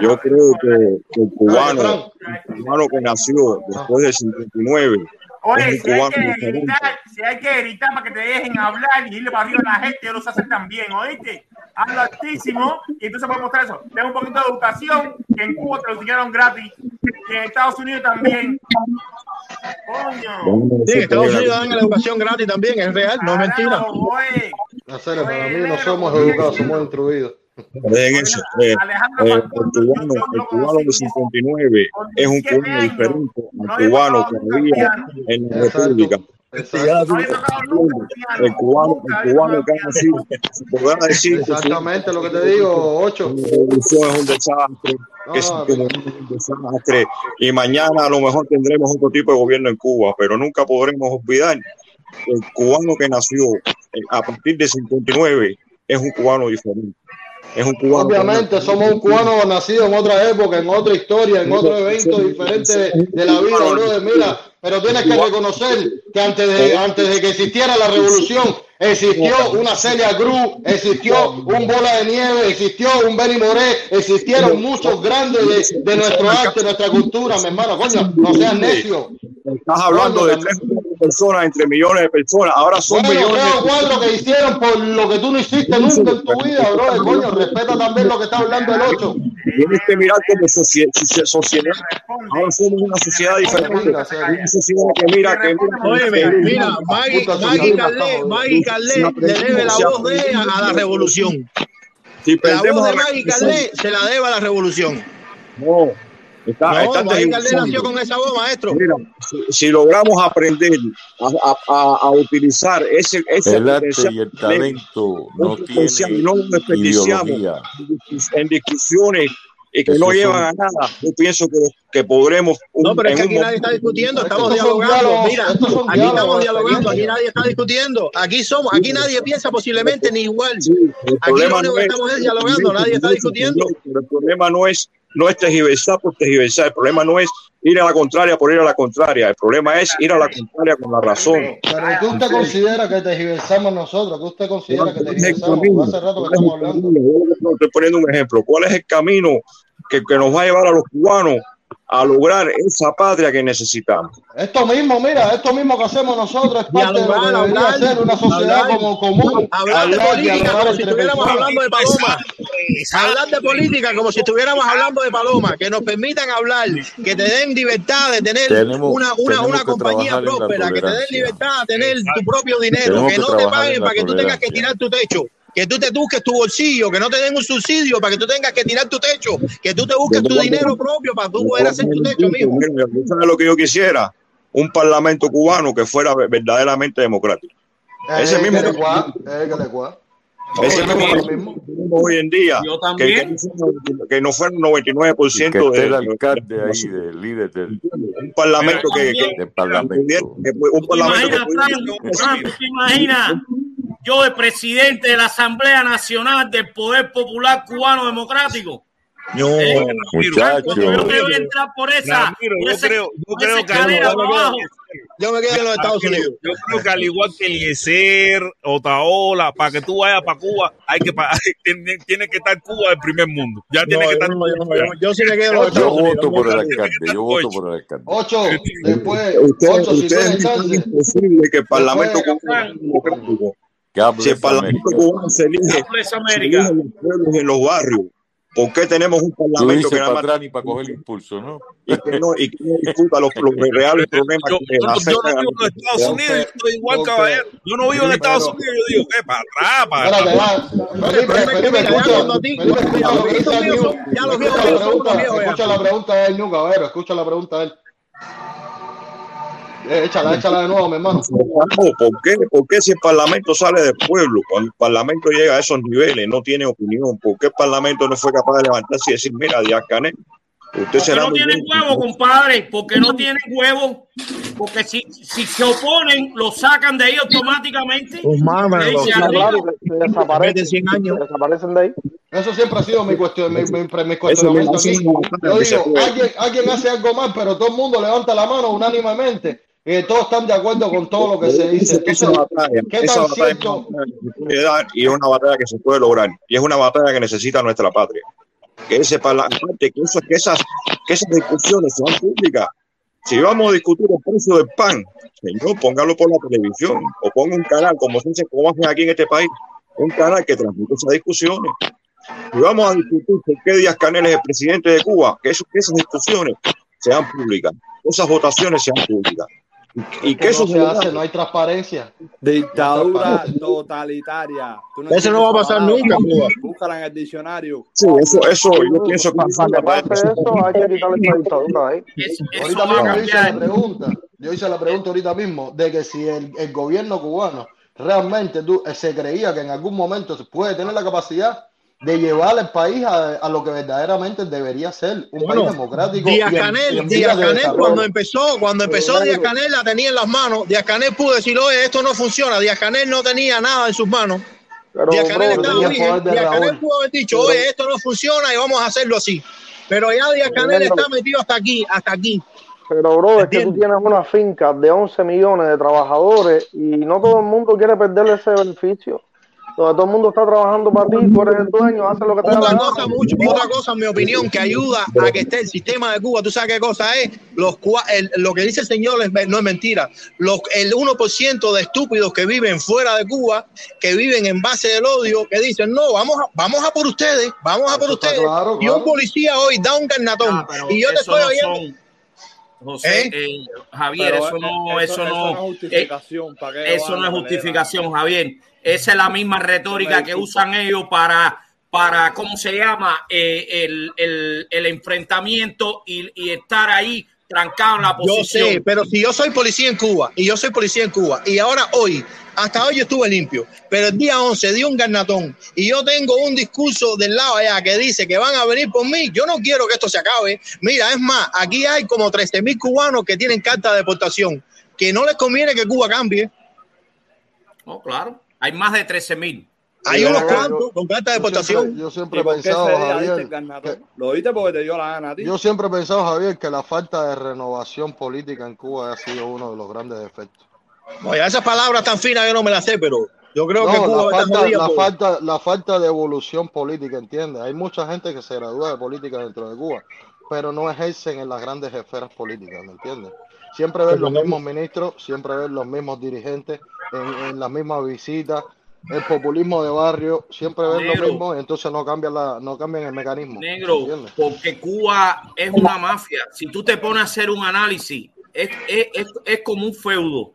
Yo creo que, que el cubano, el cubano que nació después del 59, Oye, si hay, que gritar, si hay que gritar para que te dejen hablar y irle para arriba a la gente, ellos lo hacen también, ¿oíste? Habla altísimo y entonces puedes mostrar eso. Ten un poquito de educación, que en Cuba te lo enseñaron gratis, y en Estados Unidos también. Coño. Sí, en Estados Unidos dan la educación gratis también, es real, no es mentira. Oye. Hacer, para mí no somos educados, somos instruidos. En eso, eh, eh, el cubano, el cubano de 59 es un cubano diferente al cubano que había en la República. El cubano, el cubano que ha nacido, decir Exactamente lo que te digo, ocho. la revolución es un desastre, es un desastre, y mañana a lo mejor tendremos otro tipo de gobierno en Cuba, pero nunca podremos olvidar que el cubano que nació eh, a partir de 59 es un cubano diferente. Es un cubano Obviamente somos un cubano nacido en otra época, en otra historia, en otro evento diferente de, de la vida, brother. Mira, pero tienes que reconocer que antes de, antes de que existiera la revolución, existió una Celia Cruz, existió un Bola de Nieve, existió un Benny Moré, existieron muchos grandes de, de nuestro arte, nuestra cultura, mi hermano. Coño, no seas necio. Estás hablando de tres personas entre millones de personas. Ahora son Bueno, millones tres o de cuatro que hicieron por lo que tú no hiciste nunca en tu vida, bro. Coño, respeta también lo que está hablando el ocho. Tienes que mirar como socie- socie- sociedad. Ahora somos una sociedad diferente. Una sociedad que mira que Oye, mira, Maggie, Maggie Calé, Maggie Calé le debe la voz de ella a la revolución. Si La voz de Maggie Calé se la debe a la revolución. No, está, No, está nació con esa voz, maestro. Mira, si, si logramos aprender a, a- a- a utilizar ese, ese El arte y el talento no tiene no ideología. en discusiones y que Esos no llevan a nada, yo pienso que, que podremos. un- No, pero es que aquí nadie está discutiendo, estamos dialogando. Mira, aquí estamos dialogando, aquí nadie está discutiendo. Aquí somos, aquí nadie piensa posiblemente ni igual. El Aquí lo único no que es- estamos es dialogando, nadie está discutiendo. Pero el problema no es no es tergiversar por tergiversar. El problema no es ir a la contraria por ir a la contraria. El problema es ir a la contraria con la razón. Pero ¿qué usted considera que tergiversamos nosotros? ¿Qué usted considera que tergiversamos? Hace rato que estamos hablando. Estoy poniendo un ejemplo. ¿Cuál es el camino que, que nos va a llevar a los cubanos a lograr esa patria que necesitamos? Esto mismo, mira, esto mismo que hacemos nosotros es parte de lo que Dialogar, debería hablar, ser una sociedad hablar. como común. Hablar de política como si estuviéramos personas. hablando de Paloma. Hablar de política como si estuviéramos hablando de Paloma. Que nos permitan hablar, que te den libertad de tener Tenemos- una, una, tenemos una compañía próspera, que te den libertad de tener tu propio dinero, Tenemos que que no te paguen para que tú tengas que tirar tu techo. Que tú te busques tu bolsillo, que no te den un subsidio para que tú tengas que tirar tu techo, que tú te busques tu dinero propio para tú poder hacer tu techo. Mira, ¿tú ¿Sabes lo que yo quisiera? Un parlamento cubano que fuera verdaderamente democrático. Ese Eh, mismo que eh, ese mismo hoy en día, Yo que, también. que, que no fuera un 99% que esté de, el de- alcalde ahí, del líder del, un parlamento que, que, del parlamento. que- un ¿Tú te parlamento yo, el presidente de la Asamblea Nacional del Poder Popular Cubano Democrático? No, ¿Eh? Muchacho. Yo quiero entrar por esa, Ramiro, por yo ese- creo, yo creo que escalera al para igual- abajo. Yo me quedo en los Estados Unidos. Yo creo que al igual que Eliezer, Otaola, para que tú vayas para Cuba, hay que tiene, tiene que estar Cuba del primer mundo. Ya tiene No, que yo estar. no, yo yo. Yo sí me quedo en los. Yo Estados Unidos. voto por el alcalde, yo voto ocho. por el alcalde. Ocho, después, Ustedes, ocho, si chance. imposible que el parlamento Si el parlamento cubano se elige, América. en los pueblos y en los barrios, ¿por qué tenemos un parlamento que nada para más atrás ni para coger impulso, ¿no? y que no, y que no discuta los, los reales problemas Yo, que yo, yo afectan no a vivo en Estados Unidos, yo estoy igual, caballero. Yo no vivo en Estados Pero- Unidos, yo digo, ¿qué? Para atrás, para escucha, a el la pregunta, viejos ya. escucha la pregunta del New, caballero, escucha la pregunta de él. Eh, échala, échala de nuevo, mi hermano. No, ¿por qué? ¿Por qué si el Parlamento sale del pueblo? Cuando el Parlamento llega a esos niveles, no tiene opinión. ¿Por qué el Parlamento no fue capaz de levantarse y decir, mira, Díaz Canel, usted será no tienen bien"? huevo, compadre. Porque no tienen huevo. Porque si, si se oponen, lo sacan de ahí automáticamente. Pues arriba. claro, desaparecen 100 años. Desaparecen de ahí. Eso siempre ha sido mi, cuestión, mi, mi, mi cuestionamiento aquí. Yo digo, alguien, alguien hace algo mal, pero todo el mundo levanta la mano unánimemente. Y todos están de acuerdo con todo lo que se dice. Esa Entonces, batalla, ¿qué esa tan batalla cierto? que se puede dar y es una batalla que se puede lograr. Y es una batalla que necesita nuestra patria. Que ese parlamento, que, eso- que esas, que esas discusiones sean públicas. Si vamos a discutir el precio del pan, señor, póngalo por la televisión o ponga un canal, como se dice, como hacen aquí en este país, un canal que transmite esas discusiones. Si vamos a discutir por qué Díaz Canel es el presidente de Cuba, que, eso- que esas discusiones sean públicas, esas votaciones sean públicas. Y, que que eso no se se hace, no hay transparencia. Dictadura totalitaria. No Eso no va a pasar nunca. Cuba. Búscala en el diccionario. Sí, eso, eso yo pienso que eso, hay quitarle dictadura eso Ahorita mismo yo hice la pregunta, yo hice la pregunta ahorita mismo de que si el, el gobierno cubano realmente tú- eh, se creía que en algún momento se puede tener la capacidad de llevar al país a, a lo que verdaderamente debería ser un Bueno, país democrático. Díaz y en- y Canel, en Díaz Canel cuando empezó, cuando empezó Díaz Canel la tenía en las manos. Díaz Canel pudo decir, oye, esto no funciona. Díaz Canel no tenía nada en sus manos. Pero, Díaz Canel bro, estaba Díaz Canel pudo haber dicho, oye, esto no funciona y vamos a hacerlo así. Pero ya Díaz Canel está metido hasta aquí, hasta aquí. Pero, bro, es que tú tienes una finca de 11 millones de trabajadores y no todo el mundo quiere perderle ese beneficio. Donde todo el mundo está trabajando para ti, tú eres el dueño, haces lo que te Otra cosa, mucho, otra cosa, en mi opinión, que ayuda a que esté el sistema de Cuba. ¿Tú sabes qué cosa es? Los, el- lo que dice el señor es- no es mentira. Los, el 1% de estúpidos que viven fuera de Cuba, que viven en base del odio, que dicen, no, vamos a, vamos a por ustedes, vamos a por ustedes. claro, Y un policía hoy da un carnatón. Ah, y yo te estoy no oyendo. son- José, ¿Eh? eh, Javier, Pero eso no, eso, no, es eh, justificación. ¿para qué eso no es justificación, Javier. Esa es la misma retórica que usan ellos para, para ¿cómo se llama? Eh, el, el, el enfrentamiento y, y estar ahí trancado en la Yo posición. sé, pero si yo soy policía en Cuba y yo soy policía en Cuba y ahora hoy, hasta hoy yo estuve limpio, pero el día 11 dio un garnatón y yo tengo un discurso del lado allá que dice que van a venir por mí, yo no quiero que esto se acabe. Mira, es más, aquí hay como 13 mil cubanos que tienen carta de deportación, que no les conviene que Cuba cambie. No, claro. Hay más de 13 mil. Hay unos cuantos con carta de deportación. Yo siempre ¿Y he pensado, Javier, que- Lo diste porque te dio la gana a ti. yo siempre he pensado, Javier, que la falta de renovación política en Cuba ha sido uno de los grandes defectos. Oye, esas palabras tan finas yo no me las sé, pero yo creo que No, Cuba la falta, jodida la, por- falta, la falta de evolución política, ¿entiendes? Hay mucha gente que se gradúa de política dentro de Cuba, pero no ejercen en las grandes esferas políticas, ¿me entiendes? Siempre ven los mismos ministros, siempre ven los mismos dirigentes en, en las mismas visitas, el populismo de barrio, siempre ven Negro. lo mismo entonces no cambian, la, no cambian el mecanismo. Negro, ¿entiendes? porque Cuba es una mafia. Si tú te pones a hacer un análisis, es, es, es, es como un feudo,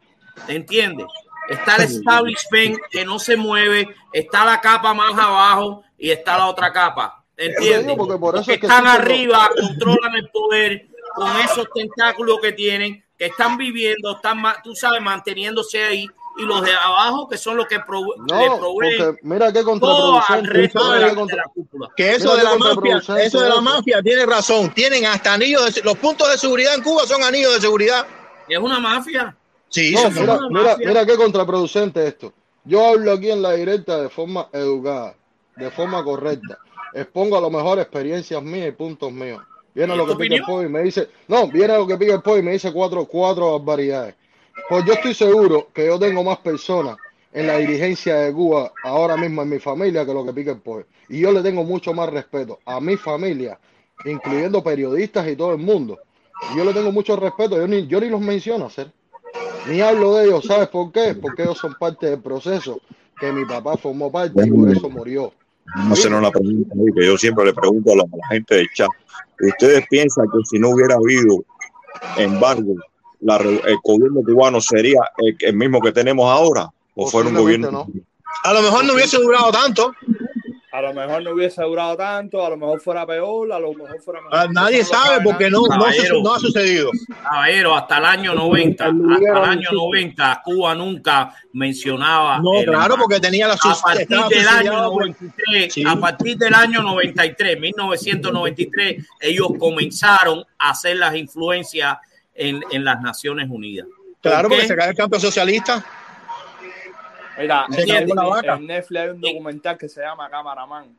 ¿entiendes? Está el establishment que no se mueve, está la capa más abajo y está la otra capa, ¿entiendes? porque por eso Porque es que están arriba, controlan el poder con esos tentáculos que tienen, que están viviendo, están, tú sabes, manteniéndose ahí y los de abajo que son los que prove- le proveen mira qué todo al de la, qué contra- de la cúpula. Que eso Mira de la mafia, eso de la mafia tiene razón. Tienen hasta anillos de, los puntos de seguridad en Cuba son anillos de seguridad. Es una mafia. Sí, No, mira, una mira, mafia. mira qué contraproducente esto. Yo hablo aquí en la directa de forma educada, de forma correcta. Expongo a lo mejor experiencias mías y puntos míos. Viene ¿Y lo que pica el pollo y me dice, no, viene lo que pica el pollo y me dice cuatro, cuatro barbaridades. Pues yo estoy seguro que yo tengo más personas en la dirigencia de Cuba ahora mismo en mi familia que lo que pica el pollo. Y yo le tengo mucho más respeto a mi familia, incluyendo periodistas y todo el mundo. Y yo le tengo mucho respeto, yo ni, yo ni los menciono hacer. Ni hablo de ellos, ¿sabes por qué? Porque ellos son parte del proceso que mi papá formó parte y por eso murió. Hacer una pregunta que yo siempre le pregunto a la, a la gente del chat. ¿Ustedes piensan que si no hubiera habido embargo, la re- el gobierno cubano sería el, el mismo que tenemos ahora? ¿O fuera un gobierno? A lo mejor no hubiese durado tanto. A lo mejor no hubiese durado tanto, a lo mejor fuera peor, a lo mejor fuera mejor. Ah, Nadie sabe porque no, no, se- Caballero. no ha sucedido. Caballero, hasta el año 90, hasta el año 90, Cuba nunca mencionaba. No, el claro, porque tenía la a partir del año subsidiado por- 93, Sí. a partir del año 93, 1993, ellos comenzaron a hacer las influencias en, en las Naciones Unidas. ¿Por Claro, porque se cae el campo socialista. Mira, en, Netflix hay un documental que se llama Cameraman,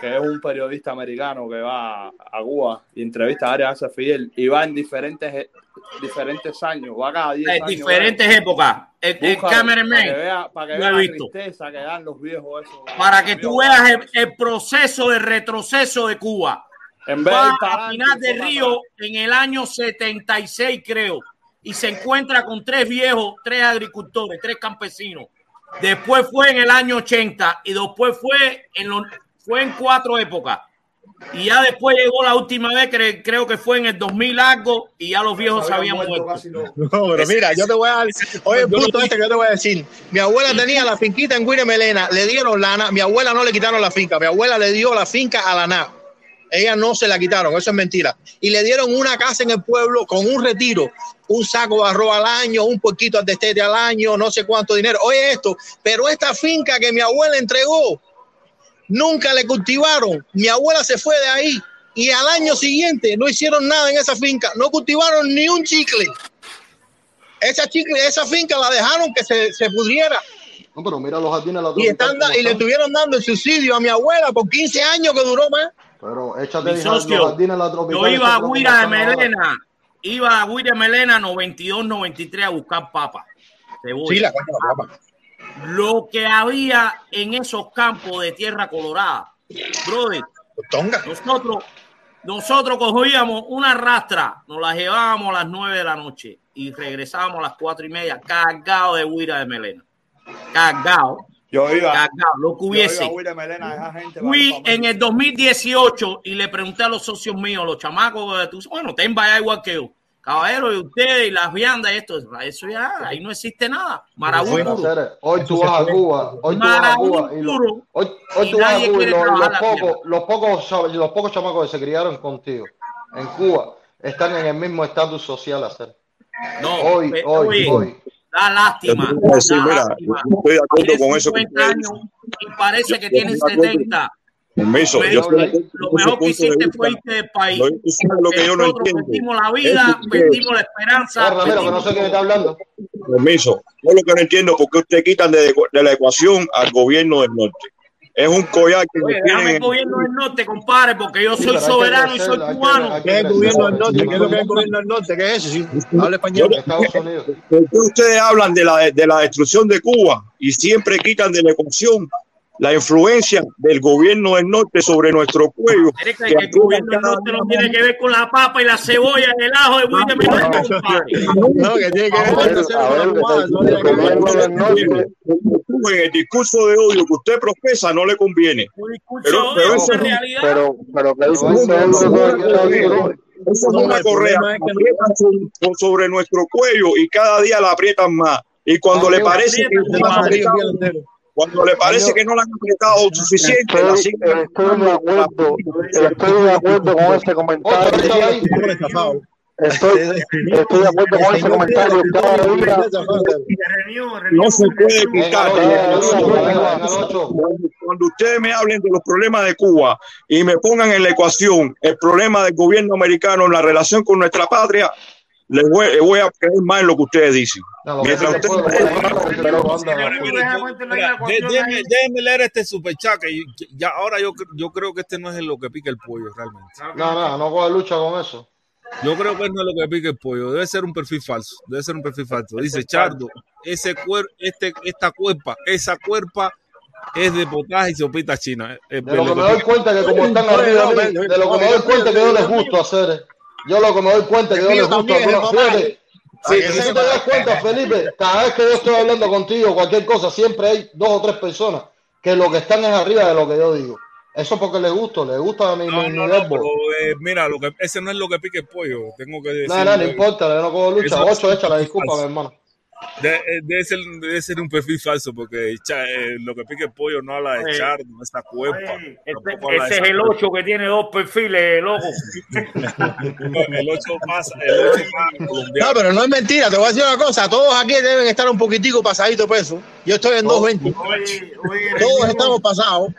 que es un periodista americano que va a Cuba y entrevista a Arias Fidel y va en diferentes e- diferentes años, va cada 10 En años. diferentes épocas. El, el cameraman, Para que vea, para que vea la visto. tristeza que dan los viejos esos. Para que tú veas el, el proceso de retroceso de Cuba. En vez Va a Pinar de Río en el año 76, creo, y se encuentra con tres viejos, tres agricultores, tres campesinos. Después fue en el año 80 y después fue en, los- fue en cuatro épocas. Y ya después llegó la última vez, cre- creo que fue en el 2000 algo, y ya los viejos se habían muerto. No, pero mira, yo te voy a dar. Oye, el punto este que yo te voy a decir. Mi abuela tenía la finquita en Guire Melena, le dieron lana. Mi abuela no le quitaron la finca, mi abuela le dio la finca a la NA. Ella no se la quitaron, eso es mentira. Y le dieron una casa en el pueblo con un retiro, un saco de arroz al año, un poquito de destete al año, no sé cuánto dinero. Oye, esto, pero esta finca que mi abuela entregó, nunca le cultivaron. Mi abuela se fue de ahí y al año siguiente no hicieron nada en esa finca, no cultivaron ni un chicle. Esa chicle, esa finca la dejaron que se, se pudriera No, pero mira los jardines la y, están, y le estuvieron dando el subsidio a mi abuela por 15 años que duró más. Pero échate Mi jardines socio, la yo iba a Guira de. Melena, iba a Guira de Melena 92, 93 a buscar papas. cebolla. Sí, la papa. Lo que había en esos campos de tierra colorada, brother, nosotros, nosotros cogíamos una rastra, nos la llevábamos a las 9 de la noche y regresábamos a las cuatro y media cargado de Guira de Melena. Cargado. Yo iba. Lo que Yo hubiese. iba a William Melena a esa gente. para- Fui para- en el 2018 y le pregunté a los socios míos, los chamacos de tu, bueno, ten vaya igual que yo. Caballero, y ustedes y las viandas y esto, eso ya, ahí no existe nada. Marabú Hoy tú vas a Cuba, hoy tú vas a Cuba y lo- hoy, hoy Y tú vas a Cuba y los, pocos, los pocos, los pocos chamacos que se criaron contigo en Cuba están en el mismo estatus social hacer. No, hoy, pe- hoy, oye, hoy. Da lástima. Yo decir, da mira, lástima. yo estoy de acuerdo Tiene con eso que 50 usted años y parece que tiene estoy de acuerdo. 70. Permiso, Lo yo lo ese mejor que hiciste fue irte del país. Lo, sabes lo que yo no entiendo. perdimos la vida, perdimos la esperanza. Eh, Ramiro, que no sé quién está hablando. Permiso. Yo lo que no entiendo es por qué usted quitan de, de la ecuación al gobierno del norte. Es un collar que Oye, tienen el gobierno del norte, compadre, porque yo soy soberano y soy cubano. ¿Qué es el gobierno del norte? ¿Qué es lo que es el gobierno del norte? ¿Qué es eso? Sí, habla español. Estados Unidos. ¿Por qué ustedes hablan de la, de la destrucción de Cuba y siempre quitan de la ecuación la influencia del gobierno del norte sobre nuestro cuello? Es que que el gobierno del norte no tiene que ver con la papa y la cebolla y el ajo de William. No, que tiene que ver con el discurso de odio que usted profesa no le conviene. Pero, pero eso, Pero, pero que eso es eso, una- correa sobre, sobre nuestro cuello y cada día la aprietan más. Y cuando le parece que la cuando le parece que no la han apretado suficiente, la Estoy, siguen estoy de acuerdo, estoy de acuerdo con ese comentario. Estoy, estoy de acuerdo con ese comentario. Cada día, no se puede quitar. Cuando ustedes me hablen de los problemas de Cuba y me pongan en la ecuación el problema del gobierno americano en la relación con nuestra patria, les voy, les voy a creer más en lo que ustedes dicen. No, Mientras ustedes puede, pero anda, Señores, mire, mira, dé- déjeme, déjeme leer este superchat que ya ahora yo, yo creo que este no es lo que pica el pollo realmente. No, no, no coge lucha con eso. Yo creo que no es lo que pica el pollo, debe ser un perfil falso, debe ser un perfil falso. Dice Chardo, ese cuer, este, esta cuerpa, esa cuerpa es de potaje y sopita china. Eh, De lo que me doy cuenta que como están arriba de lo que me doy cuenta que yo les gusto hacer. Yo lo que me doy cuenta que yo les gusto. Fíjate, Sí, si sí, tú te das cuenta, Felipe, cada vez que yo estoy hablando contigo, cualquier cosa, siempre hay dos o tres personas que lo que están es arriba de lo que yo digo. Eso porque les gusto, les gusta mi, mi, mi No, pero, eh, mira, lo que, ese no es lo que pica el pollo, tengo que decir. No, no, no importa, yo no cojo lucha. Ocho, échala, disculpa, mi hermano. De- eh, debe, ser, debe ser un perfil falso porque cha- eh, lo que pica el pollo no habla de Oye, Chardo, no esa cuerpa. de Ese es el 8 que tiene dos perfiles, loco. el 8 más, el 8 más colombiano. No, pero no es mentira, te voy a decir una cosa, todos aquí deben estar un poquitico pasaditos de peso. Yo estoy en 220. Todos estamos pasados.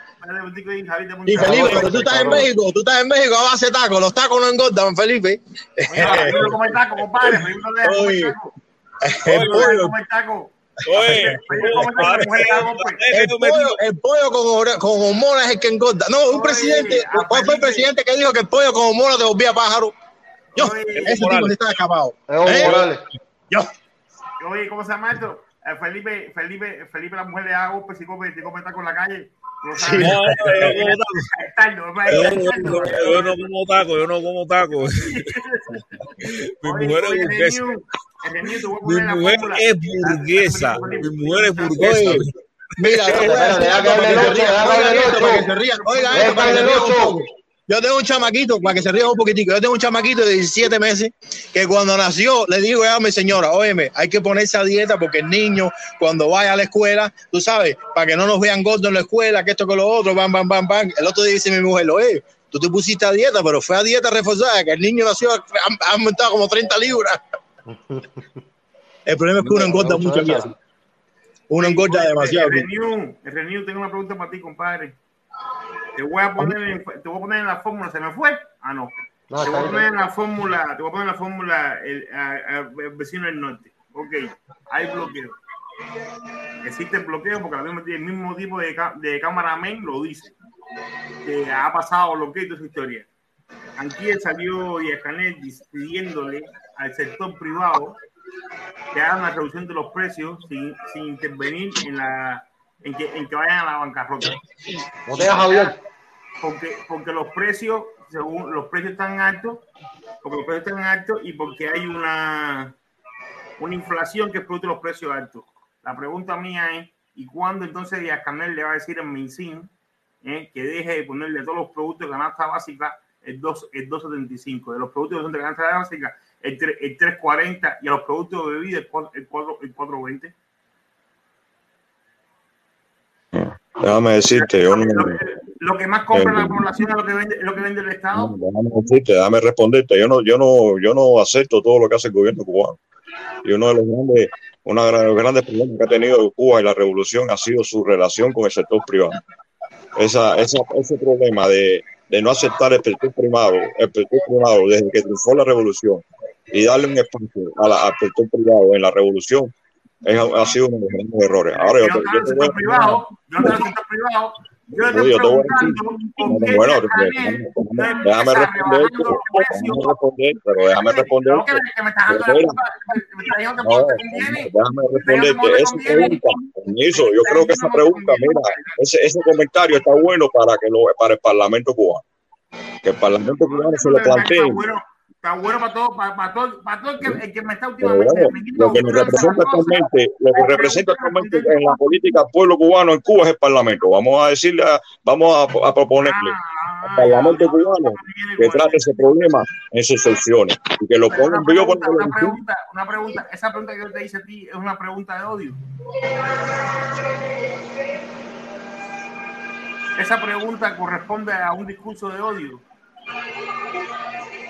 Y Felipe, pero tú estás en México, tú estás en México a base de tacos, los tacos no engordan, Felipe. Yo como el taco, compadre. pero yo no Oye, taco. el Yo no Oye, el hago, pues. pollo, el pollo con, con hormonas es el que engorda. No, un presidente, ¿cuál fue el presidente que dijo que el pollo con hormonas te volvía pájaro? Yo, ese tipo sí está escapado. Evo ¿Eh? Morales. Yo. Oye, ¿cómo se llama esto? Eh, Felipe, Felipe, Felipe, la mujer le da golpes y come, te come taco en la calle. Sí. No, yo no como taco, yo no como taco. Mi mujer es Oye, burguesa. Renew, Renew, te voy a Mi poner mujer es burguesa. Mi mujer es burguesa. Oye, Mira, a se se se. Yo tengo un chamaquito, para que se rían un poquitico, yo tengo un chamaquito de 17 meses que cuando nació le digo a mi señora, óyeme, hay que ponerse a dieta porque el niño cuando vaya a la escuela, tú sabes, para que no nos vean gordos en la escuela, que esto que lo otro, bam, bam, bam, bam. El otro día dice mi mujer, oye, tú te pusiste a dieta, pero fue a dieta reforzada, que el niño nació, ha, ha aumentado como 30 libras. El problema es que uno engorda mucho aquí. Uno engorda demasiado. Renew, Renew, tengo una pregunta para ti, compadre. Te voy a poner en, te voy a poner en la fórmula. ¿Se me fue? Ah, no. No, te voy a poner en la fórmula, te voy a poner en la fórmula el, a- a- el vecino del norte. Ok, hay bloqueo. Existe el bloqueo porque la misma- el mismo tipo de, de cameraman lo dice. Que ha pasado bloqueo y toda esa historia. Aquí salió Canel pidiéndole al sector privado que haga una reducción de los precios sin, sin intervenir en la en que, en que vayan a la bancarrota. Botella Javier. Porque, porque los precios, según los precios están altos, porque los precios están altos y porque hay una, una inflación que de los precios altos. La pregunta mía es, ¿y cuándo entonces Díaz Canel le va a decir al MinSIN eh, que deje de ponerle todos los productos de canasta básica el, 2, el 2.75, de los productos de canasta básica el, 3, el 3.40 y a los productos de bebida el 4, el 4, el 4.20? Déjame decirte, yo Lo que más compra Eh, la población es lo que vende, lo que vende el Estado. déjame decirte, déjame responderte. Yo no, yo no, yo no acepto todo lo que hace el gobierno cubano. Y uno de los grandes, una de los grandes problemas que ha tenido Cuba y la revolución ha sido su relación con el sector privado. Esa, esa, ese problema de, de no aceptar el sector privado, el sector privado desde que triunfó la revolución y darle un espacio a la- al sector privado en la revolución es- ha sido uno de los grandes errores. Ahora yo, te- yo te voy a privado, yo sector privado, Yo te voy a Bueno, déjame, responder, déjame responder, pero déjame responder. Te déjame responderte esa pregunta. Permiso, yo creo que esa pregunta, mira, ese, ese comentario está bueno para que lo, para el Parlamento cubano. Que el Parlamento cubano se lo plantee. Está bueno, para todo, para, para todo, para todo el que, el que me está últimamente bueno, lo que nos representa actualmente, lo que representa actualmente en la política al pueblo cubano en Cuba es el Parlamento. Vamos a decirle, a- vamos a, a proponerle Ah, al Parlamento cubano que trate ese problema en sus secciones y que lo pongan pregunta, una pregunta, una pregunta, esa pregunta que yo te hice a ti es una pregunta de odio. Esa pregunta corresponde a un discurso de odio.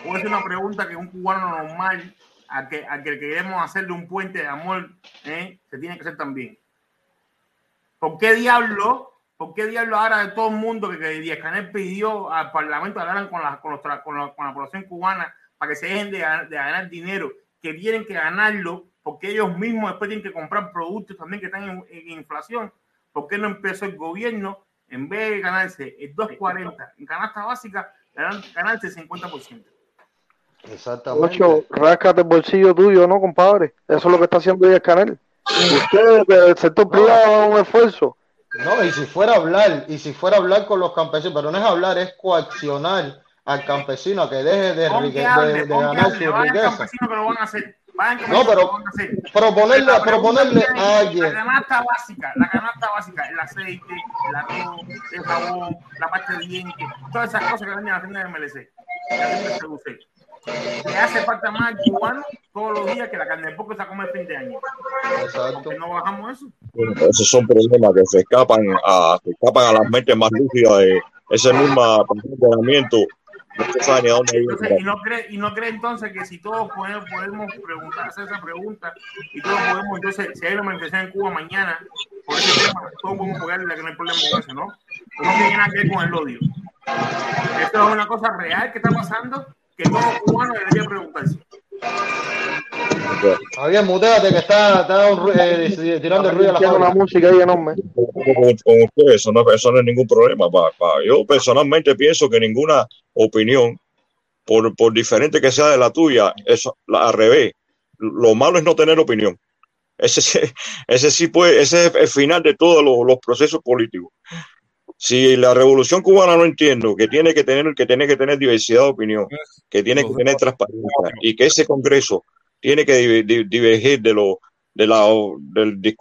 O es una pregunta que un cubano normal, a que, a que queremos hacerle un puente de amor, ¿eh? se tiene que hacer también. ¿Por qué diablo? ¿Por qué diablo ahora de todo el mundo que, que Díaz Canel pidió al Parlamento que hablaran con la, con, la, con la población cubana para que se dejen de, ganar- dinero, que tienen que ganarlo porque ellos mismos después tienen que comprar productos también que están en, en inflación? ¿Por qué no empezó el gobierno, en vez de ganarse el 2.40 en canasta básica, ganar- ganarse el 50%? Exactamente. Ocho, ráscate el bolsillo tuyo, ¿no, compadre? Eso es lo que está haciendo Díaz Canel. Ustedes del sector privado un esfuerzo. No, y si fuera a hablar, y si fuera a hablar con los campesinos, pero no es hablar, es coaccionar al campesino a que deje de, de- de ganar su riqueza. No, pero proponerle, proponerle a alguien. La canasta básica, la canasta básica, el aceite, el arroz, el jabón, la pasta de dientes, todas esas cosas que venden a la tienda de MLC, la tienda de. Le hace falta más al cubano todos los días que la carne de porco se come el fin de año. Exacto. ¿Por qué no bajamos eso? Bueno, esos son problemas que se escapan a, se escapan a las mentes más lúcidas de ese mismo funcionamiento. No se sabe ni a dónde Entonces, ir. y no cree, y no cree entonces que si todos podemos, podemos preguntar, hacer esa pregunta y todos podemos, entonces, si hay una manifestación en Cuba mañana por ese tema, todos podemos apoyarle que no hay problema con eso, ¿no? No tiene nada que ver con el odio. Esto es una cosa real que está pasando que todo cubano debería preguntarse. Javier, muteate que está, está un ru- eh, tirando el ruido a la música ahí enorme. ustedes, eso no, eso no es ningún problema. pa- pa- Yo personalmente pienso que ninguna opinión, por, por diferente que sea de la tuya, eso la- al revés. Lo malo es no tener opinión. Ese, sí- ese sí puede, ese es el final de todos los, los procesos políticos. Si la revolución cubana no entiendo que tiene que tener, que tiene que tener diversidad de opinión, que tiene que tener transparencia y que ese Congreso tiene que di- di- divergir de lo, de la, del